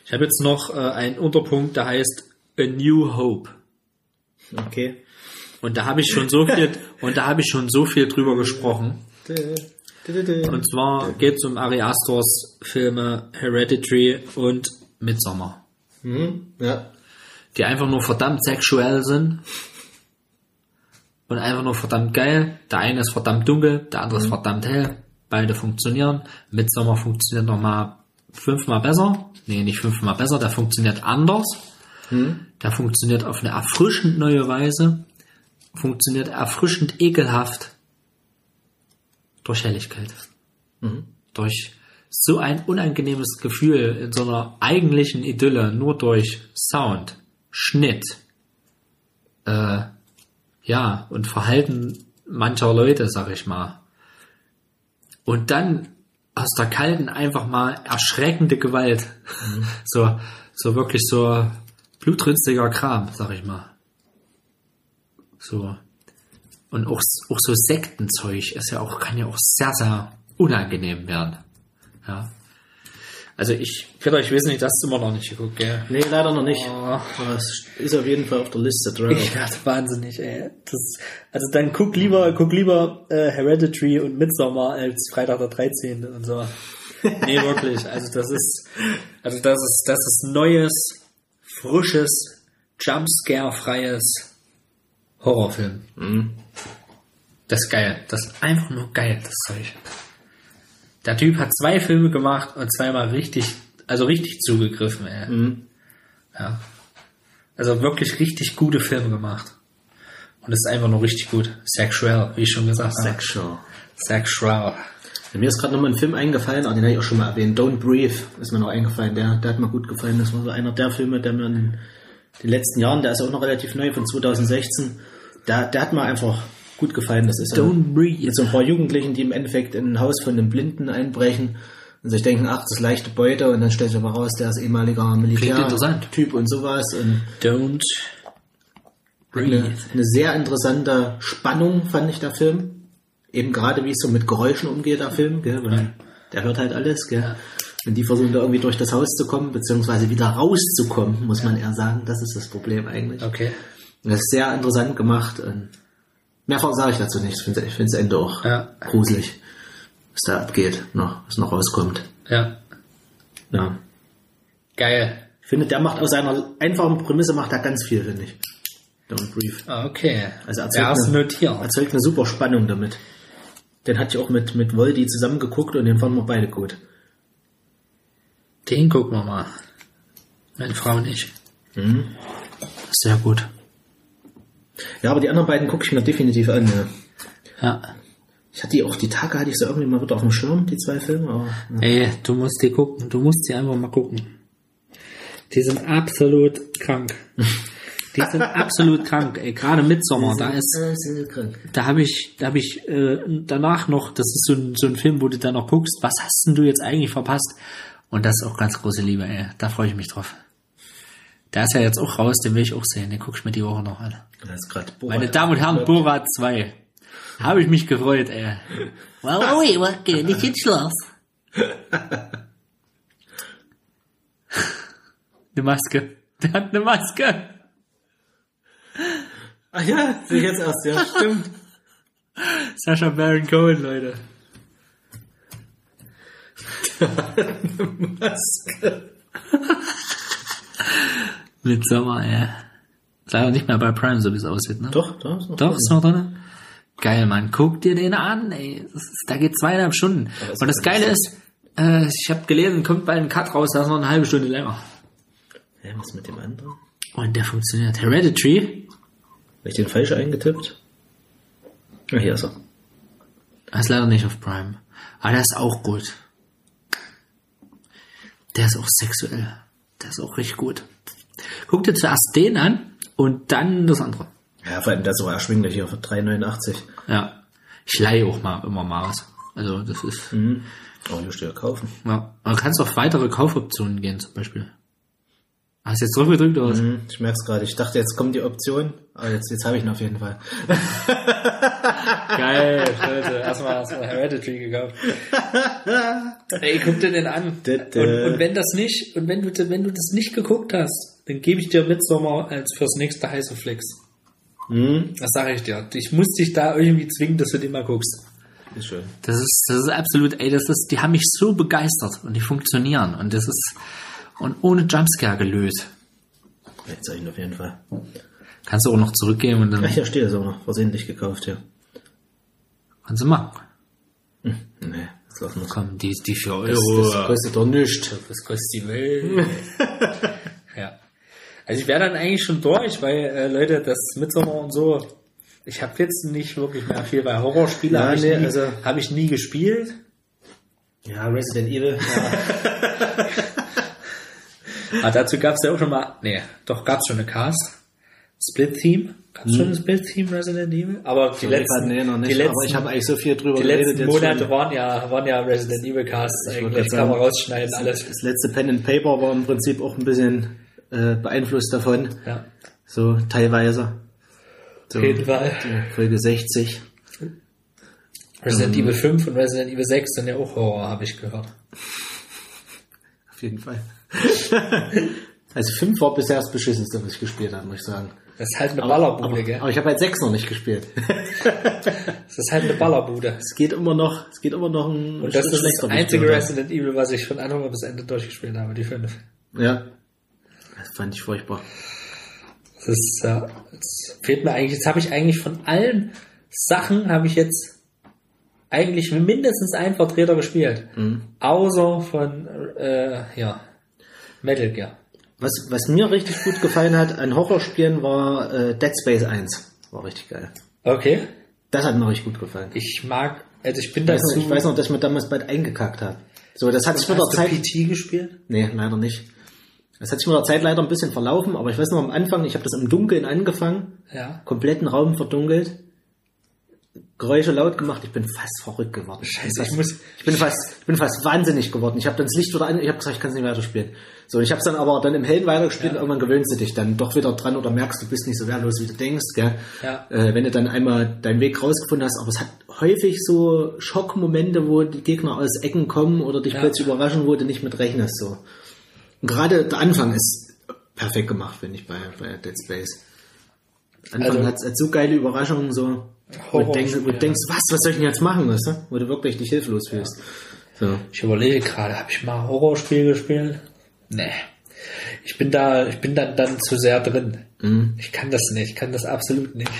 B: Ich habe jetzt noch äh, einen Unterpunkt, der heißt A New Hope.
A: Okay.
B: Und da habe ich schon so viel und da habe ich schon so viel drüber gesprochen. Und zwar geht es um Ari Astors Filme Hereditary und Midsommar,
A: Mhm. Ja.
B: die einfach nur verdammt sexuell sind und einfach nur verdammt geil. Der eine ist verdammt dunkel, der andere ist verdammt hell. Beide funktionieren. Midsommar funktioniert nochmal fünfmal besser. Nee, nicht fünfmal besser, der funktioniert anders. Der funktioniert auf eine erfrischend neue Weise. Funktioniert erfrischend ekelhaft. Durch Helligkeit. Durch so ein unangenehmes Gefühl in so einer eigentlichen Idylle, nur durch Sound, Schnitt, äh, ja, und Verhalten mancher Leute, sag ich mal. Und dann aus der kalten einfach mal erschreckende Gewalt. So, so wirklich so blutrünstiger Kram, sag ich mal. So. Und auch, auch so Sektenzeug ist ja auch, kann ja auch sehr, sehr unangenehm werden. Ja. Also ich, Peter, ich weiß nicht, das hast du immer noch nicht geguckt, gell?
A: Nee, leider noch nicht.
B: Oh.
A: Aber es ist auf jeden Fall auf der Liste drauf.
C: Ich werde wahnsinnig, ey. Das, also dann guck lieber, guck lieber äh, Hereditary und Midsommar als Freitag der 13. und so.
B: Nee, wirklich. Also das ist, also das ist, das ist neues, frisches, Jumpscare-freies Horrorfilm. Das ist geil. Das ist einfach nur geil, das Zeug. Der Typ hat zwei Filme gemacht und zweimal richtig, also richtig zugegriffen, ey. Ja. Also wirklich richtig gute Filme gemacht. Und es ist einfach nur richtig gut. Sexual, wie ich schon gesagt habe.
A: Sexual.
B: Sexual.
A: Mir ist gerade nochmal ein Film eingefallen, aber den habe ich auch schon mal erwähnt. Don't Breathe ist mir noch eingefallen. Der, der hat mir gut gefallen. Das war so einer der Filme, der mir in, den letzten Jahren, der ist auch noch relativ neu von 2016. Der, der hat mir einfach gut gefallen. Das ist
B: Don't breathe.
A: mit so ein paar Jugendlichen, die im Endeffekt in ein Haus von einem Blinden einbrechen und sich denken, ach, das ist leichte Beute und dann stellt sich aber raus, der ist ehemaliger. Militärtyp und sowas und
B: Don't
A: eine, eine sehr interessante Spannung fand ich der Film. Eben gerade wie es so mit Geräuschen umgeht, der Film, gell? Weil der hört halt alles, gell? Wenn die versuchen da irgendwie durch das Haus zu kommen, beziehungsweise wieder rauszukommen, muss man eher sagen. Das ist das Problem eigentlich.
B: Okay.
A: Das ist sehr interessant gemacht. Und mehrfach sage ich dazu nichts. Ich finde ich das Ende auch
B: Ja.
A: gruselig, was da abgeht, noch, was noch rauskommt.
B: Ja.
A: Ja.
B: Geil.
A: Ich finde, der macht aus seiner einfachen Prämisse macht er ganz viel, finde ich. Don't Brief.
B: Ah, Okay.
A: Also erzeugt eine-. Erzeugt eine super Spannung damit. Den hatte ich auch mit, mit Voldi zusammen geguckt und den fanden wir beide gut.
B: Den gucken wir mal. Meine Frau und ich.
A: Mhm.
B: Sehr gut.
A: Ja, aber die anderen beiden gucke ich mir definitiv an, ja.
B: Ja.
A: Ich hatte die auch, die Tage hatte ich so irgendwie mal wieder auf dem Schirm, die zwei Filme, aber ja.
B: Ey, du musst die gucken. Du musst die einfach mal gucken. Die sind absolut krank. Die sind absolut krank. Ey, gerade Midsommar, da ist,
A: Äh,
B: da habe ich, da habe ich äh, danach noch, das ist so ein, so ein Film, wo du dann noch guckst, was hast denn du jetzt eigentlich verpasst? Und das ist auch ganz große Liebe, ey. Da freue ich mich drauf. Der ist ja jetzt auch raus, den will ich auch sehen. Den guck ich mir die Woche noch an.
A: Da ist
B: Meine Damen und Herren, Borat 2. Habe ich mich gefreut, ey. Well, we were good, nicht ins Schloss. Eine Maske. Der hat eine Maske.
A: Ach ja, sehe ich jetzt erst, ja, stimmt.
B: Sascha Baron Cohen, Leute.
A: Maske.
B: Mit Sommer, ey. Ist leider nicht mehr bei Prime, so wie es aussieht, ne?
A: Doch, da ist noch
B: Doch, ist noch drin. Geil, Mann. Guck dir den an, ey. Ist, da geht zweieinhalb Stunden.
A: das
B: Und das Geile ist, äh, ich habe gelesen, kommt bei einem Cut raus, da ist noch eine halbe Stunde länger.
A: Ja, was mit dem anderen?
B: Und der funktioniert. Hereditary
A: Habe ich den falsch eingetippt? Ah, hier ist er.
B: ist leider nicht auf Prime. Aber der ist auch gut. Der ist auch sexuell. Der ist auch richtig gut. Guck dir zuerst den an und dann das andere.
A: Ja, vor allem der ist auch erschwinglich hier für 3,89.
B: Ja. Ich leihe auch mal immer mal was. Also das ist.
A: Mhm. Oh, hier steht ja kaufen.
B: Ja. Man kann auf weitere Kaufoptionen gehen zum Beispiel. Hast du jetzt zurückgedrückt oder was?
A: Mhm, ich merke es gerade. Ich dachte, jetzt kommt die Option. Aber jetzt, jetzt habe ich ihn auf jeden Fall.
B: Geil, Leute. Erstmal, erstmal Hereditary gekauft. Ey, guck dir den an. Und, und wenn das nicht, und wenn du, wenn du das nicht geguckt hast, dann gebe ich dir Midsommar als fürs nächste heiße Flex.
A: Mhm.
B: Das sage ich dir. Ich muss dich da irgendwie zwingen, dass du den mal guckst.
A: Ist schön.
B: Das ist, das ist absolut, ey, das ist, die haben mich so begeistert und die funktionieren und das ist, und ohne Jumpscare gelöst.
A: Jetzt habe ich ihn auf jeden Fall.
B: Kannst du auch noch zurückgehen und dann
A: hier steht es auch noch. Versehentlich gekauft, ja.
B: kannst du machen.
A: Nee, jetzt lassen wir.
B: Komm, die, die 4
A: Das,
B: Euro.
A: das kostet doch nichts.
B: Das kostet die Welt. ja. Also ich wäre dann eigentlich schon durch, weil, äh, Leute, das Midsommar und so, ich habe jetzt nicht wirklich mehr viel, weil Horrorspiele
A: Ja,
B: habe ich,
A: nee,
B: nie-
A: also-
B: hab ich nie gespielt.
A: Ja, Resident Evil.
B: Aber dazu gab es ja auch schon mal, nee, doch gab es schon eine Cast. Split Theme. Gab es schon ein Split Theme Resident Evil? Aber die letzten,
A: nee, noch nicht.
B: die letzten,
A: aber ich habe eigentlich so viel drüber
B: die
A: geredet.
B: letzten
A: jetzt
B: Monate waren ja, waren ja Resident Evil Casts eigentlich.
A: grad
B: Kann man rausschneiden, alles.
A: Das letzte Pen and Paper war im Prinzip auch ein bisschen äh, beeinflusst davon.
B: Ja,
A: So teilweise. So,
B: auf jeden Fall.
A: die Folge 60.
B: Resident Evil 5 und Resident Evil 6 sind ja auch Horror, habe ich gehört.
A: Auf jeden Fall. also 5 war bisher das beschissenste, was ich gespielt habe, muss ich sagen.
B: Das ist halt eine
A: Aber,
B: Ballerbude, gell?
A: aber ich habe halt 6 noch nicht gespielt.
B: Das ist halt eine Ballerbude.
A: es geht immer noch, es geht immer noch ein
B: Und das ist das einzige Resident Evil, was ich von Anfang bis Ende durchgespielt habe, die 5.
A: habe. Ja. Das fand ich furchtbar.
B: Das ist, ja, jetzt fehlt mir eigentlich, jetzt habe ich eigentlich von allen Sachen, habe ich jetzt eigentlich mindestens einen Vertreter gespielt.
A: Mhm.
B: Außer von, äh, ja, Metal Gear.
A: Was, was mir richtig gut gefallen hat an Horrorspielen war äh, Dead Space 1. War richtig geil.
B: Okay.
A: Das hat mir richtig gut gefallen.
B: Ich mag, also ich bin
A: noch, ich weiß noch, dass ich mir damals bald eingekackt habe. So, das hat sich mit der
B: hast du
A: Zeit.
B: PT gespielt?
A: Nee, leider nicht. Das hat sich mit der Zeit leider ein bisschen verlaufen, aber ich weiß noch am Anfang, ich habe das im Dunkeln angefangen,
B: Ja.
A: kompletten Raum verdunkelt, Geräusche laut gemacht, ich bin fast verrückt geworden.
B: Scheiße,
A: ich,
B: ich muss-
A: ich bin fast, ich bin fast wahnsinnig geworden. Ich habe dann das Licht wieder an, ich habe gesagt, ich kann es nicht weiterspielen. So, ich habe es dann aber dann im Hellen weitergespielt und irgendwann gewöhnst du dich dann doch wieder dran oder merkst, du bist nicht so wehrlos, wie du denkst, gell?
B: Ja.
A: Äh, wenn du dann einmal deinen Weg rausgefunden hast, aber es hat häufig so Schockmomente, wo die Gegner aus Ecken kommen oder dich
B: Ja.
A: plötzlich überraschen, wo du nicht mit rechnest, so. Und gerade der Anfang ist perfekt gemacht, finde ich, bei, bei Dead Space. Anfang
B: Also-
A: hat es so geile Überraschungen, so, wo du, denkst, wo du
B: Horrorspiel,
A: denkst, was, was soll ich denn jetzt machen, weißt du? Wo du wirklich dich hilflos fühlst. So.
B: Ich überlege gerade, habe ich mal ein Horrorspiel gespielt? Nee. Ich bin da, ich bin dann, dann zu sehr drin. Ich kann das nicht, ich kann das absolut nicht.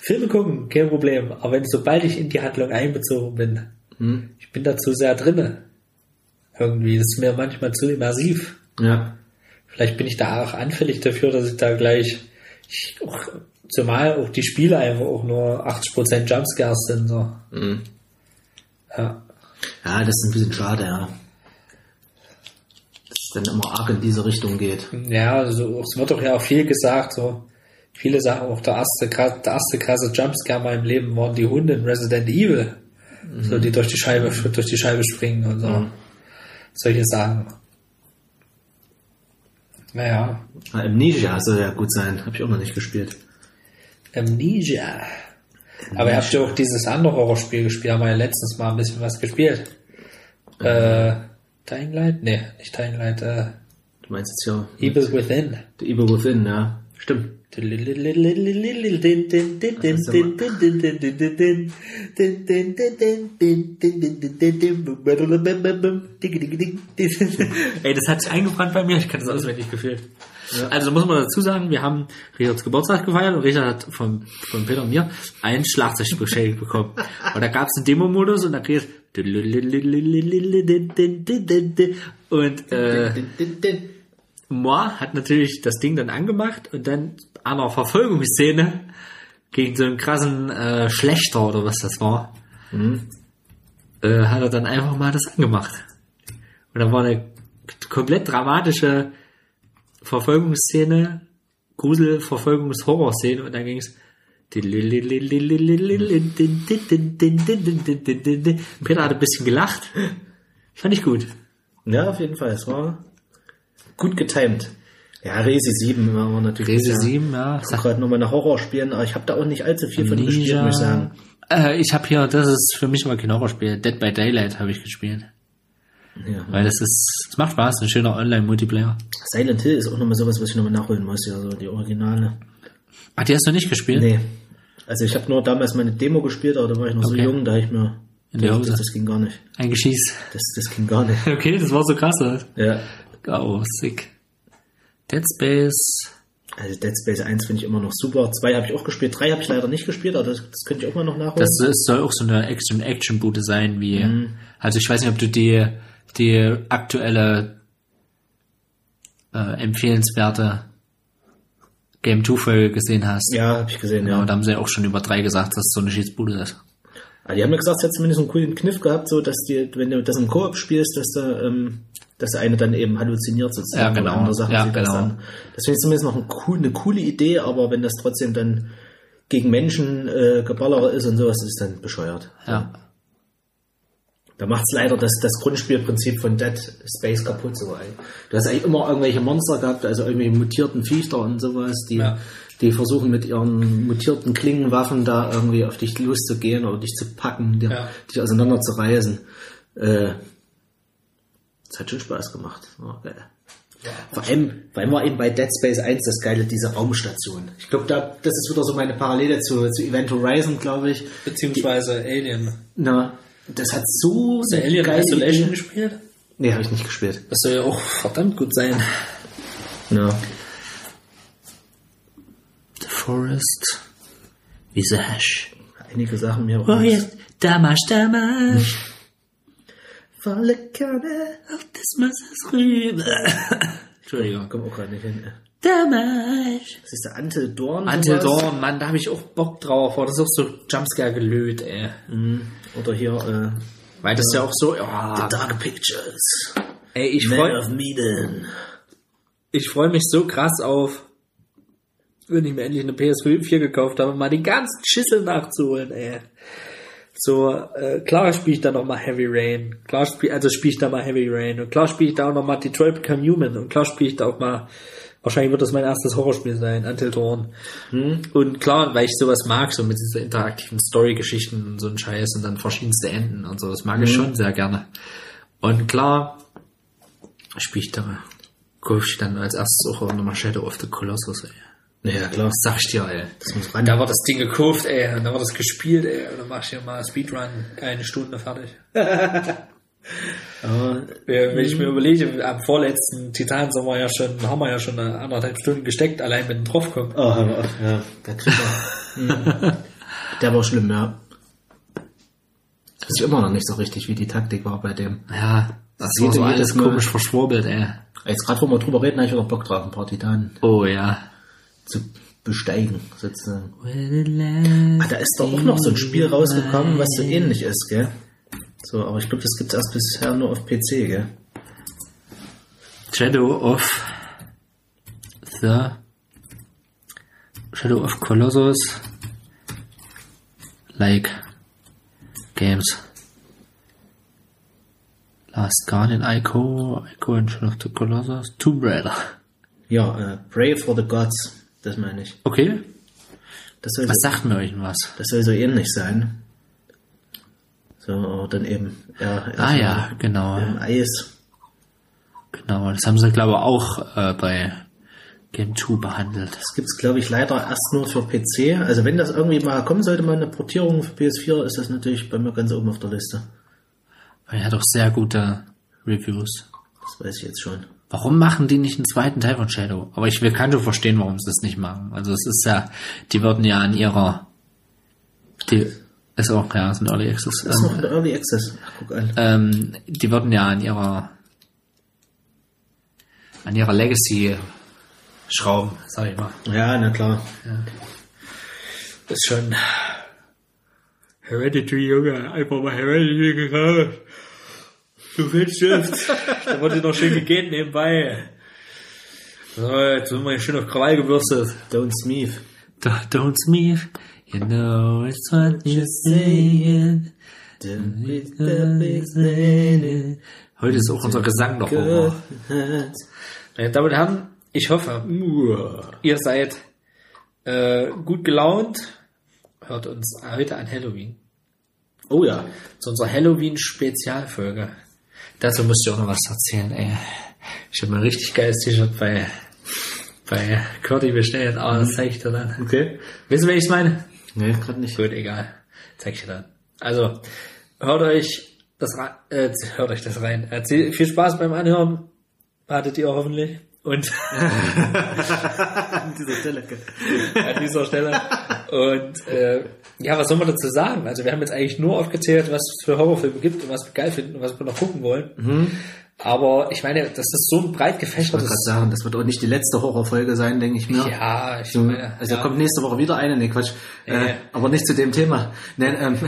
B: Filme gucken, kein Problem. Aber wenn sobald ich in die Handlung einbezogen bin, ich bin da zu sehr drinne. Irgendwie, das ist mir manchmal zu immersiv.
A: Ja.
B: Vielleicht bin ich da auch anfällig dafür, dass ich da gleich, ich zumal auch die Spiele einfach auch nur 80% Jumpscares sind, so. Ja.
A: Ja, das ist ein bisschen schade, ja. Dass es dann immer arg in diese Richtung geht.
B: Ja, also es wird doch ja auch viel gesagt, so viele Sachen, auch der erste, der erste krasse Jumpscare in meinem Leben waren die Hunde in Resident Evil, so die durch die Scheibe, durch die Scheibe springen und so. Solche Sachen. Naja,
A: Ah, Amnesia soll ja gut sein. Habe ich auch noch nicht gespielt.
B: Amnesia. Aber ihr habt ja auch dieses andere Horrorspiel gespielt, haben wir ja letztens mal ein bisschen was gespielt. Äh, Dying Light? Nee, nicht Dying Light, äh,
A: Du meinst jetzt ja
B: Evil Within.
A: The Evil Within, ja. Stimmt.
B: Ey, das hat sich eingebrannt bei mir, ich kann das auswendig gefühlt. Also muss man dazu sagen, wir haben Richards Geburtstag gefeiert und Richard hat von, von Peter und mir ein Schlagzeug beschädigt bekommen. Und da gab es einen Demo-Modus und da kriegt und äh, Moi hat natürlich das Ding dann angemacht und dann an einer Verfolgungsszene gegen so einen krassen äh, Schlechter oder was das war, äh, hat er dann einfach mal das angemacht. Und dann war eine komplett dramatische Verfolgungsszene, Grusel-Verfolgungs-Horror-Szene und dann ging es Peter hat ein bisschen gelacht. Fand ich gut.
A: Ja, auf jeden Fall. Es war gut getimed. Ja, Resi 7 war natürlich.
B: Resi
A: ja.
B: 7, ja.
A: Ich gerade nochmal nach Horrorspielen, aber ich habe da auch nicht allzu viel von gespielt, muss ich sagen.
B: Äh, ich habe hier, das ist für mich mal kein Horrorspiel. Dead by Daylight habe ich gespielt.
A: Ja.
B: Weil das ist, es macht Spaß, ein schöner Online-Multiplayer.
A: Silent Hill ist auch nochmal sowas, was ich nochmal nachholen muss, ja, so die Originale.
B: Ach, die hast du nicht gespielt?
A: Nee. Also ich habe nur damals meine Demo gespielt, aber da war ich noch
B: Okay.
A: so jung, da ich mir.
B: In der
A: das,
B: Hose.
A: das, das ging gar nicht.
B: Ein Geschieß.
A: Das, das ging gar nicht.
B: Okay, das war so krass. oder?
A: Ja.
B: Oh, sick. Dead Space.
A: Also Dead Space 1 finde ich immer noch super. 2 habe ich auch gespielt, 3 habe ich leider nicht gespielt, aber das, das könnte ich auch mal noch nachholen.
B: Das soll auch so eine Action-Action-Bude sein, wie, also ich weiß nicht, ob du die, die aktuelle, äh, empfehlenswerte Game 2 Folge gesehen hast.
A: ja, habe ich gesehen,
B: Genau,
A: ja.
B: da haben sie ja auch schon über drei gesagt, dass es so eine Schießbude ist.
A: Aber die haben mir gesagt, es hat zumindest einen coolen Kniff gehabt, so dass die, wenn du das im Koop spielst, dass da, ähm, dass der eine dann eben halluziniert sozusagen.
B: Ja,
A: oder
B: genau.
A: andere Sachen
B: Ja,
A: sieht, das
B: genau.
A: dann. Das finde ich zumindest noch ein cool, eine coole Idee, aber wenn das trotzdem dann gegen Menschen äh, Geballere ist und sowas, ist dann bescheuert.
B: Ja.
A: Da macht es leider das, das Grundspielprinzip von Dead Space kaputt. So, ey. Du hast eigentlich immer irgendwelche Monster gehabt, also irgendwelche mutierten Viecher und sowas, die,
B: Ja.
A: die versuchen mit ihren mutierten Klingenwaffen da irgendwie auf dich loszugehen oder dich zu packen, dir,
B: Ja.
A: dich auseinanderzureißen. Äh, das hat schon Spaß gemacht. War geil. Vor allem, vor allem war eben bei Dead Space 1 das Geile, diese Raumstation. Ich glaube, da, das ist wieder so meine Parallele zu, zu Event Horizon, glaube ich.
B: Beziehungsweise Alien.
A: Na, das hat so
B: Hast du Alien Isolation gespielt?
A: Nee, habe ich nicht gespielt.
B: Das soll ja auch verdammt gut sein.
A: Ja.
B: The Forest. Visage.
A: Einige Sachen mir auch
B: Oh yes, Damasch, Damasch.
A: Volle Kanne.
B: Auf das Massas rüber. Entschuldigung.
A: Komm auch gerade nicht hin.
B: Damage.
A: Das ist der Until Dawn.
B: Until. Dawn, Mann, da habe ich auch Bock drauf. Oh, das ist auch so Jumpscare gelöt, ey.
A: Oder hier, äh,
B: Weil das ja auch so,
A: The
B: oh,
A: Dark Pictures.
B: ey, ich freue ich freue mich so krass auf, wenn ich mir endlich eine PS4 gekauft habe, mal die ganzen Schüssel nachzuholen, ey. So, äh, klar spiele ich da noch mal Heavy Rain. Klar spiel, also spiele ich da mal Heavy Rain. Und klar spiele ich da auch noch mal Detroit Become Human. Und klar spiele ich da auch mal, wahrscheinlich wird das mein erstes Horrorspiel sein, Until Dawn. Und klar, weil ich sowas mag, so mit dieser interaktiven Story-Geschichten und so ein Scheiß und dann verschiedenste Enden und so, das mag ich schon sehr gerne. Und klar, spiele ich da, gucke ich dann als erstes auch nochmal Shadow of the Colossus, ey.
A: Ja, klar.
B: Das sag ich dir, ey.
A: Das muss ran.
B: Da war das Ding gekauft, ey, und da war das gespielt, ey, und dann mach ich hier mal Speedrun, eine Stunde fertig.
A: Aber,
B: Wenn ich mir überlege, am vorletzten Titan sind wir ja schon, haben wir ja schon eine anderthalb Stunden gesteckt, allein mit dem Draufkommen.
A: oh, auf, ja, der Krieger. Mhm. Der war schlimm, ja. Weiß immer noch nicht so richtig, wie die Taktik war bei dem.
B: Ja, das
A: Sieht
B: war so alles
A: Mal-
B: komisch verschwurbelt, ey.
A: Jetzt gerade, wo wir drüber reden, habe ich noch Bock drauf, ein paar Titanen
B: Oh ja.
A: zu besteigen, sozusagen. Ah, da ist doch auch noch so ein Spiel rausgekommen, was so ähnlich ist, gell? So, aber ich glaube, das gibt's erst bisher nur auf PC, gell?
B: Shadow of the Shadow of Colossus like games. Last Guardian, Ico, Ico and Shadow of the Colossus, Tomb Raider.
A: Ja, äh, Pray for the Gods, das meine ich.
B: Okay,
A: Das soll,
B: was
A: so,
B: sagt mir euch denn was?
A: das soll so ähnlich sein. Aber dann eben eher
B: Ah ja, genau,
A: im Eis.
B: genau. Das haben sie glaube ich auch äh, bei Game 2 behandelt.
A: Das gibt's, glaube ich, leider erst nur für PC. Also wenn das irgendwie mal kommen sollte, mal eine Portierung für PS4, ist das natürlich bei mir ganz oben auf der Liste.
B: Weil er hat auch sehr gute Reviews.
A: Das weiß ich jetzt schon.
B: Warum machen die nicht einen zweiten Teil von Shadow? Aber ich kann schon verstehen, warum sie das nicht machen. Also es ist ja, die würden ja an ihrer, die ist auch ja, ist ein Early Access.
A: Das ist noch in der Early Access. Ach, guck an.
B: ähm, die würden ja an ihrer, an ihrer Legacy schrauben, sag ich mal.
A: Ja, na klar.
B: ist schon Hereditary, Junge, einfach mal Hereditary gekauft. Du willst Stift. da wurde noch schön gegeben nebenbei. So, jetzt sind wir hier schön auf Krawall gebürstet.
A: Don't Smith.
B: Don't, me, you know it's what you're saying. Heute ist auch unser Gesang noch Horror. Meine Damen und Herren, ich hoffe, ihr seid äh, gut gelaunt. Hört uns heute an Halloween.
A: Oh ja.
B: Zu unserer Halloween-Spezialfolge. Dazu musst du auch noch was erzählen, ey. Ich habe mir ein richtig geiles T-Shirt bei, bei Curdy bestellt, aber das zeige ich dir dann.
A: Okay.
B: Wissen wir, wie ich es meine?
A: Nee, gerade nicht.
B: Gut, egal. Zeig ich dir dann. Also, hört euch das rein, äh, hört euch das rein. Erzähl, viel Spaß beim Anhören. Hattet ihr hoffentlich. Und
A: An dieser Stelle.
B: an dieser Stelle. Und äh, ja, was soll man dazu sagen? Also wir haben jetzt eigentlich nur aufgezählt, was es für Horrorfilme gibt und was wir geil finden und was wir noch gucken wollen. Aber ich meine, das ist so ein breit
A: Ich wollte
B: gefächertes...
A: gerade sagen, das wird auch nicht die letzte Horrorfolge sein, denke ich mir.
B: Ja, ich
A: So,
B: meine,
A: also
B: ja.
A: kommt nächste Woche wieder eine, nee, Quatsch.
B: Ja.
A: Äh, aber nicht zu dem Thema. Nee, ähm,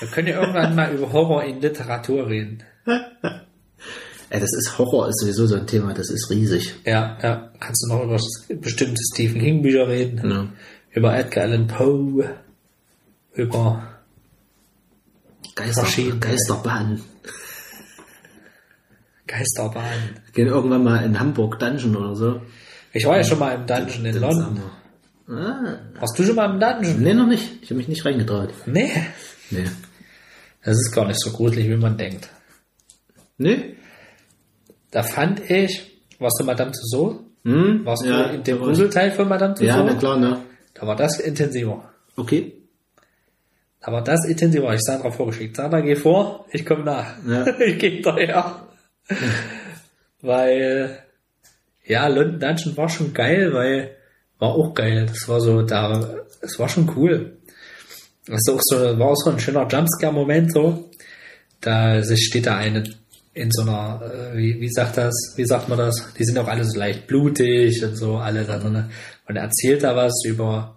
B: wir können ja irgendwann mal über Horror in Literatur reden.
A: ey, das ist Horror, ist sowieso so ein Thema, das ist riesig.
B: Ja, ja. Kannst du noch über bestimmte Stephen King Bücher reden?
A: Ja.
B: Über Edgar Allan Poe? Über
A: Geister,
B: Verschiedene.
A: Geisterbahn.
B: Geisterbahn.
A: Gehen irgendwann mal in Hamburg Dungeon oder so.
B: Ich war ja schon mal im Dungeon in London.
A: Ah,
B: Warst du schon mal im Dungeon?
A: nee, noch nicht. Ich habe mich nicht reingetraut.
B: Nee.
A: Nee.
B: Das ist gar nicht so gruselig, wie man denkt.
A: Nee?
B: Da fand ich, warst du Madame Tussauds?
A: Hm?
B: Warst
A: ja,
B: du in dem Gruselteil von Madame
A: Ja,
B: Tussauds?
A: na klar, ne?
B: Da war das intensiver.
A: Okay.
B: Da war das intensiver. Ich Sandra vorgeschickt. Sandra, geh vor, ich komme nach.
A: Ja.
B: ich gehe hinterher. weil, ja, London Dungeon war schon geil, weil, war auch geil. Das war so, da, es war schon cool. Das auch so, war auch so ein schöner Jumpscare-Moment so. Da steht da eine in so einer, äh, wie, wie sagt das, wie sagt man das? Die sind auch alle so leicht blutig und so, alle da drin. Und er erzählt da was über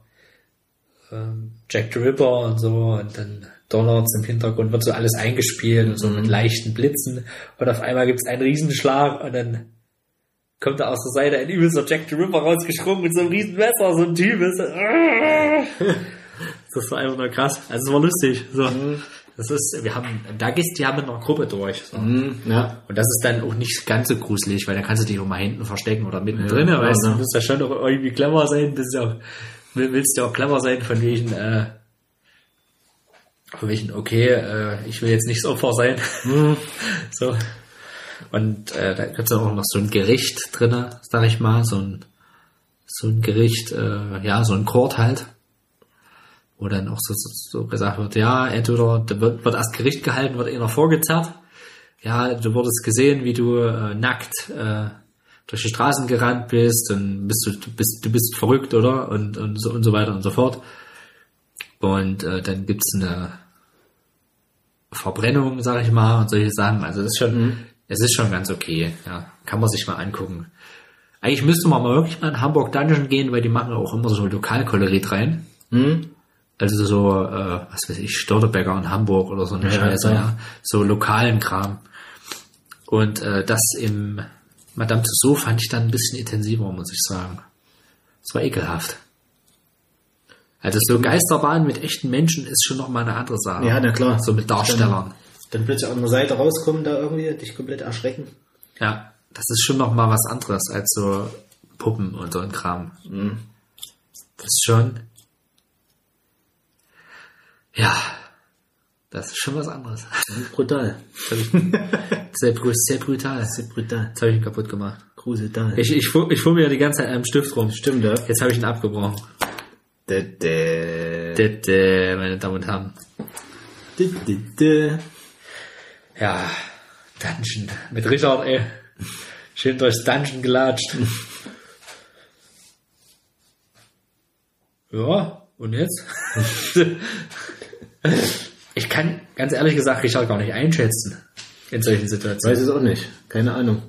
B: ähm, Jack the Ripper und so und dann donnert's im Hintergrund, wird so alles eingespielt und so mit leichten Blitzen und auf einmal gibt's einen Riesenschlag und dann
C: kommt da aus der Seite ein übelster Jack the Ripper rausgesprungen mit so einem riesen Messer, so ein Typ ist. Das war einfach nur krass. Also es war lustig. So.
B: Das ist, wir haben, da gehst die haben in einer Gruppe durch. So.
A: Mhm, ja.
B: Und das ist dann auch nicht ganz so gruselig, weil da kannst du dich auch mal hinten verstecken oder mittendrin,
A: Ja,
B: weißt du.
A: ja.
B: Du musst ja schon auch irgendwie clever sein, bist ja auch, will- willst ja auch clever sein von wegen, äh, von wegen, okay, äh, ich will jetzt nicht das Opfer sein. so. Und äh, da gibt's auch noch so ein Gericht drinne, sag ich mal, so ein so ein Gericht, äh, ja, so ein Court halt, wo dann auch so, so, gesagt wird, ja, entweder da wird, wird erst Gericht gehalten, wird einer vorgezerrt, ja, du wurdest gesehen, wie du äh, nackt äh, durch die Straßen gerannt bist, dann bist du, du bist, du bist verrückt, oder? Und, und so und so weiter und so fort. Und äh, dann gibt's eine Verbrennung, sag ich mal, und solche Sachen. Also das ist schon, es ist schon ganz okay, ja. Kann man sich mal angucken. Eigentlich müsste man mal wirklich mal in Hamburg Dungeon gehen, weil die machen auch immer so Lokalkolorit rein.
A: Mhm.
B: Also so, äh, was weiß ich, Störtebecker in Hamburg oder so eine
A: Ja,
B: Scheiße, ja. So lokalen Kram. Und äh, das im Madame Tussauds fand ich dann ein bisschen intensiver, muss ich sagen. Es war ekelhaft. Also so Geisterbahn mit echten Menschen ist schon noch mal eine andere Sache.
A: Ja, na klar.
B: So mit Darstellern.
A: Dann plötzlich an der Seite rauskommen, da irgendwie, dich komplett erschrecken.
B: Ja, das ist schon noch mal was anderes als so Puppen und so ein Kram. Das ist schon. Ja, das ist schon was anderes.
A: Brutal.
B: Sehr, sehr brutal.
A: Sehr brutal.
B: Jetzt habe ich ihn kaputt gemacht.
A: Gruseltal.
B: Ich, ich, fuhr, ich fuhr mir die ganze Zeit einen Stift rum.
A: Stimmt, ja.
B: Jetzt habe ich ihn abgebrochen. Äh, meine Damen und Herren.
A: Dä.
B: Ja, Dungeon. Mit Richard, ey. Schön durchs Dungeon gelatscht. ja, und jetzt? ich kann ganz ehrlich gesagt Richard gar nicht einschätzen. In solchen Situationen.
A: Weiß es auch nicht. Keine Ahnung.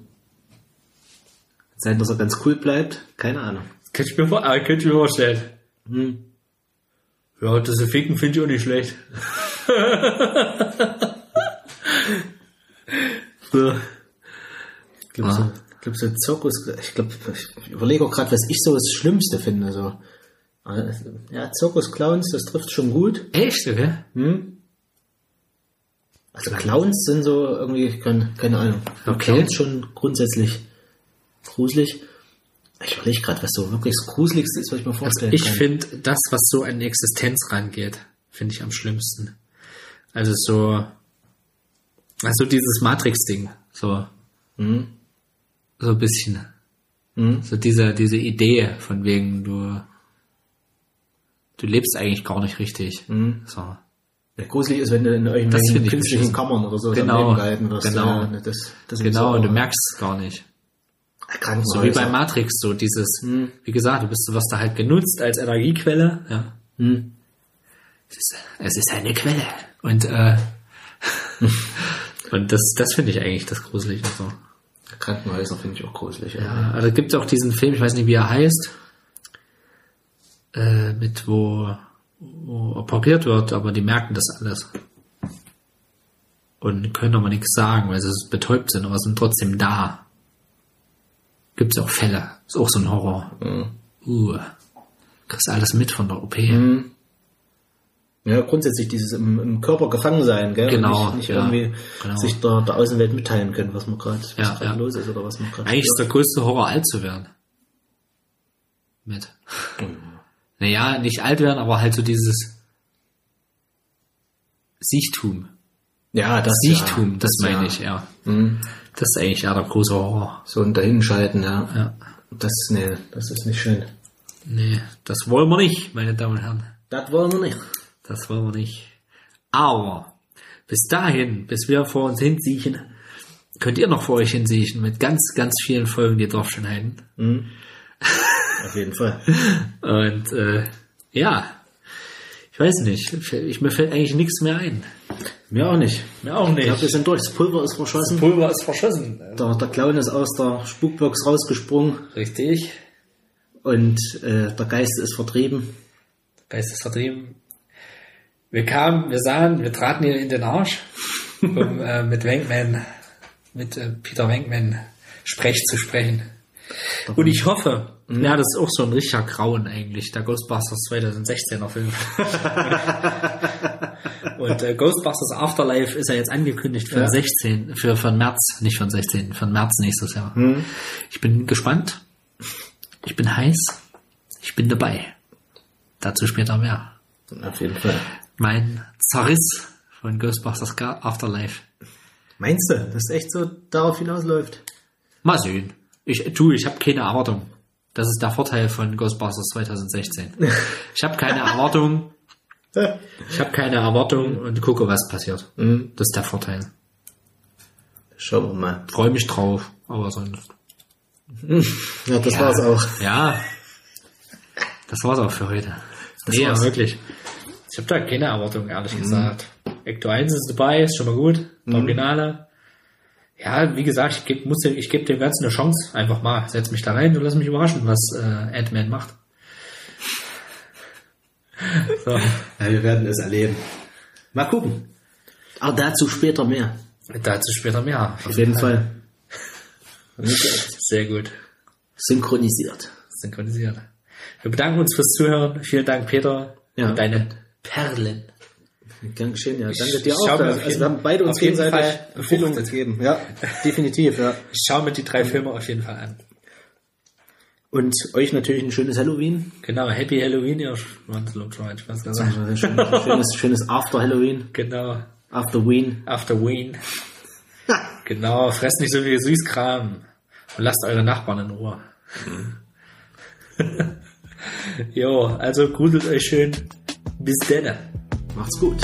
A: Sein, dass er ganz cool bleibt. Keine Ahnung.
B: Könnte ich mir, äh, könnte ich mir vorstellen.
A: Hm.
B: Ja, das Ficken finde ich auch nicht schlecht.
A: So. Ich glaube,
B: Ah.
A: so, Zirkus, ich glaube, ich überlege auch gerade, was ich so das Schlimmste finde. So. Ja, Zirkus-Clowns, das trifft schon gut.
B: Echt, okay?
A: Also Clowns sind so irgendwie, keine, keine Ahnung.
B: Okay.
A: Clowns schon grundsätzlich gruselig. Ich überlege gerade, was so wirklich das Gruseligste ist, was ich mir vorstellen
B: Ich
A: kann.
B: finde das, was so an Existenz rangeht, finde ich am schlimmsten. Also so, also dieses Matrix-Ding, so,
A: Mhm.
B: so ein bisschen.
A: Mhm.
B: So diese, diese Idee von wegen, du, du lebst eigentlich gar nicht richtig.
A: Mhm.
B: So.
A: Ja, gruselig ist, wenn du in irgendwelchen
B: ich
A: künstlichen. Kammern oder so
B: Genau,
A: gehalten wirst.
B: genau.
A: Ja, das, das
B: Genau, und du merkst es gar nicht. So wie bei Matrix, so dieses, wie gesagt, du bist, du wirst da halt genutzt als Energiequelle, ja.
A: Hm.
B: Es ist, es ist eine Quelle. Und, äh, und das, das finde ich eigentlich das Gruselige so.
A: Krankenhäuser finde ich auch gruselig. Ja.
B: Ja, also gibt auch diesen Film, ich weiß nicht, wie er heißt, äh, mit wo, wo operiert wird, aber die merken das alles. Und können aber nichts sagen, weil sie betäubt sind, aber sind trotzdem da. Gibt's auch Fälle. Ist auch so ein Horror. Uh. Kriegst alles mit von der OP.
A: Ja, grundsätzlich dieses im, im Körper gefangen sein, gell?
B: Genau,
A: Und nicht, nicht
B: ja,
A: irgendwie
B: genau.
A: sich der, der Außenwelt mitteilen können, was man gerade
B: Ja, ja.
A: los ist oder was man gerade
B: Eigentlich ist der größte Horror, alt zu werden. Mit. Naja, nicht alt werden, aber halt so dieses Siechtum.
A: Ja, das
B: Siechtum,
A: ja,
B: das meine
A: ja.
B: ich, ja.
A: Mhm.
B: Das ist eigentlich ja der große Horror.
A: So ein Dahinschalten, ja.
B: Ja.
A: Das, nee, das ist nicht schön.
B: Nee, das wollen wir nicht, meine Damen und Herren.
A: Das wollen wir nicht.
B: Das wollen wir nicht. Aber bis dahin, bis wir vor uns hinsiechen, könnt ihr noch vor euch hinsiechen mit ganz, ganz vielen Folgen die Dorfschönheiten.
A: Auf jeden Fall.
B: Und äh, ja, ich weiß nicht, ich, mir fällt eigentlich nichts mehr ein.
A: Mir auch nicht.
B: Mir auch
A: Ich glaube, wir sind durch. Das Pulver ist verschossen.
B: Pulver ist verschossen.
A: Der, der Clown ist aus der Spukbox rausgesprungen
B: Richtig.
A: und äh, der Geist ist vertrieben.
B: Geist ist vertrieben. Wir kamen, wir sahen, wir traten ihn in den Arsch, um äh, mit Wenkman, mit äh, Peter Wenkman Sprech zu sprechen. Und ich hoffe, ja, das ist auch so ein richtiger Grauen eigentlich, der Ghostbusters 2016er Film. Und äh, Ghostbusters Afterlife ist ja jetzt angekündigt für
A: Ja.
B: 16, für, für März, nicht für den 16, für den März nächstes Jahr. Ich bin gespannt. Ich bin heiß. Ich bin dabei. Dazu später mehr.
A: Auf jeden Fall.
B: Mein Zerriss von Ghostbusters Afterlife.
A: Meinst du, dass es echt so darauf hinausläuft?
B: Mal sehen. Ich, du, ich habe keine Erwartung. Das ist der Vorteil von Ghostbusters 2016. Ich habe keine Erwartung. Ich habe keine Erwartung und gucke, was passiert. Das ist der Vorteil.
A: Schauen wir mal.
B: Freue mich drauf, aber sonst.
A: Ja, das
B: Ja.
A: war's auch.
B: Ja. Das war's auch für heute. nee,
A: war's.
B: wirklich. Ich habe da keine Erwartung, ehrlich gesagt. Ecto 1 ist dabei, ist schon mal gut. Der Originale. Ja, wie gesagt, ich gebe ich geb dem Ganzen eine Chance. Einfach mal. Setz mich da rein und lass mich überraschen, was äh, Ant-Man macht. So.
A: Ja, wir werden es erleben. Mal gucken. Aber dazu später mehr.
B: Dazu später mehr.
A: Auf jeden Fall.
B: Sehr gut.
A: Synchronisiert.
B: Synchronisiert. Wir bedanken uns fürs Zuhören. Vielen Dank, Peter.
A: Ja.
B: Für deine Perlen.
A: Gern geschehen, ja. Danke dir auch. Also
B: jeden-
A: wir haben beide uns gegenseitig Empfehlungen gegeben. Ja, definitiv, ja.
B: Ich schaue mir die drei Filme auf jeden Fall an.
A: Und euch natürlich ein schönes Halloween.
B: Genau, Happy Halloween, ihr Schwanzlob schon hat Spaß gesagt.
A: Schönes, schönes, schönes After Halloween.
B: Genau,
A: After Ween.
B: After Ween. Genau, fresst nicht so viel Süßkram und lasst eure Nachbarn in Ruhe. jo, also gruselt euch schön. Bis denne.
A: Macht's gut.